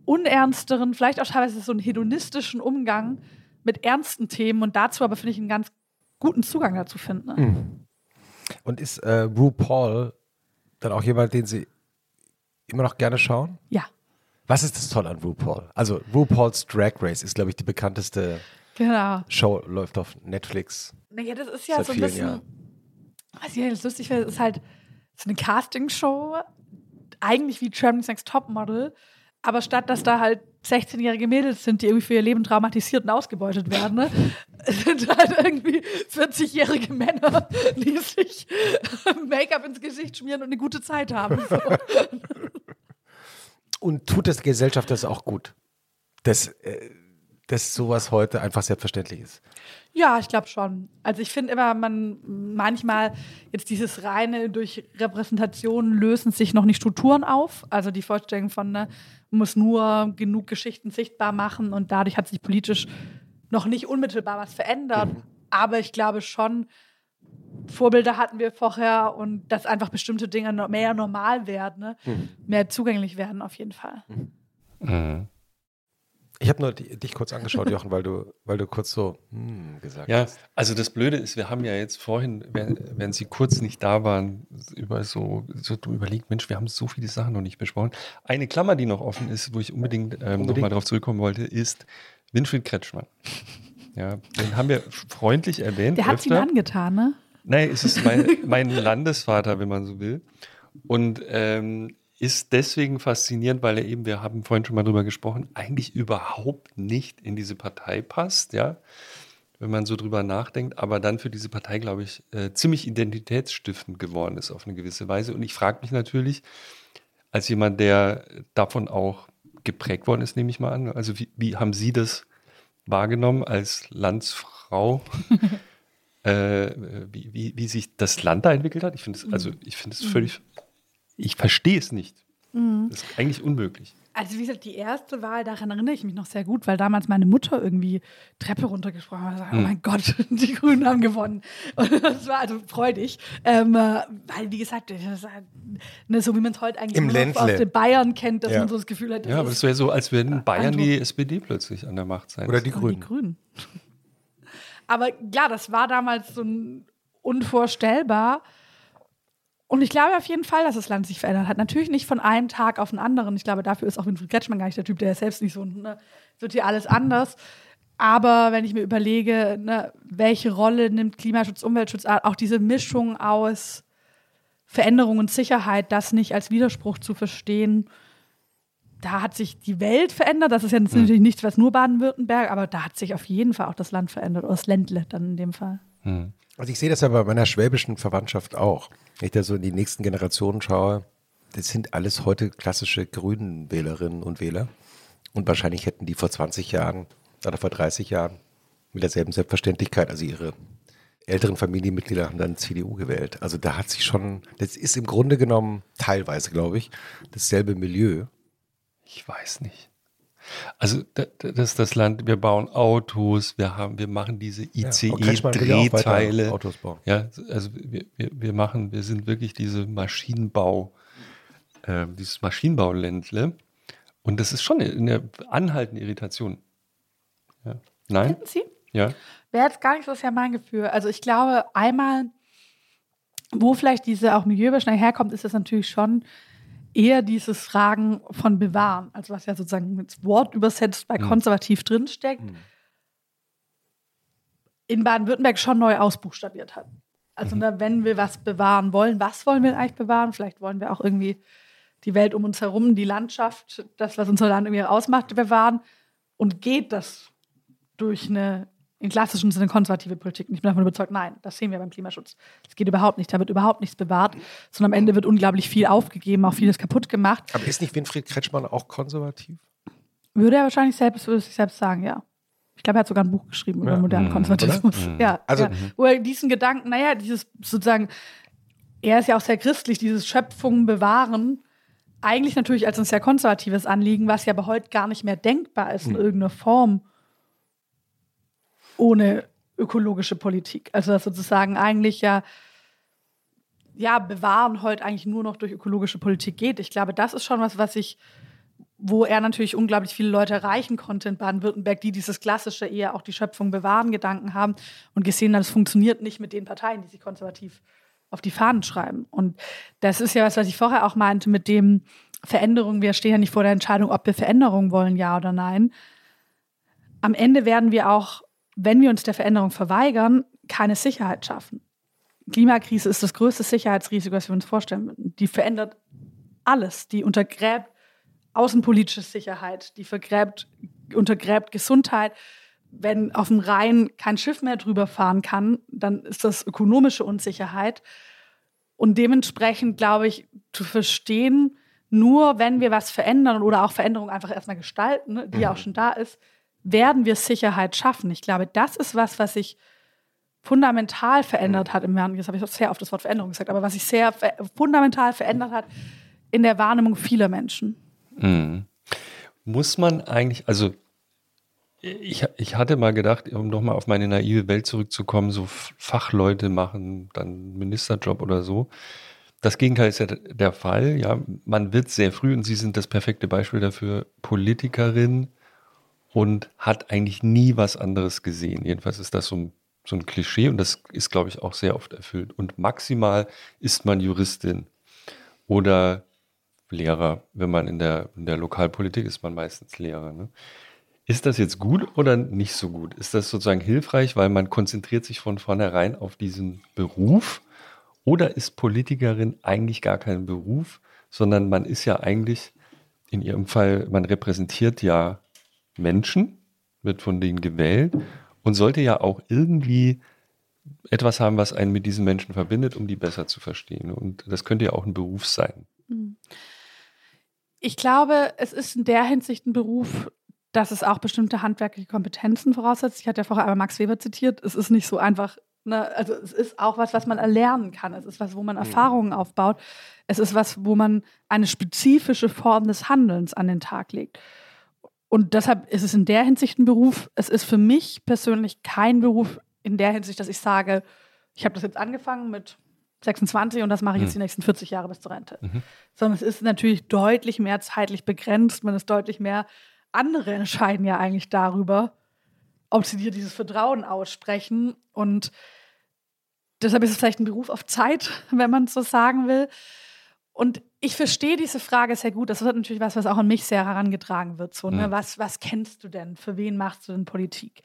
unernsteren, vielleicht auch teilweise so einen hedonistischen Umgang mit ernsten Themen und dazu aber finde ich einen ganz guten Zugang dazu finden. Ne? Und ist äh, RuPaul dann auch jemand, den Sie immer noch gerne schauen? Ja, Was ist das Tolle an RuPaul? Also RuPaul's Drag Race ist, glaube ich, die bekannteste genau. Show, läuft auf Netflix. Naja, das ist ja so ein bisschen, Jahren. was ich jetzt lustig finde, ist halt so eine Castingshow, eigentlich wie Germany's Next Topmodel, aber statt dass da halt 16-jährige Mädels sind, die irgendwie für ihr Leben traumatisiert und ausgebeutet werden, ne, [LAUGHS] sind halt irgendwie 40-jährige Männer, [LAUGHS] die sich [LAUGHS] Make-up ins Gesicht schmieren und eine gute Zeit haben. So. Und tut der Gesellschaft das auch gut? Dass, äh, dass sowas heute einfach selbstverständlich ist. Ja, ich glaube schon. Also ich finde immer, man manchmal jetzt dieses reine durch Repräsentation lösen sich noch nicht Strukturen auf. Also die Vorstellung von, ne, man muss nur genug Geschichten sichtbar machen und dadurch hat sich politisch noch nicht unmittelbar was verändert. Aber ich glaube schon, Vorbilder hatten wir vorher und dass einfach bestimmte Dinge mehr normal werden, ne? mehr zugänglich werden auf jeden Fall. Mhm. Ich habe nur dich kurz angeschaut, Jochen, weil du, weil du kurz so hm, gesagt Ja, hast. also das Blöde ist, wir haben ja jetzt vorhin, während, während Sie kurz nicht da waren, über so, so überlegt, Mensch, wir haben so viele Sachen noch nicht besprochen. Eine Klammer, die noch offen ist, wo ich unbedingt, ähm, Unbedingt. nochmal darauf zurückkommen wollte, ist Winfried Kretschmann. Ja, den haben wir freundlich erwähnt. Der hat es ihm angetan, ne? Nein, es ist mein, [LAUGHS] mein Landesvater, wenn man so will. Und ähm, ist deswegen faszinierend, weil er eben, wir haben vorhin schon mal drüber gesprochen, eigentlich überhaupt nicht in diese Partei passt, ja, wenn man so drüber nachdenkt, aber dann für diese Partei, glaube ich, äh, ziemlich identitätsstiftend geworden ist auf eine gewisse Weise. Und ich frage mich natürlich, als jemand, der davon auch geprägt worden ist, nehme ich mal an, also wie, wie haben Sie das wahrgenommen als Landsfrau? [LAUGHS] äh, wie, wie, wie sich das Land da entwickelt hat. Ich finde es, also ich finde es völlig, ich verstehe es nicht. Das ist eigentlich unmöglich. Also wie gesagt, die erste Wahl, daran erinnere ich mich noch sehr gut, weil damals meine Mutter irgendwie Treppe runtergesprochen hat und gesagt, oh mein Gott, [LAUGHS] die Grünen haben gewonnen. Und das war also freudig, ähm, äh, weil wie gesagt, das ist halt, ne, so wie man es heute eigentlich Im nur noch aus den Bayern kennt, dass Ja. man so das Gefühl hat, das Ja, aber es wäre so, als würden Bayern Eindruck. die SPD plötzlich an der Macht sein. Oder die Grünen. Die Grünen. [LAUGHS] Aber ja, das war damals so ein unvorstellbar. Und ich glaube auf jeden Fall, dass das Land sich verändert hat. Natürlich nicht von einem Tag auf den anderen. Ich glaube, dafür ist auch Winfried Kretschmann gar nicht der Typ, der ist selbst nicht so, ne, wird hier alles anders. Aber wenn ich mir überlege, ne, welche Rolle nimmt Klimaschutz, Umweltschutz, auch diese Mischung aus Veränderung und Sicherheit, das nicht als Widerspruch zu verstehen, da hat sich die Welt verändert. Das ist ja natürlich nichts, was nur Baden-Württemberg, aber da hat sich auf jeden Fall auch das Land verändert, oder das Ländle dann in dem Fall. Hm. Also ich sehe das ja bei meiner schwäbischen Verwandtschaft auch. Wenn ich da so in die nächsten Generationen schaue, das sind alles heute klassische grünen Wählerinnen und Wähler. Und wahrscheinlich hätten die vor 20 Jahren oder vor 30 Jahren mit derselben Selbstverständlichkeit, also ihre älteren Familienmitglieder haben dann CDU gewählt. Also da hat sich schon, das ist im Grunde genommen teilweise, glaube ich, dasselbe Milieu. Ich weiß nicht. Also da- da- das ist das Land, wir bauen Autos, wir haben, wir machen diese ja ICE-Drehteile. Autos bauen. Ja, also wir, wir, wir machen, wir sind wirklich diese Maschinenbau, äh, dieses Maschinenbauländle. Und das ist schon eine, eine anhaltende Irritation. Ja. Nein? Finden Sie? Ja. Wäre jetzt gar nicht so sehr mein Gefühl. Also ich glaube, einmal, wo vielleicht diese auch Milieuüberschneidung herkommt, ist das natürlich schon eher dieses Fragen von Bewahren, also was ja sozusagen mit Wort übersetzt bei Mhm. konservativ drinsteckt, in Baden-Württemberg schon neu ausbuchstabiert hat. Also ne, wenn wir was bewahren wollen, was wollen wir eigentlich bewahren? Vielleicht wollen wir auch irgendwie die Welt um uns herum, die Landschaft, das, was unser Land irgendwie ausmacht, bewahren. Und geht das durch eine in klassischen Sinne konservative Politik. Und ich bin davon überzeugt, nein, das sehen wir beim Klimaschutz. Das geht überhaupt nicht. Da wird überhaupt nichts bewahrt, sondern am Ende wird unglaublich viel aufgegeben, auch vieles kaputt gemacht. Aber ist nicht Winfried Kretschmann auch konservativ? Würde er wahrscheinlich selbst, würde sich selbst sagen, ja. Ich glaube, er hat sogar ein Buch geschrieben über Ja. modernen Mhm. Konservatismus. Oder? [LAUGHS] Ja, Also- ja. wo er diesen Gedanken, naja, dieses sozusagen, er ist ja auch sehr christlich, dieses Schöpfung bewahren, eigentlich natürlich als ein sehr konservatives Anliegen, was ja aber heute gar nicht mehr denkbar ist in Mhm. irgendeiner Form ohne ökologische Politik. Also dass sozusagen eigentlich ja ja, bewahren heute eigentlich nur noch durch ökologische Politik geht. Ich glaube, das ist schon was, was ich, wo er natürlich unglaublich viele Leute erreichen konnte in Baden-Württemberg, die dieses klassische eher auch die Schöpfung bewahren Gedanken haben und gesehen haben, es funktioniert nicht mit den Parteien, die sich konservativ auf die Fahnen schreiben. Und das ist ja was, was ich vorher auch meinte mit dem Veränderung. Wir stehen ja nicht vor der Entscheidung, ob wir Veränderung wollen, ja oder nein. Am Ende werden wir auch, wenn wir uns der Veränderung verweigern, keine Sicherheit schaffen. Klimakrise ist das größte Sicherheitsrisiko, das wir uns vorstellen. Die verändert alles. Die untergräbt außenpolitische Sicherheit, die vergräbt, untergräbt Gesundheit. Wenn auf dem Rhein kein Schiff mehr drüber fahren kann, dann ist das ökonomische Unsicherheit. Und dementsprechend, glaube ich, zu verstehen, nur wenn wir was verändern oder auch Veränderung einfach erstmal gestalten, ne, die ja auch schon da ist, werden wir Sicherheit schaffen. Ich glaube, das ist was, was sich fundamental verändert hat im jetzt habe ich sehr oft das Wort Veränderung gesagt, aber was sich sehr fundamental verändert hat in der Wahrnehmung vieler Menschen. Mhm. Muss man eigentlich, also ich, ich hatte mal gedacht, um nochmal auf meine naive Welt zurückzukommen, so Fachleute machen dann einen Ministerjob oder so. Das Gegenteil ist ja der Fall. Ja, man wird sehr früh, und Sie sind das perfekte Beispiel dafür, Politikerin und hat eigentlich nie was anderes gesehen. Jedenfalls ist das so ein, so ein Klischee und das ist, glaube ich, auch sehr oft erfüllt. Und maximal ist man Juristin oder Lehrer. Wenn man in der, in der Lokalpolitik ist, man meistens Lehrer. Ne? Ist das jetzt gut oder nicht so gut? Ist das sozusagen hilfreich, weil man konzentriert sich von vornherein auf diesen Beruf? Oder ist Politikerin eigentlich gar kein Beruf, sondern man ist ja eigentlich in ihrem Fall, man repräsentiert ja Menschen, wird von denen gewählt und sollte ja auch irgendwie etwas haben, was einen mit diesen Menschen verbindet, um die besser zu verstehen. Und das könnte ja auch ein Beruf sein. Ich glaube, es ist in der Hinsicht ein Beruf, dass es auch bestimmte handwerkliche Kompetenzen voraussetzt. Ich hatte ja vorher einmal Max Weber zitiert. Es ist nicht so einfach, ne, also es ist auch was, was man erlernen kann. Es ist was, wo man Erfahrungen aufbaut. Es ist was, wo man eine spezifische Form des Handelns an den Tag legt. Und deshalb ist es in der Hinsicht ein Beruf. Es ist für mich persönlich kein Beruf in der Hinsicht, dass ich sage, ich habe das jetzt angefangen mit 26 und das mache ich jetzt die nächsten 40 Jahre bis zur Rente. Sondern es ist natürlich deutlich mehr zeitlich begrenzt. Man ist deutlich mehr, andere entscheiden ja eigentlich darüber, ob sie dir dieses Vertrauen aussprechen. Und deshalb ist es vielleicht ein Beruf auf Zeit, [LAUGHS] wenn man es so sagen will. Und ich verstehe diese Frage sehr gut. Das wird natürlich was, was auch an mich sehr herangetragen wird. So, ne? Mhm. was, was kennst du denn? Für wen machst du denn Politik?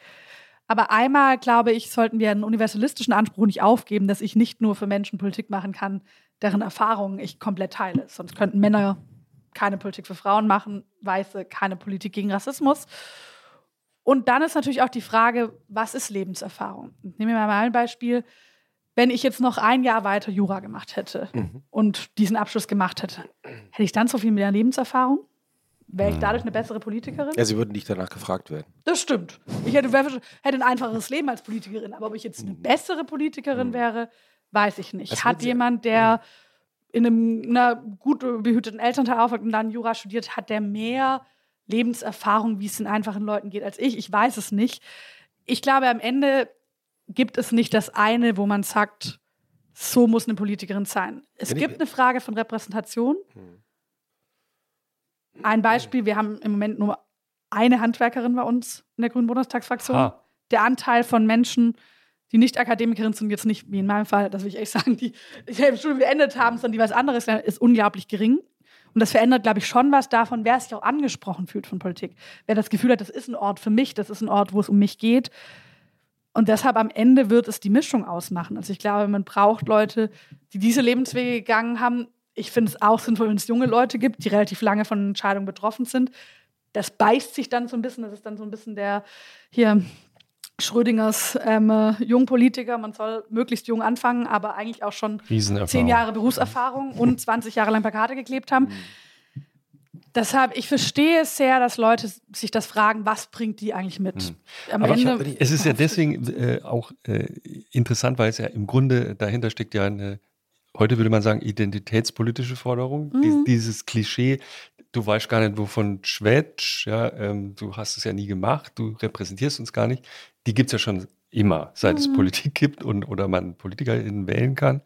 Aber einmal, glaube ich, sollten wir einen universalistischen Anspruch nicht aufgeben, dass ich nicht nur für Menschen Politik machen kann, deren Erfahrungen ich komplett teile. Sonst könnten Männer keine Politik für Frauen machen, Weiße keine Politik gegen Rassismus. Und dann ist natürlich auch die Frage, was ist Lebenserfahrung? Nehmen wir mal ein Beispiel. Wenn ich jetzt noch ein Jahr weiter Jura gemacht hätte und diesen Abschluss gemacht hätte, hätte ich dann so viel mehr Lebenserfahrung? Wäre ich dadurch eine bessere Politikerin? Ja, sie würden nicht danach gefragt werden. Das stimmt. Ich hätte, hätte ein einfacheres Leben als Politikerin, aber ob ich jetzt eine bessere Politikerin wäre, weiß ich nicht. Das Hat jemand, der in einem einer gut behüteten Elternteil aufwächst und dann Jura studiert, hat der mehr Lebenserfahrung, wie es den einfachen Leuten geht, als ich? Ich weiß es nicht. Ich glaube, am Ende gibt es nicht das eine, wo man sagt, so muss eine Politikerin sein. Es ich- gibt eine Frage von Repräsentation. Ein Beispiel, wir haben im Moment nur eine Handwerkerin bei uns in der Grünen Bundestagsfraktion. Ha. Der Anteil von Menschen, die nicht Akademikerinnen sind, jetzt nicht wie in meinem Fall, das will ich echt sagen, die die im Studium beendet haben, sondern die was anderes lernen, ist unglaublich gering. Und das verändert, glaube ich, schon was davon, wer sich auch angesprochen fühlt von Politik. Wer das Gefühl hat, das ist ein Ort für mich, das ist ein Ort, wo es um mich geht. Und deshalb am Ende wird es die Mischung ausmachen. Also ich glaube, man braucht Leute, die diese Lebenswege gegangen haben. Ich finde es auch sinnvoll, wenn es junge Leute gibt, die relativ lange von Entscheidungen betroffen sind. Das beißt sich dann so ein bisschen, das ist dann so ein bisschen der hier Schrödingers ähm, Jungpolitiker, man soll möglichst jung anfangen, aber eigentlich auch schon zehn Jahre Berufserfahrung und 20 Jahre lang Plakate geklebt haben. Deshalb, ich verstehe es sehr, dass Leute sich das fragen, was bringt die eigentlich mit? Hm. Am Aber Ende, ich, es ist ja deswegen äh, auch äh, interessant, weil es ja im Grunde dahinter steckt ja eine, heute würde man sagen, identitätspolitische Forderung. Mhm. Dies, dieses Klischee, du weißt gar nicht, wovon schwätsch, ja, ähm, du hast es ja nie gemacht, du repräsentierst uns gar nicht. Die gibt es ja schon immer, seit mhm. es Politik gibt und oder man PolitikerInnen wählen kann.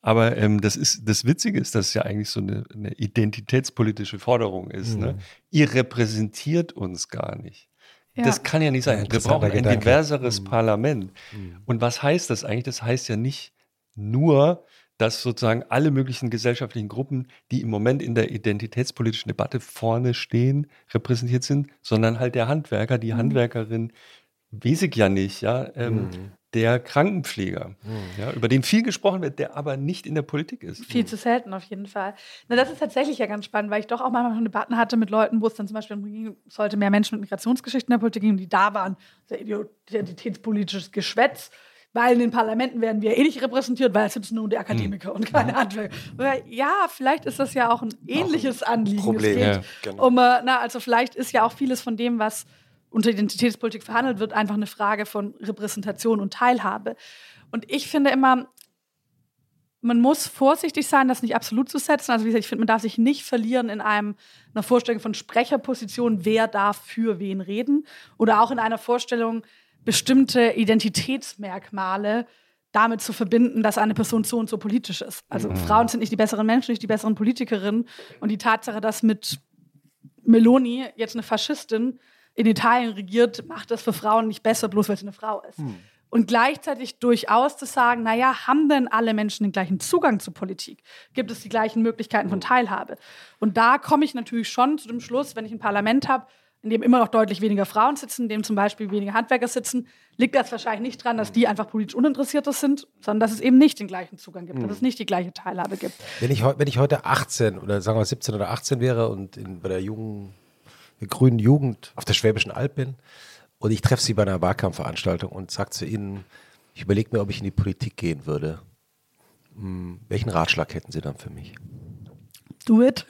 Aber ähm, das ist das Witzige ist, dass es ja eigentlich so eine, eine identitätspolitische Forderung ist. Ne? Mhm. Ne? Ihr repräsentiert uns gar nicht. Ja. Das kann ja nicht sein. Wir brauchen ein diverseres mhm. Parlament. Mhm. Und was heißt das eigentlich? Das heißt ja nicht nur, dass sozusagen alle möglichen gesellschaftlichen Gruppen, die im Moment in der identitätspolitischen Debatte vorne stehen, repräsentiert sind, sondern halt der Handwerker, die mhm. Handwerkerin, weiß ich ja nicht, ja, ähm, mhm. Der Krankenpfleger, mhm. ja, über den viel gesprochen wird, der aber nicht in der Politik ist. Viel zu selten auf jeden Fall. Na, das ist tatsächlich ja ganz spannend, weil ich doch auch manchmal schon Debatten hatte mit Leuten, wo es dann zum Beispiel ging, sollte mehr Menschen mit Migrationsgeschichten in der Politik geben, die da waren, sehr identitätspolitisches Geschwätz weil in den Parlamenten werden wir eh nicht repräsentiert, weil es sind nur die Akademiker hm. und keine Handwerker. Ja, vielleicht ist das ja auch ein ähnliches auch ein Anliegen. Problem, ja, genau. um, äh, na, also vielleicht ist ja auch vieles von dem, was unter Identitätspolitik verhandelt wird, einfach eine Frage von Repräsentation und Teilhabe. Und ich finde immer, man muss vorsichtig sein, das nicht absolut zu setzen. Also wie gesagt, ich finde, man darf sich nicht verlieren in einem, einer Vorstellung von Sprecherposition, wer darf für wen reden. Oder auch in einer Vorstellung, bestimmte Identitätsmerkmale damit zu verbinden, dass eine Person so und so politisch ist. Also mhm. Frauen sind nicht die besseren Menschen, nicht die besseren Politikerinnen. Und die Tatsache, dass mit Meloni jetzt eine Faschistin in Italien regiert, macht das für Frauen nicht besser, bloß weil sie eine Frau ist. Mhm. Und gleichzeitig durchaus zu sagen, naja, haben denn alle Menschen den gleichen Zugang zur Politik? Gibt es die gleichen Möglichkeiten von Teilhabe? Und da komme ich natürlich schon zu dem Schluss, wenn ich ein Parlament habe, in dem immer noch deutlich weniger Frauen sitzen, in dem zum Beispiel weniger Handwerker sitzen, liegt das wahrscheinlich nicht daran, dass die einfach politisch uninteressierter sind, sondern dass es eben nicht den gleichen Zugang gibt, mhm. dass es nicht die gleiche Teilhabe gibt. Wenn ich, wenn ich heute 18 oder sagen wir 17 oder 18 wäre und in, bei der jungen, der grünen Jugend auf der Schwäbischen Alb bin und ich treffe sie bei einer Wahlkampfveranstaltung und sage zu ihnen, ich überlege mir, ob ich in die Politik gehen würde. Hm, welchen Ratschlag hätten Sie dann für mich? Do it.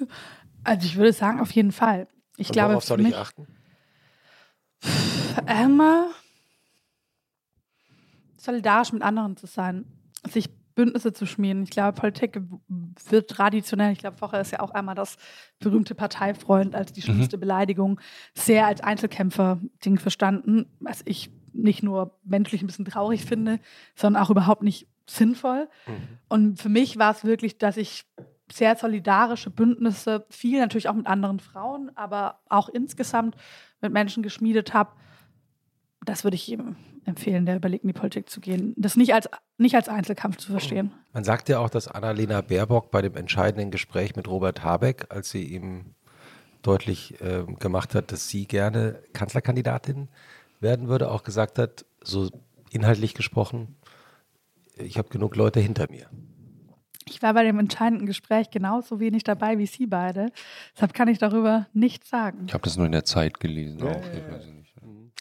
Also ich würde sagen, auf jeden Fall. Ich Und glaube, worauf soll ich achten? Emma, solidarisch mit anderen zu sein, sich Bündnisse zu schmieden. Ich glaube, Politik wird traditionell, ich glaube, vorher ist ja auch einmal das berühmte Parteifreund als die schlimmste mhm. Beleidigung, sehr als Einzelkämpfer-Ding verstanden, was ich nicht nur menschlich ein bisschen traurig finde, sondern auch überhaupt nicht sinnvoll. Mhm. Und für mich war es wirklich, dass ich sehr solidarische Bündnisse, viel natürlich auch mit anderen Frauen, aber auch insgesamt mit Menschen geschmiedet habe. Das würde ich jedem empfehlen, der überlegt, in die Politik zu gehen. Das nicht als, nicht als Einzelkampf zu verstehen. Man sagt ja auch, dass Annalena Baerbock bei dem entscheidenden Gespräch mit Robert Habeck, als sie ihm deutlich äh, gemacht hat, dass sie gerne Kanzlerkandidatin werden würde, auch gesagt hat, so inhaltlich gesprochen, ich habe genug Leute hinter mir. Ich war bei dem entscheidenden Gespräch genauso wenig dabei wie Sie beide. Deshalb kann ich darüber nichts sagen. Ich habe das nur in der Zeit gelesen. Ja,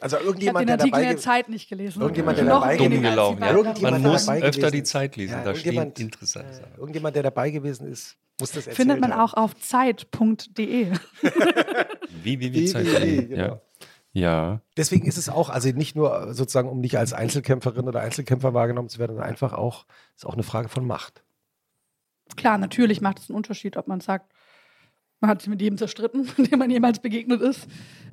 also irgendjemand, ich habe den Artikel in der Zeit nicht gelesen. Irgendjemand, der dabei gewesen ist. Ja. Man muss öfter die Zeit lesen. Ja, da stehen interessante Sachen. Irgendjemand, der dabei gewesen ist, muss das erzählen. Findet man haben. auch auf zeit.de. [LAUGHS] www.zeit.de. Genau. Ja. Ja. Deswegen ist es auch, also nicht nur sozusagen, um nicht als Einzelkämpferin oder Einzelkämpfer wahrgenommen zu werden, sondern einfach auch, ist auch eine Frage von Macht. Klar, natürlich macht es einen Unterschied, ob man sagt, man hat sich mit jedem zerstritten, [LAUGHS] dem man jemals begegnet ist.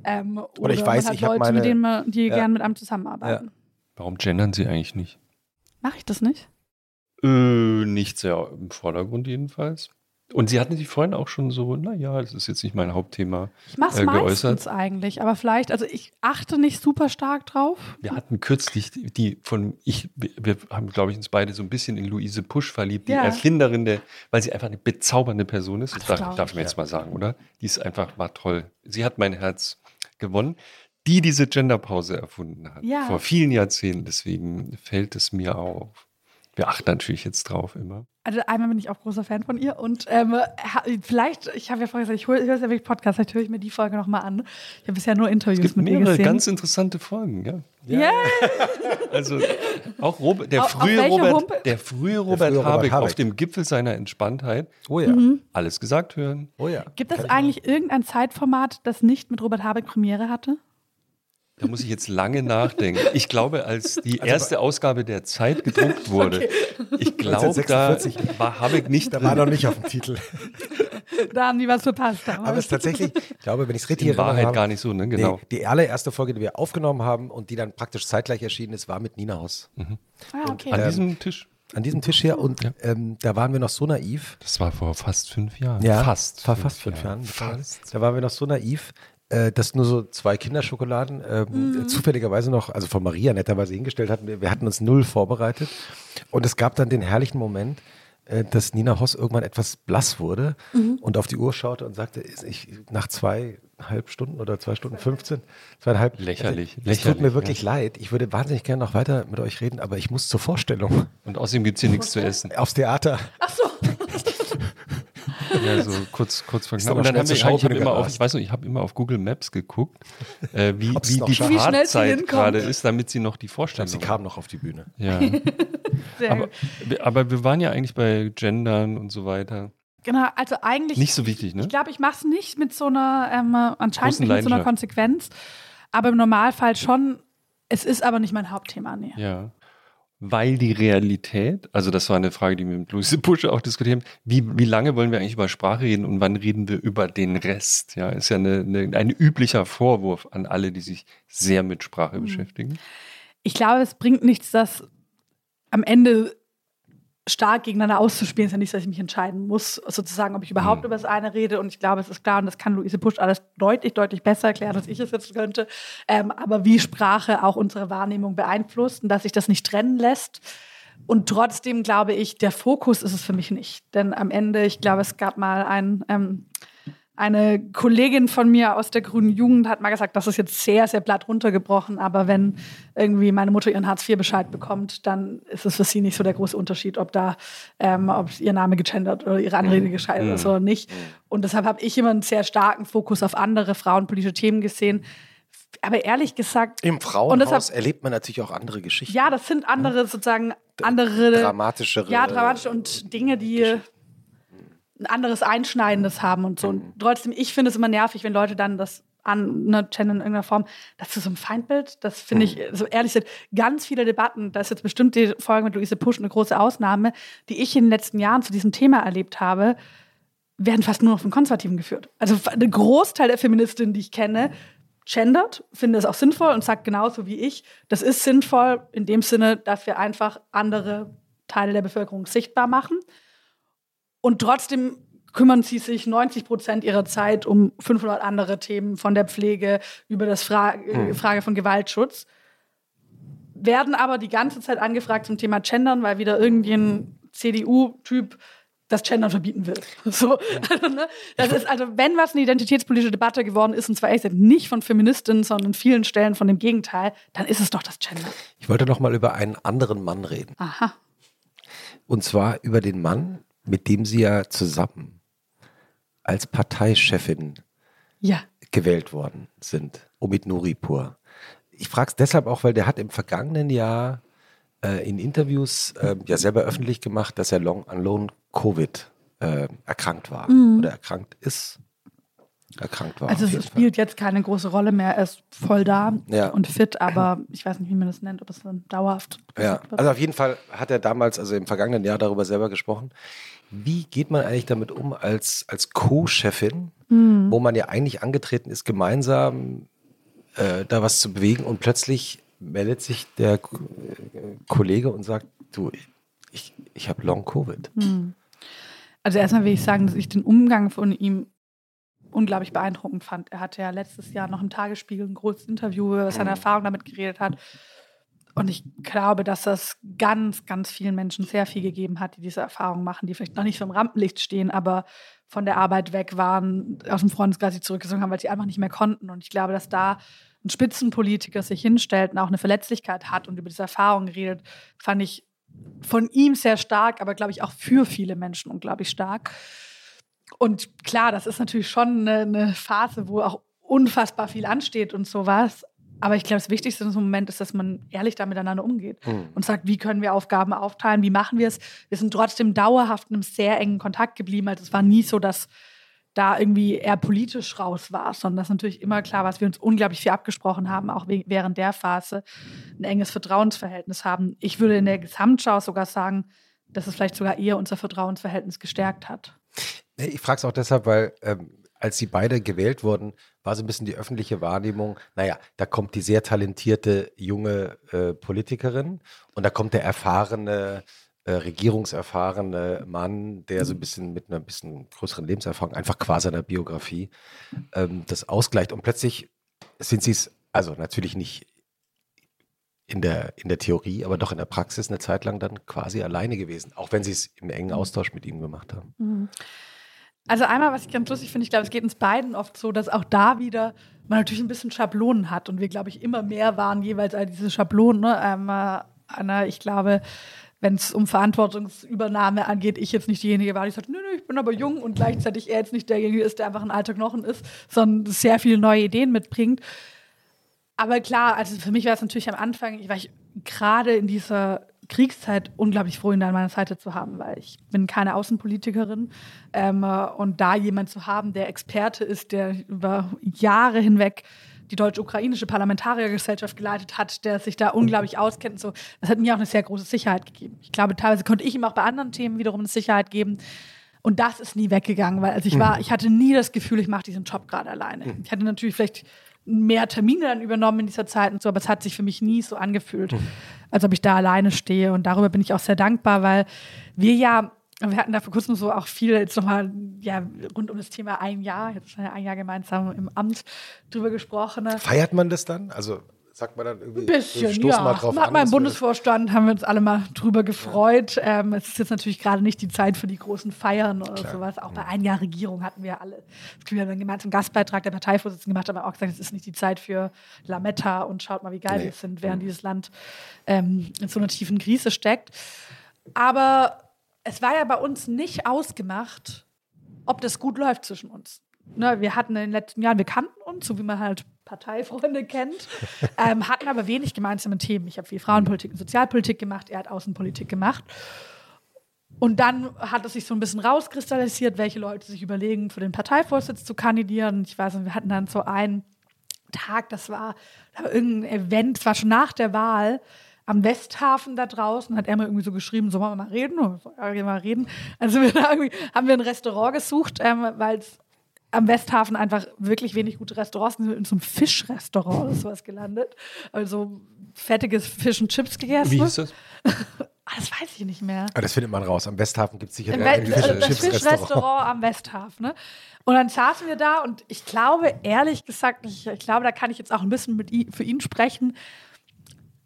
Ähm, oder, oder, ich weiß, man hat ich Leute, meine, mit denen man, die ja. gern mit einem zusammenarbeiten. Ja. Warum gendern Sie eigentlich nicht? Mache ich das nicht? Äh, nicht sehr im Vordergrund jedenfalls. Und Sie hatten sich vorhin auch schon so, naja, das ist jetzt nicht mein Hauptthema. Ich mache es äh, meistens eigentlich, aber vielleicht, also ich achte nicht super stark drauf. Wir hatten kürzlich die, von, ich, wir haben, glaube ich, uns beide so ein bisschen in Luise Pusch verliebt, die ja. Erfinderin der, weil sie einfach eine bezaubernde Person ist. Das, das darf, darf ich mir jetzt mal sagen, oder? Die ist einfach, war toll. Sie hat mein Herz gewonnen die diese Genderpause erfunden hat. Ja. Vor vielen Jahrzehnten. Deswegen fällt es mir auf. Wir achten natürlich jetzt drauf immer. Also einmal bin ich auch großer Fan von ihr und ähm, vielleicht, ich habe ja vorher gesagt, ich höre ja wirklich Podcast, vielleicht höre ich mir die Folge nochmal an. Ich habe bisher nur Interviews es gibt mit ihr mehrere gesehen. ganz interessante Folgen, ja. Ja, yeah. [LAUGHS] Also auch Robert, der, Auf- frühe auf Robert, Humpe- der frühe Robert frühe Robert Habeck Habeck. auf dem Gipfel seiner Entspanntheit Oh ja. Mhm. alles gesagt hören. Oh ja. Gibt es eigentlich irgendein Zeitformat, das nicht mit Robert Habeck Premiere hatte? Da muss ich jetzt lange nachdenken. Ich glaube, als die erste Ausgabe der Zeit gedruckt [LAUGHS] wurde, ich glaube, da 1946. war Habeck nicht Da war noch drin. nicht auf dem Titel. [LAUGHS] Da haben die was verpasst. Aber es ist tatsächlich, ich glaube, wenn ich es richtig In Wahrheit erinnere, gar nicht so, ne? Genau. Nee, die allererste Folge, die wir aufgenommen haben und die dann praktisch zeitgleich erschienen ist, war mit Nina Hoss. ah, okay. An diesem Tisch. An diesem Tisch hier und ähm, da waren wir noch so naiv. Das war vor fast fünf Jahren. Ja, fast. War fast fünf Jahren. Fast. Da waren wir noch so naiv, äh, dass nur so zwei Kinderschokoladen ähm, zufälligerweise noch, also von Maria netterweise hingestellt hatten. Wir, hatten uns null vorbereitet. Und es gab dann den herrlichen Moment, äh, dass Nina Hoss irgendwann etwas blass wurde und auf die Uhr schaute und sagte, ist ich, nach zweieinhalb Stunden oder zwei Stunden 15, zweieinhalb. Lächerlich, Also, es tut mir lächerlich, wirklich leid. Ich würde wahnsinnig gerne noch weiter mit euch reden, aber ich muss zur Vorstellung Und außerdem gibt es hier nichts zu essen. aufs Theater. Ach so. Ja, so kurz, kurz vor knapp. aber Und dann haben wir, ich habe immer auf, ich weiß nicht, ich habe immer auf Google Maps geguckt, äh, wie, wie die schafft. Wie schnell sie Fahrzeit gerade ist, damit sie noch die Vorstellung sie kam noch auf die Bühne. Ja. [LAUGHS] Aber, aber wir waren ja eigentlich bei Gendern und so weiter. Genau, also eigentlich. Nicht so wichtig, ne? Ich glaube, ich mache es nicht mit so einer, ähm, anscheinend nicht mit so einer. Konsequenz, aber im Normalfall schon. Es ist aber nicht mein Hauptthema, nee. Ja. Weil die Realität, also das war eine Frage, die wir mit Luise Busche auch diskutiert haben, wie, wie lange wollen wir eigentlich über Sprache reden und wann reden wir über den Rest? Ja, ist ja eine, eine, ein üblicher Vorwurf an alle, die sich sehr mit Sprache beschäftigen. Ich glaube, es bringt nichts, das am Ende stark gegeneinander auszuspielen. Es ist ja nicht, dass ich mich entscheiden muss, sozusagen, ob ich überhaupt Mhm. über das eine rede. Und ich glaube, es ist klar, und das kann Luise Pusch alles deutlich, deutlich besser erklären, als ich es jetzt könnte. Ähm, aber wie Sprache auch unsere Wahrnehmung beeinflusst und dass sich das nicht trennen lässt. Und trotzdem glaube ich, der Fokus ist es für mich nicht. Denn am Ende, ich glaube, es gab mal ein, ähm, eine Kollegin von mir aus der grünen Jugend hat mal gesagt, das ist jetzt sehr, sehr platt runtergebrochen, aber wenn irgendwie meine Mutter ihren Hartz-IV-Bescheid bekommt, dann ist es für sie nicht so der große Unterschied, ob da, ähm, ob ihr Name gegendert oder ihre Anrede gescheitert ist oder nicht. Und deshalb habe ich immer einen sehr starken Fokus auf andere frauenpolitische Themen gesehen. Aber ehrlich gesagt, Im Frauenhaus deshalb- erlebt man natürlich auch andere Geschichten. ja, das sind andere sozusagen andere dramatischere. ja, dramatisch und Dinge, die ein anderes Einschneidendes haben und so. Und trotzdem, ich finde es immer nervig, wenn Leute dann das an ne, in irgendeiner Form. Das ist so ein Feindbild. Das finde ich, so ehrlich gesagt, ganz viele Debatten, da ist jetzt bestimmt die Folge mit Luise Pusch eine große Ausnahme, die ich in den letzten Jahren zu diesem Thema erlebt habe, werden fast nur noch von Konservativen geführt. Also ein Großteil der Feministinnen, die ich kenne, gendert, finde es auch sinnvoll und sagt genauso wie ich, das ist sinnvoll in dem Sinne, dass wir einfach andere Teile der Bevölkerung sichtbar machen. Und trotzdem kümmern sie sich 90 Prozent ihrer Zeit um 500 andere Themen, von der Pflege über das Fra äh, Frage von Gewaltschutz. Werden aber die ganze Zeit angefragt zum Thema Gendern, weil wieder irgendein CDU-Typ das Gendern verbieten will. [LAUGHS] So, also, ne, das ist also, wenn was eine identitätspolitische Debatte geworden ist, und zwar echt nicht von Feministinnen, sondern an vielen Stellen von dem Gegenteil, dann ist es doch das Gendern. Ich wollte noch mal über einen anderen Mann reden. Aha. Und zwar über den Mann, mit dem Sie ja zusammen als Parteichefin Ja. gewählt worden sind, Omid Nuripur. Ich frage es deshalb auch, weil der hat im vergangenen Jahr äh, in Interviews äh, ja selber öffentlich gemacht, dass er long, an Long Covid äh, erkrankt war oder erkrankt ist. Erkrankt war. Also es jeden Fall. spielt jetzt keine große Rolle mehr. Er ist voll da Ja. und fit, aber ich weiß nicht, wie man das nennt, ob es dann dauerhaft Ja, also auf jeden Fall hat er damals, also im vergangenen Jahr darüber selber gesprochen. Wie geht man eigentlich damit um als, als Co-Chefin, wo man ja eigentlich angetreten ist, gemeinsam äh, da was zu bewegen und plötzlich meldet sich der äh, Kollege und sagt, du, ich, ich habe Long-Covid. Also erstmal will ich sagen, dass ich den Umgang von ihm unglaublich beeindruckend fand. Er hatte ja letztes Jahr noch im Tagesspiegel ein großes Interview, wo er seine Erfahrung damit geredet hat. Und ich glaube, dass das ganz, ganz vielen Menschen sehr viel gegeben hat, die diese Erfahrung machen, die vielleicht noch nicht so im Rampenlicht stehen, aber von der Arbeit weg waren, aus dem Freundeskreis sich zurückgezogen haben, weil sie einfach nicht mehr konnten. Und ich glaube, dass da ein Spitzenpolitiker sich hinstellt und auch eine Verletzlichkeit hat und über diese Erfahrung redet, fand ich von ihm sehr stark, aber glaube ich auch für viele Menschen unglaublich stark. Und klar, das ist natürlich schon eine, eine Phase, wo auch unfassbar viel ansteht und sowas. Aber ich glaube, das Wichtigste in einem Moment ist, dass man ehrlich da miteinander umgeht mhm. und sagt, wie können wir Aufgaben aufteilen, wie machen wir es. Wir sind trotzdem dauerhaft in einem sehr engen Kontakt geblieben. Also es war nie so, dass da irgendwie eher politisch raus war, sondern das ist natürlich immer klar, was wir uns unglaublich viel abgesprochen haben, auch während der Phase ein enges Vertrauensverhältnis haben. Ich würde in der Gesamtschau sogar sagen, dass es vielleicht sogar eher unser Vertrauensverhältnis gestärkt hat. Ich frage es auch deshalb, weil ähm, als sie beide gewählt wurden, war so ein bisschen die öffentliche Wahrnehmung, naja, da kommt die sehr talentierte junge äh, Politikerin und da kommt der erfahrene äh, regierungserfahrene Mann, der so ein bisschen mit einer bisschen größeren Lebenserfahrung, einfach qua seiner Biografie, ähm, das ausgleicht. Und plötzlich sind sie es, also natürlich nicht in der, in der Theorie, aber doch in der Praxis eine Zeit lang dann quasi alleine gewesen, auch wenn sie es im engen. Austausch mit ihm gemacht haben. Mhm. Also einmal, was ich ganz lustig finde, ich glaube, es geht uns beiden oft so, dass auch da wieder man natürlich ein bisschen Schablonen hat und wir, glaube ich, immer mehr waren jeweils all diese Schablonen. Ne? Ähm, Anna, ich glaube, wenn es um Verantwortungsübernahme angeht, ich jetzt nicht diejenige war, die sagt, nö, nö, ich bin aber jung und gleichzeitig er jetzt nicht derjenige ist, der einfach ein alter Knochen ist, sondern sehr viele neue Ideen mitbringt. Aber klar, also für mich war es natürlich am Anfang, ich war gerade in dieser Kriegszeit unglaublich froh, ihn da an meiner Seite zu haben, weil ich bin keine Außenpolitikerin ähm, und da jemand zu haben, der Experte ist, der über Jahre hinweg die deutsch-ukrainische Parlamentariergesellschaft geleitet hat, der sich da unglaublich auskennt. So, das hat mir auch eine sehr große Sicherheit gegeben. Ich glaube, teilweise konnte ich ihm auch bei anderen Themen wiederum eine Sicherheit geben. Und das ist nie weggegangen, weil also ich war, ich hatte nie das Gefühl, ich mache diesen Job gerade alleine. Ich hatte natürlich vielleicht mehr Termine dann übernommen in dieser Zeit und so, aber es hat sich für mich nie so angefühlt, als ob ich da alleine stehe. Und darüber bin ich auch sehr dankbar, weil wir ja wir hatten da vor kurzem so auch viel jetzt nochmal ja, rund um das Thema ein Jahr, jetzt ein Jahr gemeinsam im Amt drüber gesprochen. Ne? Feiert man das dann? Also sagt man dann irgendwie, ein bisschen, ja. mal drauf Nach an, meinem Bundesvorstand haben wir uns alle mal drüber gefreut. Ja. Ähm, es ist jetzt natürlich gerade nicht die Zeit für die großen Feiern oder Klar. sowas. Auch bei ein Jahr Regierung hatten wir alle. Wir haben dann gemeinsam Gastbeitrag der Parteivorsitzenden gemacht, aber auch gesagt, es ist nicht die Zeit für Lametta und schaut mal, wie geil nee. wir sind, während mhm. dieses Land ähm, in so einer tiefen Krise steckt. Aber es war ja bei uns nicht ausgemacht, ob das gut läuft zwischen uns. Ne, wir hatten in den letzten Jahren, wir kannten uns, so wie man halt Parteifreunde kennt, [LAUGHS] ähm, hatten aber wenig gemeinsame Themen. Ich habe viel Frauenpolitik und Sozialpolitik gemacht, er hat Außenpolitik gemacht. Und dann hat es sich so ein bisschen rauskristallisiert, welche Leute sich überlegen, für den Parteivorsitz zu kandidieren. Ich weiß nicht, wir hatten dann so einen Tag, das war, irgendein Event, das war schon nach der Wahl am Westhafen da draußen, hat er mir irgendwie so geschrieben, sollen wir mal reden? So, ja, wir mal reden. Also wir haben wir ein Restaurant gesucht, ähm, weil es am Westhafen einfach wirklich wenig gute Restaurants sind. In so einem Fischrestaurant ist was gelandet. Also fettiges Fisch und Chips gegessen. Wie hieß das? Ah, das weiß ich nicht mehr. Aber das findet man raus. Am Westhafen gibt es sicher ein Fisch das Fischrestaurant am Westhafen. Ne? Und dann saßen wir da und ich glaube, ehrlich gesagt, ich, ich glaube, da kann ich jetzt auch ein bisschen mit für ihn sprechen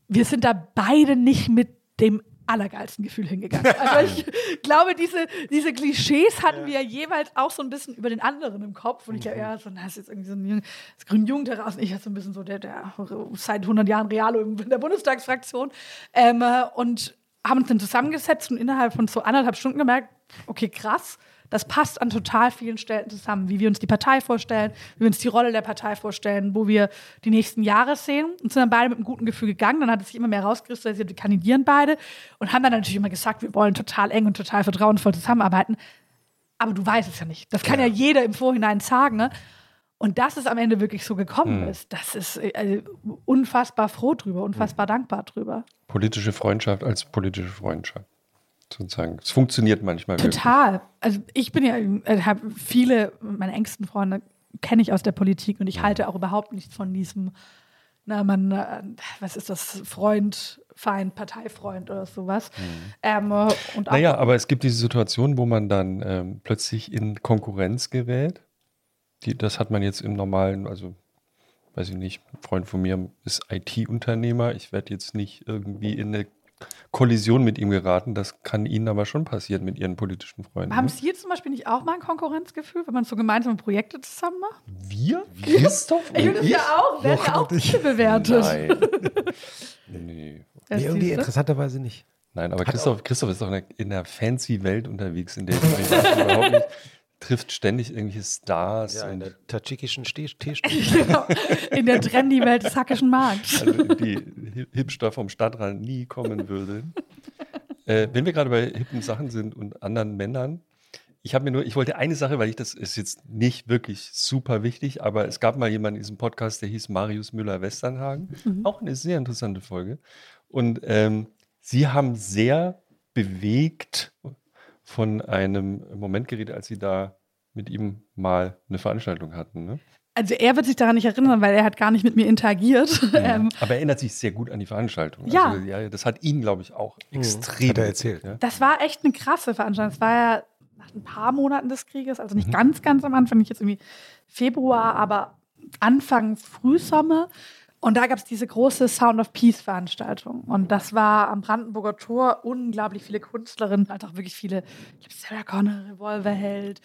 wir sind da beide nicht mit dem allergeilsten Gefühl hingegangen. Also ich [LAUGHS] glaube, diese, diese Klischees hatten ja. wir jeweils auch so ein bisschen über den anderen im Kopf. Und ich glaube, ja, so, na, ist jetzt irgendwie so ein grünen Jugend heraus. Ich hatte so ein bisschen so der, der seit 100 Jahren Realo in der Bundestagsfraktion. Ähm, und haben uns dann zusammengesetzt und innerhalb von so anderthalb Stunden gemerkt, okay, krass, das passt an total vielen Stellen zusammen, wie wir uns die Partei vorstellen, wie wir uns die Rolle der Partei vorstellen, wo wir die nächsten Jahre sehen und sind dann beide mit einem guten Gefühl gegangen. Dann hat es sich immer mehr rauskristallisiert, wir kandidieren beide und haben dann natürlich immer gesagt, wir wollen total eng und total vertrauensvoll zusammenarbeiten. Aber du weißt es ja nicht. Das kann ja, ja jeder im Vorhinein sagen. Ne? Und dass es am Ende wirklich so gekommen mhm. ist, das ist äh, unfassbar froh drüber, unfassbar mhm. dankbar drüber. Politische Freundschaft als politische Freundschaft sozusagen. Es funktioniert manchmal Total. Wirklich. Also ich bin ja, äh, habe viele meiner engsten Freunde kenne ich aus der Politik und ich halte auch überhaupt nichts von diesem, na man, äh, was ist das, Freund, Feind, Parteifreund oder sowas. Mhm. Ähm, und naja, aber es gibt diese Situation, wo man dann ähm, plötzlich in Konkurrenz gerät. Die, das hat man jetzt im normalen, also weiß ich nicht, ein Freund von mir ist IT-Unternehmer. Ich werde jetzt nicht irgendwie in eine Kollision mit ihm geraten. Das kann Ihnen aber schon passieren mit Ihren politischen Freunden. Haben ne? Sie zum Beispiel nicht auch mal ein Konkurrenzgefühl, wenn man so gemeinsame Projekte zusammen macht? Wir? Christoph? Ich finde es ja auch. Werden ja auch bewertet. Nein. [LAUGHS] nee. nee. irgendwie interessanterweise nicht. Nein, aber Christoph, Christoph ist doch in der fancy Welt unterwegs, in der ich [LAUGHS] überhaupt nicht trifft ständig irgendwelche Stars. Ja, in der tadschikischen [LAUGHS] Teestunde. genau. In der Trendy-Welt des hackischen Markts. Also die Hipster vom Stadtrand nie kommen würden. [LAUGHS] äh, wenn wir gerade bei hippen Sachen sind und anderen Männern, ich habe mir nur, ich wollte eine Sache, weil ich das ist jetzt nicht wirklich super wichtig, aber es gab mal jemanden in diesem Podcast, der hieß Marius Müller-Westernhagen. Mhm. Auch eine sehr interessante Folge. Und ähm, sie haben sehr bewegt von einem Moment geredet, als sie da mit ihm mal eine Veranstaltung hatten. Ne? Also er wird sich daran nicht erinnern, weil er hat gar nicht mit mir interagiert. Ja, [LAUGHS] ähm, aber er erinnert sich sehr gut an die Veranstaltung. Ja. Also, ja das hat ihn, glaube ich, auch mhm. extrem. Er erzählt. Ja? Das war echt eine krasse Veranstaltung. Das war ja nach ein paar Monaten des Krieges, also nicht mhm. ganz, ganz am Anfang, nicht jetzt irgendwie Februar, aber Anfang Frühsommer. Und da gab es diese große Sound of Peace Veranstaltung. Und das war am Brandenburger Tor unglaublich viele Künstlerinnen, als auch wirklich viele, ich glaube, Sarah Connor, Revolverheld,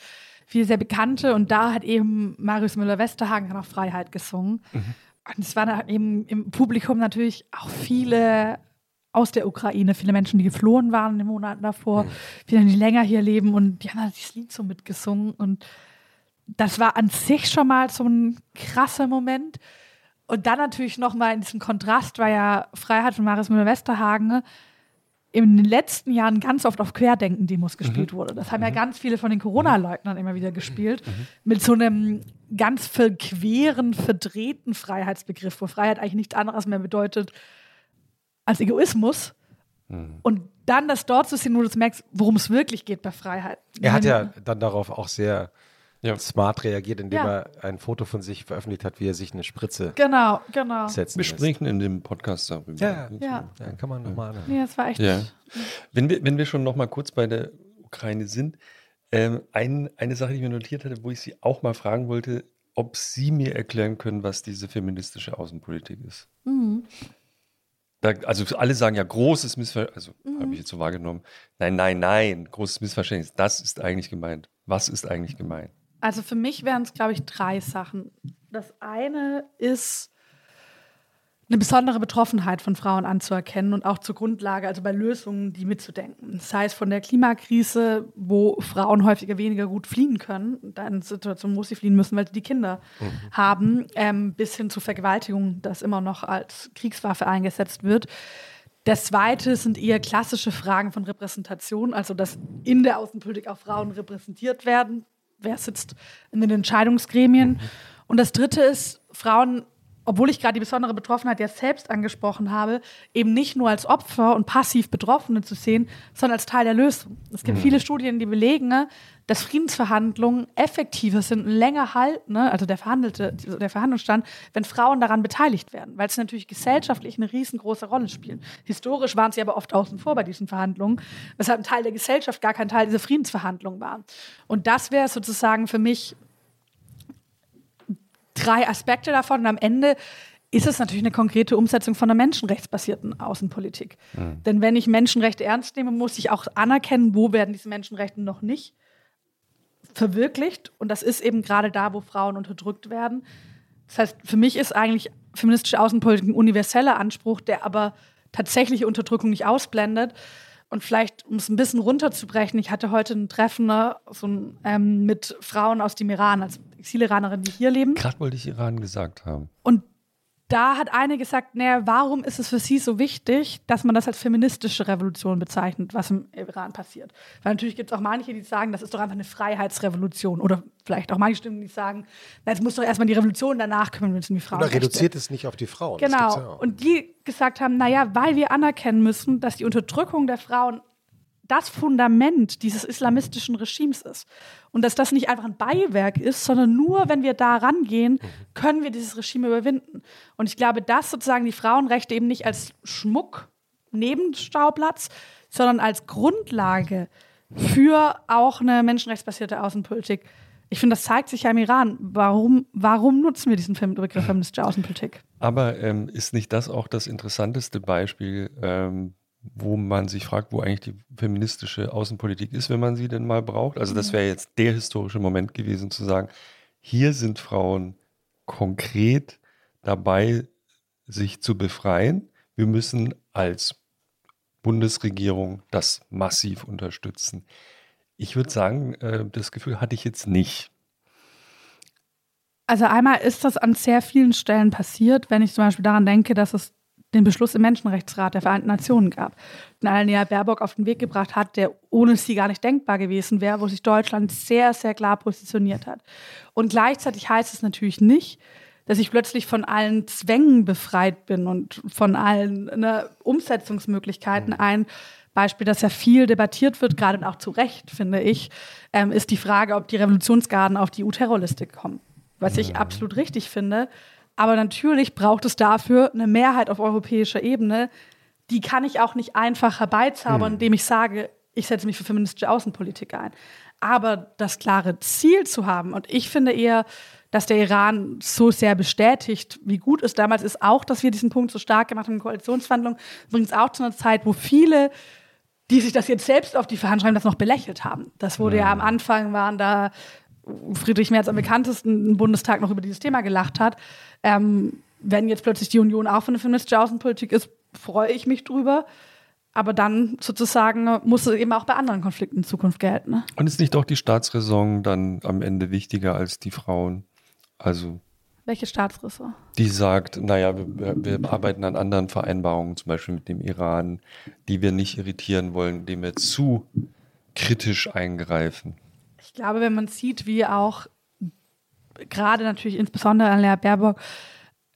viele sehr bekannte. Und da hat eben Marius Müller-Westerhagen auch Freiheit gesungen. Mhm. Und es waren eben im Publikum natürlich auch viele aus der Ukraine, viele Menschen, die geflohen waren in den Monaten davor, mhm. viele, die länger hier leben und die haben halt dieses Lied so mitgesungen. Und das war an sich schon mal so ein krasser Moment. Und dann natürlich nochmal in diesem Kontrast, weil ja Freiheit von Marius Müller-Westerhagen in den letzten Jahren ganz oft auf Querdenken-Demos gespielt mhm. wurde. Das haben mhm. ja ganz viele von den Corona-Leugnern immer wieder gespielt. Mhm. Mit so einem ganz verqueren, verdrehten Freiheitsbegriff, wo Freiheit eigentlich nichts anderes mehr bedeutet als Egoismus. Mhm. Und dann das dort zu sehen, wo du merkst, worum es wirklich geht bei Freiheit. Er hat ja dann darauf auch sehr ja. smart reagiert, indem ja. er ein Foto von sich veröffentlicht hat, wie er sich eine Spritze genau, genau. setzen Wir sprechen in dem Podcast darüber. Ja, ja. ja. kann man nochmal anhören. Ja, das war echt. Ja. Wenn, wir, wenn wir schon nochmal kurz bei der Ukraine sind, ähm, ein, eine Sache, die ich mir notiert hatte, wo ich Sie auch mal fragen wollte, ob Sie mir erklären können, was diese feministische Außenpolitik ist. Mhm. Da, also alle sagen ja großes Missverständnis, also mhm. habe ich jetzt so wahrgenommen. Nein, nein, nein, großes Missverständnis. Das ist eigentlich gemeint. Was ist eigentlich gemeint? Also für mich wären es, glaube ich, drei Sachen. Das eine ist eine besondere Betroffenheit von Frauen anzuerkennen und auch zur Grundlage, also bei Lösungen, die mitzudenken. Sei es von der Klimakrise, wo Frauen häufiger weniger gut fliehen können, da in Situation, wo sie fliehen müssen, weil sie die Kinder mhm. haben, ähm, bis hin zu Vergewaltigung, das immer noch als Kriegswaffe eingesetzt wird. Das zweite sind eher klassische Fragen von Repräsentation, also dass in der Außenpolitik auch Frauen repräsentiert werden, wer sitzt in den Entscheidungsgremien. Mhm. Und das Dritte ist, Frauen, obwohl ich gerade die besondere Betroffenheit ja selbst angesprochen habe, eben nicht nur als Opfer und passiv Betroffene zu sehen, sondern als Teil der Lösung. Es gibt mhm. viele Studien, die belegen, ne, dass Friedensverhandlungen effektiver sind und länger halten, ne, also der, verhandelte, der Verhandlungsstand, wenn Frauen daran beteiligt werden, weil es natürlich gesellschaftlich eine riesengroße Rolle spielt. Historisch waren sie aber oft außen vor bei diesen Verhandlungen, weshalb ein Teil der Gesellschaft gar kein Teil dieser Friedensverhandlungen war. Und das wäre sozusagen für mich drei Aspekte davon. Und am Ende ist es natürlich eine konkrete Umsetzung von einer menschenrechtsbasierten Außenpolitik. Mhm. Denn wenn ich Menschenrechte ernst nehme, muss ich auch anerkennen, wo werden diese Menschenrechte noch nicht verwirklicht. Und das ist eben gerade da, wo Frauen unterdrückt werden. Das heißt, für mich ist eigentlich feministische Außenpolitik ein universeller Anspruch, der aber tatsächliche Unterdrückung nicht ausblendet. Und vielleicht, um es ein bisschen runterzubrechen, ich hatte heute ein Treffen ne, so ein, ähm, mit Frauen aus dem Iran, also Exiliranerinnen, die hier leben. Gerade wollte ich Iran gesagt haben. Und da hat eine gesagt, naja, warum ist es für sie so wichtig, dass man das als feministische Revolution bezeichnet, was im Iran passiert? Weil natürlich gibt es auch manche, die sagen, das ist doch einfach eine Freiheitsrevolution. Oder vielleicht auch manche Stimmen, die sagen, na, jetzt muss doch erstmal die Revolution danach kümmern, wenn es um die Frauen Oder reduziert es nicht auf die Frauen. Genau. Ja Und die gesagt haben, naja, weil wir anerkennen müssen, dass die Unterdrückung der Frauen das Fundament dieses islamistischen Regimes ist. Und dass das nicht einfach ein Beiwerk ist, sondern nur, wenn wir da rangehen, können wir dieses Regime überwinden. Und ich glaube, dass sozusagen die Frauenrechte eben nicht als Schmuck Nebenschauplatz, sondern als Grundlage für auch eine menschenrechtsbasierte Außenpolitik. Ich finde, das zeigt sich ja im Iran. Warum, warum nutzen wir diesen Begriff feministische Außenpolitik? Aber ähm, ist nicht das auch das interessanteste Beispiel ähm, wo man sich fragt, wo eigentlich die feministische Außenpolitik ist, wenn man sie denn mal braucht. Also das mhm. wäre jetzt der historische Moment gewesen zu sagen, hier sind Frauen konkret dabei, sich zu befreien. Wir müssen als Bundesregierung das massiv unterstützen. Ich würde sagen, äh, das Gefühl hatte ich jetzt nicht. Also einmal ist das an sehr vielen Stellen passiert, wenn ich zum Beispiel daran denke, dass es den Beschluss im Menschenrechtsrat der Vereinten Nationen gab, den Annalena Baerbock auf den Weg gebracht hat, der ohne sie gar nicht denkbar gewesen wäre, wo sich Deutschland sehr, sehr klar positioniert hat. Und gleichzeitig heißt es natürlich nicht, dass ich plötzlich von allen Zwängen befreit bin und von allen ne, Umsetzungsmöglichkeiten. Mhm. Ein Beispiel, das ja viel debattiert wird, gerade und auch zu Recht, finde ich, ähm, ist die Frage, ob die Revolutionsgarden auf die EU-Terrorliste kommen. Was ich absolut richtig finde. Aber natürlich braucht es dafür eine Mehrheit auf europäischer Ebene. Die kann ich auch nicht einfach herbeizaubern, mhm. indem ich sage, ich setze mich für feministische Außenpolitik ein. Aber das klare Ziel zu haben, und ich finde eher, dass der Iran so sehr bestätigt, wie gut es damals ist, auch, dass wir diesen Punkt so stark gemacht haben in Koalitionsverhandlungen, übrigens auch zu einer Zeit, wo viele, die sich das jetzt selbst auf die Verhandlungen schreiben, das noch belächelt haben. Das wurde ja, ja am Anfang, waren da Friedrich Merz am bekanntesten im Bundestag noch über dieses Thema gelacht hat. Ähm, wenn jetzt plötzlich die Union auch für eine feministische Außenpolitik ist, freue ich mich drüber. Aber dann sozusagen muss es eben auch bei anderen Konflikten in Zukunft gelten. Ne? Und ist nicht auch die Staatsräson dann am Ende wichtiger als die Frauen? Also. Welche Staatsräson? Die sagt, naja, wir, wir arbeiten an anderen Vereinbarungen, zum Beispiel mit dem Iran, die wir nicht irritieren wollen, indem wir zu kritisch eingreifen. Ich glaube, wenn man sieht, wie auch gerade natürlich insbesondere Annalena Baerbock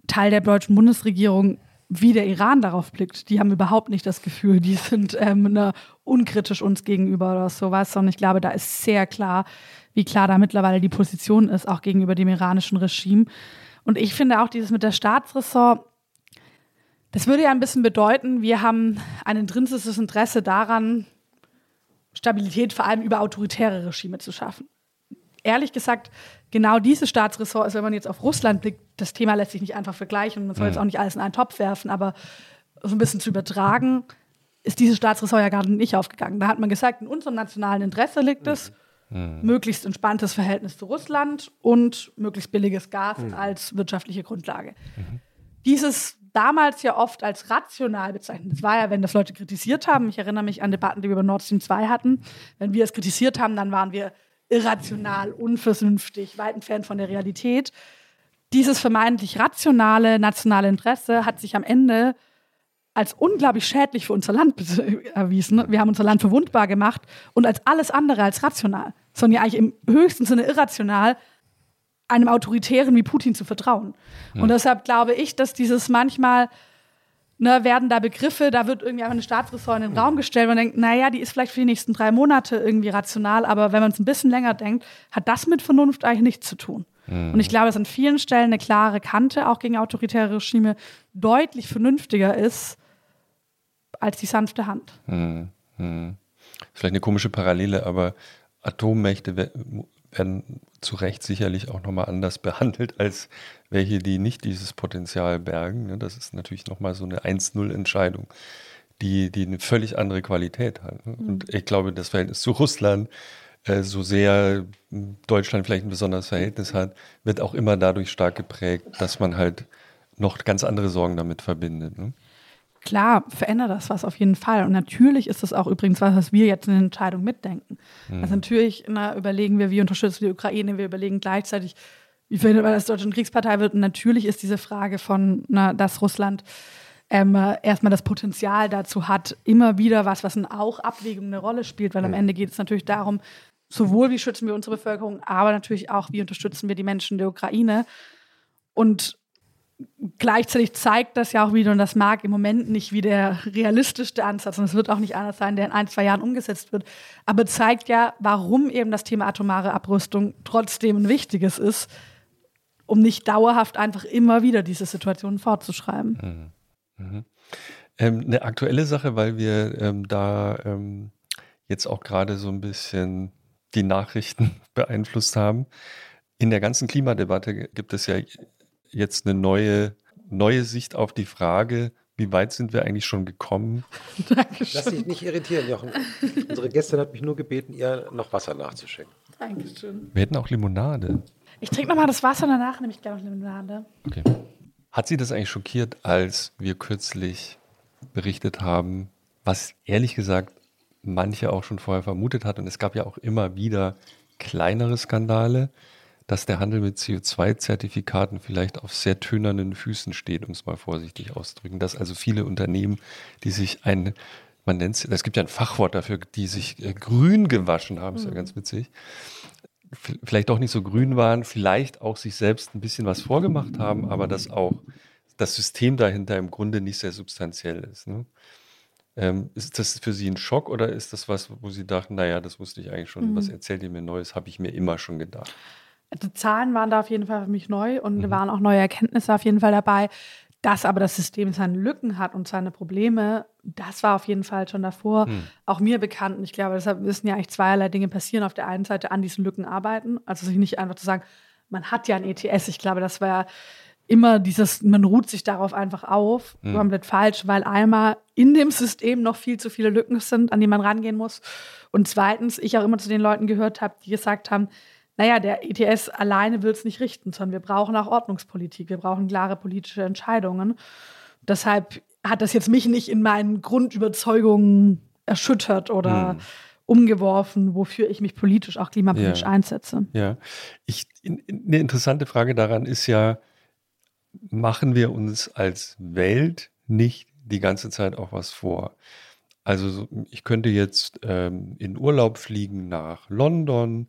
Teil der deutschen Bundesregierung wie der Iran darauf blickt. Die haben überhaupt nicht das Gefühl, die sind ähm, ne, unkritisch uns gegenüber oder sowas, sondern ich glaube, da ist sehr klar, wie klar da mittlerweile die Position ist, auch gegenüber dem iranischen Regime. Und ich finde auch dieses mit der Staatsressort, das würde ja ein bisschen bedeuten, wir haben ein intrinsisches Interesse daran, Stabilität vor allem über autoritäre Regime zu schaffen. Ehrlich gesagt, genau dieses Staatsressort ist, wenn man jetzt auf Russland blickt, das Thema lässt sich nicht einfach vergleichen. Man soll mhm. jetzt auch nicht alles in einen Topf werfen, aber so ein bisschen zu übertragen, ist dieses Staatsressort ja gar nicht aufgegangen. Da hat man gesagt, in unserem nationalen Interesse liegt es, mhm. möglichst entspanntes Verhältnis zu Russland und möglichst billiges Gas mhm. als wirtschaftliche Grundlage. Mhm. Dieses damals ja oft als rational bezeichnet. Das war ja, wenn das Leute kritisiert haben. Ich erinnere mich an Debatten, die wir über Nord Stream 2 hatten. Wenn wir es kritisiert haben, dann waren wir irrational, unvernünftig, weit entfernt von der Realität. Dieses vermeintlich rationale nationale Interesse hat sich am Ende als unglaublich schädlich für unser Land erwiesen. Wir haben unser Land verwundbar gemacht und als alles andere als rational, sondern ja eigentlich im höchsten Sinne irrational, einem Autoritären wie Putin zu vertrauen. Ja. Und deshalb glaube ich, dass dieses manchmal ne, werden da Begriffe, da wird irgendwie einfach eine Staatsressort in den Raum gestellt und man denkt, naja, die ist vielleicht für die nächsten drei Monate irgendwie rational, aber wenn man es ein bisschen länger denkt, hat das mit Vernunft eigentlich nichts zu tun. Mhm. Und ich glaube, dass an vielen Stellen eine klare Kante auch gegen autoritäre Regime deutlich vernünftiger ist als die sanfte Hand. Mhm. Mhm. Vielleicht eine komische Parallele, aber Atommächte werden zu Recht sicherlich auch nochmal anders [LAUGHS] behandelt als welche, die nicht dieses Potenzial bergen. Ne? Das ist natürlich nochmal so eine 1-0-Entscheidung, die, die eine völlig andere Qualität hat. Ne? Und mhm. ich glaube, das Verhältnis zu Russland, äh, so sehr Deutschland vielleicht ein besonderes Verhältnis hat, wird auch immer dadurch stark geprägt, dass man halt noch ganz andere Sorgen damit verbindet. Ne? Klar, verändert das was auf jeden Fall. Und natürlich ist das auch übrigens was, was wir jetzt in der Entscheidung mitdenken. Mhm. Also natürlich na, überlegen wir, wie unterstützen wir die Ukraine, wir überlegen gleichzeitig, wie findet man, dass Deutschland Kriegspartei wird. Und natürlich ist diese Frage von, na, dass Russland ähm, erstmal das Potenzial dazu hat, immer wieder was, was in auch Abwägungen eine Rolle spielt, weil am Ende geht es natürlich darum, sowohl wie schützen wir unsere Bevölkerung, aber natürlich auch, wie unterstützen wir die Menschen der Ukraine. Und gleichzeitig zeigt das ja auch wieder, und das mag im Moment nicht wie der realistischste Ansatz, und es wird auch nicht anders sein, der in ein, zwei Jahren umgesetzt wird, aber zeigt ja, warum eben das Thema atomare Abrüstung trotzdem ein wichtiges ist, um nicht dauerhaft einfach immer wieder diese Situationen fortzuschreiben. Mhm. Mhm. Ähm, eine aktuelle Sache, weil wir ähm, da ähm, jetzt auch gerade so ein bisschen die Nachrichten [LAUGHS] beeinflusst haben. In der ganzen Klimadebatte gibt es ja jetzt eine neue, neue Sicht auf die Frage, wie weit sind wir eigentlich schon gekommen? [LAUGHS] Dankeschön. Lass dich nicht irritieren, Jochen. Unsere Gästin hat mich nur gebeten, ihr noch Wasser nachzuschenken. Dankeschön. Wir hätten auch Limonade. Ich trinke nochmal das Wasser danach, nehme ich gerne noch Limonade. Okay. Hat Sie das eigentlich schockiert, als wir kürzlich berichtet haben, was ehrlich gesagt manche auch schon vorher vermutet hat. Und es gab ja auch immer wieder kleinere Skandale, dass der Handel mit CO2-Zertifikaten vielleicht auf sehr tönernen Füßen steht, um es mal vorsichtig auszudrücken. Dass also viele Unternehmen, die sich ein, man nennt es, es gibt ja ein Fachwort dafür, die sich äh, grün gewaschen haben, ist ja mhm. ganz witzig, vielleicht auch nicht so grün waren, vielleicht auch sich selbst ein bisschen was vorgemacht haben, aber dass auch das System dahinter im Grunde nicht sehr substanziell ist. Ne? Ähm, ist das für Sie ein Schock oder ist das was, wo Sie dachten, naja, das wusste ich eigentlich schon, mhm. was erzählt ihr mir Neues, habe ich mir immer schon gedacht? Die Zahlen waren da auf jeden Fall für mich neu und mhm. waren auch neue Erkenntnisse auf jeden Fall dabei. Dass aber das System seine Lücken hat und seine Probleme, das war auf jeden Fall schon davor mhm. auch mir bekannt. Und ich glaube, deshalb müssen ja eigentlich zweierlei Dinge passieren. Auf der einen Seite an diesen Lücken arbeiten, also sich nicht einfach zu sagen, man hat ja ein ETS. Ich glaube, das war immer dieses, man ruht sich darauf einfach auf, mhm. komplett falsch, weil einmal in dem System noch viel zu viele Lücken sind, an die man rangehen muss. Und zweitens, ich auch immer zu den Leuten gehört habe, die gesagt haben, naja, der ETS alleine will es nicht richten, sondern wir brauchen auch Ordnungspolitik, wir brauchen klare politische Entscheidungen. Deshalb hat das jetzt mich nicht in meinen Grundüberzeugungen erschüttert oder mhm. umgeworfen, wofür ich mich politisch, auch klimapolitisch ja. einsetze. Ja, ich, in, in, eine interessante Frage daran ist ja, machen wir uns als Welt nicht die ganze Zeit auch was vor? Also ich könnte jetzt ähm, in Urlaub fliegen nach London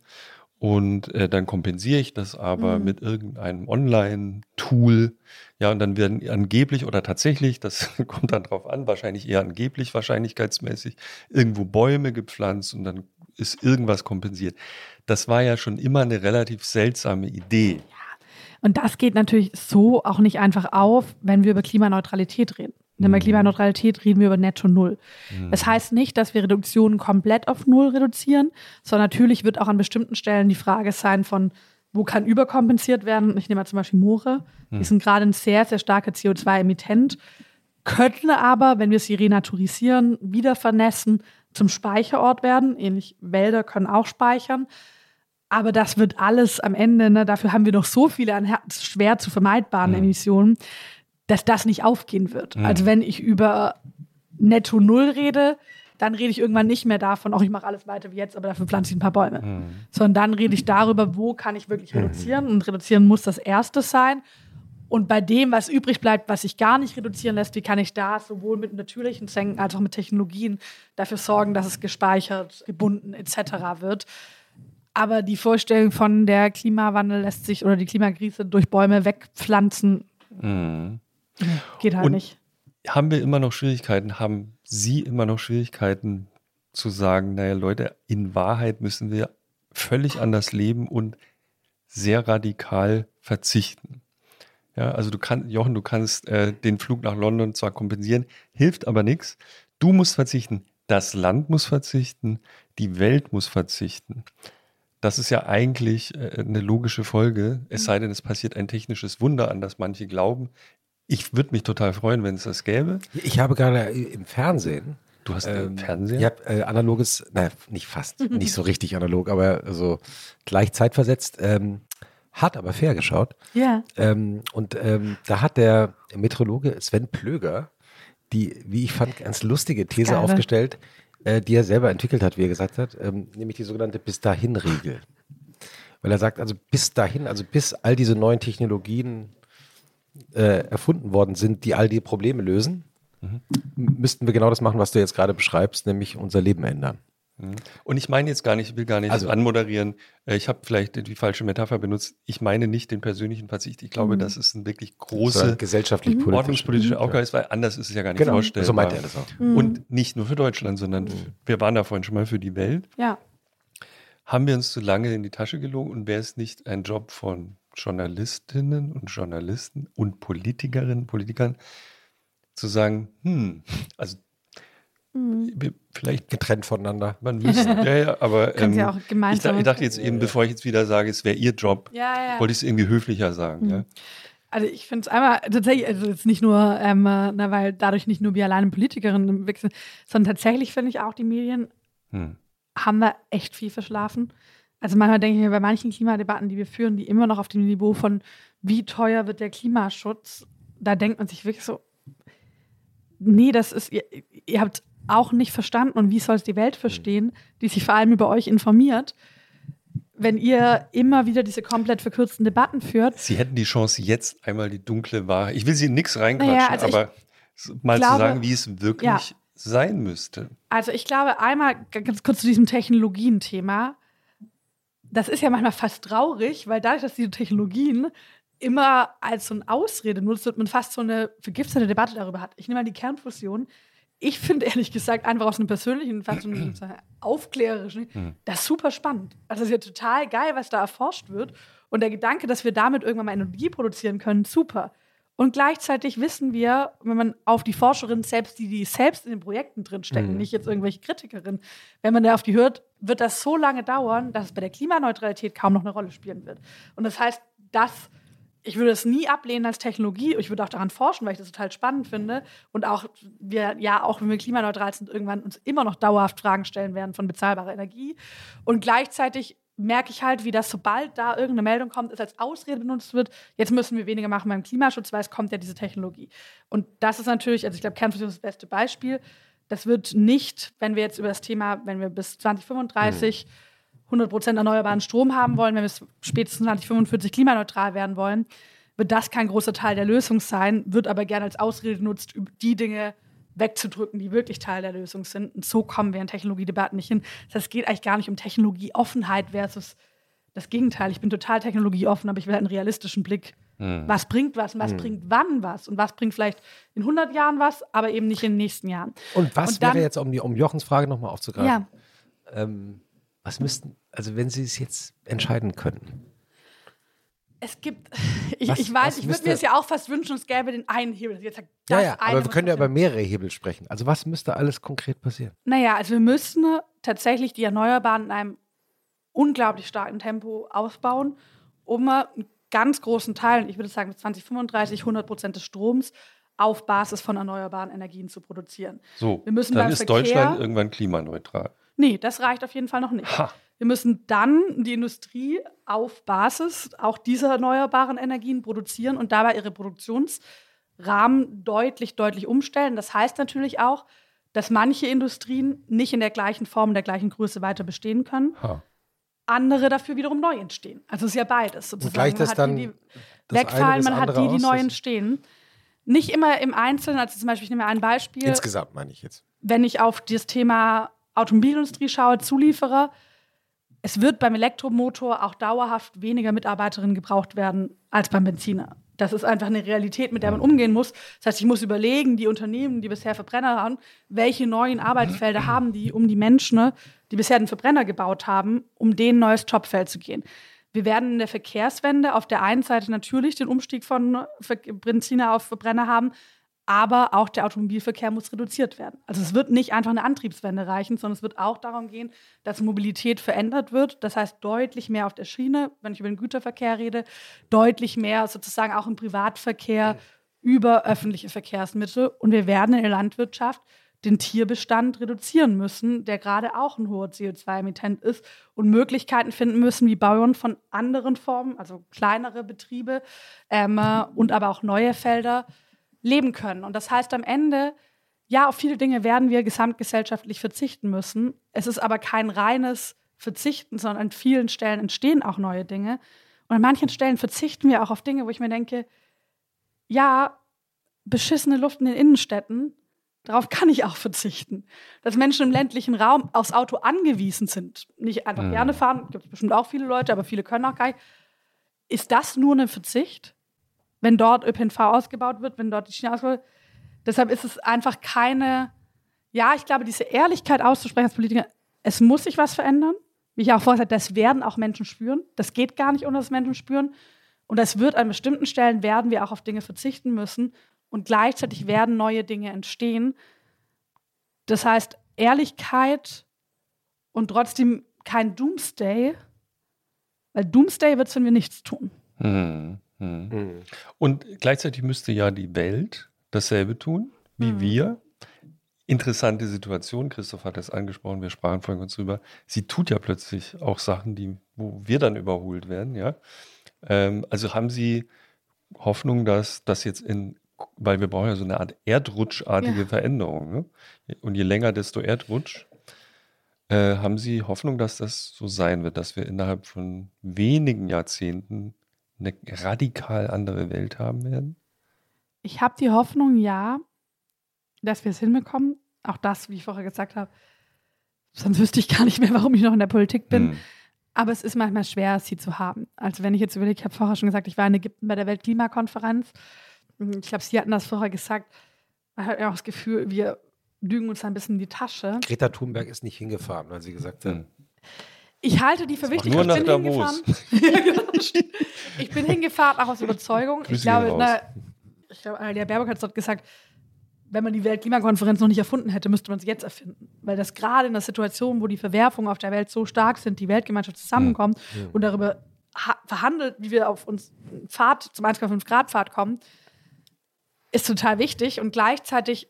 und äh, dann kompensiere ich das aber mhm. mit irgendeinem Online-Tool. Ja, und dann werden angeblich oder tatsächlich, das [LAUGHS] kommt dann drauf an, wahrscheinlich eher angeblich, wahrscheinlichkeitsmäßig, irgendwo Bäume gepflanzt und dann ist irgendwas kompensiert. Das war ja schon immer eine relativ seltsame Idee. Und das geht natürlich so auch nicht einfach auf, wenn wir über Klimaneutralität reden. Denn bei mhm. Klimaneutralität reden wir über Netto Null. Mhm. Das heißt nicht, dass wir Reduktionen komplett auf Null reduzieren, sondern natürlich wird auch an bestimmten Stellen die Frage sein von, wo kann überkompensiert werden? Ich nehme mal zum Beispiel Moore. Die mhm. sind gerade ein sehr, sehr starker CO2-Emittent, könnten aber, wenn wir sie renaturisieren, wieder vernässen, zum Speicherort werden. Ähnlich Wälder können auch speichern. Aber das wird alles am Ende, ne, dafür haben wir noch so viele an schwer zu vermeidbaren mhm. Emissionen, dass das nicht aufgehen wird. Mhm. Also wenn ich über Netto Null rede, dann rede ich irgendwann nicht mehr davon, auch ich mache alles weiter wie jetzt, aber dafür pflanze ich ein paar Bäume. Mhm. Sondern dann rede ich darüber, wo kann ich wirklich mhm. reduzieren. Und reduzieren muss das Erste sein. Und bei dem, was übrig bleibt, was sich gar nicht reduzieren lässt, wie kann ich da sowohl mit natürlichen Senken als auch mit Technologien dafür sorgen, dass es gespeichert, gebunden etc. wird. Aber die Vorstellung von der Klimawandel lässt sich oder die Klimakrise durch Bäume wegpflanzen, mhm. Geht halt Und nicht. Haben wir immer noch Schwierigkeiten? Haben Sie immer noch Schwierigkeiten zu sagen, naja, Leute, in Wahrheit müssen wir völlig anders leben und sehr radikal verzichten? Ja, also du kannst, Jochen, du kannst äh, den Flug nach London zwar kompensieren, hilft aber nichts. Du musst verzichten. Das Land muss verzichten. Die Welt muss verzichten. Das ist ja eigentlich äh, eine logische Folge, es sei denn, es passiert ein technisches Wunder, an das manche glauben. Ich würde mich total freuen, wenn es das gäbe. Ich habe gerade im Fernsehen. Du hast ähm, Fernsehen? Ich habe äh, analoges, naja, nicht fast, [LAUGHS] nicht so richtig analog, aber so gleich zeitversetzt. Ähm, hart, aber fair geschaut. Ja. Ähm, und ähm, da hat der Meteorologe Sven Plöger die, wie ich fand, ganz lustige These Geile. aufgestellt äh, die er selber entwickelt hat, wie er gesagt hat, ähm, nämlich die sogenannte Bis dahin-Regel. Weil er sagt, also bis dahin, also bis all diese neuen Technologien äh, erfunden worden sind, die all die Probleme lösen, mhm. müssten wir genau das machen, was du jetzt gerade beschreibst, nämlich unser Leben ändern. Mhm. Und ich meine jetzt gar nicht, ich will gar nicht also, anmoderieren. Äh, ich habe vielleicht die falsche Metapher benutzt. Ich meine nicht den persönlichen Verzicht. Ich glaube, mhm. das ist ein wirklich große gesellschaftlich mhm. ordnungspolitische mhm. Aufgabe, weil anders ist es ja gar nicht genau. vorstellbar. So meint er das auch. Mhm. Und nicht nur für Deutschland, sondern mhm. wir waren da vorhin schon mal für die Welt. Ja. Haben wir uns zu lange in die Tasche gelogen und wäre es nicht ein Job von Journalistinnen und Journalisten und Politikerinnen, und Politikern, zu sagen, hm, also Mhm. Vielleicht getrennt voneinander. Man müsste, ja, ja, aber [LAUGHS] ähm, ja auch gemeinsam ich, ich, dachte jetzt eben, bevor ich jetzt wieder sage, es wäre Ihr Job, ja, wollte ich es irgendwie höflicher sagen. Mhm. Ja. Also ich finde es einmal tatsächlich, also jetzt nicht nur, ähm, na, weil dadurch nicht nur wir alleine Politikerinnen wechseln, sondern tatsächlich finde ich auch, die Medien hm. haben da echt viel verschlafen. Also manchmal denke ich mir bei manchen Klimadebatten, die wir führen, die immer noch auf dem Niveau von wie teuer wird der Klimaschutz, da denkt man sich wirklich so, nee, das ist, ihr, ihr habt auch nicht verstanden und wie soll es die Welt verstehen, die sich vor allem über euch informiert, wenn ihr immer wieder diese komplett verkürzten Debatten führt. Sie hätten die Chance, jetzt einmal die dunkle Wahrheit. Ich will Sie nichts reinquatschen, Naja, also aber mal glaube- zu sagen, wie es wirklich Ja. sein müsste. Also ich glaube, einmal ganz kurz zu diesem Technologien-Thema. Das ist ja manchmal fast traurig, weil dadurch, dass diese Technologien immer als so eine Ausrede nutzt und man fast so eine vergiftete Debatte darüber hat. Ich nehme mal die Kernfusion. Ich finde ehrlich gesagt einfach aus einem persönlichen, fast so einem aufklärerischen, das ist super spannend. Also es ist ja total geil, was da erforscht wird. Und der Gedanke, dass wir damit irgendwann mal Energie produzieren können, super. Und gleichzeitig wissen wir, wenn man auf die Forscherinnen selbst, die, die selbst in den Projekten drinstecken, nicht jetzt irgendwelche Kritikerinnen, wenn man da auf die hört, wird das so lange dauern, dass es bei der Klimaneutralität kaum noch eine Rolle spielen wird. Und das heißt, das, ich würde es nie ablehnen als Technologie. Ich würde auch daran forschen, weil ich das total spannend finde. Und auch wir, ja, auch wenn wir klimaneutral sind, irgendwann uns immer noch dauerhaft Fragen stellen werden von bezahlbarer Energie. Und gleichzeitig merke ich halt, wie das, sobald da irgendeine Meldung kommt, es als Ausrede benutzt wird, jetzt müssen wir weniger machen beim Klimaschutz, weil es kommt ja diese Technologie. Und das ist natürlich, also ich glaube, Kernfusion ist das beste Beispiel. Das wird nicht, wenn wir jetzt über das Thema, wenn wir bis 2035 100 Prozent erneuerbaren Strom haben wollen, wenn wir spätestens 2045 klimaneutral werden wollen, wird das kein großer Teil der Lösung sein, wird aber gerne als Ausrede genutzt, die Dinge wegzudrücken, die wirklich Teil der Lösung sind. Und so kommen wir in Technologiedebatten nicht hin. Das heißt, es geht eigentlich gar nicht um Technologieoffenheit versus das Gegenteil. Ich bin total technologieoffen, aber ich will halt einen realistischen Blick. Was bringt was und was bringt wann was und was bringt vielleicht in 100 Jahren was, aber eben nicht in den nächsten Jahren. Und was Und dann- wäre jetzt, um, die, um Jochens Frage nochmal aufzugreifen, Ja, ähm, was müssten, also wenn Sie es jetzt entscheiden könnten, es gibt, [LAUGHS] ich, Was- ich weiß, ich würde mir es ja auch fast wünschen, es gäbe den einen Hebel. Jetzt sagt, ja, das ja, eine aber wir können ja über mehrere Hebel sprechen. Also was müsste alles konkret passieren? Naja, also wir müssen tatsächlich die Erneuerbaren in einem unglaublich starken Tempo ausbauen, um einen ganz großen Teil, ich würde sagen bis 2035, 100 Prozent des Stroms auf Basis von erneuerbaren Energien zu produzieren. So, Wir müssen dann ist Verkehr- Deutschland irgendwann klimaneutral. Nee, das reicht auf jeden Fall noch nicht. Ha. Wir müssen dann die Industrie auf Basis auch dieser erneuerbaren Energien produzieren und dabei ihre Produktionsrahmen deutlich, deutlich umstellen. Das heißt natürlich auch, dass manche Industrien nicht in der gleichen Form, in der gleichen Größe weiter bestehen können, Ha. Andere dafür wiederum neu entstehen. Also es ist ja beides sozusagen. man hat dann die, die wegfallen, man hat die, die neu entstehen. Nicht immer im Einzelnen, also zum Beispiel, ich nehme ein Beispiel Insgesamt meine ich jetzt. wenn ich auf das Thema Automobilindustrie schaue, Zulieferer, es wird beim Elektromotor auch dauerhaft weniger Mitarbeiterinnen gebraucht werden als beim Benziner. Das ist einfach eine Realität, mit der man umgehen muss. Das heißt, ich muss überlegen, die Unternehmen, die bisher Verbrenner haben, welche neuen Arbeitsfelder haben die, um die Menschen, ne, die bisher den Verbrenner gebaut haben, um denen ein neues Jobfeld zu gehen. Wir werden in der Verkehrswende auf der einen Seite natürlich den Umstieg von Benziner auf Verbrenner haben, aber auch der Automobilverkehr muss reduziert werden. Also es wird nicht einfach eine Antriebswende reichen, sondern es wird auch darum gehen, dass Mobilität verändert wird. Das heißt deutlich mehr auf der Schiene, wenn ich über den Güterverkehr rede, deutlich mehr sozusagen auch im Privatverkehr über öffentliche Verkehrsmittel. Und wir werden in der Landwirtschaft den Tierbestand reduzieren müssen, der gerade auch ein hoher CO2-Emittent ist und Möglichkeiten finden müssen, wie Bauern von anderen Formen, also kleinere Betriebe ähm, äh, und aber auch neue Felder leben können. Und das heißt am Ende, ja, auf viele Dinge werden wir gesamtgesellschaftlich verzichten müssen. Es ist aber kein reines Verzichten, sondern an vielen Stellen entstehen auch neue Dinge. Und an manchen Stellen verzichten wir auch auf Dinge, wo ich mir denke, ja, beschissene Luft in den Innenstädten, darauf kann ich auch verzichten. Dass Menschen im ländlichen Raum aufs Auto angewiesen sind, nicht einfach Mhm. gerne fahren, gibt es bestimmt auch viele Leute, aber viele können auch gar nicht. Ist das nur ein Verzicht, wenn dort ÖPNV ausgebaut wird, wenn dort die Schiene ausgebaut wird? Deshalb ist es einfach keine, ja, ich glaube, diese Ehrlichkeit auszusprechen als Politiker, es muss sich was verändern. Wie ich auch vorher sagte, das werden auch Menschen spüren. Das geht gar nicht, ohne dass Menschen spüren. Und das wird an bestimmten Stellen, werden wir auch auf Dinge verzichten müssen. Und gleichzeitig werden neue Dinge entstehen. Das heißt, Ehrlichkeit und trotzdem kein Doomsday, weil Doomsday wird es, wenn wir nichts tun. Hm, hm. Und gleichzeitig müsste ja die Welt dasselbe tun wie Mhm. wir. Interessante Situation, Christoph hat es angesprochen, wir sprachen vorhin kurz drüber. Sie tut ja plötzlich auch Sachen, die, wo wir dann überholt werden, ja. Ähm, also haben Sie Hoffnung, dass das jetzt in weil wir brauchen ja so eine Art erdrutschartige Ja. Veränderung. Ne? Und je länger, desto Erdrutsch. Äh, haben Sie Hoffnung, dass das so sein wird, dass wir innerhalb von wenigen Jahrzehnten eine radikal andere Welt haben werden? Ich habe die Hoffnung, ja, dass wir es hinbekommen. Auch das, wie ich vorher gesagt habe, sonst wüsste ich gar nicht mehr, warum ich noch in der Politik bin. Hm. Aber es ist manchmal schwer, sie zu haben. Also wenn ich jetzt überlege, ich habe vorher schon gesagt, ich war in Ägypten bei der Weltklimakonferenz. Ich glaube, Sie hatten das vorher gesagt. Man hat ja auch das Gefühl, wir lügen uns ein bisschen in die Tasche. Greta Thunberg ist nicht hingefahren, weil sie gesagt hat, Hm. Ich halte die für wichtig. nur ich nach bin Davos. hingefahren. [LAUGHS] ja, genau. Ich bin hingefahren, auch aus Überzeugung. Grüße ich glaube, na, ich glaube, Annalena Baerbock hat es dort gesagt, wenn man die Weltklimakonferenz noch nicht erfunden hätte, müsste man sie jetzt erfinden. Weil das gerade in der Situation, wo die Verwerfungen auf der Welt so stark sind, die Weltgemeinschaft zusammenkommt und darüber ha- verhandelt, wie wir auf uns Pfad zum 1,5 Grad Pfad kommen, ist total wichtig. Und gleichzeitig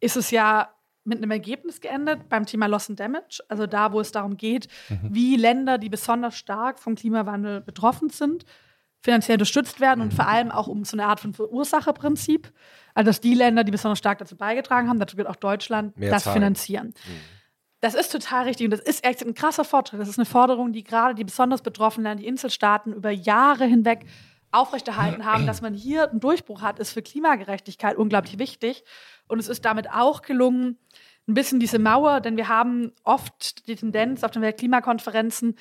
ist es ja mit einem Ergebnis geendet beim Thema Loss and Damage, also da, wo es darum geht, wie Länder, die besonders stark vom Klimawandel betroffen sind, finanziell unterstützt werden und vor allem auch um so eine Art von Verursacherprinzip, also dass die Länder, die besonders stark dazu beigetragen haben, dazu wird auch Deutschland, Mehr das zahlen. finanzieren. Das ist total richtig und das ist echt ein krasser Fortschritt. Das ist eine Forderung, die gerade die besonders betroffenen Länder, die Inselstaaten über Jahre hinweg aufrechterhalten haben, [CLEARS THROAT] dass man hier einen Durchbruch hat, ist für Klimagerechtigkeit unglaublich wichtig. Und es ist damit auch gelungen, ein bisschen diese Mauer, denn wir haben oft die Tendenz auf den Weltklimakonferenzen,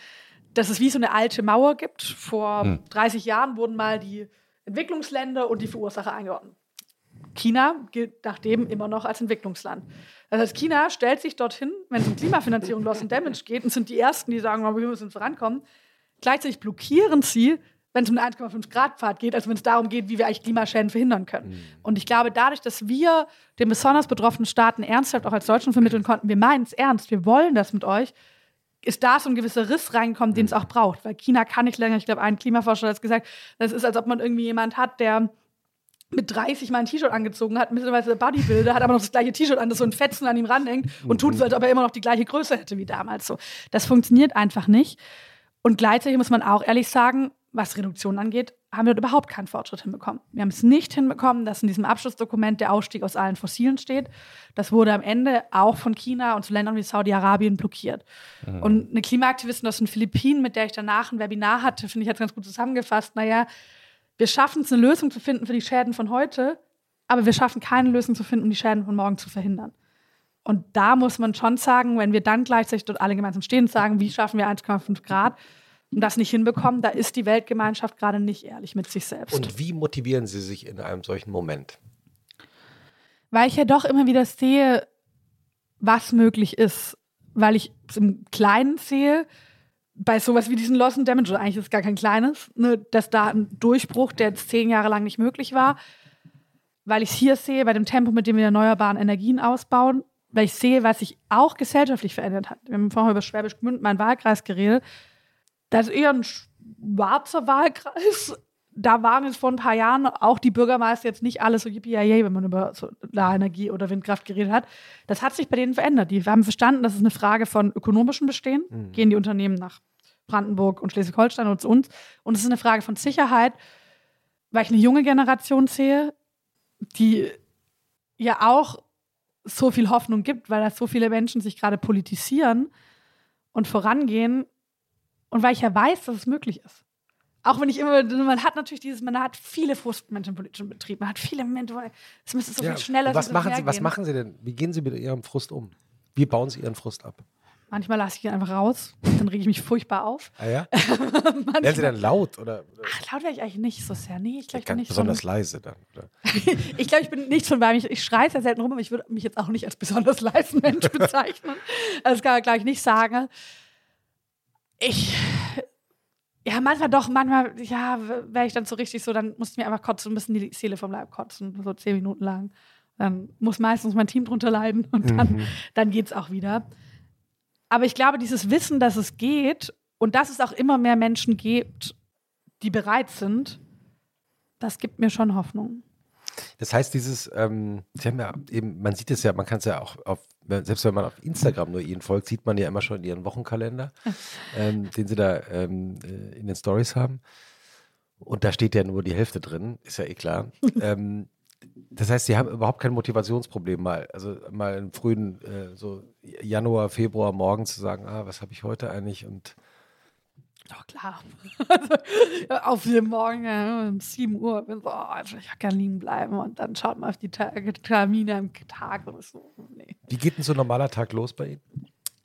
dass es wie so eine alte Mauer gibt. Vor 30 Jahren wurden mal die Entwicklungsländer und die Verursacher eingeordnet. China gilt nachdem immer noch als Entwicklungsland. Das heißt, China stellt sich dorthin, wenn es um Klimafinanzierung, Loss and Damage geht, und sind die Ersten, die sagen, wir müssen vorankommen. Gleichzeitig blockieren sie, wenn es um den 1,5 Grad Pfad geht, also wenn es darum geht, wie wir eigentlich Klimaschäden verhindern können. Und ich glaube, dadurch, dass wir den besonders betroffenen Staaten ernsthaft auch als Deutschland vermitteln konnten, wir meinen es ernst, wir wollen das mit euch, ist da so ein gewisser Riss reingekommen, den es auch braucht. Weil China kann nicht länger, ich glaube, ein Klimaforscher hat es gesagt, das ist, als ob man irgendwie jemand hat, der mit 30 mal ein T-Shirt angezogen hat, mittlerweile Bodybuilder, hat aber noch das gleiche T-Shirt an, das so ein Fetzen an ihm ranhängt und tut so, als ob er immer noch die gleiche Größe hätte wie damals. So. Das funktioniert einfach nicht. Und gleichzeitig muss man auch ehrlich sagen, was Reduktion angeht, haben wir dort überhaupt keinen Fortschritt hinbekommen. Wir haben es nicht hinbekommen, dass in diesem Abschlussdokument der Ausstieg aus allen Fossilen steht. Das wurde am Ende auch von China und zu Ländern wie Saudi-Arabien blockiert. Und eine Klimaaktivistin aus den Philippinen, mit der ich danach ein Webinar hatte, finde ich, hat es ganz gut zusammengefasst. Naja, wir schaffen es, eine Lösung zu finden für die Schäden von heute, aber wir schaffen keine Lösung zu finden, um die Schäden von morgen zu verhindern. Und da muss man schon sagen, wenn wir dann gleichzeitig dort alle gemeinsam stehen und sagen, wie schaffen wir 1,5 Grad das nicht hinbekommen, da ist die Weltgemeinschaft gerade nicht ehrlich mit sich selbst. Und wie motivieren Sie sich in einem solchen Moment? Weil ich ja doch immer wieder sehe, was möglich ist. Weil ich es im Kleinen sehe, bei sowas wie diesen Loss and Damage, oder eigentlich ist es gar kein kleines, ne, dass da ein Durchbruch, der jetzt zehn Jahre lang nicht möglich war, weil ich es hier sehe, bei dem Tempo, mit dem wir erneuerbaren Energien ausbauen, weil ich sehe, was sich auch gesellschaftlich verändert hat. Wir haben vorher über Schwäbisch Gmünd, meinen Wahlkreis, geredet. Das ist eher ein schwarzer Wahlkreis. Da waren jetzt vor ein paar Jahren auch die Bürgermeister jetzt nicht alle so yippie wenn man über Solarenergie oder Windkraft geredet hat. Das hat sich bei denen verändert. Die haben verstanden, das ist eine Frage von ökonomischem Bestehen. Gehen die Unternehmen nach Brandenburg und Schleswig-Holstein und zu uns. Und es ist eine Frage von Sicherheit, weil ich eine junge Generation sehe, die ja auch so viel Hoffnung gibt, weil da so viele Menschen sich gerade politisieren und vorangehen und weil ich ja weiß, dass es möglich ist. Auch wenn ich immer, man hat natürlich dieses, man hat viele Frustmomente im politischen Betrieb, man hat viele Momente, es müsste so viel schneller und was so machen Sie, was machen Sie denn? Wie gehen Sie mit Ihrem Frust um? Wie bauen Sie Ihren Frust ab? Manchmal lasse ich ihn einfach raus, dann rege ich mich furchtbar auf. Ah ja? [LAUGHS] Werden Sie dann laut oder, Ach, laut werde ich eigentlich nicht so sehr. Nee, ich glaube, ich bin nicht so. besonders ein- leise dann? Oder? [LAUGHS] Ich glaube, ich bin nicht so ein weil ich, ich schreie sehr selten rum, aber ich würde mich jetzt auch nicht als besonders leisen Mensch [LAUGHS] bezeichnen. Das kann man, glaube ich, nicht sagen. Ich, ja, manchmal doch, manchmal, ja, wäre ich dann so richtig so, dann muss ich mir einfach kotzen, ein bisschen die Seele vom Leib kotzen, so zehn Minuten lang. Dann muss meistens mein Team drunter leiden [LAUGHS] und dann, dann geht es auch wieder. Aber ich glaube, dieses Wissen, dass es geht und dass es auch immer mehr Menschen gibt, die bereit sind, das gibt mir schon Hoffnung. Das heißt, dieses, ähm, Sie haben ja eben, man sieht es ja, man kann es ja auch auf, selbst wenn man auf Instagram nur Ihnen folgt, sieht man ja immer schon Ihren Wochenkalender, [LAUGHS] ähm, den Sie da ähm, äh, in den Stories haben. Und da steht ja nur die Hälfte drin, ist ja eh klar. [LAUGHS] ähm, das heißt, sie haben überhaupt kein Motivationsproblem mal. Also mal im frühen, äh, so Januar, Februar morgen zu sagen, ah, was habe ich heute eigentlich und doch, klar. [LAUGHS] Also, auf den Morgen um 7 Uhr bin so, oh, also ich kann liegen bleiben und dann schaut man auf die Ta Termine am Tag und so, nee. Wie geht denn so ein normaler Tag los bei Ihnen?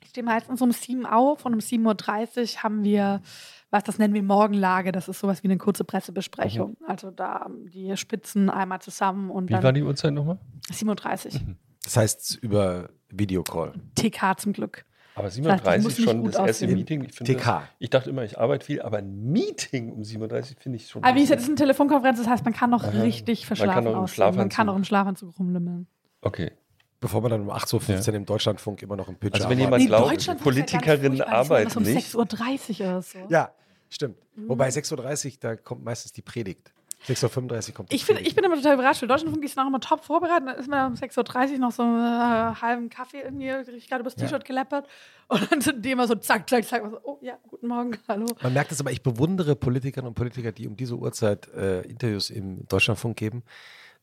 Ich stehe meistens um 7 auf und um 7.30 Uhr haben wir, was das nennen wir Morgenlage, das ist sowas wie eine kurze Pressebesprechung. Mhm. Also da die Spitzen einmal zusammen und Wie dann war die Uhrzeit nochmal? 7.30 Uhr. Mhm. Das heißt über Videocall. TK zum Glück. Aber 37 ist schon das erste aussehen. Meeting. Ich TK. Das, ich dachte immer, ich arbeite viel, aber ein Meeting um 37 finde ich schon. Aber wie gesagt, das ist eine Telefonkonferenz, das heißt, man kann noch Aha. richtig verschlafen man kann aussehen. Man kann auch im Schlafanzug rumlimmeln. Okay. Bevor man dann um 8.15 Uhr ja. im Deutschlandfunk immer noch im Pitch Also wenn jemand nee, glaubt, Politikerinnen arbeiten um nicht. um 6.30 Uhr oder so. Ja, stimmt. Mhm. Wobei 6.30 Uhr, da kommt meistens die Predigt. 6.35 Uhr kommt ich, find, ich bin immer total überrascht. Für Deutschlandfunk ist noch immer top vorbereitet. Dann ist man um 6.30 Uhr noch so einen äh, halben Kaffee irgendwie richtig gerade übers T-Shirt ja. geleppert. Und dann sind die immer so zack, zack, zack. So, oh ja, guten Morgen, hallo. Man merkt es aber, ich bewundere Politikerinnen und Politiker, die um diese Uhrzeit äh, Interviews im Deutschlandfunk geben.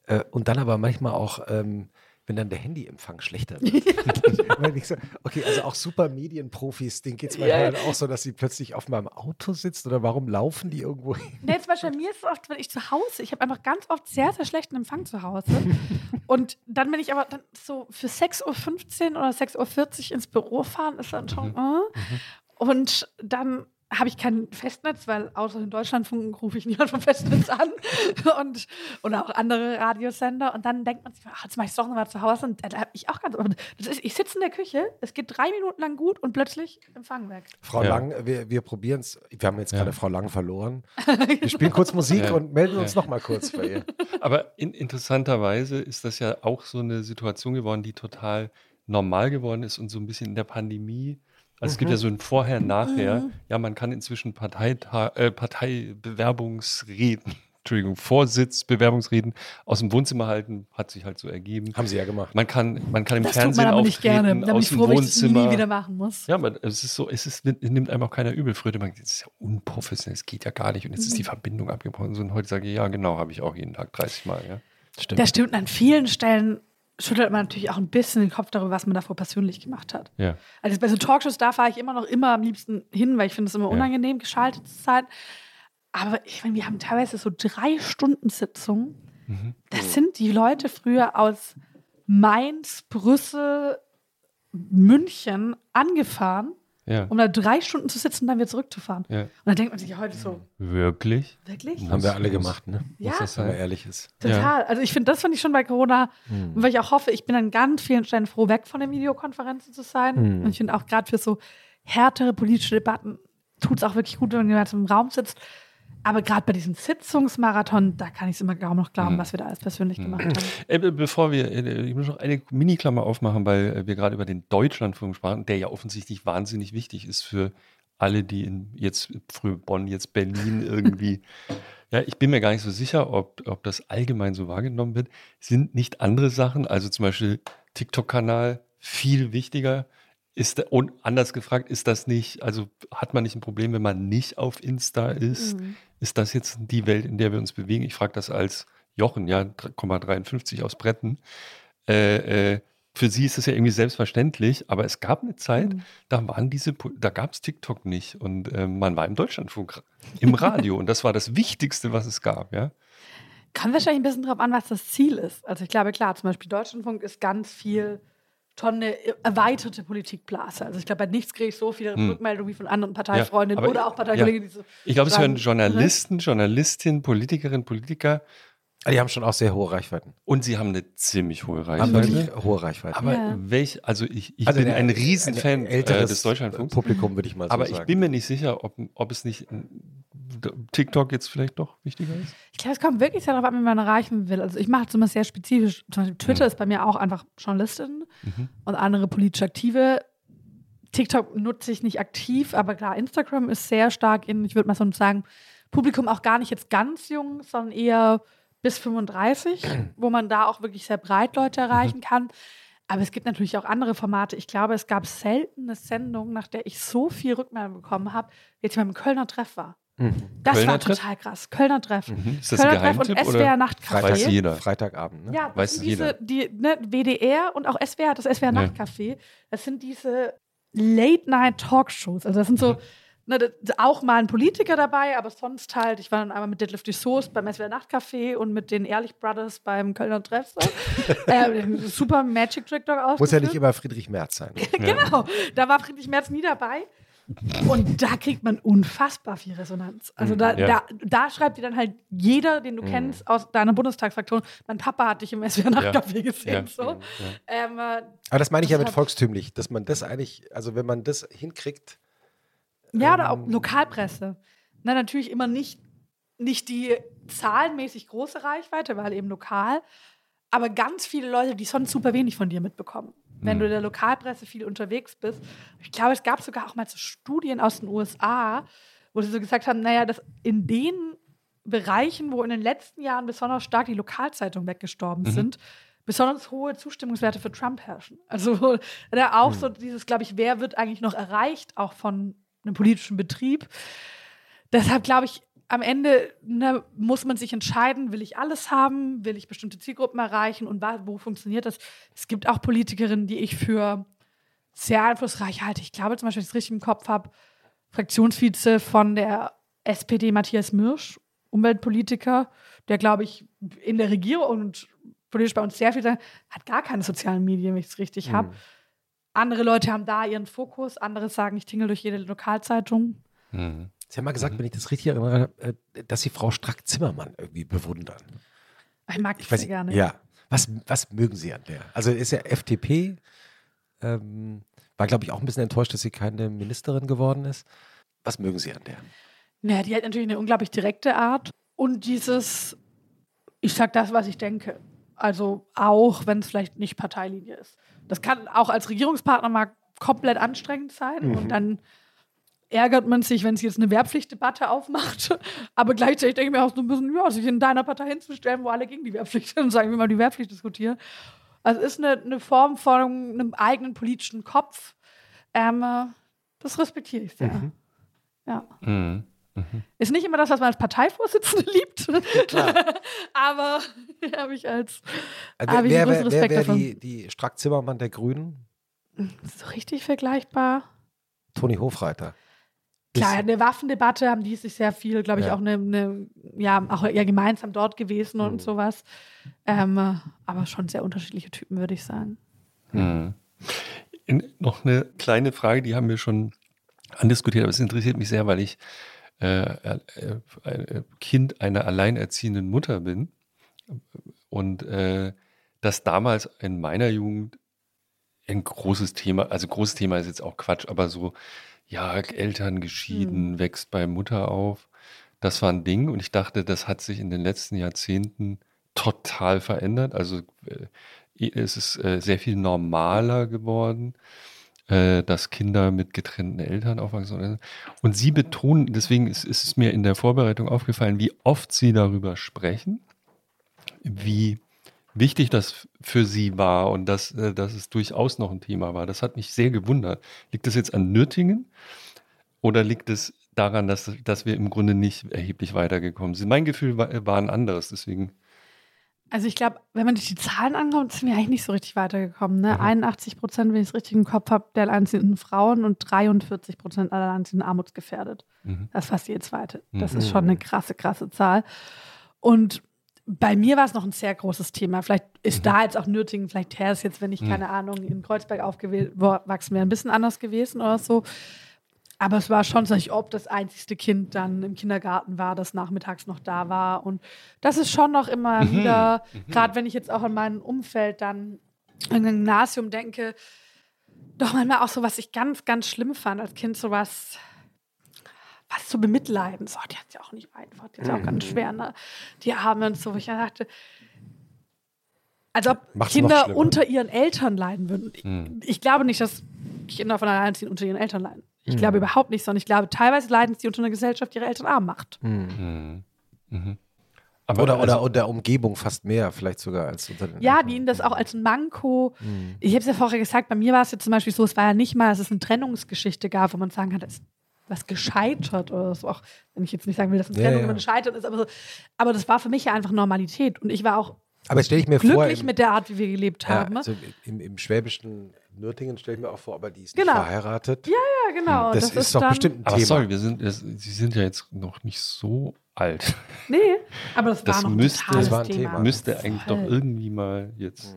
Äh, und dann aber manchmal auch ähm, wenn dann der Handyempfang schlechter [LAUGHS] wird. Ja. [LAUGHS] so, okay, also auch super Medienprofis, denen geht es manchmal ja. auch so, dass sie plötzlich auf meinem Auto sitzen oder warum laufen die irgendwo hin? Nee, zum Beispiel bei mir ist es oft, wenn ich zu Hause, ich habe einfach ganz oft sehr, sehr schlechten Empfang zu Hause. [LAUGHS] Und dann, wenn ich aber dann so für 6.15 Uhr oder 6.40 Uhr ins Büro fahren, ist dann schon. Mhm. Äh. Und dann habe ich kein Festnetz, weil außer in Deutschland rufe ich niemand vom Festnetz an [LAUGHS] und oder auch andere Radiosender und dann denkt man sich, ach, jetzt mache ich es doch nochmal zu Hause und da habe ich auch ganz, ist, ich sitze in der Küche, es geht drei Minuten lang gut und plötzlich Empfang weg. Frau ja. Lang, wir, wir probieren es, wir haben jetzt ja. gerade Frau Lang verloren. [LAUGHS] Wir spielen kurz Musik ja. und melden uns ja. nochmal kurz bei ihr. [LAUGHS] Aber in, interessanterweise ist das ja auch so eine Situation geworden, die total normal geworden ist und so ein bisschen in der Pandemie also es gibt ja mhm. so ein Vorher, Nachher. Mhm. Ja, man kann inzwischen Parteita äh, Parteibewerbungsreden, [LAUGHS] Entschuldigung, Vorsitzbewerbungsreden aus dem Wohnzimmer halten, hat sich halt so ergeben. Haben sie ja gemacht. Man kann, man kann im das Fernsehen tut man aber nicht gerne. Da aus dem froh, Wohnzimmer. Ich nie wieder machen muss. Ja, aber es ist so, es ist, nimmt einem auch keiner übel. Früher man, das ist ja unprofessionell, es geht ja gar nicht und jetzt mhm. ist die mhm. Verbindung abgebrochen. Und heute sage ich, ja, genau, habe ich auch jeden Tag 30 Mal. Ja. Stimmt. Das stimmt an vielen Stellen schüttelt man natürlich auch ein bisschen den Kopf darüber, was man davor persönlich gemacht hat. Ja. Also bei so Talkshows, da fahre ich immer noch immer am liebsten hin, weil ich finde es immer unangenehm, geschaltet zu sein. Aber ich meine, wir haben teilweise so drei Stunden Sitzungen. Mhm. Das sind die Leute früher aus Mainz, Brüssel, München angefahren ja. um da drei Stunden zu sitzen und dann wieder zurückzufahren. Ja. Und dann denkt man sich ja heute so. Wirklich? Wirklich? Haben wir alle gemacht, ne? Ja. Muss das sein? ehrlich ist. Total. Also ich finde, das fand ich schon bei Corona, hm. weil ich auch hoffe, ich bin an ganz vielen Stellen froh, weg von den Videokonferenzen zu sein. Hm. Und ich finde auch gerade für so härtere politische Debatten tut es auch wirklich gut, wenn jemand im Raum sitzt aber gerade bei diesem Sitzungsmarathon, da kann ich es immer kaum noch glauben, mhm. was wir da alles persönlich gemacht mhm. haben. Äh, bevor wir, äh, ich muss noch eine Mini-Klammer aufmachen, weil äh, wir gerade über den Deutschlandfunk sprachen, der ja offensichtlich wahnsinnig wichtig ist für alle, die in jetzt früher Bonn, jetzt Berlin irgendwie. [LAUGHS] ja, ich bin mir gar nicht so sicher, ob, ob das allgemein so wahrgenommen wird. Sind nicht andere Sachen, also zum Beispiel TikTok-Kanal, viel wichtiger ist, und anders gefragt, ist das nicht, also hat man nicht ein Problem, wenn man nicht auf Insta ist? Mhm. Ist das jetzt die Welt, in der wir uns bewegen? Ich frage das als Jochen, ja, 3,53 aus Bretten. Äh, äh, für sie ist es ja irgendwie selbstverständlich, aber es gab eine Zeit, mhm. da waren diese, da gab es TikTok nicht und äh, man war im Deutschlandfunk im Radio [LAUGHS] und das war das Wichtigste, was es gab, ja. Kommt wahrscheinlich ein bisschen drauf an, was das Ziel ist. Also ich glaube, klar, zum Beispiel Deutschlandfunk ist ganz viel schon eine erweiterte Politikblase. Also ich glaube, bei nichts kriege ich so viele hm. Rückmeldungen wie von anderen Parteifreundinnen ja, oder auch Parteikollegen, ja. so. Ich glaube, es hören Journalisten, Journalistinnen, Politikerinnen, Politiker. Ah, die haben schon auch sehr hohe Reichweiten. Und sie haben eine ziemlich hohe Reichweite. Haben wirklich hohe Reichweite. Aber ja. welch, also ich, ich also bin ein Riesenfan äh, des Deutschlandfunks. Publikum, würde ich mal so aber sagen. Aber ich bin mir nicht sicher, ob, ob es nicht TikTok jetzt vielleicht doch wichtiger ist? Ich glaube, es kommt wirklich sehr darauf an, wie man erreichen will. Also ich mache es immer sehr spezifisch. Zum Beispiel Twitter mhm. ist bei mir auch einfach Journalistin mhm. und andere politisch Aktive. TikTok nutze ich nicht aktiv, aber klar, Instagram ist sehr stark in, ich würde mal so sagen, Publikum auch gar nicht jetzt ganz jung, sondern eher bis 35, wo man da auch wirklich sehr breit Leute erreichen mhm. kann. Aber es gibt natürlich auch andere Formate. Ich glaube, es gab selten eine Sendung, nach der ich so viel Rückmeldung bekommen habe, wie jetzt beim Kölner Treff war. Mhm. Das Kölner war Treff? total krass. Kölner Treff. Mhm. Ist das Kölner Treff und? SWR? Nachtcafé. Weiß jeder. Freitagabend, ne? Ja, das Weiß sind jeder. diese, die, ne, WDR und auch SWR, das SWR Ja. Nachtcafé, das sind diese Late-Night-Talkshows. Also das sind so, Mhm. Ne, auch mal ein Politiker dabei, aber sonst halt, ich war dann einmal mit Detlef Soest beim SWR Nachtcafé und mit den Ehrlich Brothers beim Kölner Treff. [LAUGHS] Äh, super Magic Trick Dog aus. Muss ja nicht immer Friedrich Merz sein. [LAUGHS] Genau, da war Friedrich Merz nie dabei. Und da kriegt man unfassbar viel Resonanz. Also da, Ja. da, da schreibt dir dann halt jeder, den du kennst aus deiner Bundestagsfraktion, mein Papa hat dich im SWR Nachtcafé gesehen. Ja. So. Ähm, äh, Aber das meine ich ja mit volkstümlich, dass man das eigentlich, also wenn man das hinkriegt, ja, oder Ähm, auch Lokalpresse. Na, natürlich immer nicht, nicht die zahlenmäßig große Reichweite, weil eben lokal, aber ganz viele Leute, die sonst super wenig von dir mitbekommen. Wenn du in der Lokalpresse viel unterwegs bist. Ich glaube, es gab sogar auch mal so Studien aus den USA, wo sie so gesagt haben, naja, dass in den Bereichen, wo in den letzten Jahren besonders stark die Lokalzeitungen weggestorben sind, besonders hohe Zustimmungswerte für Trump herrschen. Also da [LAUGHS] auch so dieses, glaube ich, wer wird eigentlich noch erreicht, auch von einem politischen Betrieb. Deshalb glaube ich, am Ende ne, muss man sich entscheiden, will ich alles haben, will ich bestimmte Zielgruppen erreichen und wo funktioniert das? Es gibt auch Politikerinnen, die ich für sehr einflussreich halte. Ich glaube zum Beispiel, wenn ich es richtig im Kopf habe, Fraktionsvize von der SPD Matthias Mirsch, Umweltpolitiker, der, glaube ich, in der Regierung und politisch bei uns sehr viel sagt, hat gar keine sozialen Medien, wenn ich es richtig habe. Andere Leute haben da ihren Fokus, andere sagen, ich tingle durch jede Lokalzeitung. Mhm. Sie haben mal gesagt, wenn ich das richtig erinnere, äh, dass Sie Frau Strack-Zimmermann irgendwie bewundern. Ich mag Ich weiß sehr gerne. Ja. Was, was mögen Sie an der? Also ist ja FDP, ähm, war glaube ich auch ein bisschen enttäuscht, dass sie keine Ministerin geworden ist. Was mögen Sie an der? Naja, die hat natürlich eine unglaublich direkte Art und dieses, ich sag das, was ich denke. Also auch, wenn es vielleicht nicht Parteilinie ist. Das kann auch als Regierungspartner mal komplett anstrengend sein und dann ärgert man sich, wenn sie jetzt eine Wehrpflichtdebatte aufmacht. [LAUGHS] Aber gleichzeitig denke ich mir auch so ein bisschen, ja, sich in deiner Partei hinzustellen, wo alle gegen die Wehrpflicht sind und [LAUGHS] sagen, wir mal die Wehrpflicht diskutieren. Also es ist eine, eine Form von einem eigenen politischen Kopf. Ähm, äh, das respektiere ich sehr. Ja. Mhm. Ist nicht immer das, was man als Parteivorsitzende [LAUGHS] liebt. [LAUGHS] Aber [LAUGHS] habe ich als Also Habe ich wer einen wer, wer Respekt die, die Strack-Zimmermann der Grünen? so richtig vergleichbar. Toni Hofreiter. Klar, in der Waffendebatte haben die sich sehr viel, glaube ich, Ja. auch eine, eine, ja, auch ja gemeinsam dort gewesen und Mhm. sowas. Ähm, äh, aber schon sehr unterschiedliche Typen, würde ich sagen. Mhm. In, noch eine kleine Frage, die haben wir schon andiskutiert, aber es interessiert mich sehr, weil ich äh, äh, äh, Kind einer alleinerziehenden Mutter bin und äh, das damals in meiner Jugend ein großes Thema, also großes Thema ist jetzt auch Quatsch, aber so, ja, Eltern geschieden, wächst bei Mutter auf. Das war ein Ding und ich dachte, das hat sich in den letzten Jahrzehnten total verändert. Also äh, es ist äh, sehr viel normaler geworden, äh, dass Kinder mit getrennten Eltern aufwachsen. Und sie betonen, deswegen ist, ist es mir in der Vorbereitung aufgefallen, wie oft sie darüber sprechen, wie wichtig das für sie war und dass, äh, dass es durchaus noch ein Thema war. Das hat mich sehr gewundert. Liegt das jetzt an Nürtingen oder liegt es daran, dass, dass wir im Grunde nicht erheblich weitergekommen sind? Mein Gefühl war, war ein anderes, deswegen. Also ich glaube, wenn man sich die Zahlen anguckt, sind wir eigentlich nicht so richtig weitergekommen. Ne? 81 Prozent, wenn ich es richtig im Kopf habe, der alleinerziehenden Frauen und 43 Prozent aller alleinerziehenden armutsgefährdet. Mhm. Das ist fast jede zweite. Das Mhm. ist schon eine krasse, krasse Zahl. Und bei mir war es noch ein sehr großes Thema. Vielleicht ist da jetzt auch Nürtingen, vielleicht wäre es jetzt, wenn ich, keine Ahnung, in Kreuzberg aufgewachsen wäre, ein bisschen anders gewesen oder so. Aber es war schon so, als ob das einzigste Kind dann im Kindergarten war, das nachmittags noch da war. Und das ist schon noch immer wieder, gerade wenn ich jetzt auch an mein Umfeld dann im Gymnasium denke, doch manchmal auch so, was ich ganz, ganz schlimm fand als Kind, so was, was zu bemitleiden. So, die hat es ja auch nicht einfach, die hat ja auch ganz schwer, ne? Die Arme und so, wo ich dann dachte, als ob Macht's Kinder unter ihren Eltern leiden würden. Ich, Mhm. ich glaube nicht, dass Kinder von Alleinerziehenden unter ihren Eltern leiden. Ich Mhm. glaube überhaupt nicht, sondern ich glaube, teilweise leiden sie unter einer Gesellschaft, die ihre Eltern arm macht. Mhm. Mhm. Aber Oder, oder also- unter Umgebung fast mehr, vielleicht sogar als unter den Ja, Eltern. die ihnen das auch als ein Manko. Mhm. Ich habe es ja vorher gesagt, bei mir war es jetzt zum Beispiel so, es war ja nicht mal, dass es eine Trennungsgeschichte gab, wo man sagen kann, das was gescheitert oder so. Auch wenn ich jetzt nicht sagen will, dass eine Ja, Trennung ja. immer gescheitert ist, aber, so, aber das war für mich ja einfach Normalität. Und ich war auch Aber stelle ich mir vor, glücklich im, mit der Art, wie wir gelebt ja, haben. also im, im schwäbischen Nürtingen stelle ich mir auch vor, aber die ist Genau. nicht verheiratet. ja, genau. das, ist doch dann, bestimmt ein Aber Thema. sorry, wir sind, das, Sie sind ja jetzt noch nicht so alt. Nee, [LAUGHS] aber das, Das war noch müsste- Das war ein Thema. Thema. Müsste eigentlich Voll. doch irgendwie mal jetzt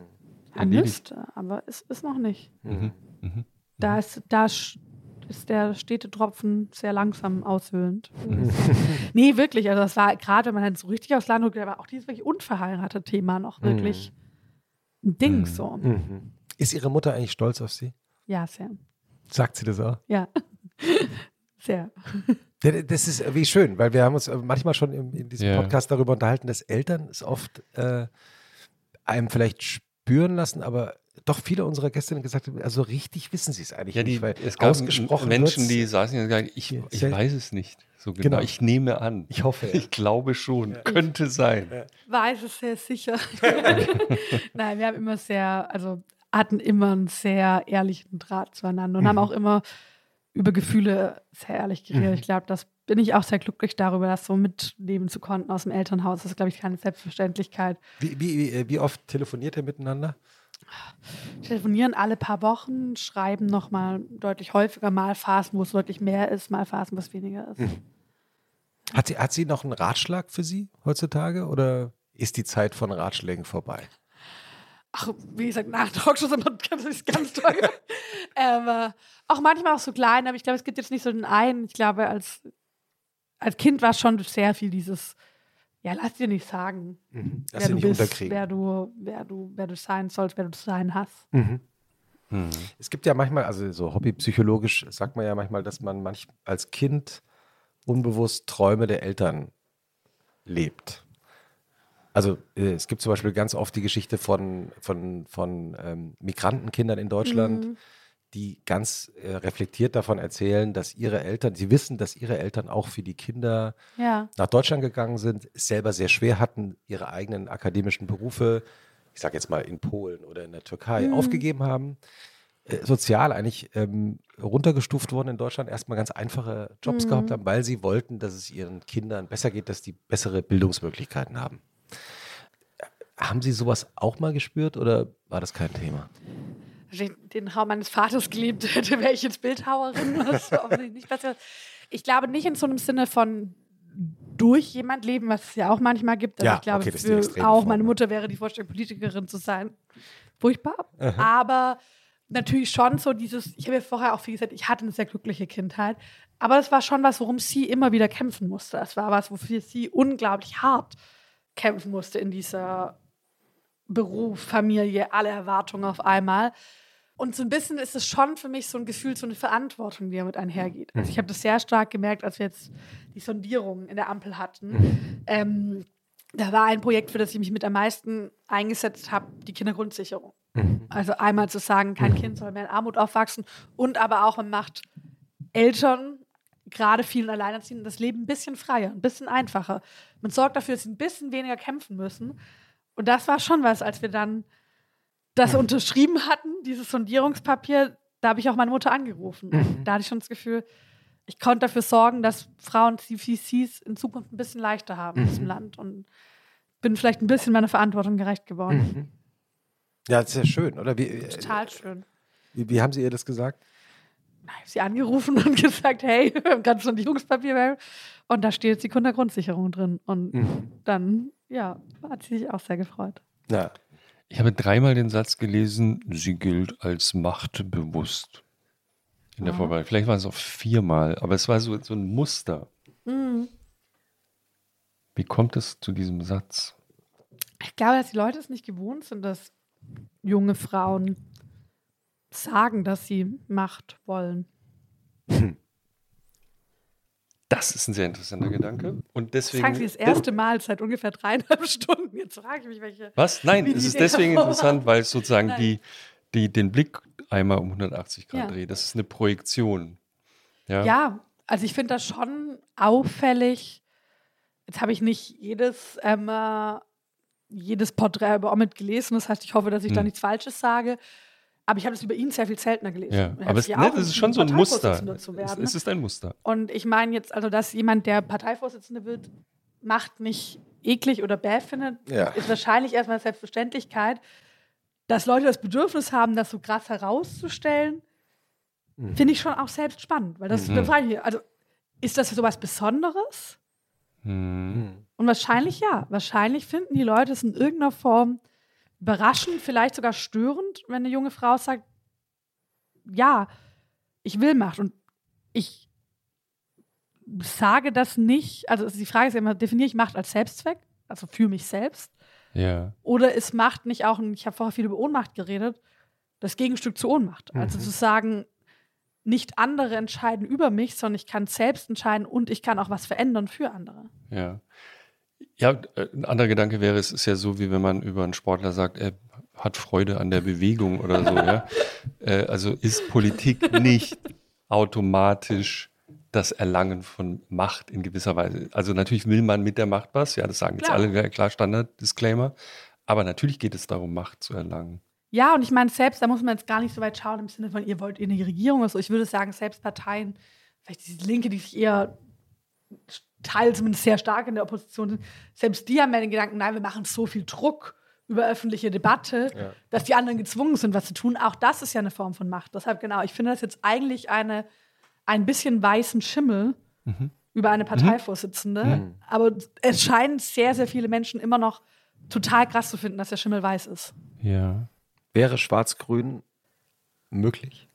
Ja, erledigt. müsste, aber es ist noch nicht. Mhm. Mhm. Da ist, da ist der Städtetropfen sehr langsam aushöhlend. [LAUGHS] nee, wirklich. Also das war gerade, wenn man dann so richtig aufs Land guckt, war auch dieses wirklich unverheiratete Thema noch wirklich ein Ding Mhm. so. Mhm. Ist Ihre Mutter eigentlich stolz auf Sie? Ja, sehr. Sagt sie das auch? Ja. [LAUGHS] sehr. Ja, Das ist äh, wie schön, weil wir haben uns äh, manchmal schon in, in diesem Ja. Podcast darüber unterhalten, dass Eltern es oft äh, einem vielleicht spüren lassen, aber doch viele unserer Gäste gesagt haben, also richtig wissen sie es eigentlich Ja, die, nicht, weil es gab ausgesprochen Menschen, die saßen ja und gesagt, ich, Ja, ich weiß es nicht so genau. Genau. Ich nehme an. Ich hoffe, ja. Ich glaube schon. Könnte sein. Weiß es sehr sicher. [LAUGHS] [LAUGHS] Nein, wir haben immer sehr, also hatten immer einen sehr ehrlichen Draht zueinander und haben auch immer über Gefühle sehr ehrlich geredet. Ich glaube, das bin ich auch sehr glücklich darüber, das so mitnehmen zu konnten aus dem Elternhaus. Das ist, glaube ich, keine Selbstverständlichkeit. Wie, wie, wie, äh, wie oft telefoniert ihr miteinander? Telefonieren alle paar Wochen, schreiben nochmal deutlich häufiger, mal Phasen, wo es deutlich mehr ist, mal Phasen, wo es weniger ist. Hat sie, hat sie noch einen Ratschlag für Sie heutzutage oder ist die Zeit von Ratschlägen vorbei? Ach, wie gesagt, nach [LAUGHS] Talkshows immer ganz, das ist ganz toll. aber auch manchmal auch so klein, aber ich glaube, es gibt jetzt nicht so den einen. Ich glaube, als, als Kind war schon sehr viel dieses, ja, lass dir nicht sagen, Lass wer sie du nicht bist, wer du, wer du, wer du sein sollst, wer du zu sein hast. Mhm. Mhm. Es gibt ja manchmal, also so hobbypsychologisch sagt man ja manchmal, dass man manch, als Kind unbewusst Träume der Eltern lebt. Also äh, es gibt zum Beispiel ganz oft die Geschichte von, von, von ähm, Migrantenkindern in Deutschland, Mhm. die ganz äh, reflektiert davon erzählen, dass ihre Eltern, sie wissen, dass ihre Eltern auch für die Kinder Ja. nach Deutschland gegangen sind, es selber sehr schwer hatten, ihre eigenen akademischen Berufe, ich sage jetzt mal in Polen oder in der Türkei, Mhm. aufgegeben haben, äh, sozial eigentlich ähm, runtergestuft wurden in Deutschland, erstmal ganz einfache Jobs Mhm. gehabt haben, weil sie wollten, dass es ihren Kindern besser geht, dass die bessere Bildungsmöglichkeiten haben. Haben Sie sowas auch mal gespürt oder war das kein Thema? Wenn ich den Raum meines Vaters geliebt [LAUGHS] hätte, wäre ich jetzt Bildhauerin. Das nicht besser. Ich glaube nicht in so einem Sinne von durch jemand leben, was es ja auch manchmal gibt. Also Ja, ich glaube, okay, für auch meine. Mutter wäre die Vorstellung, Politikerin zu sein. Furchtbar. Aber natürlich schon so dieses, ich habe ja vorher auch viel gesagt, ich hatte eine sehr glückliche Kindheit. Aber das war schon was, worum sie immer wieder kämpfen musste. Das war was, wofür sie unglaublich hart kämpfen musste in dieser Beruf, Familie, alle Erwartungen auf einmal. Und so ein bisschen ist es schon für mich so ein Gefühl, so eine Verantwortung, die damit einhergeht. Also ich habe das sehr stark gemerkt, als wir jetzt die Sondierung in der Ampel hatten. Ähm, da war ein Projekt, für das ich mich mit am meisten eingesetzt habe, die Kindergrundsicherung. Also einmal zu sagen, kein Kind soll mehr in Armut aufwachsen und aber auch, man macht Eltern, gerade vielen Alleinerziehenden, das Leben ein bisschen freier, ein bisschen einfacher. Man sorgt dafür, dass sie ein bisschen weniger kämpfen müssen. Und das war schon was, als wir dann das unterschrieben hatten, dieses Sondierungspapier, da habe ich auch meine Mutter angerufen. Da hatte ich schon das Gefühl, ich konnte dafür sorgen, dass Frauen CVCs in Zukunft ein bisschen leichter haben in diesem Land und bin vielleicht ein bisschen meiner Verantwortung gerecht geworden. Ja, das ist ja schön, oder? Wie, äh, Total schön. wie, wie haben Sie ihr das gesagt? Ich habe sie angerufen [LAUGHS] und gesagt, hey, wir haben gerade Sondierungspapier und da steht jetzt die Kindergrundsicherung drin. Und dann, ja, hat sie sich auch sehr gefreut. Ja. Ich habe dreimal den Satz gelesen, sie gilt als machtbewusst. In der Ja. Vorbereitung. Vielleicht waren es auch viermal, aber es war so, so ein Muster. Wie kommt es zu diesem Satz? Ich glaube, dass die Leute es nicht gewohnt sind, dass junge Frauen sagen, dass sie Macht wollen. [LAUGHS] Das ist ein sehr interessanter Gedanke. Und deswegen. sagen sie das erste Mal seit ungefähr dreieinhalb [LAUGHS] Stunden. Jetzt frage ich mich, welche. Was? Nein, es ist deswegen interessant, weil es sozusagen Nein. die, die, den Blick einmal um 180 Grad Ja. dreht. Das ist eine Projektion. Ja. Ja, also ich finde das schon auffällig. Jetzt habe ich nicht jedes, ähm, äh, jedes Porträt über Omid gelesen. Das heißt, ich hoffe, dass ich da Hm. nichts Falsches sage. Aber ich habe es über ihn sehr viel seltener gelesen. Ja, Er aber es, ne, das ist schon so ein Muster. Es, werden. es ist ein Muster. Und ich meine jetzt, also dass jemand, der Parteivorsitzende wird, macht mich eklig oder bäh findet, Ja. ist wahrscheinlich erstmal eine Selbstverständlichkeit. Dass Leute das Bedürfnis haben, das so krass herauszustellen, finde ich schon auch selbst spannend. Weil das, Mhm. ich mich, also ist das so was Besonderes? Hm. Und wahrscheinlich ja. Wahrscheinlich finden die Leute es in irgendeiner Form überraschend, vielleicht sogar störend, wenn eine junge Frau sagt, ja, ich will Macht. Und ich sage das nicht, also die Frage ist ja immer, definiere ich Macht als Selbstzweck, also für mich selbst, Ja. oder ist Macht nicht auch, und ich habe vorher viel über Ohnmacht geredet, das Gegenstück zu Ohnmacht. Also Mhm. zu sagen, nicht andere entscheiden über mich, sondern ich kann selbst entscheiden und ich kann auch was verändern für andere. Ja. Ja, äh, ein anderer Gedanke wäre, es ist ja so, wie wenn man über einen Sportler sagt, er hat Freude an der Bewegung oder so, ja. [LAUGHS] Äh, also ist Politik nicht automatisch das Erlangen von Macht in gewisser Weise. Also natürlich will man mit der Macht was, ja, das sagen jetzt Klar. alle, klar, Standard-Disclaimer. Aber natürlich geht es darum, Macht zu erlangen. Ja, und ich meine, selbst, da muss man jetzt gar nicht so weit schauen im Sinne von, ihr wollt in die Regierung oder so. Ich würde sagen, selbst Parteien, vielleicht die Linke, die sich eher teils zumindest sehr stark in der Opposition sind, selbst die haben ja den Gedanken, nein, wir machen so viel Druck über öffentliche Debatte, dass die anderen gezwungen sind, was zu tun. Auch das ist ja eine Form von Macht. Deshalb genau, ich finde das jetzt eigentlich eine, ein bisschen weißen Schimmel über eine Parteivorsitzende. Aber es scheinen sehr, sehr viele Menschen immer noch total krass zu finden, dass der Schimmel weiß ist. Ja. Wäre Schwarz-Grün möglich?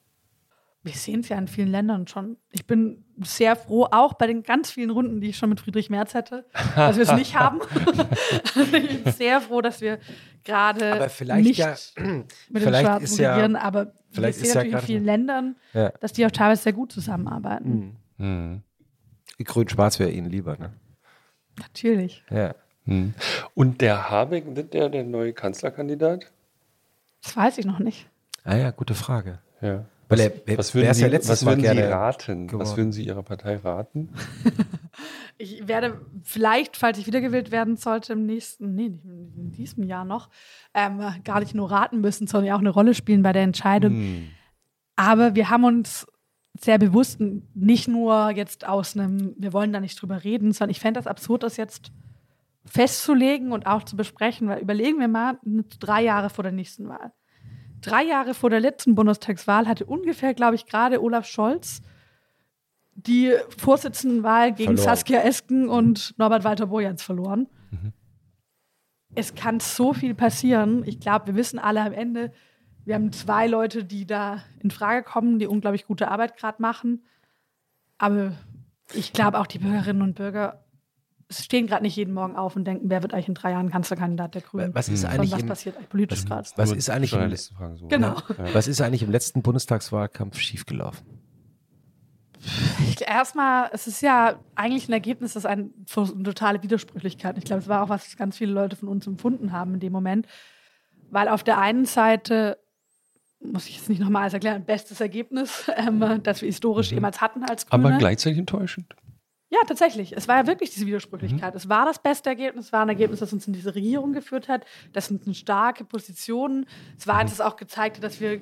Wir sehen es ja in vielen Ländern schon. Ich bin sehr froh, auch bei den ganz vielen Runden, die ich schon mit Friedrich Merz hatte, dass wir es nicht haben. [LAUGHS] [LAUGHS] ich bin sehr froh, dass wir gerade nicht ja- mit [CLEARS THROAT] den vielleicht Schwarzen ist ja- regieren, aber vielleicht wir ist sehen ja natürlich in gerade- vielen Ländern, Ja. dass die auch teilweise sehr gut zusammenarbeiten. Hm. Grün-Schwarz wäre Ihnen lieber, ne? Natürlich. Ja. Hm. Und der Habeck, wird der der neue Kanzlerkandidat? Das weiß ich noch nicht. Ah ja, gute Frage. Ja. Weil was, er- was würden, Sie, ja letztes was Mal würden Sie raten? Was geworden. würden Sie Ihrer Partei raten? [LAUGHS] Ich werde vielleicht, falls ich wiedergewählt werden sollte, im nächsten, nee, nicht in diesem Jahr noch, ähm, gar nicht nur raten müssen, sondern ja auch eine Rolle spielen bei der Entscheidung. Hm. Aber wir haben uns sehr bewusst nicht nur jetzt aus einem, wir wollen da nicht drüber reden, sondern ich fände das absurd, das jetzt festzulegen und auch zu besprechen, weil überlegen wir mal, drei Jahre vor der nächsten Wahl. Drei Jahre vor der letzten Bundestagswahl hatte ungefähr, glaube ich, gerade Olaf Scholz die Vorsitzendenwahl gegen Verloren. Saskia Esken und Norbert Walter Borjans verloren. Es kann so viel passieren. Ich glaube, wir wissen alle am Ende, wir haben zwei Leute, die da in Frage kommen, die unglaublich gute Arbeit gerade machen. Aber ich glaube auch die Bürgerinnen und Bürger stehen gerade nicht jeden Morgen auf und denken, wer wird eigentlich in drei Jahren Kanzlerkandidat der Grünen? Was ist eigentlich was im, passiert eigentlich politisch gerade? was ist eigentlich im, so. Genau. Ja. was ist eigentlich im letzten Bundestagswahlkampf schiefgelaufen? Erstmal, es ist ja eigentlich ein Ergebnis, das ein, eine totale Widersprüchlichkeit. Ich glaube, es war auch was, was ganz viele Leute von uns empfunden haben in dem Moment. Weil auf der einen Seite, muss ich jetzt nicht nochmal alles erklären, bestes Ergebnis, ähm, das wir historisch jemals hatten als Grüne. Aber gleichzeitig enttäuschend. Ja, tatsächlich. Es war ja wirklich diese Widersprüchlichkeit. Es war das beste Ergebnis, es war ein Ergebnis, das uns in diese Regierung geführt hat. Das sind starke Positionen. Es war eins, das auch gezeigt hat, dass wir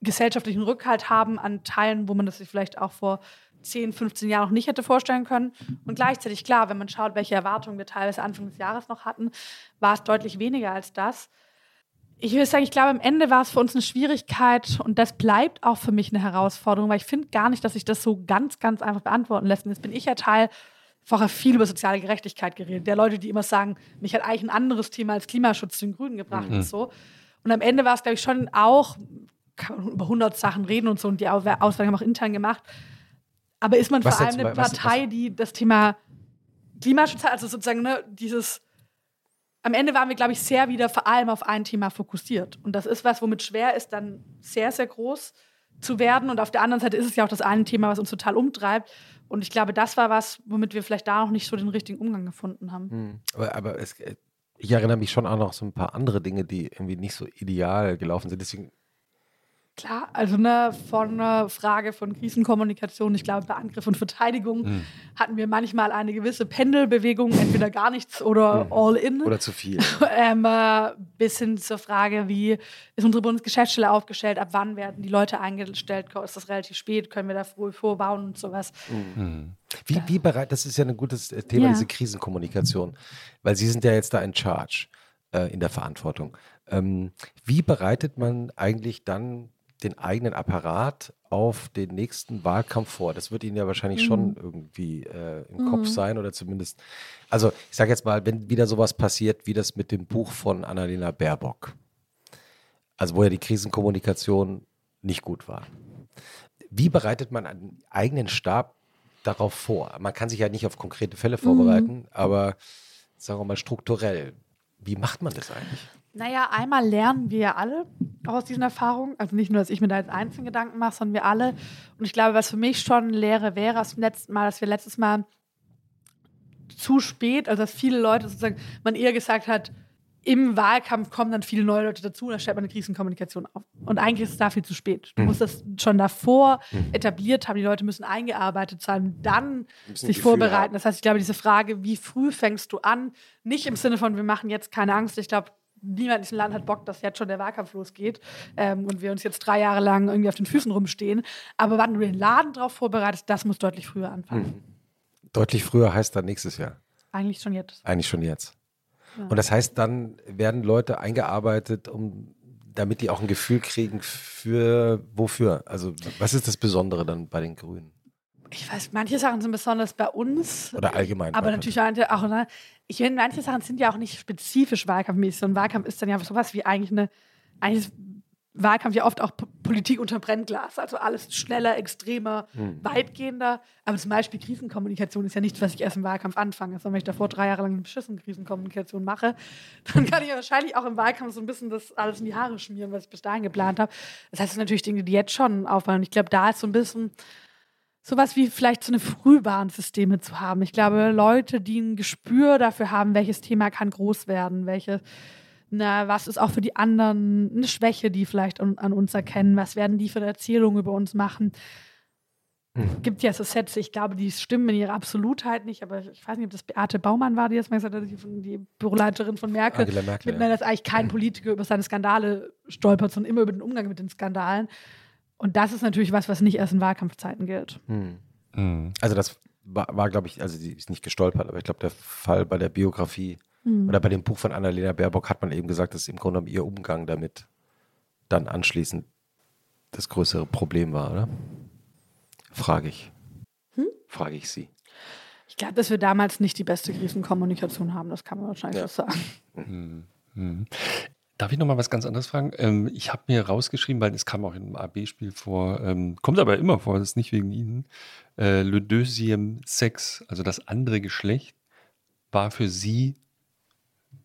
gesellschaftlichen Rückhalt haben an Teilen, wo man das sich vielleicht auch vor 10, 15 Jahren noch nicht hätte vorstellen können. Und gleichzeitig, klar, wenn man schaut, welche Erwartungen wir teilweise Anfang des Jahres noch hatten, war es deutlich weniger als das. Ich würde sagen, ich glaube, am Ende war es für uns eine Schwierigkeit und das bleibt auch für mich eine Herausforderung, weil ich finde gar nicht, dass sich das so ganz, ganz einfach beantworten lässt. Und jetzt bin ich ja Teil, vorher viel über soziale Gerechtigkeit geredet, der Leute, die immer sagen, mich hat eigentlich ein anderes Thema als Klimaschutz zu den Grünen gebracht und so. Und am Ende war es, glaube ich, schon auch, kann man über 100 Sachen reden und so und die Au- Auswahl haben wir auch intern gemacht. Aber ist man Was vor jetzt allem eine mal- was- Partei, die das Thema Klimaschutz hat, also sozusagen ne, dieses am Ende waren wir, glaube ich, sehr wieder vor allem auf ein Thema fokussiert. Und das ist was, womit schwer ist, dann sehr, sehr groß zu werden. Und auf der anderen Seite ist es ja auch das eine Thema, was uns total umtreibt. Und ich glaube, das war was, womit wir vielleicht da noch nicht so den richtigen Umgang gefunden haben. Hm. Aber, aber es, ich erinnere mich schon auch noch so ein paar andere Dinge, die irgendwie nicht so ideal gelaufen sind. Deswegen Klar, also ne, von einer Frage von Krisenkommunikation, ich glaube, bei Angriff und Verteidigung mhm. hatten wir manchmal eine gewisse Pendelbewegung, entweder gar nichts oder mhm. all in. Oder zu viel. [LAUGHS] ähm, äh, bis hin zur Frage, wie ist unsere Bundesgeschäftsstelle aufgestellt, ab wann werden die Leute eingestellt, ist das relativ spät, können wir da früh vorbauen und sowas. Mhm. Wie, wie bereit, das ist ja ein gutes Thema, ja. diese Krisenkommunikation, weil Sie sind ja jetzt da in Charge, äh, in der Verantwortung. Ähm, wie bereitet man eigentlich dann den eigenen Apparat auf den nächsten Wahlkampf vor? Das wird Ihnen ja wahrscheinlich mhm. schon irgendwie äh, im mhm. Kopf sein oder zumindest, also ich sage jetzt mal, wenn wieder sowas passiert wie das mit dem Buch von Annalena Baerbock, also wo ja die Krisenkommunikation nicht gut war. Wie bereitet man einen eigenen Stab darauf vor? Man kann sich ja nicht auf konkrete Fälle vorbereiten, mhm. aber sagen wir mal strukturell. Wie macht man das eigentlich? Naja, einmal lernen wir ja alle aus diesen Erfahrungen. Also nicht nur, dass ich mir da jetzt einzelne Gedanken mache, sondern wir alle. Und ich glaube, was für mich schon Lehre wäre, aus dem letzten Mal, dass wir letztes Mal zu spät, also dass viele Leute sozusagen, man eher gesagt hat, im Wahlkampf kommen dann viele neue Leute dazu und dann stellt man eine Krisenkommunikation auf. Und eigentlich ist es da viel zu spät. Du mhm. musst das schon davor mhm. etabliert haben, die Leute müssen eingearbeitet sein, dann sich vorbereiten. Das heißt, ich glaube, diese Frage, wie früh fängst du an, nicht im Sinne von, wir machen jetzt keine Angst. Ich glaube, niemand in diesem Land hat Bock, dass jetzt schon der Wahlkampf losgeht ähm, und wir uns jetzt drei Jahre lang irgendwie auf den Füßen rumstehen. Aber wann du den Laden drauf vorbereitest, das muss deutlich früher anfangen. Mhm. Deutlich früher heißt dann nächstes Jahr. Eigentlich schon jetzt. Eigentlich schon jetzt. Ja. Und das heißt, dann werden Leute eingearbeitet, um damit die auch ein Gefühl kriegen für wofür. Also was ist das Besondere dann bei den Grünen? Ich weiß, manche Sachen sind besonders bei uns. Oder allgemein. Aber natürlich auch, ne, ich finde, manche Sachen sind ja auch nicht spezifisch wahlkampfmäßig. So ein Wahlkampf ist dann ja sowas wie eigentlich eine, eigentlich ist Wahlkampf ja oft auch Politik unter Brennglas. Also alles schneller, extremer, hm. weitgehender. Aber zum Beispiel Krisenkommunikation ist ja nichts, was ich erst im Wahlkampf anfange. Sondern wenn ich davor drei Jahre lang eine beschissene Krisenkommunikation mache, [LAUGHS] dann kann ich ja wahrscheinlich auch im Wahlkampf so ein bisschen das alles in die Haare schmieren, was ich bis dahin geplant habe. Das heißt, das sind natürlich Dinge, die jetzt schon auffallen. Ich glaube, da ist so ein bisschen sowas wie vielleicht so eine Frühwarnsysteme zu haben. Ich glaube, Leute, die ein Gespür dafür haben, welches Thema kann groß werden, welche, na, was ist auch für die anderen eine Schwäche, die vielleicht an, an uns erkennen, was werden die für eine Erzählung über uns machen. Mhm. Gibt ja so Sätze, ich glaube, die stimmen in ihrer Absolutheit nicht, aber ich weiß nicht, ob das Beate Baumann war, die das mal gesagt hat, die, die Büroleiterin von Merkel, Angela Merkel mit, ja. dass eigentlich kein Politiker über seine Skandale stolpert, sondern immer über den Umgang mit den Skandalen. Und das ist natürlich was, was nicht erst in Wahlkampfzeiten gilt. Hm. Hm. Also das war, war glaube ich, also sie ist nicht gestolpert, aber ich glaube, der Fall bei der Biografie hm. oder bei dem Buch von Annalena Baerbock hat man eben gesagt, dass im Grunde genommen ihr Umgang damit dann anschließend das größere Problem war, oder? Frage ich. Hm? Frage ich Sie. Ich glaube, dass wir damals nicht die beste Krisenkommunikation haben, das kann man wahrscheinlich ja. so sagen. Hm. Darf ich noch mal was ganz anderes fragen? Ähm, ich habe mir rausgeschrieben, weil es kam auch im AB-Spiel vor, ähm, kommt aber immer vor, das ist nicht wegen Ihnen. Äh, Le deuxième sexe, also das andere Geschlecht, war für Sie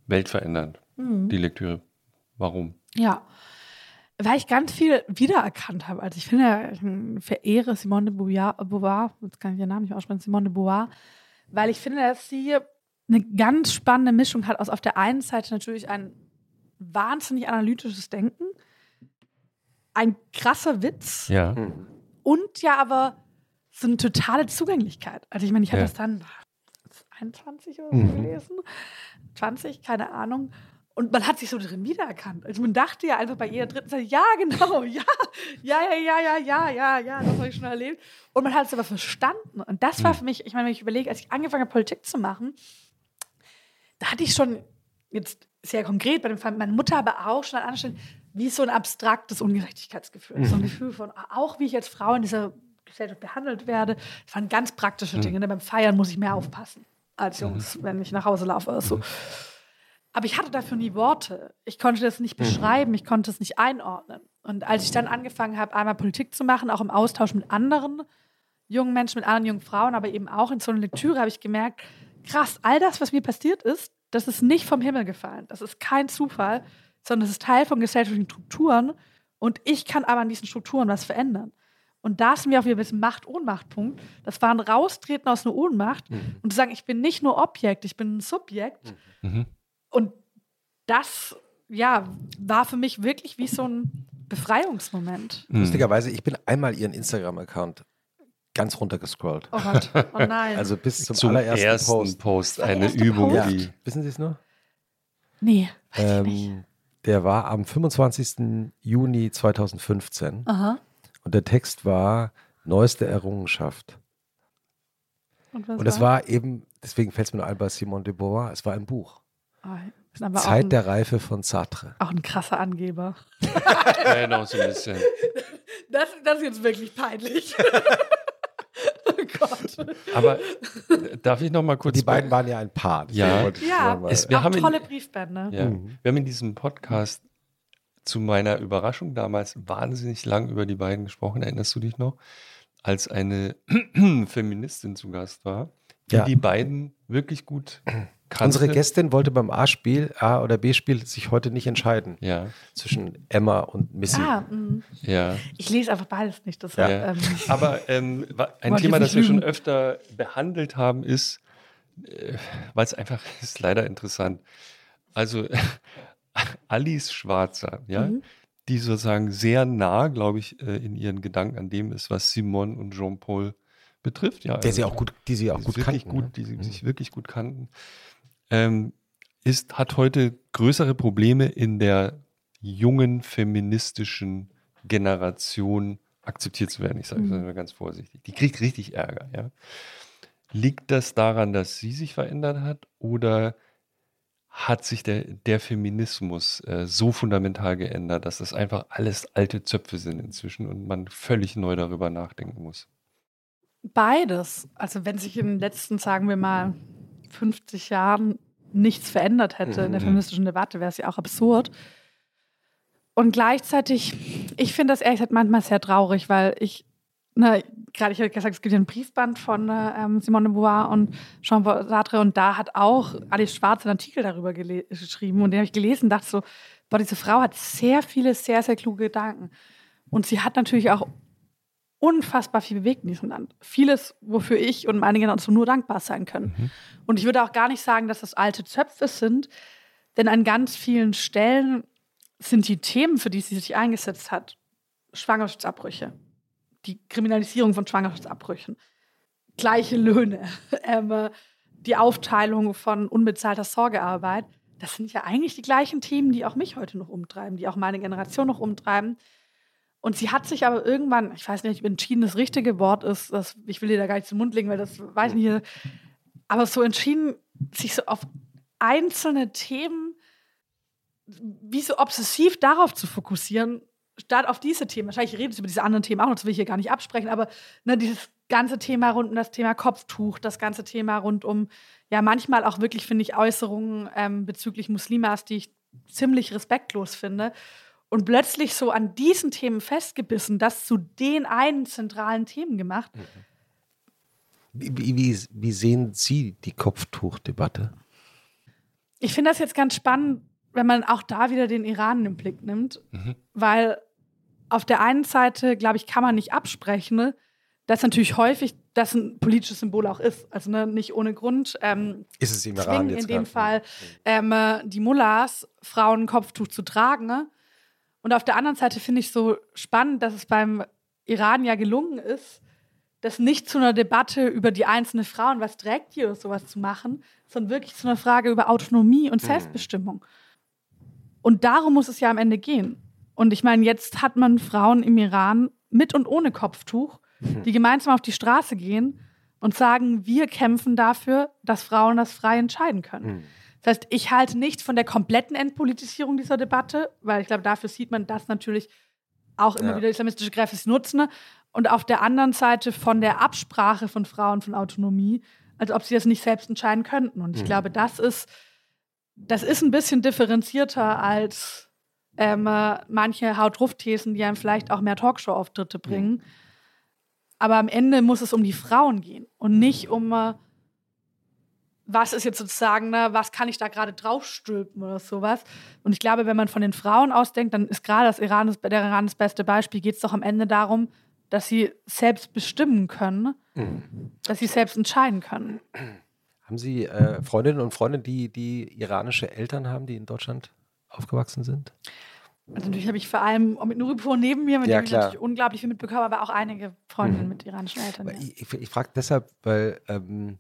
weltverändernd, mhm. die Lektüre. Warum? Ja, weil ich ganz viel wiedererkannt habe. Also ich finde, ich verehre Simone de Beauvoir, jetzt kann ich ihren Namen nicht aussprechen, Simone de Beauvoir, weil ich finde, dass sie eine ganz spannende Mischung hat aus auf der einen Seite natürlich ein wahnsinnig analytisches Denken, ein krasser Witz ja. Und ja aber so eine totale Zugänglichkeit. Also ich meine, ich habe ja. das dann 21 oder so mhm. gelesen, 20, keine Ahnung. Und man hat sich so drin wiedererkannt. Also man dachte ja einfach bei jeder dritten Seite, ja, genau, [LAUGHS] ja, ja, ja, ja, ja, ja, ja, ja, das habe ich schon erlebt. Und man hat es aber verstanden. Und das war mhm. für mich, ich meine, wenn ich überlege, als ich angefangen habe, Politik zu machen, da hatte ich schon jetzt sehr konkret bei dem Fall meine Mutter, aber auch schon an anderen Stellen, wie so ein abstraktes Ungerechtigkeitsgefühl. Mhm. So ein mhm. Gefühl von, auch wie ich als Frau in dieser Gesellschaft behandelt werde. Das waren ganz praktische mhm. Dinge. Ne? Beim Feiern muss ich mehr aufpassen als mhm. Jungs, mhm. wenn ich nach Hause laufe oder so. Aber ich hatte dafür nie Worte. Ich konnte das nicht beschreiben, ich konnte es nicht einordnen. Und als ich dann angefangen habe, einmal Politik zu machen, auch im Austausch mit anderen jungen Menschen, mit anderen jungen Frauen, aber eben auch in so einer Lektüre, habe ich gemerkt, krass, all das, was mir passiert ist, das ist nicht vom Himmel gefallen. Das ist kein Zufall, sondern es ist Teil von gesellschaftlichen Strukturen. Und ich kann aber an diesen Strukturen was verändern. Und da sind wir auch wieder ein bisschen Macht-Ohnmacht-Punkt. Das war ein Raustreten aus einer Ohnmacht mhm. und zu sagen, ich bin nicht nur Objekt, ich bin ein Subjekt. Mhm. Und das, ja, war für mich wirklich wie so ein Befreiungsmoment. Hm. Lustigerweise, ich bin einmal ihren Instagram-Account ganz runtergescrollt. Oh Gott, oh [LAUGHS] nein. Also bis zum, Zum allerersten ersten Post. Post, eine erste Übung, Post? die. Wissen Sie es noch? nee, weiß ich nicht. Ähm, der war am 25. Juni 2015 Aha. und der Text war neueste Errungenschaft. Und, was Und es war eben, deswegen fällt es mir nur ein bei Simone de Beauvoir, es war ein Buch. Oh, Zeit ein, der Reife von Sartre. auch ein krasser Angeber. Ja, noch so ein bisschen. [LAUGHS] Das, das ist jetzt wirklich peinlich. [LAUGHS] Gott. Aber äh, darf ich noch mal kurz. Die beiden waren ja ein Paar. Ja. Ja, Es- wir auch haben in- tolle Briefbände. Ja. Mhm. Wir haben in diesem Podcast zu meiner Überraschung damals wahnsinnig lang über die beiden gesprochen. Erinnerst du dich noch? Als eine [CLEARS THROAT] Feministin zu Gast war, die Ja. die beiden wirklich gut kannte. Unsere Gästin wollte beim A-Spiel, A- oder B-Spiel, sich heute nicht entscheiden Ja, zwischen Emma und Missy. Ah, mh. ja. ich lese einfach beides nicht. Das Ja. ähm, [LAUGHS] Aber ähm, ein Thema, das wir schon öfter behandelt haben, ist, äh, weil es einfach [LAUGHS] ist leider interessant. Also [LAUGHS] Alice Schwarzer, ja, Mhm. die sozusagen sehr nah, glaube ich, äh, in ihren Gedanken an dem ist, was Simone und Jean-Paul betrifft. Ja, Der sie also auch gut, die sie auch die gut kannten. ne? gut, die sie Mhm. sich wirklich gut kannten, ähm, ist, hat heute größere Probleme in der jungen feministischen Generation akzeptiert zu werden. Ich sage das Mhm. mal ganz vorsichtig. Die kriegt richtig Ärger. Ja? Liegt das daran, dass sie sich verändert hat oder hat sich der, der Feminismus äh, so fundamental geändert, dass das einfach alles alte Zöpfe sind inzwischen und man völlig neu darüber nachdenken muss? beides. Also wenn sich in den letzten, sagen wir mal, 50 Jahren nichts verändert hätte in der Mhm. feministischen Debatte, wäre es ja auch absurd. Und gleichzeitig, ich finde das ehrlich gesagt manchmal sehr traurig, weil ich, ne, gerade ich habe gesagt, es gibt ja einen Briefband von äh, ähm, Simone de Beauvoir und Jean-Paul Sartre und da hat auch Alice Schwarz einen Artikel darüber geschrieben und den habe ich gelesen und dachte so, boah, diese Frau hat sehr viele, sehr, sehr kluge Gedanken. Und sie hat natürlich auch unfassbar viel bewegt in diesem Land. Vieles, wofür ich und meine Generation nur dankbar sein können. Und ich würde auch gar nicht sagen, dass das alte Zöpfe sind, denn an ganz vielen Stellen sind die Themen, für die sie sich eingesetzt hat, Schwangerschaftsabbrüche, die Kriminalisierung von Schwangerschaftsabbrüchen, gleiche Löhne, [LAUGHS] äh, die Aufteilung von unbezahlter Sorgearbeit. Das sind ja eigentlich die gleichen Themen, die auch mich heute noch umtreiben, die auch meine Generation noch umtreiben. Und sie hat sich aber irgendwann, ich weiß nicht, entschieden das richtige Wort ist, das, ich will dir da gar nicht zum Mund legen, weil das weiß ich nicht, aber so entschieden, sich so auf einzelne Themen wie so obsessiv darauf zu fokussieren, statt auf diese Themen. Wahrscheinlich redet sie über diese anderen Themen auch noch, das will ich hier gar nicht absprechen, aber ne, dieses ganze Thema rund um das Thema Kopftuch, das ganze Thema rund um, ja, manchmal auch wirklich, finde ich, Äußerungen ähm, bezüglich Muslimas, die ich ziemlich respektlos finde. Und plötzlich so an diesen Themen festgebissen, das zu den einen zentralen Themen gemacht. Wie, wie, wie, wie sehen Sie die Kopftuchdebatte? Ich finde das jetzt ganz spannend, wenn man auch da wieder den Iran im Blick nimmt, Mhm. weil auf der einen Seite, glaube ich, kann man nicht absprechen, ne, dass natürlich häufig das ein politisches Symbol auch ist. Also ne, nicht ohne Grund ähm, Ist es im Iran zwingen jetzt in dem? Fall ähm, äh, die Mullahs, Frauen Kopftuch zu tragen. Ne? Und auf der anderen Seite finde ich so spannend, dass es beim Iran ja gelungen ist, das nicht zu einer Debatte über die einzelne Frau und was trägt die oder sowas zu machen, sondern wirklich zu einer Frage über Autonomie und Selbstbestimmung. Und darum muss es ja am Ende gehen. Und ich meine, jetzt hat man Frauen im Iran mit und ohne Kopftuch, die gemeinsam auf die Straße gehen und sagen, wir kämpfen dafür, dass Frauen das frei entscheiden können. Das heißt, ich halte nichts von der kompletten Entpolitisierung dieser Debatte, weil ich glaube, dafür sieht man, dass natürlich auch immer Ja. wieder islamistische Kräfte es nutzen. Und auf der anderen Seite von der Absprache von Frauen von Autonomie, als ob sie das nicht selbst entscheiden könnten. Und ich glaube, das ist, das ist ein bisschen differenzierter als ähm, äh, manche Haut-Ruff-Thesen, die einem vielleicht auch mehr Talkshow-Auftritte bringen. Aber am Ende muss es um die Frauen gehen und nicht um, äh, was ist jetzt sozusagen, ne, was kann ich da gerade draufstülpen oder sowas. Und ich glaube, wenn man von den Frauen ausdenkt, dann ist gerade das Iran das, der Iran das beste Beispiel, geht es doch am Ende darum, dass sie selbst bestimmen können, dass sie selbst entscheiden können. Haben Sie äh, Freundinnen und Freunde, die, die iranische Eltern haben, die in Deutschland aufgewachsen sind? Also natürlich habe ich vor allem mit Nuripur neben mir, mit Ja, dem ich natürlich unglaublich viel mitbekommen, aber auch einige Freundinnen Mhm. mit iranischen Eltern. Ja. Ich, ich, ich frage deshalb, weil ähm,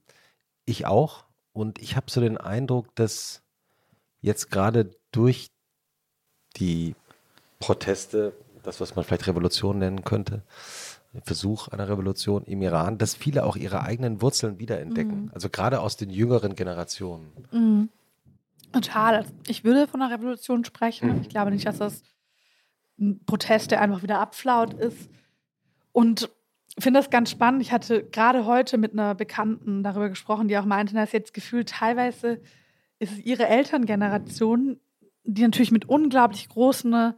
ich auch und ich habe so den Eindruck, dass jetzt gerade durch die Proteste, das, was man vielleicht Revolution nennen könnte, Versuch einer Revolution im Iran, dass viele auch ihre eigenen Wurzeln wiederentdecken. Also gerade aus den jüngeren Generationen. Mhm. Total. Ich würde von einer Revolution sprechen. Mhm. Ich glaube nicht, dass das ein Protest, der einfach wieder abflaut ist. Und finde das ganz spannend. Ich hatte gerade heute mit einer Bekannten darüber gesprochen, die auch meinte, dass jetzt gefühlt teilweise ist es ihre Elterngeneration, die natürlich mit unglaublich großen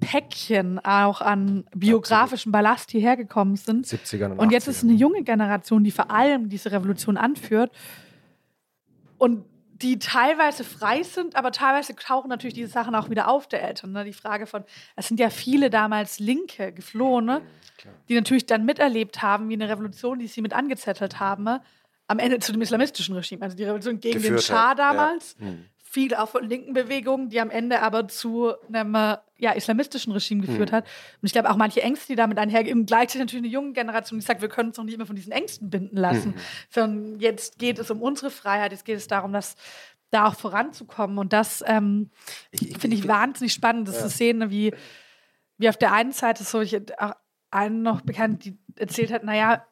Päckchen auch an biografischem Ballast hierher gekommen sind. 70ern und Und jetzt ist 80ern. eine junge Generation, die vor allem diese Revolution anführt und die teilweise frei sind, aber teilweise tauchen natürlich diese Sachen auch wieder auf der Eltern. Ne? Die Frage von, es sind ja viele damals Linke, Geflohene, die natürlich dann miterlebt haben, wie eine Revolution, die sie mit angezettelt haben, ne? am Ende zu dem islamistischen Regime. Also die Revolution gegen den Geführt Schah hat, ja. damals, Hm. Viel auch von linken Bewegungen, die am Ende aber zu einem äh, ja, islamistischen Regime geführt Hm. hat. Und ich glaube auch manche Ängste, die damit einhergehen, gleichzeitig natürlich eine junge Generation, die sagt, wir können uns doch nicht immer von diesen Ängsten binden lassen, Hm. sondern jetzt geht es um unsere Freiheit, jetzt geht es darum, dass da auch voranzukommen. Und das ähm, finde ich wahnsinnig spannend, das zu sehen, wie, wie auf der einen Seite so, ich auch einen noch bekannt, die erzählt hat, naja,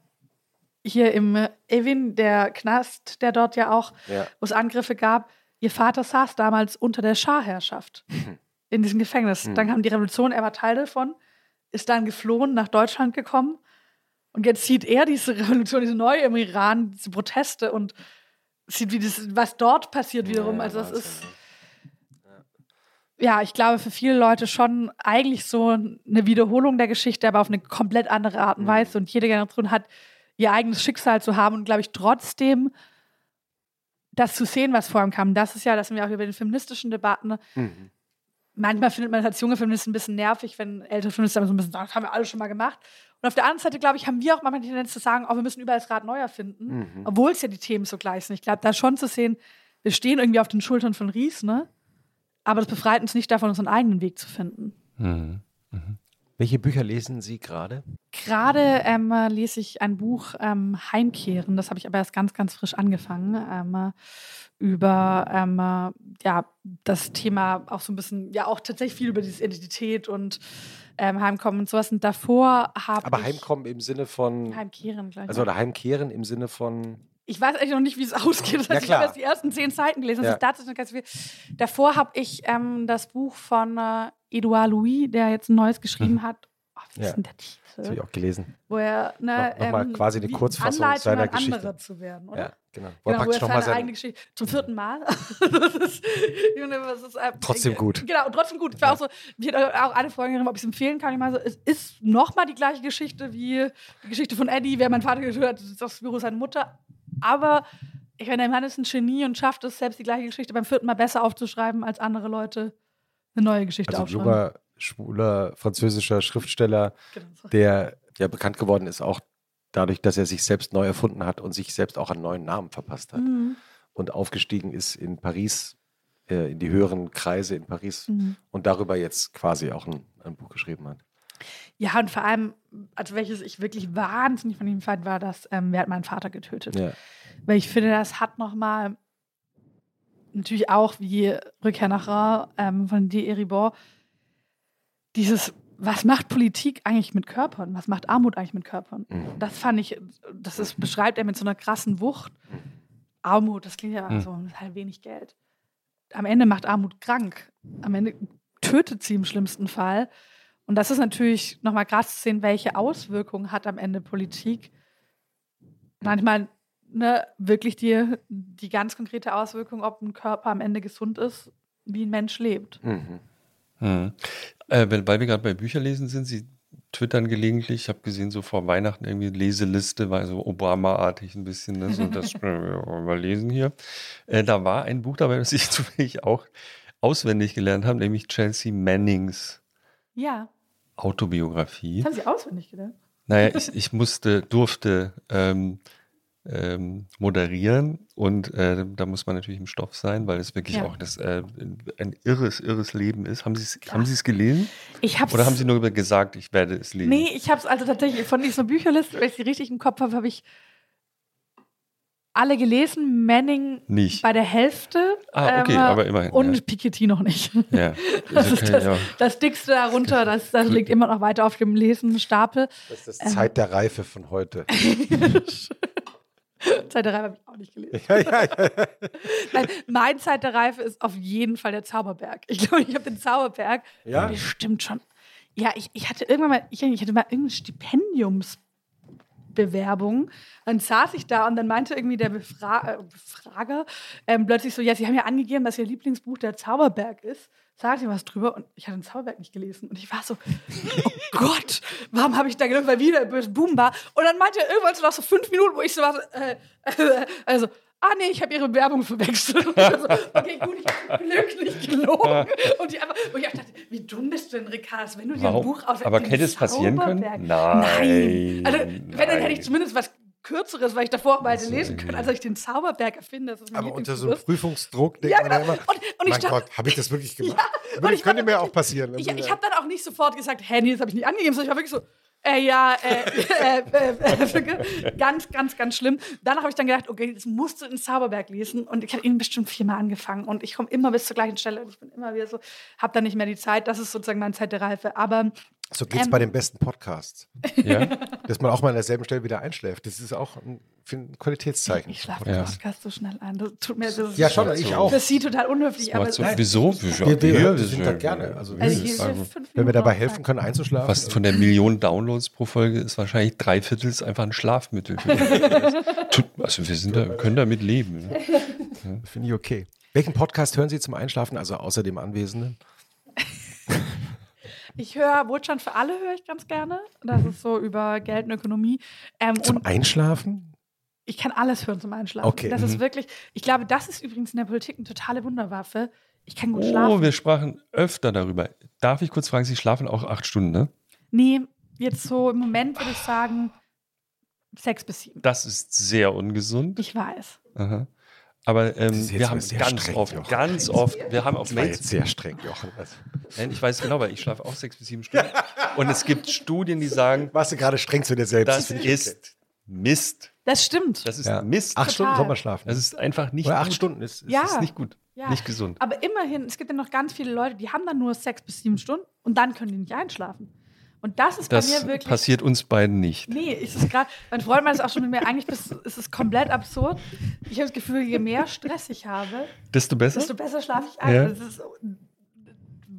hier im Evin, der Knast, der dort ja auch, Ja. wo es Angriffe gab, ihr Vater saß damals unter der Schah-Herrschaft in diesem Gefängnis. Mhm. Dann kam die Revolution, er war Teil davon, ist dann geflohen, nach Deutschland gekommen. Und jetzt sieht er diese [LAUGHS] Revolution, diese neue im Iran, diese Proteste und sieht, wie das, was dort passiert wiederum. Also das ist, ne? ja, ich glaube, für viele Leute schon eigentlich so eine Wiederholung der Geschichte, aber auf eine komplett andere Art und Mhm. Weise. Und jede Generation hat ihr eigenes Schicksal zu haben und, glaube ich, trotzdem das zu sehen, was vor ihm kam. Das ist ja, das sind wir auch über den feministischen Debatten. ne? Mhm. Manchmal findet man es als junge Feministen ein bisschen nervig, wenn ältere Feministen so ein bisschen sagen, das haben wir alle schon mal gemacht. Und auf der anderen Seite, glaube ich, haben wir auch manchmal die Tendenz zu sagen, oh, wir müssen überall das Rad neu erfinden, Mhm. obwohl es ja die Themen so gleich sind. Ich glaube, da schon zu sehen, wir stehen irgendwie auf den Schultern von Ries, ne? Aber das befreit uns nicht davon, unseren eigenen Weg zu finden. Mhm. Welche Bücher lesen Sie gerade? Gerade ähm, äh, lese ich ein Buch ähm, Heimkehren, das habe ich aber erst ganz, ganz frisch angefangen, ähm, äh, über ähm, äh, ja, das Thema auch so ein bisschen, ja auch tatsächlich viel über diese Identität und ähm, Heimkommen und sowas. Und davor habe Aber ich Heimkommen im Sinne von. Heimkehren gleich. Also oder Heimkehren im Sinne von. Ich weiß eigentlich noch nicht, wie es [LAUGHS] ausgeht. Das Ja, heißt, ich klar. habe erst die ersten zehn Seiten gelesen. Das Ja. ist tatsächlich noch ganz viel. Davor habe ich ähm, das Buch von äh, Edouard Louis, der jetzt ein neues geschrieben hat. Oh, wie Ja. ist denn der Das habe Titel? ich auch gelesen. Wo er ne, noch mal quasi eine Kurzfassung Anleitung seiner Geschichte. andere zu werden, oder? Ja, genau. Wo er Genau, wo er praktisch nochmal seine sein. eigene Geschichte zum vierten Mal. [LAUGHS] das ist, ist, äh, Trotzdem gut. Genau, trotzdem gut. Ich war auch so, mir hat auch eine Freundin geschrieben, ob ich es empfehlen kann. Ich meine, so, es ist nochmal die gleiche Geschichte wie die Geschichte von Eddie, wer mein Vater gehört hat, das ist das Büro seiner Mutter. Aber ich meine, der Mann ist ein Genie und schafft es, selbst die gleiche Geschichte beim vierten Mal besser aufzuschreiben, als andere Leute eine neue Geschichte Also ein aufschreiben. junger, schwuler, französischer Schriftsteller, Genau so. der ja bekannt geworden ist, auch dadurch, dass er sich selbst neu erfunden hat und sich selbst auch einen neuen Namen verpasst hat. Mhm. Und aufgestiegen ist in Paris, äh, in die höheren Kreise in Paris Mhm. und darüber jetzt quasi auch ein, ein Buch geschrieben hat. Ja, und vor allem, also welches ich wirklich wahnsinnig von ihm fand, war das, ähm, wer hat meinen Vater getötet? Ja. Weil ich finde, das hat nochmal natürlich auch wie Rückkehr nach Ra ähm, von D. Eribor dieses, was macht Politik eigentlich mit Körpern? Was macht Armut eigentlich mit Körpern? Mhm. Das fand ich, das ist, beschreibt er mit so einer krassen Wucht. Armut, das klingt ja Mhm. so, das ist halt wenig Geld. Am Ende macht Armut krank. Am Ende tötet sie im schlimmsten Fall. Und das ist natürlich nochmal krass zu sehen, welche Auswirkungen hat am Ende Politik. Manchmal ne, wirklich die, die ganz konkrete Auswirkung, ob ein Körper am Ende gesund ist, wie ein Mensch lebt. Mhm. Mhm. Äh, weil, wir gerade bei Bücherlesen sind, Sie twittern gelegentlich, ich habe gesehen, so vor Weihnachten irgendwie Leseliste, war so Obama-artig ein bisschen, ne? so das [LAUGHS] können wir mal lesen hier. Äh, da war ein Buch dabei, das ich [LAUGHS] zufällig auch auswendig gelernt habe, nämlich Chelsea Mannings Ja, Autobiografie. das haben Sie auswendig gedacht. Naja, ich, ich musste, durfte ähm, ähm, moderieren und äh, da muss man natürlich im Stoff sein, weil es wirklich Ja. auch das, äh, ein irres, irres Leben ist. Haben Sie es Krass. haben Sie es gelesen? Ich hab's, Oder haben Sie nur gesagt, ich werde es lesen? Nee, ich habe es also tatsächlich von dieser Bücherliste, wenn ich sie richtig im Kopf habe, habe ich alle gelesen. Manning Nicht. bei der Hälfte. Ah, okay, ähm, aber immerhin, Und ja. Piketty noch nicht. Ja, Das [LAUGHS] also ist kann, das, ja. das dickste darunter, das, das liegt immer noch weiter auf dem Lesenstapel. Das ist Ähm. Zeit der Reife von heute. [LAUGHS] [LAUGHS] [LAUGHS] Zeit der Reife habe ich auch nicht gelesen. ja, ja, ja. [LAUGHS] Nein, mein Zeit der Reife ist auf jeden Fall der Zauberberg. Ich glaube, ich habe den Zauberberg Ja? bestimmt schon. Ja, ich, ich hatte irgendwann mal, ich, ich hatte mal irgendeine Stipendiumsbewerbung. Dann saß ich da und dann meinte irgendwie der Befra äh, Befrager ähm, plötzlich so, ja, Sie haben ja angegeben, dass Ihr Lieblingsbuch der Zauberberg ist. Sagen Sie was drüber? Und ich hatte den Zauberberg nicht gelesen. Und ich war so, [LAUGHS] oh Gott, warum habe ich da gedacht, weil wieder Boom war. Und dann meinte er irgendwann so nach so fünf Minuten, wo ich so war, äh, äh, also, ah nee, ich habe ihre Werbung verwechselt. [LAUGHS] Und so, okay, gut, ich habe glücklich gelogen. [LAUGHS] Und die einfach, und ich dachte, wie dumm bist du denn, Ricardo, wenn du dir ein? Buch aus Aber hätte es passieren können? Nein, Nein. Also, wenn, dann hätte ich nein. zumindest was Kürzeres, weil ich davor auch mal hätte lesen können, als ich den Zauberberg erfinde. Das mein Aber unter so einem. Prüfungsdruck denkt Ja, man ja genau. immer, Und- und ich mein dachte- Gott, habe ich das wirklich [LAUGHS] gemacht? Würde, ich könnte mir auch passieren. Ich, ich ja. habe dann auch nicht sofort gesagt, hä, nee, das habe ich nicht angegeben, sondern ich war wirklich so, äh, ja, äh, [LAUGHS] äh, äh, äh, ganz, ganz, ganz schlimm. Danach habe ich dann gedacht, okay, das musst du in Zauberberg lesen. Und ich habe ihn bestimmt viermal angefangen. Und ich komme immer bis zur gleichen Stelle. Und ich bin immer wieder so, habe dann nicht mehr die Zeit. Das ist sozusagen meine Zeit der Reife. Aber So geht es Ähm. bei den besten Podcasts. Ja? [LAUGHS] Dass man auch mal an derselben Stelle wieder einschläft. Das ist auch ein, ein Qualitätszeichen. ich schlafe Ja. im Podcast so schnell ein. Das tut mir das ist Ja, schon, ich auch. für sie total unhöflich. Aber Macht so, wieso? Wir, wir, wir sind da gerne. Also, also das hier, hier wenn wir dabei helfen können, einzuschlafen. Fast von der Million Downloads pro Folge ist wahrscheinlich drei Viertel einfach ein Schlafmittel. [LAUGHS] Also wir sind da, können damit leben. ne? Finde ich okay. Welchen Podcast hören Sie zum Einschlafen, also außer dem Anwesenden? [LAUGHS] Ich höre Wohlstand für alle, höre ich ganz gerne. Das ist so über Geld und Ökonomie. Ähm, Zum und Einschlafen? ich kann alles hören zum Einschlafen. Okay, Das mhm. ist wirklich, ich glaube, das ist übrigens in der Politik eine totale Wunderwaffe. Ich kann gut Oh, schlafen. wir sprachen öfter darüber. Darf ich kurz fragen, Sie schlafen auch acht Stunden, ne? Nee, jetzt so im Moment würde ich sagen sechs bis sieben. Das ist sehr ungesund. Ich weiß. Aha. Aber ähm, wir haben ganz streng, oft, Jochen. ganz oft, wir haben auf Das war Mails jetzt sehr streng, Jochen. Also, [LAUGHS] Nein, ich weiß genau, weil ich schlafe auch sechs bis sieben Stunden. Und es gibt Studien, die sagen, warst du gerade streng zu dir selbst? das ist Mist. Das stimmt. Das ist Ja. Mist. Acht Stunden Total. soll man schlafen. Das ist einfach nicht Oder acht gut. Stunden ist, ist Ja. Ist nicht gut. Ja. Nicht gesund. Aber immerhin, es gibt ja noch ganz viele Leute, die haben dann nur sechs bis sieben Stunden und dann können die nicht einschlafen. Und das ist bei Das mir wirklich. passiert uns beiden nicht. Nee, ist es gerade. Mein Freund meint es auch schon mit mir. Eigentlich bist, ist es komplett absurd. Ich habe das Gefühl, je mehr Stress ich habe, Desto besser? desto besser schlafe ich ein. Ja. Das ist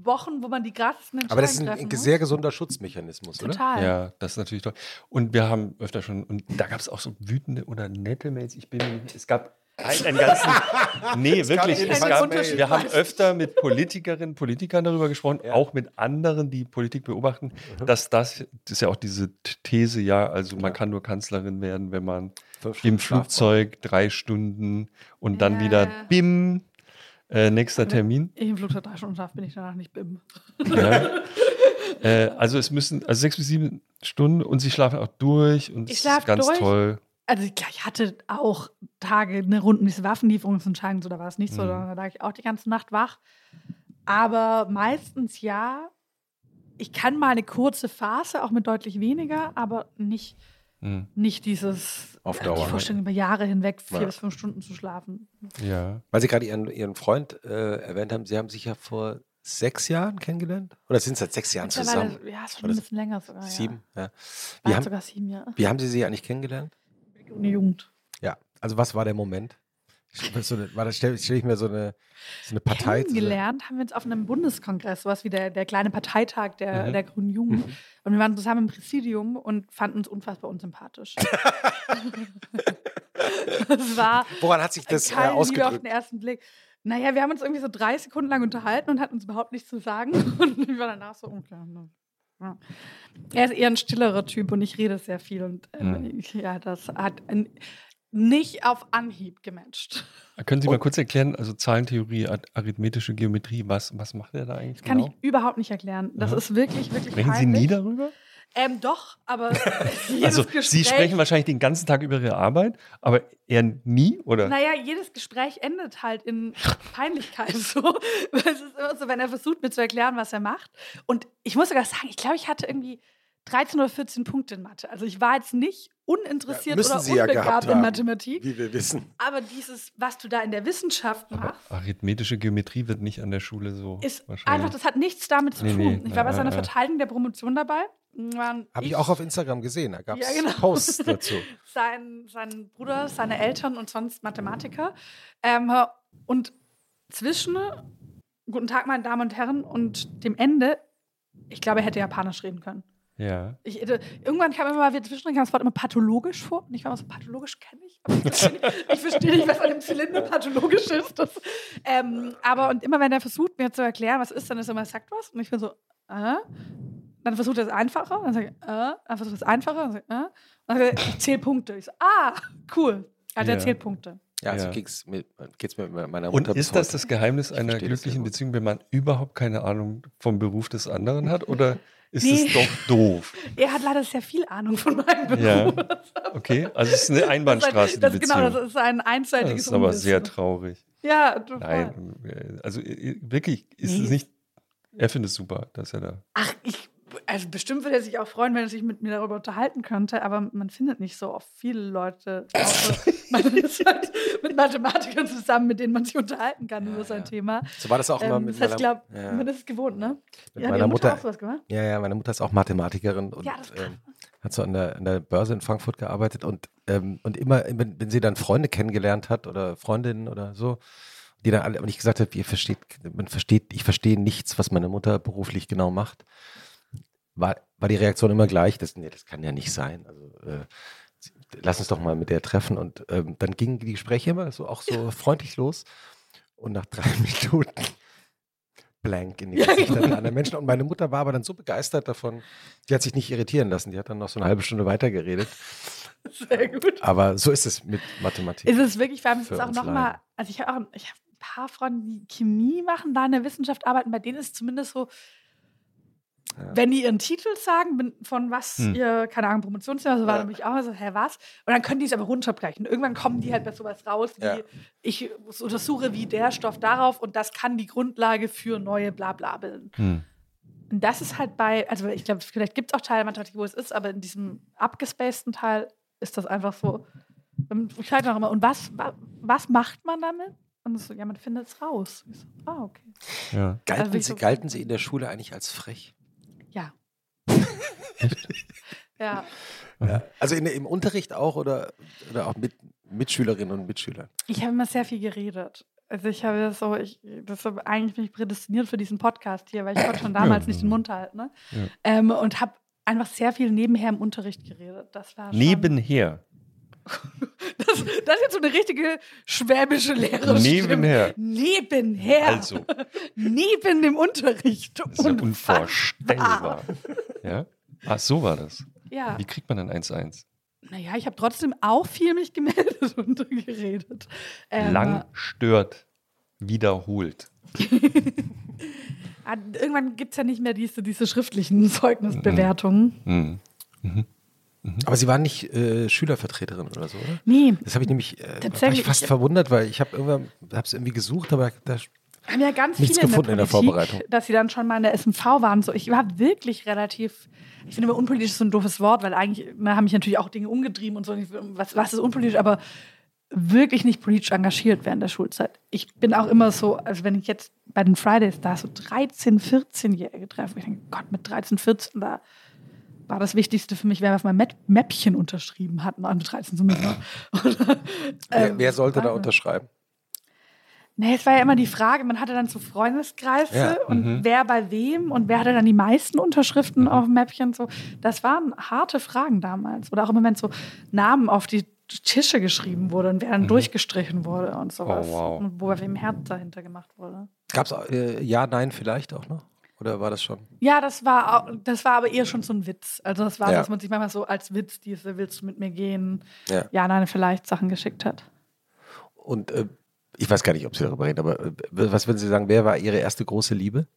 Wochen, wo man die krassesten Entscheidungen Aber das ist ein muss. sehr gesunder Schutzmechanismus, oder? Total. Ja, das ist natürlich toll. Und wir haben öfter schon, und da gab es auch so wütende oder nette Mails. Ich bin, mir nicht- es gab einen, einen ganzen, [LAUGHS] nee, wirklich. jeden Es gab, wir haben öfter mit Politikerinnen, Politikern darüber gesprochen, auch mit anderen, die Politik beobachten, Mhm. dass das, das ist ja auch diese These, ja, also man kann nur Kanzlerin werden, wenn man im Flugzeug drei Stunden und dann Ja. wieder bim, äh, nächster Termin. Ich im Flugzeug drei Stunden schaffe, bin ich danach nicht bim. Ja. [LAUGHS] äh, also es müssen, also sechs bis sieben Stunden und sie schlafen auch durch und es schlaf ist ganz durch. toll. Also klar, ich hatte auch Tage, eine Runde, diese Waffenlieferungsentscheidung, so da war es nicht so, Mhm. da lag ich auch die ganze Nacht wach. Aber meistens ja. Ich kann mal eine kurze Phase, auch mit deutlich weniger, aber nicht, Mhm. nicht dieses Auf äh, Dauer, die ne? Vorstellung, über Jahre hinweg vier Ja. bis fünf Stunden zu schlafen. Ja. Weil Sie gerade Ihren, Ihren Freund äh, erwähnt haben, Sie haben sich ja vor sechs Jahren kennengelernt? Oder sind seit sechs Jahren zusammen? ja, ist schon ein bisschen länger sogar. Sieben? Ja. Ja. Wie, haben, sogar sieben Jahre. wie haben Sie sie eigentlich kennengelernt? Eine Jugend. Ja, also was war der Moment? Ich- So eine, das stelle stell ich mir so eine, so eine Partei. Kennengelernt haben wir uns auf einem Bundeskongress, sowas wie der, der kleine Parteitag der, Mhm. der Grünen Jugend. Und wir waren zusammen im Präsidium und fanden uns unfassbar unsympathisch. [LAUGHS] das war Woran hat sich das äh, Liebe auf ausgedrückt? den ersten Blick. Naja, wir haben uns irgendwie so drei Sekunden lang unterhalten und hatten uns überhaupt nichts zu sagen. [LAUGHS] Und ich war danach so, okay. Ja. Er ist eher ein stillerer Typ und ich rede sehr viel. Und ähm, ich, ja, das hat ein, nicht auf Anhieb gematcht. Können Sie mal kurz erklären, also Zahlentheorie, Ar- arithmetische Geometrie, was, was macht er da eigentlich Kann genau? ich überhaupt nicht erklären. Das Aha. ist wirklich, wirklich Sprechen Sie nie darüber? Ähm, doch, aber [LAUGHS] jedes Also Gespräch, Sie sprechen wahrscheinlich den ganzen Tag über Ihre Arbeit, aber er nie, oder? Naja, jedes Gespräch endet halt in Peinlichkeit. [LAUGHS] So. Es ist immer so, wenn er versucht, mir zu erklären, was er macht. Und ich muss sogar sagen, ich glaube, ich hatte irgendwie 13 oder 14 Punkte in Mathe. Also ich war jetzt nicht uninteressiert müssen oder Sie ja unbegabt gehabt in haben. Mathematik. Wie wir wissen. Aber dieses, was du da in der Wissenschaft Aber machst, arithmetische Geometrie wird nicht an der Schule so. ist wahrscheinlich. einfach, das hat nichts damit zu Nee, tun. nee. Ich war bei Ja, seiner ja, ja. Verteidigung der Promotion dabei. Habe ich auch auf Instagram gesehen. Da gab es Ja, genau. Posts [LAUGHS] dazu. sein, sein Bruder, seine Eltern und sonst Mathematiker. Ähm, und zwischen Guten Tag, meine Damen und Herren und dem Ende, ich glaube, er hätte Japanisch reden können. Ja. Ich, hätte- irgendwann kam immer mal wieder zwischendrin kam das Wort immer pathologisch vor. Und ich war immer so, pathologisch kenne ich. Ich verstehe nicht, was an dem Zylinder pathologisch ist. Das, ähm, aber und immer wenn er versucht, mir zu erklären, was ist, dann ist er immer, sagt was. Und ich bin so, äh? Dann versucht er es einfacher. Dann sage ich, äh? Dann versucht er es einfacher. Dann sage ich, äh? Und dann sagt er, ich zähle Punkte. Ich so, ah, cool. Also er Ja. zählt Punkte. Ja, so Ja. geht's mit, geht's mit meiner Und Mutter bis ist das heute. das Geheimnis Ich einer glücklichen. Beziehung, wenn man überhaupt keine Ahnung vom Beruf des anderen hat? Oder ist Nee. es doch doof? [LAUGHS] Er hat leider sehr viel Ahnung von meinem Beruf. Ja. Okay, also es ist eine Einbahnstraße, das, die das, genau, Beziehung. das ist ein Das einseitiges ist aber Unwissen. sehr traurig. Ja, total. Nein, äh, also äh, wirklich, ist Nee. es nicht. Er findet es super, dass er da. Ach, ich, also bestimmt würde er sich auch freuen, wenn er sich mit mir darüber unterhalten könnte, aber man findet nicht so oft viele Leute, [LAUGHS] man ist halt mit Mathematikern zusammen, mit denen man sich unterhalten kann über sein Thema. So war das auch immer Ähm, mit das heißt, ich meiner, glaube, ja. man ist es gewohnt, ne? Mit Ja, meiner Mutter Mutter- auch sowas gemacht? Ja, ja, meine Mutter ist auch Mathematikerin und Ja, ähm, hat so an der, an der Börse in Frankfurt gearbeitet und, ähm, und immer, wenn, wenn sie dann Freunde kennengelernt hat oder Freundinnen oder so, die dann alle, und ich gesagt habe, ihr versteht, man versteht, ich verstehe nichts, was meine Mutter beruflich genau macht, war, war die Reaktion immer gleich, das, nee, das kann ja nicht sein. Also äh, lass uns doch mal mit der treffen. Und ähm, dann gingen die Gespräche immer so auch so freundlich los. Und nach drei [LAUGHS] Minuten blank in die Ja, Gesichter genau. der anderen Menschen. Und meine Mutter war aber dann so begeistert davon, die hat sich nicht irritieren lassen. Die hat dann noch so eine halbe Stunde weitergeredet. Sehr gut. Aber so ist es mit Mathematik. Ist es wirklich, vor allem ist es auch nochmal, also ich habe auch ich hab ein paar Freunde, die Chemie machen, da in der Wissenschaft arbeiten, bei denen ist es zumindest so, Ja. wenn die ihren Titel sagen, von was Hm. ihr, keine Ahnung, Promotionsthema, so war Ja. nämlich auch so, hä, was? Und dann können die es aber runterbrechen. Irgendwann kommen die halt bei sowas raus, wie Ja. ich untersuche, wie der Stoff darauf und das kann die Grundlage für neue Blabla bilden. Hm. Und das ist halt bei, also ich glaube, vielleicht gibt es auch Teile der Mathematik, wo es ist, aber in diesem abgespaceden Teil ist das einfach so. Ich frage noch immer, und was, wa- was macht man damit? Und es so, ja, man findet es raus. So, ah, okay. Ja. Galten, Also sie, so- galten sie in der Schule eigentlich als frech? [LAUGHS] Ja. ja. Ja. Also in, im Unterricht auch oder, oder auch mit Mitschülerinnen und Mitschülern? Ich habe immer sehr viel geredet. Also ich habe so, ich, das ist eigentlich bin ich prädestiniert für diesen Podcast hier, weil ich konnte schon damals Ja. nicht den Mund halten. Ne? Ja. Ähm, und habe einfach sehr viel nebenher im Unterricht geredet. Das war schon, Nebenher. [LAUGHS] Das, das ist jetzt so eine richtige schwäbische Lehrerin. Nebenher. Nebenher. Also, [LAUGHS] Neben dem Unterricht. das ist ja unvorstellbar. Ja? Ach, so war das. Ja. Wie kriegt man dann 1-1? Naja, ich habe trotzdem auch viel mich gemeldet [LAUGHS] und geredet. Ähm, Lang stört, wiederholt. ah, Irgendwann gibt es ja nicht mehr diese, diese schriftlichen Zeugnisbewertungen. Hm. Aber sie waren nicht äh, Schülervertreterin oder so, oder? Nee, Das habe ich nämlich äh, war ich Tatsächlich, fast ich- verwundert, weil ich habe irgendwann habe es irgendwie gesucht, aber da haben ja ganz Nichts viele gefunden in in der, der Politik, Vorbereitung. dass sie dann schon mal in der SMV waren. So, ich war wirklich relativ, ich finde immer unpolitisch so ein doofes Wort, weil eigentlich na, haben mich natürlich auch Dinge umgetrieben und so. Was, was ist unpolitisch, aber wirklich nicht politisch engagiert während der Schulzeit. Ich bin auch immer so, also wenn ich jetzt bei den Fridays da so 13, 14-Jährige treffe, ich denke, Gott, mit 13, 14, da war das Wichtigste für mich, wer auf mein Map Mäppchen unterschrieben hat, mit 13 zumindest. Oder, wer, ähm, wer sollte da unterschreiben? Nee, es war ja immer die Frage, man hatte dann so Freundeskreise Ja, und mhm. wer bei wem und wer hatte dann die meisten Unterschriften auf dem Mäppchen. So. Das waren harte Fragen damals. Oder auch immer, wenn so Namen auf die Tische geschrieben wurde und wer dann durchgestrichen wurde und sowas. Oh, wow. Und wo bei wem Herz dahinter gemacht wurde. Gab es äh, Ja, Nein vielleicht auch noch? Oder war das schon? Ja, das war, auch, das war aber eher schon so ein Witz. Also das war, Ja. dass man sich manchmal so als Witz diese Willst du mit mir gehen? Ja. Ja, nein, vielleicht Sachen geschickt hat. Und äh, ich weiß gar nicht, ob Sie darüber reden, aber äh, was würden Sie sagen, wer war Ihre erste große Liebe?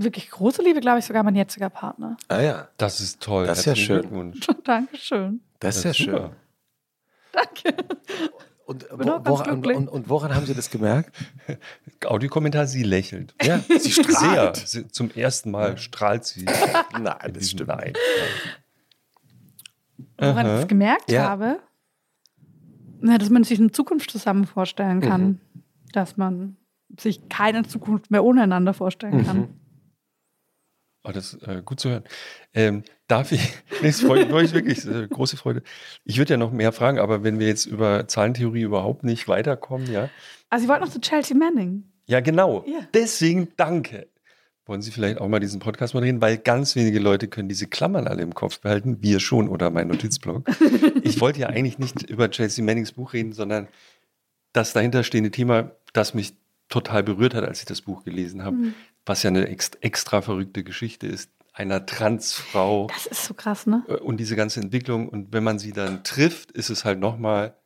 wirklich große Liebe, glaube ich, sogar mein jetziger Partner. Ah ja, Das ist toll. Das ist ja schön. [LAUGHS] Dankeschön. das ist ja schön. Danke. Und, wo, woran, und, und, und woran haben Sie das gemerkt? [LAUGHS] Audiokommentar, sie lächelt. Ja, [LAUGHS] sie Sehr. strahlt. Sie, zum ersten Mal strahlt sie. [LAUGHS] Nein, in das stimmt. Nein. Woran ich es gemerkt Ja. habe, na, dass man sich eine Zukunft zusammen vorstellen kann. Mhm. Dass man sich keine Zukunft mehr ohne einander vorstellen kann. Mhm. Oh, das ist äh, gut zu hören. Ähm, darf ich, [LAUGHS] nee, es freut mich wirklich, äh, große Freude. Ich würde ja noch mehr fragen, aber wenn wir jetzt über Zahlentheorie überhaupt nicht weiterkommen, ja. Also ich wollte noch zu Chelsea Manning. Ja, genau. Ja. Deswegen danke. Wollen Sie vielleicht auch mal diesen Podcast moderieren, weil ganz wenige Leute können diese Klammern alle im Kopf behalten, wir schon oder mein Notizblock. [LAUGHS] ich wollte ja eigentlich nicht über Chelsea Mannings Buch reden, sondern das dahinterstehende Thema, das mich total berührt hat, als ich das Buch gelesen habe, was ja eine ex extra verrückte Geschichte ist, einer Transfrau Das ist so krass, ne? äh, und diese ganze Entwicklung. Und wenn man sie dann trifft, ist es halt nochmal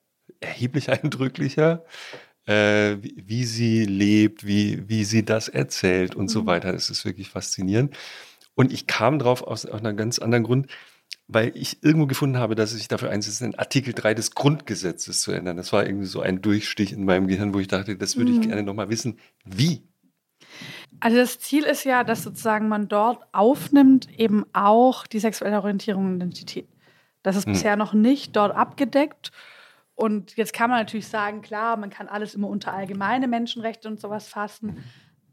erheblich [LAUGHS] eindrücklicher, äh, wie, wie sie lebt, wie, wie sie das erzählt und so weiter. Das ist wirklich faszinierend. Und ich kam drauf aus, aus einem ganz anderen Grund, weil ich irgendwo gefunden habe, dass sie sich dafür einsetzt, den Artikel 3 des Grundgesetzes zu ändern. Das war irgendwie so ein Durchstich in meinem Gehirn, wo ich dachte, das würde ich gerne nochmal wissen. Wie? Also das Ziel ist ja, dass sozusagen man dort aufnimmt, eben auch die sexuelle Orientierung und Identität. Das ist Hm. bisher noch nicht dort abgedeckt. Und jetzt kann man natürlich sagen, klar, man kann alles immer unter allgemeine Menschenrechte und sowas fassen.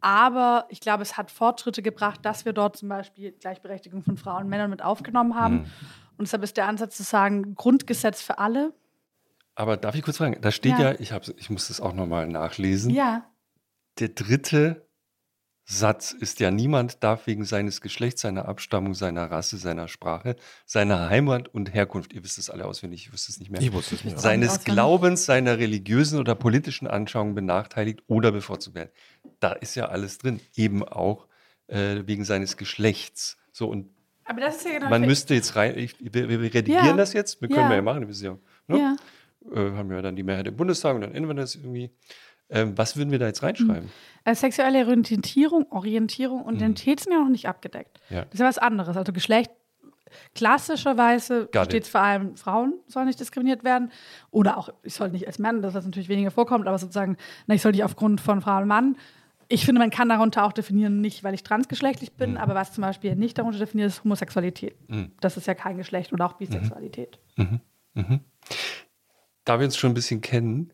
Aber ich glaube, es hat Fortschritte gebracht, dass wir dort zum Beispiel Gleichberechtigung von Frauen und Männern mit aufgenommen haben. Hm. Und deshalb ist der Ansatz zu sagen, Grundgesetz für alle. Aber darf ich kurz fragen? Da steht ja, Ja. ich, ich muss das auch nochmal nachlesen. Ja. Der dritte Satz ist ja, niemand darf wegen seines Geschlechts, seiner Abstammung, seiner Rasse, seiner Sprache, seiner Heimat und Herkunft, ihr wisst es alle auswendig, ich wüsste es nicht mehr, Ich wusste es nicht. seines auswendig. Glaubens, seiner religiösen oder politischen Anschauung benachteiligt oder bevorzugt werden. Da ist ja alles drin, eben auch äh, wegen seines Geschlechts. So, und Aber das ist ja genau man müsste jetzt rein, ich, wir, wir redigieren Ja. das jetzt, wir können Ja. wir ja machen, wir ja, ne? Ja. äh, haben wir dann die Mehrheit im Bundestag und dann ändern wir das irgendwie. Ähm, was würden wir da jetzt reinschreiben? Äh, sexuelle Orientierung, Orientierung und Identität sind ja noch nicht abgedeckt. Mhm. Ja. Das ist ja was anderes. Also Geschlecht, klassischerweise steht it. vor allem, Frauen sollen nicht diskriminiert werden. Oder auch, ich soll nicht als Mann, dass das natürlich weniger vorkommt, aber sozusagen, na, ich soll nicht aufgrund von Frau und Mann. Ich finde, man kann darunter auch definieren, nicht weil ich transgeschlechtlich Mhm. bin, aber was zum Beispiel nicht darunter definiert ist, Homosexualität. Mhm. Das ist ja kein Geschlecht oder auch Bisexualität. Da wir uns schon ein bisschen kennen,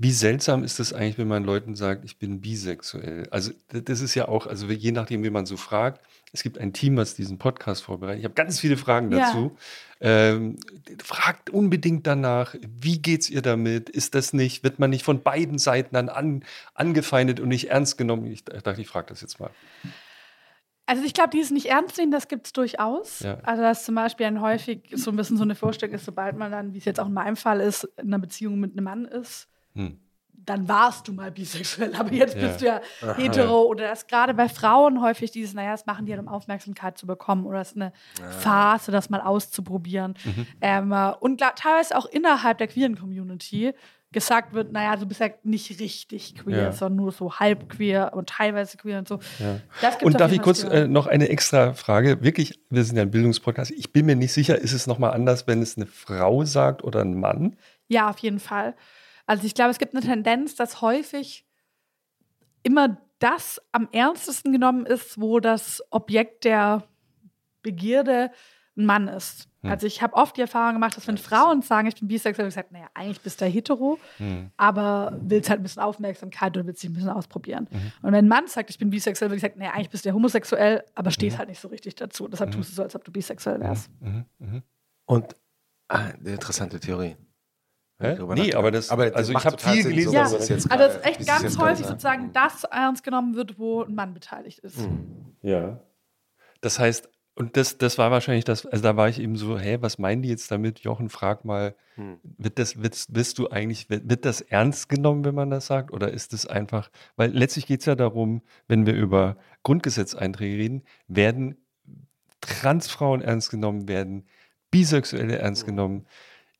wie seltsam ist es eigentlich, wenn man Leuten sagt, ich bin bisexuell? Also das ist ja auch, also je nachdem, wie man so fragt, es gibt ein Team, was diesen Podcast vorbereitet. Ich habe ganz viele Fragen Ja. dazu. Ähm, fragt unbedingt danach, wie geht's ihr damit? Ist das nicht, wird man nicht von beiden Seiten dann an, angefeindet und nicht ernst genommen? Ich dachte, ich frage das jetzt mal. Also ich glaube, dieses nicht ernst nehmen, das gibt es durchaus. Ja. Also dass zum Beispiel ein häufig so ein bisschen so eine Vorstellung ist, sobald man dann, wie es jetzt auch in meinem Fall ist, in einer Beziehung mit einem Mann ist, Hm. dann warst du mal bisexuell, aber jetzt Ja. bist du ja hetero. Oder das gerade bei Frauen häufig dieses, naja, das machen die halt, um Aufmerksamkeit zu bekommen. Oder es ist eine Phase, das mal auszuprobieren. Mhm. Ähm, äh, und teilweise auch innerhalb der queeren Community gesagt wird, naja, du bist ja nicht richtig queer, Ja. sondern nur so halb queer und teilweise queer und so. Ja. Und darf ich kurz äh, noch eine extra Frage? Wirklich, wir sind ja ein Bildungspodcast. Ich bin mir nicht sicher, ist es nochmal anders, wenn es eine Frau sagt oder ein Mann? Ja, auf jeden Fall. Also ich glaube, es gibt eine Tendenz, dass häufig immer das am ernstesten genommen ist, wo das Objekt der Begierde ein Mann ist. Hm. Also ich habe oft die Erfahrung gemacht, dass wenn Frauen sagen, ich bin bisexuell, ich gesagt, naja, eigentlich bist du hetero, Hm. aber willst halt ein bisschen Aufmerksamkeit oder willst dich ein bisschen ausprobieren. Mhm. Und wenn ein Mann sagt, ich bin bisexuell, wird gesagt, naja, eigentlich bist du ja homosexuell, aber stehst Mhm. halt nicht so richtig dazu. Deshalb tust du so, als ob du bisexuell wärst. Mhm. Mhm. Und ah, eine interessante Theorie. Hä? Nee, nachdenke. aber das- also ich habe viel gelesen, Ja, was es jetzt Also es gerade- ist echt ganz jetzt häufig sozusagen das ernst genommen wird, wo ein Mann beteiligt ist. Mhm. Ja. Das heißt, und das, das war wahrscheinlich das, also da war ich eben so, hä, was meinen die jetzt damit? Jochen, frag mal, Hm. wird das, wird, wirst du eigentlich, wird, wird das ernst genommen, wenn man das sagt? Oder ist es einfach, weil letztlich geht es ja darum, wenn wir über Grundgesetzeinträge reden, werden Transfrauen ernst genommen, werden Bisexuelle ernst genommen.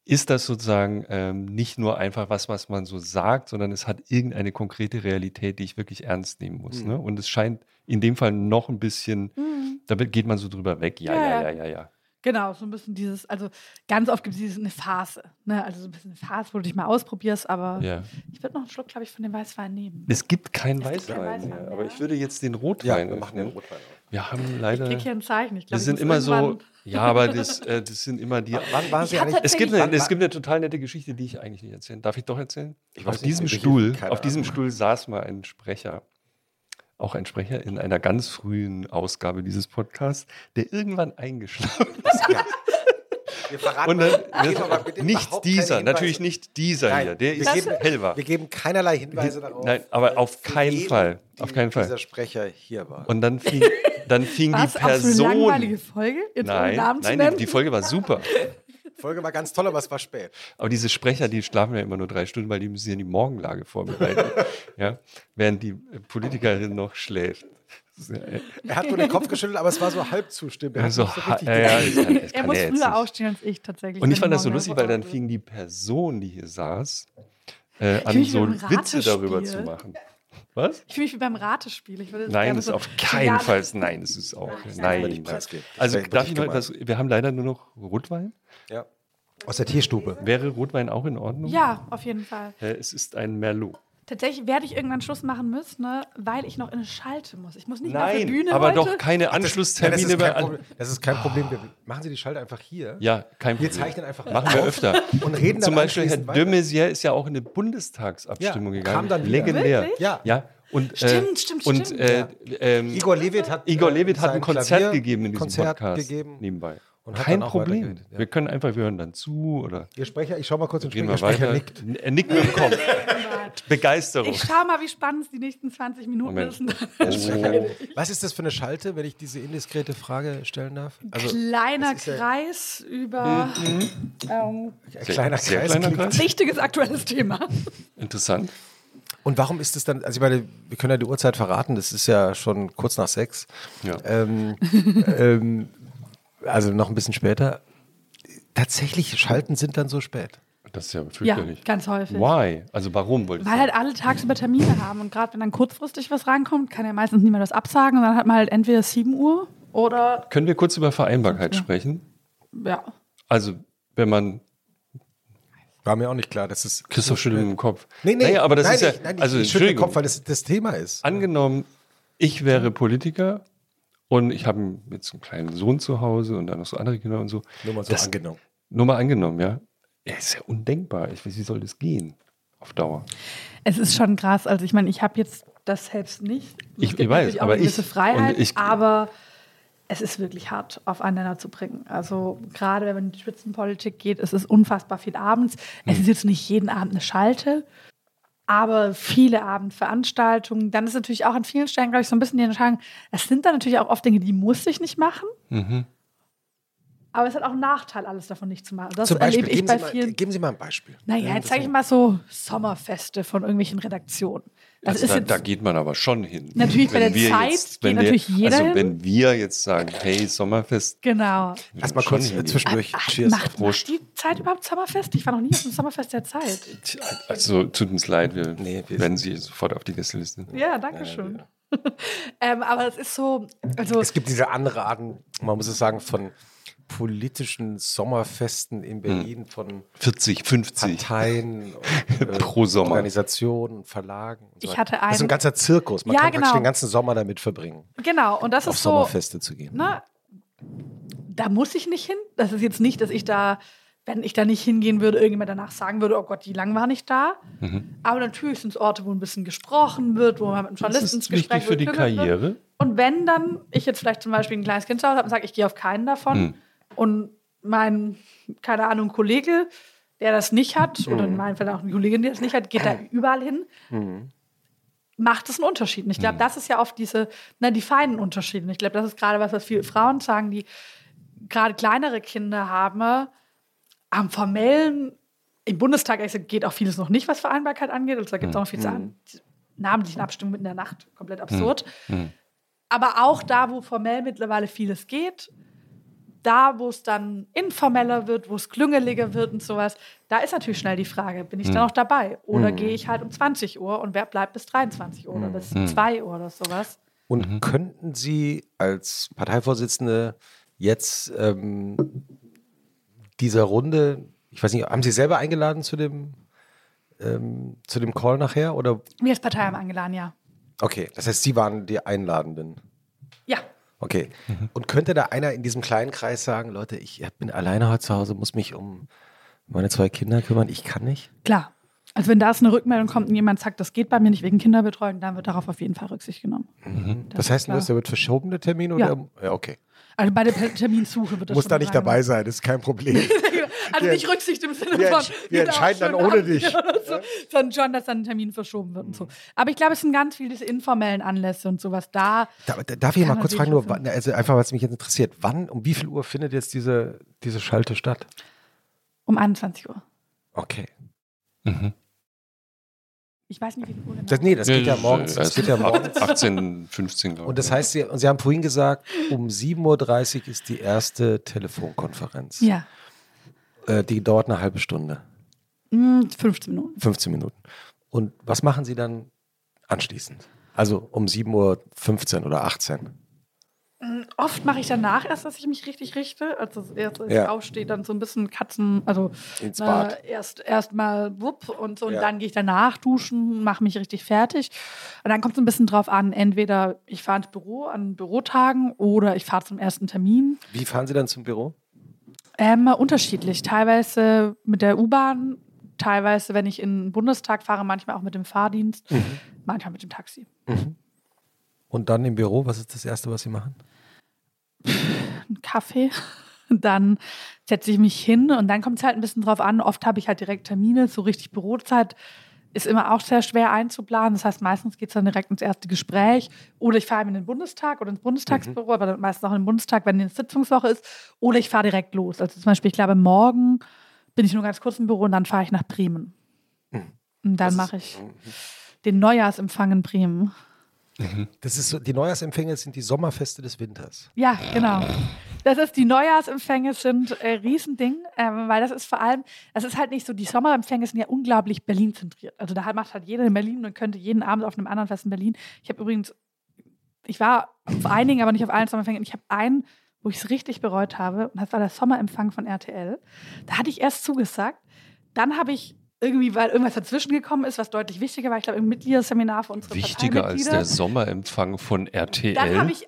Ist das sozusagen ähm, nicht nur einfach was, was man so sagt, sondern es hat irgendeine konkrete Realität, die ich wirklich ernst nehmen muss. Mhm. Ne? Und es scheint in dem Fall noch ein bisschen, Mhm. da geht man so drüber weg. Ja, Ja, ja, ja. ja, ja, ja. Genau, so ein bisschen dieses, also ganz oft gibt es dieses eine Phase. Ne? Also so ein bisschen eine Phase, wo du dich mal ausprobierst, aber ja. ich würde noch einen Schluck, glaube ich, von dem Weißwein nehmen. Es gibt keinen Es gibt keinen Weißwein Weißwein mehr, mehr. aber ich würde jetzt den Ja, Rotwein wir machen den. Rotwein auf. Wir haben Ich leider, krieg hier ein Zeichen. Ich glaube, das ich sind immer so, ja, aber das, äh, das sind immer die, Wann waren Sie eigentlich? Es gibt, eine, es gibt eine total nette Geschichte, die ich eigentlich nicht erzählen. Darf ich doch erzählen? Ich auf weiß nicht, diesem welche- Stuhl, auf diesem. Stuhl saß mal ein Sprecher, auch ein Sprecher in einer ganz frühen Ausgabe dieses Podcasts, der irgendwann eingeschlafen [LAUGHS] ist. Ja. Wir verraten Und dann, bitte nicht dieser, natürlich nicht dieser Nein, hier, der wir ist geben- hell war. Wir geben keinerlei Hinweise darauf. Nein, aber auf für keinen Fall, auf keinen Fall. Dieser Sprecher hier war. Und dann fing, dann fing die? Auch so eine Person. langweilige Folge? Jetzt Nein, Namen zu nein, nennen? die, die Folge war super. Die Folge war ganz toll, aber es war spät. Aber diese Sprecher, die schlafen ja immer nur drei Stunden, weil die müssen ja die Morgenlage vorbereiten. [LAUGHS] ja, während die äh, Politikerin noch schläft. Ja, Er hat nur den Kopf geschüttelt, aber es war so halb zustimmend. Er also, so ja, ja, das kann, er muss er früher nicht. aufstehen als ich tatsächlich. Und ich fand das so lustig, weil dann fing die Person, die hier saß, äh, an, so Witze darüber zu machen. Was? Ich fühle mich wie beim Ratespiel. Ich würde jetzt Nein, das ist so- auf keinen Ja, Fall. Nein, das ist auch. Nein. nicht nein. Also darf ich noch etwas? Wir haben leider nur noch Rotwein. Ja. Aus der Tierstube. Wäre Rotwein auch in Ordnung? Ja, auf jeden Fall. Äh, es ist ein Merlot. Tatsächlich werde ich irgendwann Schluss machen müssen, ne, weil ich noch in eine Schalte muss. Ich muss nicht mehr auf die Nein, Bühne aber heute. doch keine Nein, das, Anschlusstermine ist kein. Problem. das ist kein Problem. Wir machen Sie die Schalte einfach hier. Ja, kein Wir Problem. zeichnen einfach Machen wir öfter. [LAUGHS] und reden Zum dann Beispiel Herr de. Maizière ist ja auch in eine Bundestagsabstimmung Ja, gegangen. kam dann wieder. Legendär. Wirklich? Ja. Ja. Und, Stimmt, stimmt, und, stimmt. Äh, ähm, Igor Levit hat, Igor äh, Levit hat ein Konzert Klavier- gegeben in diesem Konzert Podcast gegeben. nebenbei. und hat Kein Problem. ja. Wir können einfach, wir hören dann zu oder Ihr Sprecher, ich schau mal kurz den Sprecher. wir Der weiter. Sprecher nickt. Er nickt mit dem Kopf. [LAUGHS] Begeisterung. Ich schau mal, wie spannend es die nächsten 20 Minuten Moment. ist. [LAUGHS] Oh. Was ist das für eine Schalte, wenn ich diese indiskrete Frage stellen darf? Also Kleiner ist ja- Kreis über ähm, ein kleiner sehr Kreis. kleiner Kreis. wichtiges aktuelles Thema. Interessant. Und warum ist es dann, also ich meine, wir können ja die Uhrzeit verraten, das ist ja schon kurz nach sechs. Ja. Ähm, [LAUGHS] ähm, also noch ein bisschen später. Tatsächlich, Schalten sind dann so spät. Das ist ja Ja, fürchterlich. ganz häufig. Why? Also warum Weil halt alle tagsüber Termine haben und gerade wenn dann kurzfristig was reinkommt, kann ja meistens niemand das absagen und dann hat man halt entweder 7 Uhr oder Können wir kurz über Vereinbarkeit sprechen? ja. Also, wenn man War mir auch nicht klar, dass es. Christoph schüttelt mit dem Kopf. Nee, nee, naja, aber das nein, ist ja, ich, nein, also ich, ich schüttle den Entschuldigung, Kopf, weil das das Thema ist. angenommen, ich wäre Politiker und ich habe jetzt einen kleinen Sohn zu Hause und dann noch so andere Kinder und so. Nur mal so das, angenommen. Nur mal angenommen, ja. Ja, ist ja undenkbar. Ich weiß, wie soll das gehen? Auf Dauer. Es ist schon krass. Also ich meine, ich habe jetzt das selbst nicht. Es Ich- gibt ich weiß, aber eine gewisse ich- Freiheit, ich- aber es ist wirklich hart, aufeinander zu bringen. Also gerade wenn man in die Spitzenpolitik geht, es ist unfassbar viel abends. Es Hm. ist jetzt nicht jeden Abend eine Schalte, aber viele Abendveranstaltungen. Dann ist natürlich auch an vielen Stellen, glaube ich, so ein bisschen die Entscheidung, es sind dann natürlich auch oft Dinge, die muss ich nicht machen. Mhm. Aber es hat auch einen Nachteil, alles davon nicht zu machen. Das Zum Beispiel, erlebe ich geben, bei Sie mal, vielen. geben Sie mal ein Beispiel. Naja, jetzt zeige ich mal so Sommerfeste von irgendwelchen Redaktionen. Das Also ist da, jetzt, da geht man aber schon hin. Natürlich bei Wenn der wir Zeit jetzt, geht wenn wir, natürlich jeder Also hin. wenn wir jetzt sagen, hey, Sommerfest, genau. Lass mal schon kurz äh, zwischendurch. Ach, Cheers. macht, macht die Zeit überhaupt Sommerfest? Ich war noch nie auf dem Sommerfest der Zeit. also tut uns leid, wir Nee, wir werden Sie sofort auf die Gästeliste. Ja, danke schön. [LAUGHS] ähm, aber es ist so, also Es gibt diese andere Arten, man muss es sagen, von politischen Sommerfesten in Berlin, von 40, 50 Parteien, und, [LAUGHS] äh, pro Sommer. Organisationen, Verlagen. Und Ich weiter. hatte das ist ein einen- ganzer Zirkus. Man Ja, kann praktisch genau. den ganzen Sommer damit verbringen, genau, und das auf ist so, Sommerfeste zu gehen. ne, da muss ich nicht hin. Das ist jetzt nicht, dass ich da, wenn ich da nicht hingehen würde, irgendjemand danach sagen würde, oh Gott, die lang war nicht da. Mhm. Aber natürlich sind es Orte, wo ein bisschen gesprochen wird, wo man mit einem Journalisten ins ist wichtig Gespräch für die geführt wird. Karriere. Und wenn dann ich jetzt vielleicht zum Beispiel ein kleines Kind zu Hause habe und sage, ich gehe auf keinen davon Hm. Und mein, keine Ahnung, Kollege, der das nicht hat, oder Hm. in meinem Fall auch eine Kollegin, die das nicht hat, geht da überall hin, macht es einen Unterschied. Und ich glaube, das ist ja oft diese, na, die feinen Unterschiede. Und ich glaube, das ist gerade was, was viele Frauen sagen, die gerade kleinere Kinder haben, am formellen, im Bundestag gesagt, geht auch vieles noch nicht, was Vereinbarkeit angeht. Also da gibt es auch noch viel zu. Die namentlichen Abstimmungen mitten in der Nacht, komplett absurd. Hm. Aber auch da, wo formell mittlerweile vieles geht, da, wo es dann informeller wird, wo es klüngeliger wird und sowas, da ist natürlich schnell die Frage, bin ich da noch dabei? Oder gehe ich halt um 20 Uhr und wer bleibt bis 23 Uhr oder bis 2 Uhr oder sowas? Und könnten Sie als Parteivorsitzende jetzt ähm, dieser Runde, ich weiß nicht, haben Sie selber eingeladen zu dem, ähm, zu dem Call nachher? Oder Wir als Partei haben eingeladen, ja. okay, das heißt, Sie waren die Einladenden. Ja, Okay. Und könnte da einer in diesem kleinen Kreis sagen, Leute, ich bin alleine heute zu Hause, muss mich um meine zwei Kinder kümmern, ich kann nicht? klar. Also wenn da ist eine Rückmeldung kommt und jemand sagt, das geht bei mir nicht wegen Kinderbetreuung, dann wird darauf auf jeden Fall Rücksicht genommen. Das, ist heißt, der wird verschoben, der Termin? Oder? Ja. okay. Also bei der Terminsuche wird das Muss da nicht dabei reingenommen. sein, das ist kein Problem. [LAUGHS] Also Wir- nicht Rücksicht im Sinne wir von. wir entscheiden dann ohne dich. [LAUGHS] So, sondern schon, dass dann ein Termin verschoben wird und so. Aber ich glaube, es sind ganz viele diese informellen Anlässe und sowas da. Da, da, darf ich mal kurz fragen, nur, wann- also einfach, was mich jetzt interessiert, wann, um wie viel Uhr findet jetzt diese, diese Schalte statt? Um 21 Uhr. Okay. Mhm. Ich weiß nicht, wie viel Uhr genau. Das, nee, das geht ja morgens. Das es geht ja morgens. 18, 15, glaube ich. Und das heißt, Sie, und Sie haben vorhin gesagt, um 7.30 Uhr ist die erste Telefonkonferenz. ja, Äh, die dauert eine halbe Stunde, Mm, 15 Minuten. 15 Minuten. Und was machen Sie dann anschließend? Also um 7.15 Uhr oder 18 Uhr? Oft mache ich danach erst, dass ich mich richtig richte. Also erst, als ich Ja. aufstehe, dann so ein bisschen Katzen, also Ins Bad. Äh, erst erstmal wupp und so und Ja. dann gehe ich danach duschen, mache mich richtig fertig. Und dann kommt es ein bisschen drauf an, entweder ich fahre ins Büro an Bürotagen oder ich fahre zum ersten Termin. Wie fahren Sie dann zum Büro? Ähm, unterschiedlich. Teilweise mit der U-Bahn, teilweise, wenn ich in den Bundestag fahre, manchmal auch mit dem Fahrdienst, Mhm. manchmal mit dem Taxi. Und dann im Büro, was ist das Erste, was Sie machen? Einen Kaffee. [LAUGHS] Dann setze ich mich hin und dann kommt es halt ein bisschen drauf an. Oft habe ich halt direkt Termine, so richtig Bürozeit ist immer auch sehr schwer einzuplanen. Das heißt, meistens geht es dann direkt ins erste Gespräch. Oder ich fahre in den Bundestag oder ins Bundestagsbüro, aber dann meistens auch in den Bundestag, wenn eine Sitzungswoche ist. Oder ich fahre direkt los. Also zum Beispiel, ich glaube, morgen bin ich nur ganz kurz im Büro und dann fahre ich nach Bremen. Und dann mache ich den Neujahrsempfang in Bremen. Das ist so, die Neujahrsempfänge sind die Sommerfeste des Winters. Ja, genau. Das ist, die Neujahrsempfänge sind äh, Riesending, ähm, weil das ist vor allem, das ist halt nicht so, die Sommerempfänge sind ja unglaublich Berlin zentriert. Also da macht halt jeder in Berlin und könnte jeden Abend auf einem anderen Fest in Berlin. Ich habe übrigens, ich war auf einigen, aber nicht auf allen Sommerempfängen. Ich habe einen, wo ich es richtig bereut habe, und das war der Sommerempfang von RTL. Da hatte ich erst zugesagt. Dann habe ich irgendwie, weil irgendwas dazwischen gekommen ist, was deutlich wichtiger war, ich glaube, ein Mitgliederseminar für unsere Wichtiger als der Sommerempfang von RTL.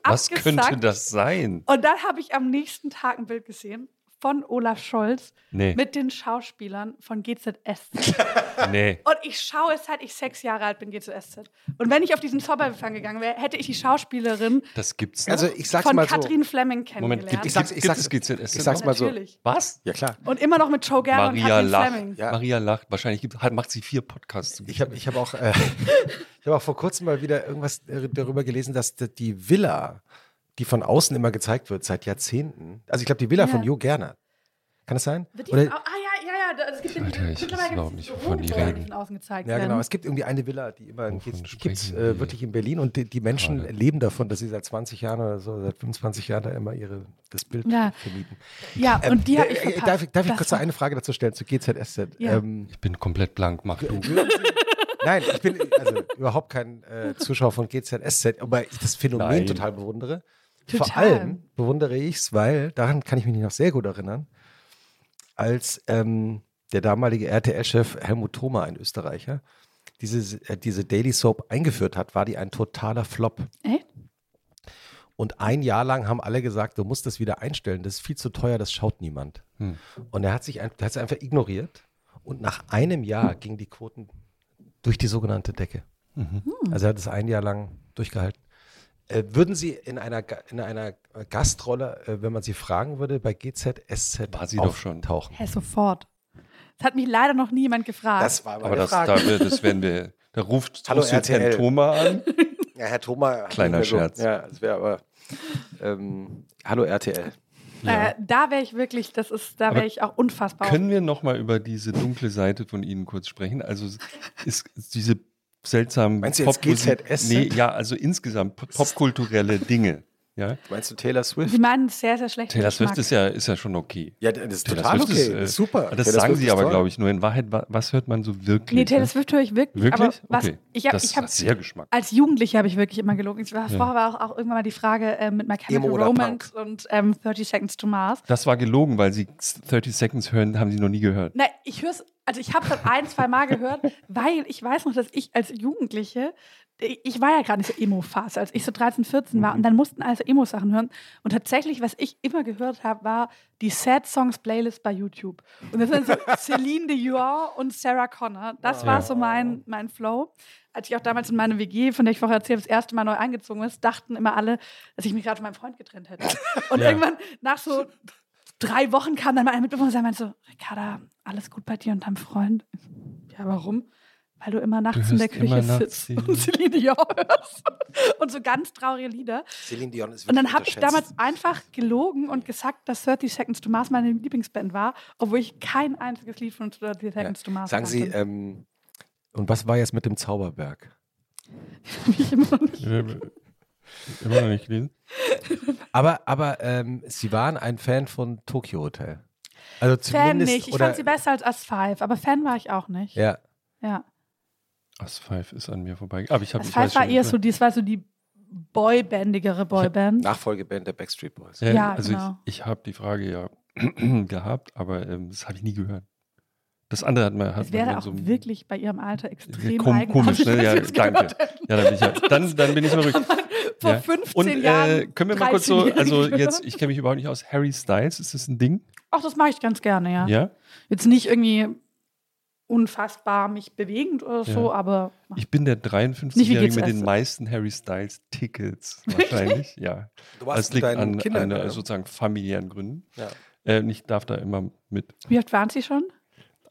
Was könnte das sein? Und dann habe ich am nächsten Tag ein Bild gesehen von Olaf Scholz Nee. mit den Schauspielern von GZS. [LAUGHS] Nee. Und ich schaue es, seit ich sechs Jahre alt bin, GZSZ. Und wenn ich auf diesen Sommerempfang gegangen wäre, hätte ich die Schauspielerin Das gibt's. Also ich sag's von mal so. Katrin Fleming Moment, kennengelernt. gibt, Ich sag's- gibt, ich gibt sag's- es GZS? ich sag's mal so. Was? Ja, klar. Und immer noch mit Joe Gerner und Maria Katrin lacht. Fleming. Ja. Maria lacht. Wahrscheinlich gibt, hat, macht sie vier Podcasts. Ich habe ich hab auch, äh, [LAUGHS] ich hab auch vor kurzem mal wieder irgendwas äh, darüber gelesen, dass die Villa, die von außen immer gezeigt wird, seit Jahrzehnten, also ich glaube, die Villa Ja. von Jo Gerner. Kann das sein? Wird die Oder, von, ah ja, ja, ja. Es gibt Alter, ich weiß überhaupt nicht, die wovon die reden. von außen gezeigt ja, werden. genau. Es gibt irgendwie eine Villa, die immer gibt's Sie? äh, wirklich in Berlin und die, die Menschen Gerade. leben davon, dass sie seit 20 Jahren oder so, seit 25 Jahren da immer ihre, das Bild Ja. vermieten. Ja, Ähm, und die habe äh, ich äh, verpasst. Darf, ich- darf ich kurz eine Frage dazu stellen zu GZSZ? Ja. Ähm, Ich bin komplett blank. Mach du. Nein, ich bin also überhaupt kein äh, Zuschauer von GZSZ, aber ich das Phänomen Nein. total bewundere. Vor Total. allem bewundere ich es, weil, daran kann ich mich noch sehr gut erinnern, als ähm, der damalige RTL-Chef Helmut Thoma, ein Österreicher, diese, äh, diese Daily Soap eingeführt hat, war die ein totaler Flop. Echt? Und ein Jahr lang haben alle gesagt, du musst das wieder einstellen, das ist viel zu teuer, das schaut niemand. Hm. Und er hat sich ein, hat es einfach ignoriert. Und nach einem Jahr gingen die Quoten durch die sogenannte Decke. Mhm. Also er hat es ein Jahr lang durchgehalten. Äh, würden Sie in einer, in einer Gastrolle, äh, wenn man Sie fragen würde, bei GZSZ War sie doch schon. auftauchen? Hä, sofort. Das hat mich leider noch niemand gefragt. Das war meine Aber das, Frage. da, wir- das werden wir. Da ruft Hallo, RTL. Herrn Thoma an. [LAUGHS] ja, Herr Thoma. Kleiner Scherz. So, ja, das wäre aber. Ähm, hallo RTL. äh, da wäre ich wirklich, das ist, da wäre ich auch unfassbar. Können wir noch mal über diese dunkle Seite von Ihnen kurz sprechen? Also ist, ist diese seltsamen Meinst du jetzt Popmusik- GZSZ? Nee, ja, also insgesamt pop- popkulturelle Dinge. Ja? Meinst du Taylor Swift? Sie meinen sehr, sehr schlecht. Taylor Swift ist ja, ist ja schon okay. Ja, das ist Taylor total Swift okay. ist, äh, ist super. Das Taylor sagen Swift sie ist aber, glaube ich, nur in Wahrheit. wa- Was hört man so wirklich? Nee, Taylor? Swift höre ich wirklich. Wirklich? Aber was, okay. ich habe das ich hab, hat sehr Geschmack. als Jugendliche habe ich wirklich immer gelogen. Ich war, Ja. Vorher war auch, auch irgendwann mal die Frage äh, mit My Chemical Romance und ähm, 30 Seconds to Mars. Das war gelogen, weil sie 30 Seconds hören, haben sie noch nie gehört. Nein, ich höre es, also ich habe es ein, zwei Mal gehört, [LAUGHS] weil ich weiß noch, dass ich als Jugendliche, ich war ja gerade nicht so Emo-Phase, als ich so 13, 14 war und dann mussten alle so Emo-Sachen hören. Und tatsächlich, was ich immer gehört habe, war die Sad Songs Playlist bei YouTube. Und das sind so [LAUGHS] Celine Dion und Sarah Connor. Das war so mein, mein Flow. Als ich auch damals in meine WG, von der ich vorher erzählt habe, das erste Mal neu eingezogen ist, dachten immer alle, dass ich mich gerade von meinem Freund getrennt hätte. [LAUGHS] Und Ja. irgendwann nach so drei Wochen kam dann mal ein Mitbewohner und meinte so, Ricarda, alles gut bei dir und deinem Freund? Ja, warum? Weil du immer nachts in der Küche sitzt die- und Celine Dion hörst. Und so ganz traurige Lieder. Celine Dion ist Und dann habe ich damals einfach gelogen und gesagt, dass 30 Seconds to Mars meine Lieblingsband war, obwohl ich kein einziges Lied von 30 Seconds to Mars Sagen Sie, kannte. ähm, und was war jetzt mit dem Zauberberg? [LAUGHS] ich immer noch nicht. Immer noch nicht gelesen. Aber, aber ähm, Sie waren ein Fan von Tokyo Hotel. Also Fan nicht. Ich oder, fand sie besser als As Five, aber Fan war ich auch nicht. Ja. Ja. As Five ist an mir vorbei. Aber ich habe As ich weiß Five war eher so, das war so die boybandigere Boyband. Nachfolgeband der Backstreet Boys. Ja, Ja, also genau. ich, ich habe die Frage ja [CLEARS THROAT] gehabt, aber ähm, das habe ich nie gehört. Das andere hat man hat Es wäre man auch so wirklich bei ihrem Alter extrem Kom komisch, ne? [LAUGHS] Ja, danke. Ja, dann bin ich, ja, dann, dann bin ich mal [LAUGHS] ruhig. Vor Ja. 15 Und äh, Jahren. können wir mal kurz so, 13-Jährige also jetzt, ich kenne mich überhaupt nicht aus. Harry Styles, ist das ein Ding? Ach, das mache ich ganz gerne, ja. Ja? Jetzt nicht irgendwie unfassbar mich bewegend oder so, Ja. aber Ich bin der Nicht wie 53-Jährige mit den meisten Harry Styles Tickets [LAUGHS] wahrscheinlich. ja. Du Das warst liegt mit deinen an, Kindern. an oder? sozusagen familiären Gründen. Ja. Äh, ich darf da immer mit. wie oft waren Sie schon?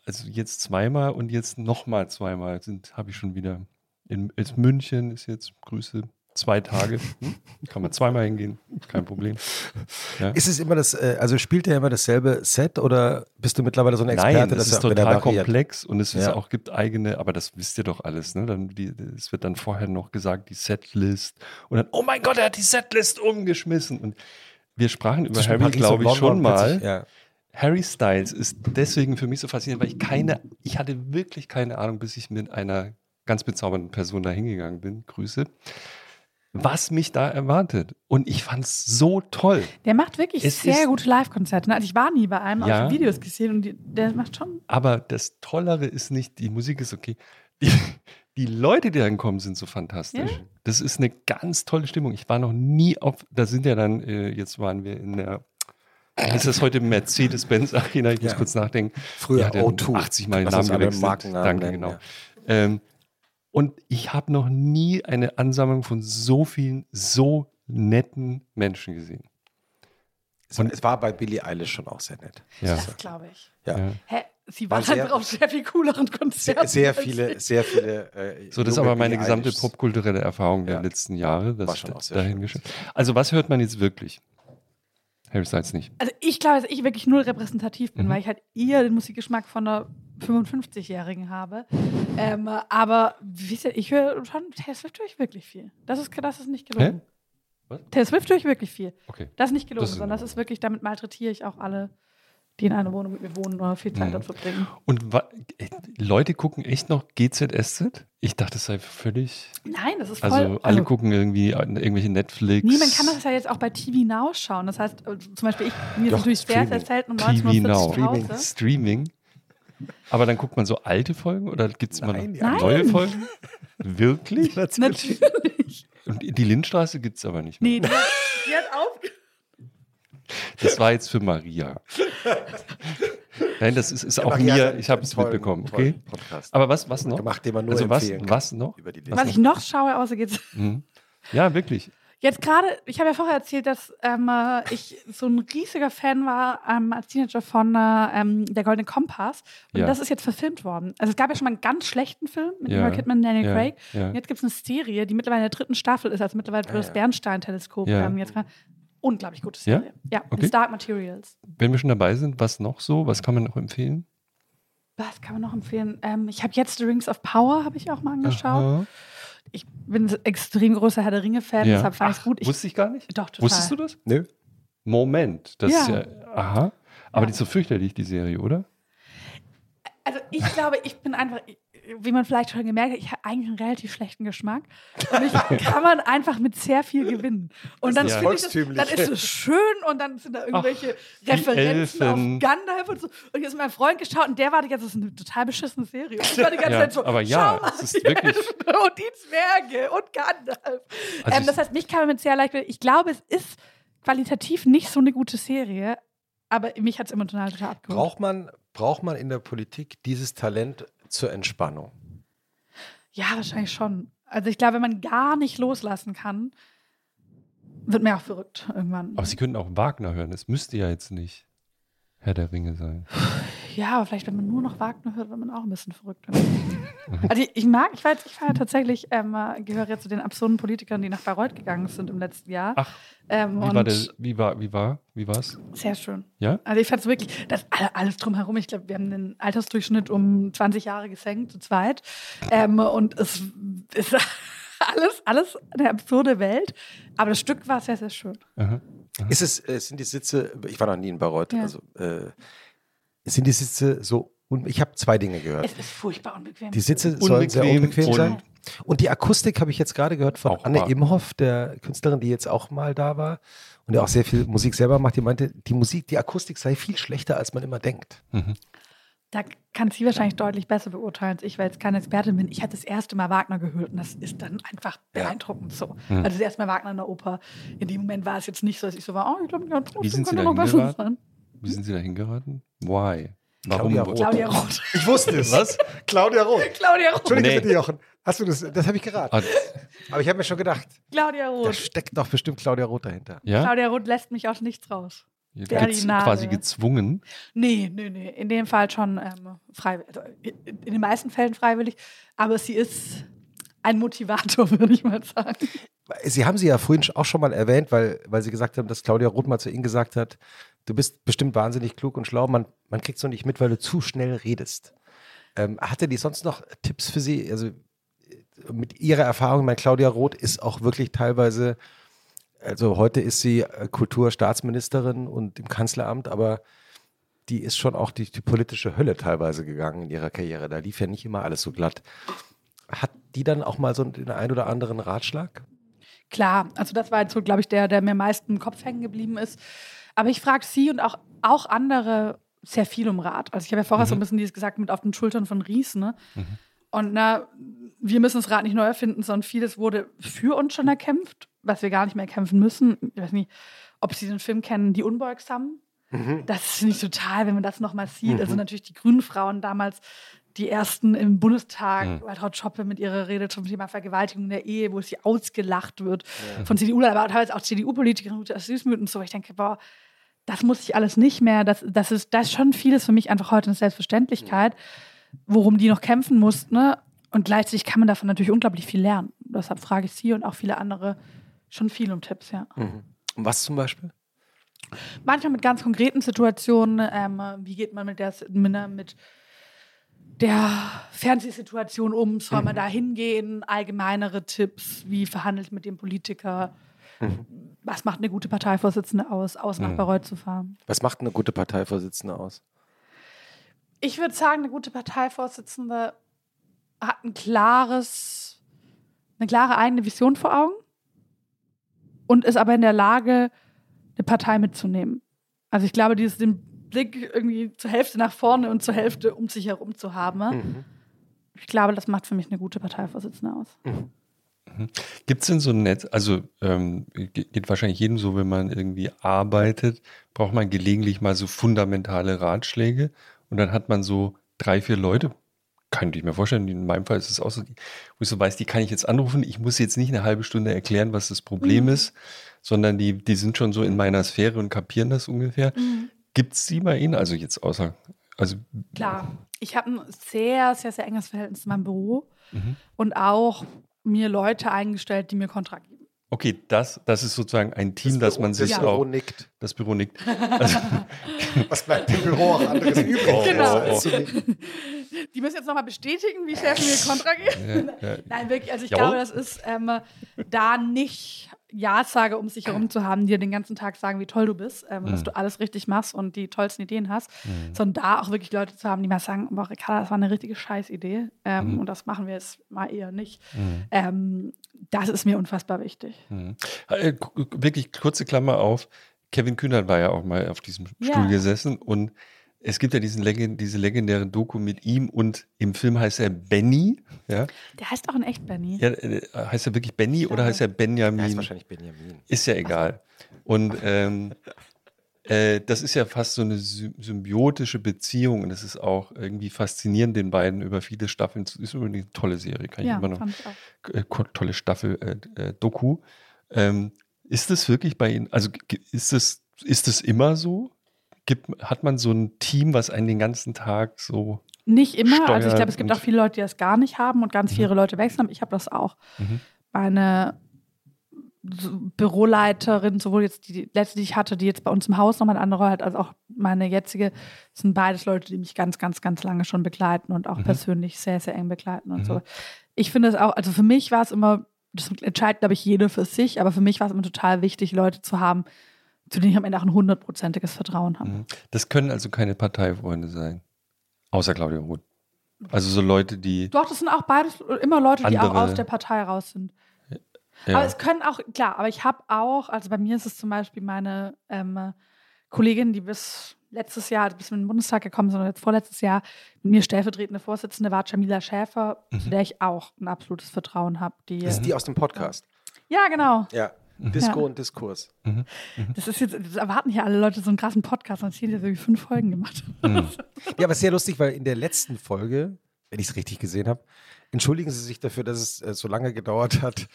Also jetzt zweimal und jetzt nochmal zweimal sind habe ich schon wieder in ist München ist jetzt Grüße zwei Tage hm? kann man zweimal hingehen kein Problem ja. Ist es immer das, äh, also spielt er immer dasselbe Set oder bist du mittlerweile so ein Experte, Nein, es dass ist total komplex und es Ja. auch gibt eigene, aber das wisst ihr doch alles, ne? Dann die, es wird dann vorher noch gesagt die Setlist und dann oh mein Gott, er hat die Setlist umgeschmissen und wir sprachen über Zwischen Harry, glaube ich, schon mal. Ja. Harry Styles ist deswegen für mich so faszinierend, weil ich keine, ich hatte wirklich keine Ahnung, bis ich mit einer ganz bezaubernden Person da hingegangen bin, Grüße, was mich da erwartet. Und ich fand es so toll. Der macht wirklich Es sehr gute Live-Konzerte. Also ich war nie bei einem, Ja. auch Videos gesehen und die, der macht schon. Aber das Tollere ist nicht, die Musik ist okay. Die, die Leute, die dann kommen, sind so fantastisch. Ja. Das ist eine ganz tolle Stimmung. Ich war noch nie auf, da sind ja dann, äh, jetzt waren wir in der, ist das heute Mercedes-Benz Arena? Ich muss Ja. kurz nachdenken. Früher hat ja O2. 80 Mal den Lass Namen gewechselt. Danke, genau. ja. Ähm, und ich habe noch nie eine Ansammlung von so vielen, so netten Menschen gesehen. Es, es war bei Billie Eilish schon auch sehr nett. Ja. Das glaube ich. Ja. Ja. Hä? Sie War war sehr- einfach auf sehr viel cooleren Sehr, Konzerten. sehr als viele, sehr viele. Äh, So, das ist aber meine Billie gesamte Eilishs. popkulturelle Erfahrung der Ja. letzten Jahre. Das War schon auch sehr dahin schön. Also, was hört man jetzt wirklich? Harry Styles nicht. Also ich glaube, dass ich wirklich null repräsentativ bin, Mhm. weil ich halt eher den Musikgeschmack von einer 55-Jährigen habe. Ähm, aber wisst ihr, ich höre schon, Taylor Swift höre ich wirklich viel. Das ist, das ist nicht gelogen. Was? Taylor Swift höre ich wirklich viel. Okay. Das ist nicht gelogen, Das ist sondern das ist wirklich, damit malträtiere ich auch alle, die in einer Wohnung mit mir wohnen oder viel Zeit Mhm. dort verbringen. Und äh, Leute gucken echt noch GZSZ? Ich dachte, das sei völlig. Nein, das ist voll. Also, alle gucken irgendwie irgendwelche Netflix. Nee, man kann das ja jetzt auch bei TV Now schauen. Das heißt, äh, zum Beispiel ich, mir ist Doch, natürlich sehr, sehr Streaming. selten um TV 19.40 Uhr Hause. Streaming. Aber dann guckt man so alte Folgen oder gibt es immer noch Nein, Nein. neue Folgen? Wirklich? Natürlich. Und die Lindstraße gibt es aber nicht mehr. Nee, die hat, die hat Das war jetzt für Maria. Nein, das ist, ist auch Maria hat mir, ich habe es mitbekommen. Okay. Podcast Aber was, was noch? gemacht, den man nur also was, was noch? Über die Was Was ich noch schaue, außer geht's. Mhm. Ja, wirklich. Jetzt gerade, ich habe ja vorher erzählt, dass ähm, äh, ich so ein riesiger Fan war ähm, als Teenager von äh, ähm, Der Goldene Kompass. Und Ja. das ist jetzt verfilmt worden. Also es gab ja schon mal einen ganz schlechten Film mit Ja. Nicole Kidman und Daniel Ja. Craig. Und jetzt gibt es eine Serie, die mittlerweile in der dritten Staffel ist, also mittlerweile Ah, das. Bernstein-Teleskop. Ähm, jetzt gerade. Unglaublich gute? Serie. Ja, Okay. in Dark Materials. Wenn wir schon dabei sind, was noch so? Was kann man noch empfehlen? Was kann man noch empfehlen? Ähm, ich habe jetzt The Rings of Power, habe ich auch mal angeschaut. Aha. Ich bin ein extrem großer Herr der Ringe-Fan, Ja. deshalb fand ich es gut. Ich, Wusste ich gar nicht? doch, total. Wusstest du das? Nö. Moment, das Ja. ist ja, aha. Aber Ja. die ist so fürchterlich, die Serie, oder? Also ich glaube, ich bin einfach, wie man vielleicht schon gemerkt hat, ich habe eigentlich einen relativ schlechten Geschmack. Und ich [LAUGHS] kann man einfach mit sehr viel gewinnen. Und dann ist finde ich das, dann ist es schön und dann sind da irgendwelche Referenzen auf. Gandalf und so. Und jetzt ist mein Freund geschaut und der war die ganze Zeit, das ist eine total beschissene Serie. Und ich war die ganze Ja, Zeit so, aber ja, schau mal, ist wirklich- [LAUGHS] und die Zwerge und Gandalf. Also ähm, ich- das heißt, mich kann man mit sehr leicht, ich glaube, es ist qualitativ nicht so eine gute Serie, aber mich hat es emotional total abgeholt. Braucht man, braucht man in der Politik dieses Talent zur Entspannung? Ja, wahrscheinlich schon. Also ich glaube, wenn man gar nicht loslassen kann, wird mir auch verrückt irgendwann. Aber sie könnten auch Wagner hören. Es müsste ja jetzt nicht Herr der Ringe sein. Ja, aber vielleicht, wenn man nur noch Wagner hört, wird man auch ein bisschen verrückt. [LAUGHS] also ich, ich mag, ich weiß, ich war ja tatsächlich, ähm, äh, gehöre jetzt zu den absurden Politikern, die nach Bayreuth gegangen sind im letzten Jahr. Ach, ähm, Wie und war der, wie war, wie war, wie war's? sehr schön. Ja? Also ich fand es wirklich, das alle- alles drumherum. Ich glaube, wir haben den Altersdurchschnitt um 20 Jahre gesenkt, zu zweit. Ähm, und es ist [LAUGHS] alles, alles eine absurde Welt. Aber das Stück war sehr, sehr schön. Aha. Ist es, äh, sind die Sitze, ich war noch nie in Bayreuth, Ja. also äh, sind die Sitze so, und ich habe zwei Dinge gehört. Es ist furchtbar unbequem. Die Sitze sollen sehr Unbequem unbequem und- sein. Und die Akustik habe ich jetzt gerade gehört von Auch Anne wahr. Imhoff, der Künstlerin, die jetzt auch mal da war und der auch sehr viel Musik selber macht. Die meinte, die Musik, die Akustik sei viel schlechter, als man immer denkt. Da kann sie wahrscheinlich deutlich besser beurteilen als ich, weil ich keine Expertin bin. Ich hatte das erste Mal Wagner gehört und das ist dann einfach Ja. beeindruckend so. Also das erste Mal Wagner in der Oper. In dem Moment war es jetzt nicht so, dass ich so war, oh, ich glaube, ja, trotzdem Wie sind Sie könnte da noch besser sein. Wie sind Sie da hingeraten? Why? Warum? Claudia Roth. Claudia Roth. [LAUGHS] Ich wusste es. Was? Claudia Roth. Claudia Roth. Entschuldige Nee. bitte, Jochen. Hast du das? Das habe ich geraten. Ah, Aber ich habe mir schon gedacht, Claudia da Roth. steckt doch bestimmt Claudia Roth dahinter. ja? Claudia Roth lässt mich aus nichts raus. Der gez- quasi gezwungen. Nee, nee, nee. In dem Fall schon ähm, freiwillig. Also in in den meisten Fällen freiwillig. Aber sie ist ein Motivator, [LAUGHS] würde ich mal sagen. Sie haben sie ja vorhin auch schon mal erwähnt, weil, weil Sie gesagt haben, dass Claudia Roth mal zu Ihnen gesagt hat, du bist bestimmt wahnsinnig klug und schlau, man, man kriegt es noch nicht mit, weil du zu schnell redest. Ähm, hatte die sonst noch Tipps für Sie? Also äh, mit Ihrer Erfahrung, mein Claudia Roth ist auch wirklich teilweise, also heute ist sie äh, Kulturstaatsministerin und im Kanzleramt, aber die ist schon auch durch die politische Hölle teilweise gegangen in ihrer Karriere. Da lief ja nicht immer alles so glatt. Hat die dann auch mal so den ein oder anderen Ratschlag? Klar, also das war jetzt so, glaube ich, der, der mir am meisten im Kopf hängen geblieben ist. Aber ich frage sie und auch, auch andere sehr viel um Rat. Also ich habe ja vorher so ein bisschen dieses gesagt mit auf den Schultern von Ries, ne? Und na, wir müssen das Rad nicht neu erfinden, sondern vieles wurde für uns schon erkämpft, was wir gar nicht mehr kämpfen müssen. Ich weiß nicht, ob Sie den Film kennen, Die Unbeugsamen. Das finde ich total, wenn man das nochmal sieht. Also natürlich die grünen Frauen damals, die ersten im Bundestag, Mhm. Waltraud Schoppe mit ihrer Rede zum Thema Vergewaltigung der Ehe, wo sie ausgelacht wird von CDU, aber teilweise auch CDU-Politikerin Süßmüth und so. Ich denke, boah, das muss ich alles nicht mehr. Das, das, ist, das ist schon vieles für mich einfach heute eine Selbstverständlichkeit, worum die noch kämpfen mussten. Ne? Und gleichzeitig kann man davon natürlich unglaublich viel lernen. Deshalb frage ich Sie und auch viele andere schon viel um Tipps, ja. Und was zum Beispiel? Manchmal mit ganz konkreten Situationen. Ähm, wie geht man mit der, mit, der- mit der Fernsehsituation um? Soll man da hingehen? Allgemeinere Tipps. Wie verhandelt mit dem Politiker? Was macht eine gute Parteivorsitzende aus, aus nach Mhm. Bayreuth zu fahren? Was macht eine gute Parteivorsitzende aus? Ich würde sagen, eine gute Parteivorsitzende hat ein klares, eine klare eigene Vision vor Augen und ist aber in der Lage, eine Partei mitzunehmen. Also ich glaube, dieses den Blick irgendwie zur Hälfte nach vorne und zur Hälfte um sich herum zu haben. Mhm. Ich glaube, das macht für mich eine gute Parteivorsitzende aus. Gibt es denn so ein Netz, also ähm, ge- geht wahrscheinlich jedem so, wenn man irgendwie arbeitet, braucht man gelegentlich mal so fundamentale Ratschläge und dann hat man so drei, vier Leute, kann ich mir vorstellen, in meinem Fall ist es auch so, wo ich so weiß, die kann ich jetzt anrufen, ich muss jetzt nicht eine halbe Stunde erklären, was das Problem Mhm. ist, sondern die, die sind schon so in meiner Sphäre und kapieren das ungefähr. Gibt es die bei Ihnen? Also jetzt außer, also Klar. Ich habe ein sehr, sehr, sehr enges Verhältnis zu meinem Büro Mhm. und auch mir Leute eingestellt, die mir Kontra geben. okay, das, das ist sozusagen ein Team, das, man sich das auch, Büro nickt. das Büro nickt. [LAUGHS] Also, [LAUGHS] Was bleibt dem Büro auch anderes [LAUGHS] übrig? Genau. als zu nicken? Die müssen jetzt nochmal bestätigen, wie Steffen mir Kontra geht. Ja, ja. Nein, wirklich. Also ich Jawohl. glaube, das ist ähm, da nicht Ja-Sage, um sich herum zu haben, die dir den ganzen Tag sagen, wie toll du bist, ähm, Mhm. dass du alles richtig machst und die tollsten Ideen hast, sondern da auch wirklich Leute zu haben, die mal sagen, boah, Ricarda, das war eine richtige Scheißidee ähm, Mhm. und das machen wir jetzt mal eher nicht. Ähm, das ist mir unfassbar wichtig. Mhm. Äh, Wirklich kurze Klammer auf. Kevin Kühnert war ja auch mal auf diesem Ja. Stuhl gesessen und es gibt ja diesen Legend, diese legendäre Doku mit ihm und im Film heißt er Benny. Ja, Der heißt auch in echt Benny. ja äh, heißt er wirklich Benny oder heißt er Benjamin? Der heißt wahrscheinlich Benjamin. Ist ja egal. Und ähm, äh, das ist ja fast so eine sy symbiotische Beziehung und es ist auch irgendwie faszinierend, den beiden über viele Staffeln. zu- Ist übrigens eine tolle Serie, kann ich Ja, immer noch. ich auch. Äh, tolle Staffel, äh, äh, Doku. Ähm, ist das wirklich bei Ihnen, also ist das, ist das immer so? Gibt, hat man so ein Team, was einen den ganzen Tag so. Nicht immer. Also ich glaube, es gibt auch viele Leute, die das gar nicht haben und ganz viele Leute wechseln. Aber ich habe das auch. Mhm. Meine Büroleiterin, sowohl jetzt die, letzte, die ich hatte, die jetzt bei uns im Haus nochmal eine andere hat, als auch meine jetzige, sind beides Leute, die mich ganz, ganz, ganz lange schon begleiten und auch Mhm. persönlich sehr, sehr eng begleiten und Mhm. so. Ich finde es auch, also für mich war es immer, das entscheidet, glaube ich, jeder für sich, aber für mich war es immer total wichtig, Leute zu haben, zu denen ich am Ende auch ein hundertprozentiges Vertrauen habe. Mhm. Das können also keine Parteifreunde sein. Außer Claudia Roth. Also so Leute, die. Doch, das sind auch beides immer Leute, die auch aus der Partei raus sind. Ja. Aber es können auch, klar, aber ich habe auch, also bei mir ist es zum Beispiel meine ähm, Kollegin, die bis letztes Jahr, bis wir in den Bundestag gekommen sind, oder jetzt vorletztes Jahr, mit mir stellvertretende Vorsitzende war Jamila Schäfer, Mhm. zu der ich auch ein absolutes Vertrauen habe. Das ist die aus dem Podcast. ja, genau. Ja. Disco Ja. und Diskurs. Das ist jetzt, das erwarten hier alle Leute so einen krassen Podcast, sonst hier irgendwie fünf Folgen gemacht. Mhm. Ja, aber sehr lustig, weil in der letzten Folge, wenn ich es richtig gesehen habe, entschuldigen Sie sich dafür, dass es äh, so lange gedauert hat.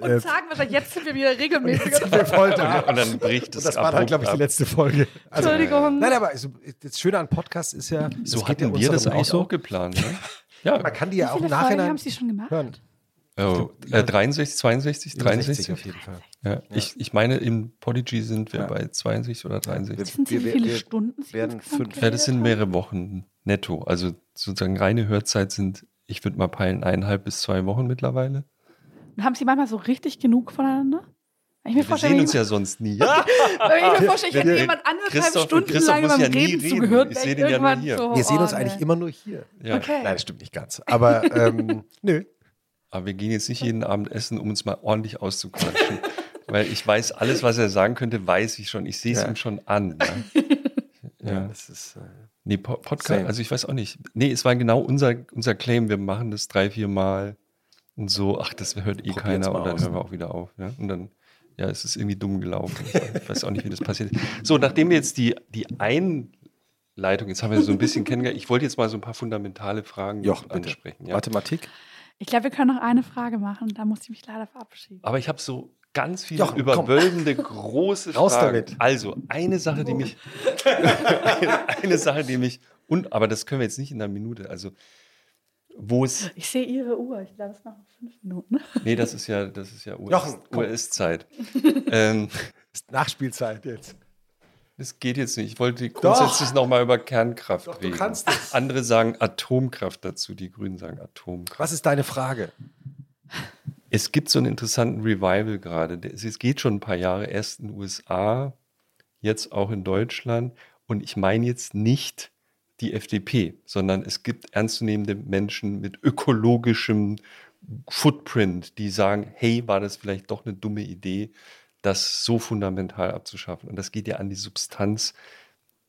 Und Äh, sagen wahrscheinlich, jetzt sind wir wieder regelmäßig. wir wollten. [LAUGHS] und dann bricht es das war dann, glaube ich, die letzte Folge. Also, Entschuldigung. Nein, aber also, das Schöne an Podcasts ist ja, So es geht ja hatten uns wir das auch geplant. Ne? Ja, Man kann die ja Wie auch im viele Folgen Nachhinein haben Sie schon gemacht? hören. Oh, äh, 63, 62, 63. auf jeden Fall. Ja, Ich, ich meine, im Podigy sind wir Ja. bei 62 oder 63. Wissen Sie, wie viele wir Stunden Sie werden fünf- Ja, das sind mehrere Wochen netto. Also sozusagen reine Hörzeit sind, ich würde mal peilen, eineinhalb bis zwei Wochen mittlerweile. Und haben Sie manchmal so richtig genug voneinander? Ich mir Wir sehen uns ich, ja sonst nie. Ja, [LAUGHS] wenn ich mir vorstelle, ich hätte jemand anderthalb Christoph- Stunden Christoph lang beim ja Reden zugehört. Ich wäre seh den ja nur hier. So, Wir sehen oh, uns eigentlich nee. immer nur hier. ja. Okay. Nein, das stimmt nicht ganz. Aber ähm, [LAUGHS] nö. Aber wir gehen jetzt nicht jeden Abend essen, um uns mal ordentlich auszuquatschen. [LAUGHS] Weil ich weiß, alles, was er sagen könnte, weiß ich schon. Ich sehe es Ja. ihm schon an. Ja. [LAUGHS] Ja, Ja. das ist. Äh, Nee, Po- Podcast, Same. also ich weiß auch nicht. Nee, es war genau unser, unser Claim. Wir machen das drei, vier Mal und so. Ach, das hört eh Probieren's keiner und dann aus. hören wir auch wieder auf. Ja? Und dann, ja, es ist irgendwie dumm gelaufen. Ich weiß auch nicht, wie das passiert ist. So, nachdem wir jetzt die, die Einleitung, jetzt haben wir so ein bisschen kennengelernt. Ich wollte jetzt mal so ein paar fundamentale Fragen bitte. ansprechen. Ja? Mathematik? Ich glaube, wir können noch eine Frage machen. Da muss ich mich leider verabschieden. Aber ich habe so ganz viele Jochen, komm. überwölbende, große Raus Fragen. damit. Also, eine Sache, die mich. eine, [LAUGHS] eine Sache, die mich. Und, aber das können wir jetzt nicht in einer Minute. Also, wo es. Ich sehe Ihre Uhr. Ich glaube, es noch fünf Minuten. [LAUGHS] Nee, das ist ja, das ist ja Jochen, komm. US-Zeit. [LAUGHS] ähm, Ist Nachspielzeit jetzt. Das geht jetzt nicht. Ich wollte grundsätzlich noch mal über Kernkraft Doch, du reden. kannst es. Andere sagen Atomkraft dazu, die Grünen sagen Atomkraft. Was ist deine Frage? Es gibt so einen interessanten Revival gerade. Es geht schon ein paar Jahre, erst in den USA, jetzt auch in Deutschland. Und ich meine jetzt nicht die FDP, sondern es gibt ernstzunehmende Menschen mit ökologischem Footprint, die sagen, hey, war das vielleicht doch eine dumme Idee, das so fundamental abzuschaffen. Und das geht ja an die Substanz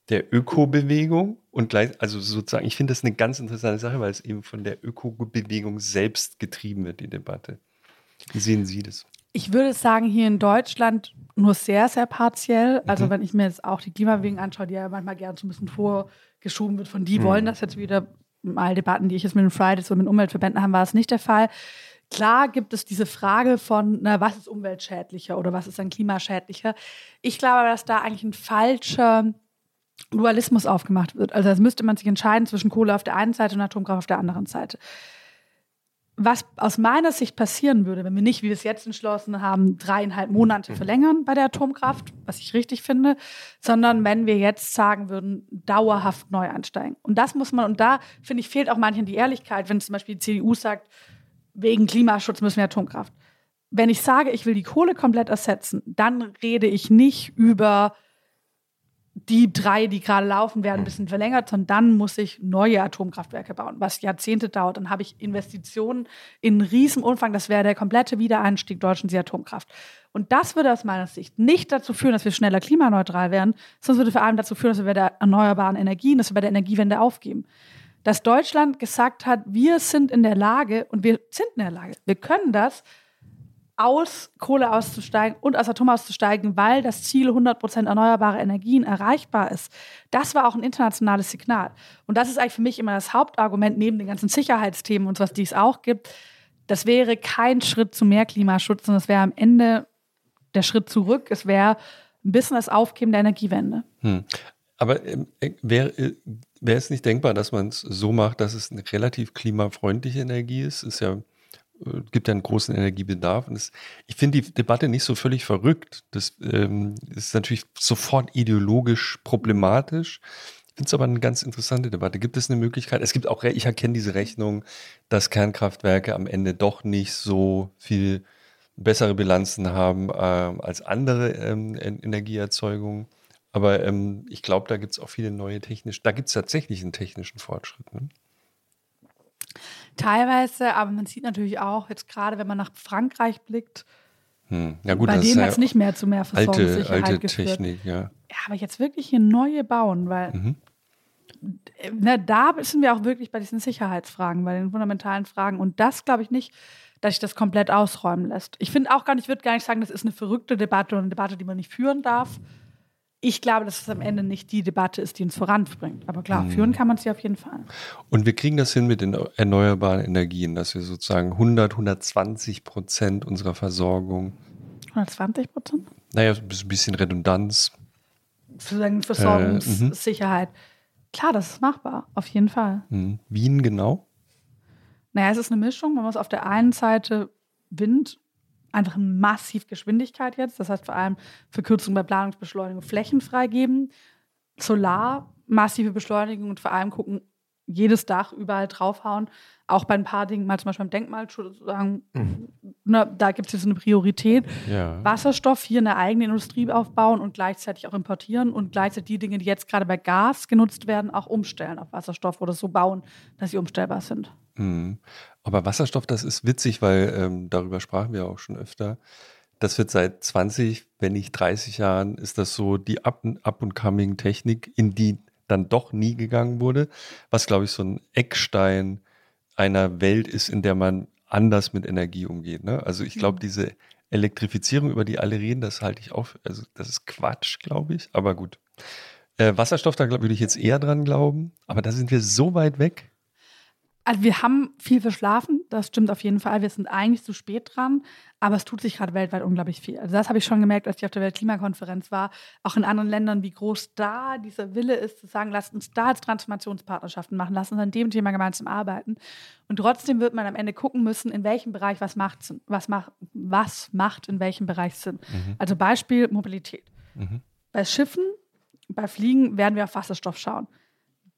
der Ökobewegung und gleich, also sozusagen, ich finde das eine ganz interessante Sache, weil es eben von der Ökobewegung selbst getrieben wird, die Debatte. Wie sehen Sie das? Ich würde sagen, hier in Deutschland nur sehr, sehr partiell. Mhm. Also, wenn ich mir jetzt auch die Klimabewegung anschaue, die ja manchmal gern so ein bisschen vorgeschoben wird, von die Mhm. wollen das jetzt wieder. Mal Debatten, die ich jetzt mit den Fridays und mit den Umweltverbänden haben, war es nicht der Fall. Klar gibt es diese Frage von, na, was ist umweltschädlicher oder was ist dann klimaschädlicher. Ich glaube, dass da eigentlich ein falscher Dualismus aufgemacht wird. Also, das müsste man sich entscheiden zwischen Kohle auf der einen Seite und Atomkraft auf der anderen Seite. was aus meiner Sicht passieren würde, wenn wir nicht, wie wir es jetzt entschlossen haben, dreieinhalb Monate verlängern bei der Atomkraft, was ich richtig finde, sondern wenn wir jetzt sagen würden, dauerhaft neu einsteigen. Und das muss man, und da finde ich, fehlt auch manchen die Ehrlichkeit, wenn zum Beispiel die CDU sagt, wegen Klimaschutz müssen wir Atomkraft. Wenn ich sage, ich will die Kohle komplett ersetzen, dann rede ich nicht über die drei, die gerade laufen, werden ein bisschen verlängert, sondern dann muss ich neue Atomkraftwerke bauen, was Jahrzehnte dauert. Dann habe ich Investitionen in riesigem Umfang. Das wäre der komplette Wiedereinstieg deutschen Atomkraft. Und das würde aus meiner Sicht nicht dazu führen, dass wir schneller klimaneutral werden, sondern würde vor allem dazu führen, dass wir bei der erneuerbaren Energien, dass wir bei der Energiewende aufgeben. Dass Deutschland gesagt hat, wir sind in der Lage und wir sind in der Lage, wir können das, aus Kohle auszusteigen und aus Atom auszusteigen, weil das Ziel 100% erneuerbare Energien erreichbar ist. Das war auch ein internationales Signal. Und das ist eigentlich für mich immer das Hauptargument neben den ganzen Sicherheitsthemen und was die es auch gibt. Das wäre kein Schritt zu mehr Klimaschutz, sondern es wäre am Ende der Schritt zurück. Es wäre ein bisschen das Aufgeben der Energiewende. Hm. Aber äh, wäre äh, wär es nicht denkbar, dass man es so macht, dass es eine relativ klimafreundliche Energie ist? Ist ja äh, gibt ja einen großen Energiebedarf. Und das, ich finde die Debatte nicht so völlig verrückt. Das ähm, ist natürlich sofort ideologisch problematisch. Ich finde es aber eine ganz interessante Debatte. Gibt es eine Möglichkeit? Es gibt auch, ich erkenne diese Rechnung, dass Kernkraftwerke am Ende doch nicht so viel bessere Bilanzen haben äh, als andere ähm, Energieerzeugungen. Aber ähm, ich glaube, da gibt es auch viele neue technische, da gibt es tatsächlich einen technischen Fortschritt. Ne? Teilweise, aber man sieht natürlich auch, jetzt gerade wenn man nach Frankreich blickt, hm. Ja, gut, bei denen hat es nicht mehr zu mehr Versorgungssicherheit alte, alte geführt. Technik, ja. ja, aber jetzt wirklich hier neue bauen, weil mhm. na, da sind wir auch wirklich bei diesen Sicherheitsfragen, bei den fundamentalen Fragen. Und das glaube ich nicht, dass sich das komplett ausräumen lässt. Ich finde auch gar nicht, ich würde gar nicht sagen, das ist eine verrückte Debatte und eine Debatte, die man nicht führen darf ich glaube, dass es am Ende nicht die Debatte ist, die uns voranbringt. Aber klar, mhm. führen kann man sie auf jeden Fall. Und wir kriegen das hin mit den erneuerbaren Energien, dass wir sozusagen 100, 120 Prozent unserer Versorgung. 120 Prozent? Naja, ein bisschen Redundanz. Sozusagen Versorgungssicherheit. Äh, klar, das ist machbar, auf jeden Fall. Mhm. Wien genau? Naja, es ist eine Mischung. Man muss auf der einen Seite Wind einfach massiv Geschwindigkeit jetzt. Das heißt vor allem Verkürzung bei Planungsbeschleunigung, Flächen freigeben. Solar, massive Beschleunigung und vor allem gucken, jedes Dach überall draufhauen. Auch bei ein paar Dingen, mal zum Beispiel beim Denkmalschutz, sagen, mhm. ne, da gibt es jetzt eine Priorität. Ja. Wasserstoff hier eine eigene Industrie aufbauen und gleichzeitig auch importieren und gleichzeitig die Dinge, die jetzt gerade bei Gas genutzt werden, auch umstellen auf Wasserstoff oder so bauen, dass sie umstellbar sind. Mhm. Aber Wasserstoff, das ist witzig, weil ähm, darüber sprachen wir auch schon öfter. Das wird seit 20, wenn nicht 30 Jahren, ist das so die Up-and-Coming-Technik, in die dann doch nie gegangen wurde, was, glaube ich, so ein Eckstein einer Welt ist, in der man anders mit Energie umgeht. Ne? Also ich glaube, mhm. diese Elektrifizierung, über die alle reden, das halte ich auf, also das ist Quatsch, glaube ich, aber gut. Äh, Wasserstoff, da würde ich jetzt eher dran glauben, aber da sind wir so weit weg. Also wir haben viel verschlafen, das stimmt auf jeden Fall. Wir sind eigentlich zu spät dran, aber es tut sich gerade weltweit unglaublich viel. Also das habe ich schon gemerkt, als ich auf der Weltklimakonferenz war, auch in anderen Ländern, wie groß da dieser Wille ist, zu sagen, lasst uns da jetzt Transformationspartnerschaften machen, lasst uns an dem Thema gemeinsam arbeiten. Und trotzdem wird man am Ende gucken müssen, in welchem Bereich was macht, was macht, was macht in welchem Bereich Sinn. Mhm. Also Beispiel Mobilität. Mhm. Bei Schiffen, bei Fliegen werden wir auf Wasserstoff schauen.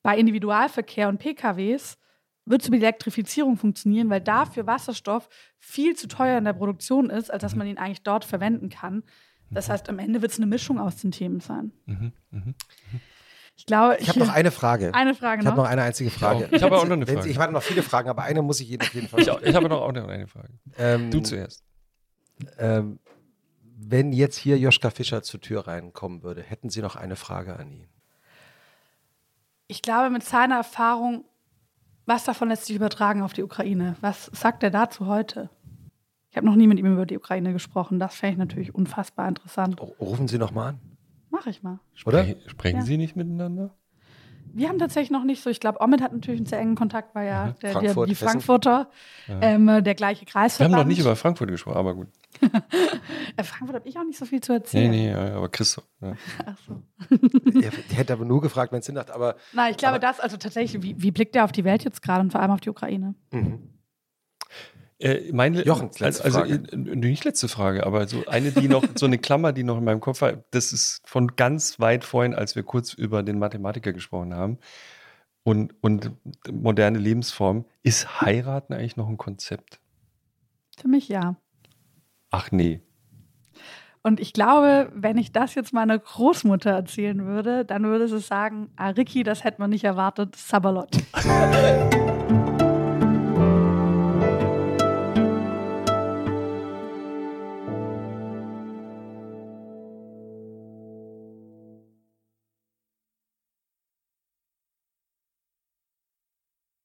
Bei Individualverkehr und PKWs wird es über die Elektrifizierung funktionieren, weil dafür Wasserstoff viel zu teuer in der Produktion ist, als dass mhm. man ihn eigentlich dort verwenden kann. Das mhm. heißt, am Ende wird es eine Mischung aus den Themen sein. Mhm. Ich glaube, ich, ich habe noch eine Frage. Eine Frage Ich habe noch eine einzige Frage. Ich, habe auch noch eine Frage. Ich hatte noch viele Fragen, aber eine muss ich Ihnen auf jeden Fall. ich, ich habe noch auch noch eine Frage. Ähm, du zuerst. Ähm, wenn jetzt hier Joschka Fischer zur Tür reinkommen würde, hätten Sie noch eine Frage an ihn? Ich glaube, mit seiner Erfahrung was davon lässt sich übertragen auf die Ukraine? Was sagt er dazu heute? Ich habe noch nie mit ihm über die Ukraine gesprochen. Das fände ich natürlich unfassbar interessant. Rufen Sie noch mal an. Mach ich mal. Oder? Spre sprechen ja. Sie nicht miteinander? Wir haben tatsächlich noch nicht so. Ich glaube, Omid hat natürlich einen sehr engen Kontakt, weil ja der, Frankfurt, der, die Frankfurter ähm, der gleiche Kreis Wir haben noch nicht über Frankfurt gesprochen, aber gut. Äh, Frankfurt habe ich auch nicht so viel zu erzählen. Nee, nee, aber Christoph. Ja. Ach so. der, der hätte aber nur gefragt, wenn es Sinn macht. Aber, Nein, ich glaube, aber, das, also tatsächlich, wie, wie blickt er auf die Welt jetzt gerade und vor allem auf die Ukraine? Mhm. Äh, meine, Jochen, letzte also, Frage. äh, nicht letzte Frage, aber so eine, die noch, so eine Klammer, die noch in meinem Kopf war, das ist von ganz weit vorhin, als wir kurz über den Mathematiker gesprochen haben und, und moderne Lebensform. Ist heiraten eigentlich noch ein Konzept? Für mich ja. Ach nee. Und ich glaube, wenn ich das jetzt meiner Großmutter erzählen würde, dann würde sie sagen, ah, Ricky, das hätte man nicht erwartet, Sabalot. [LAUGHS]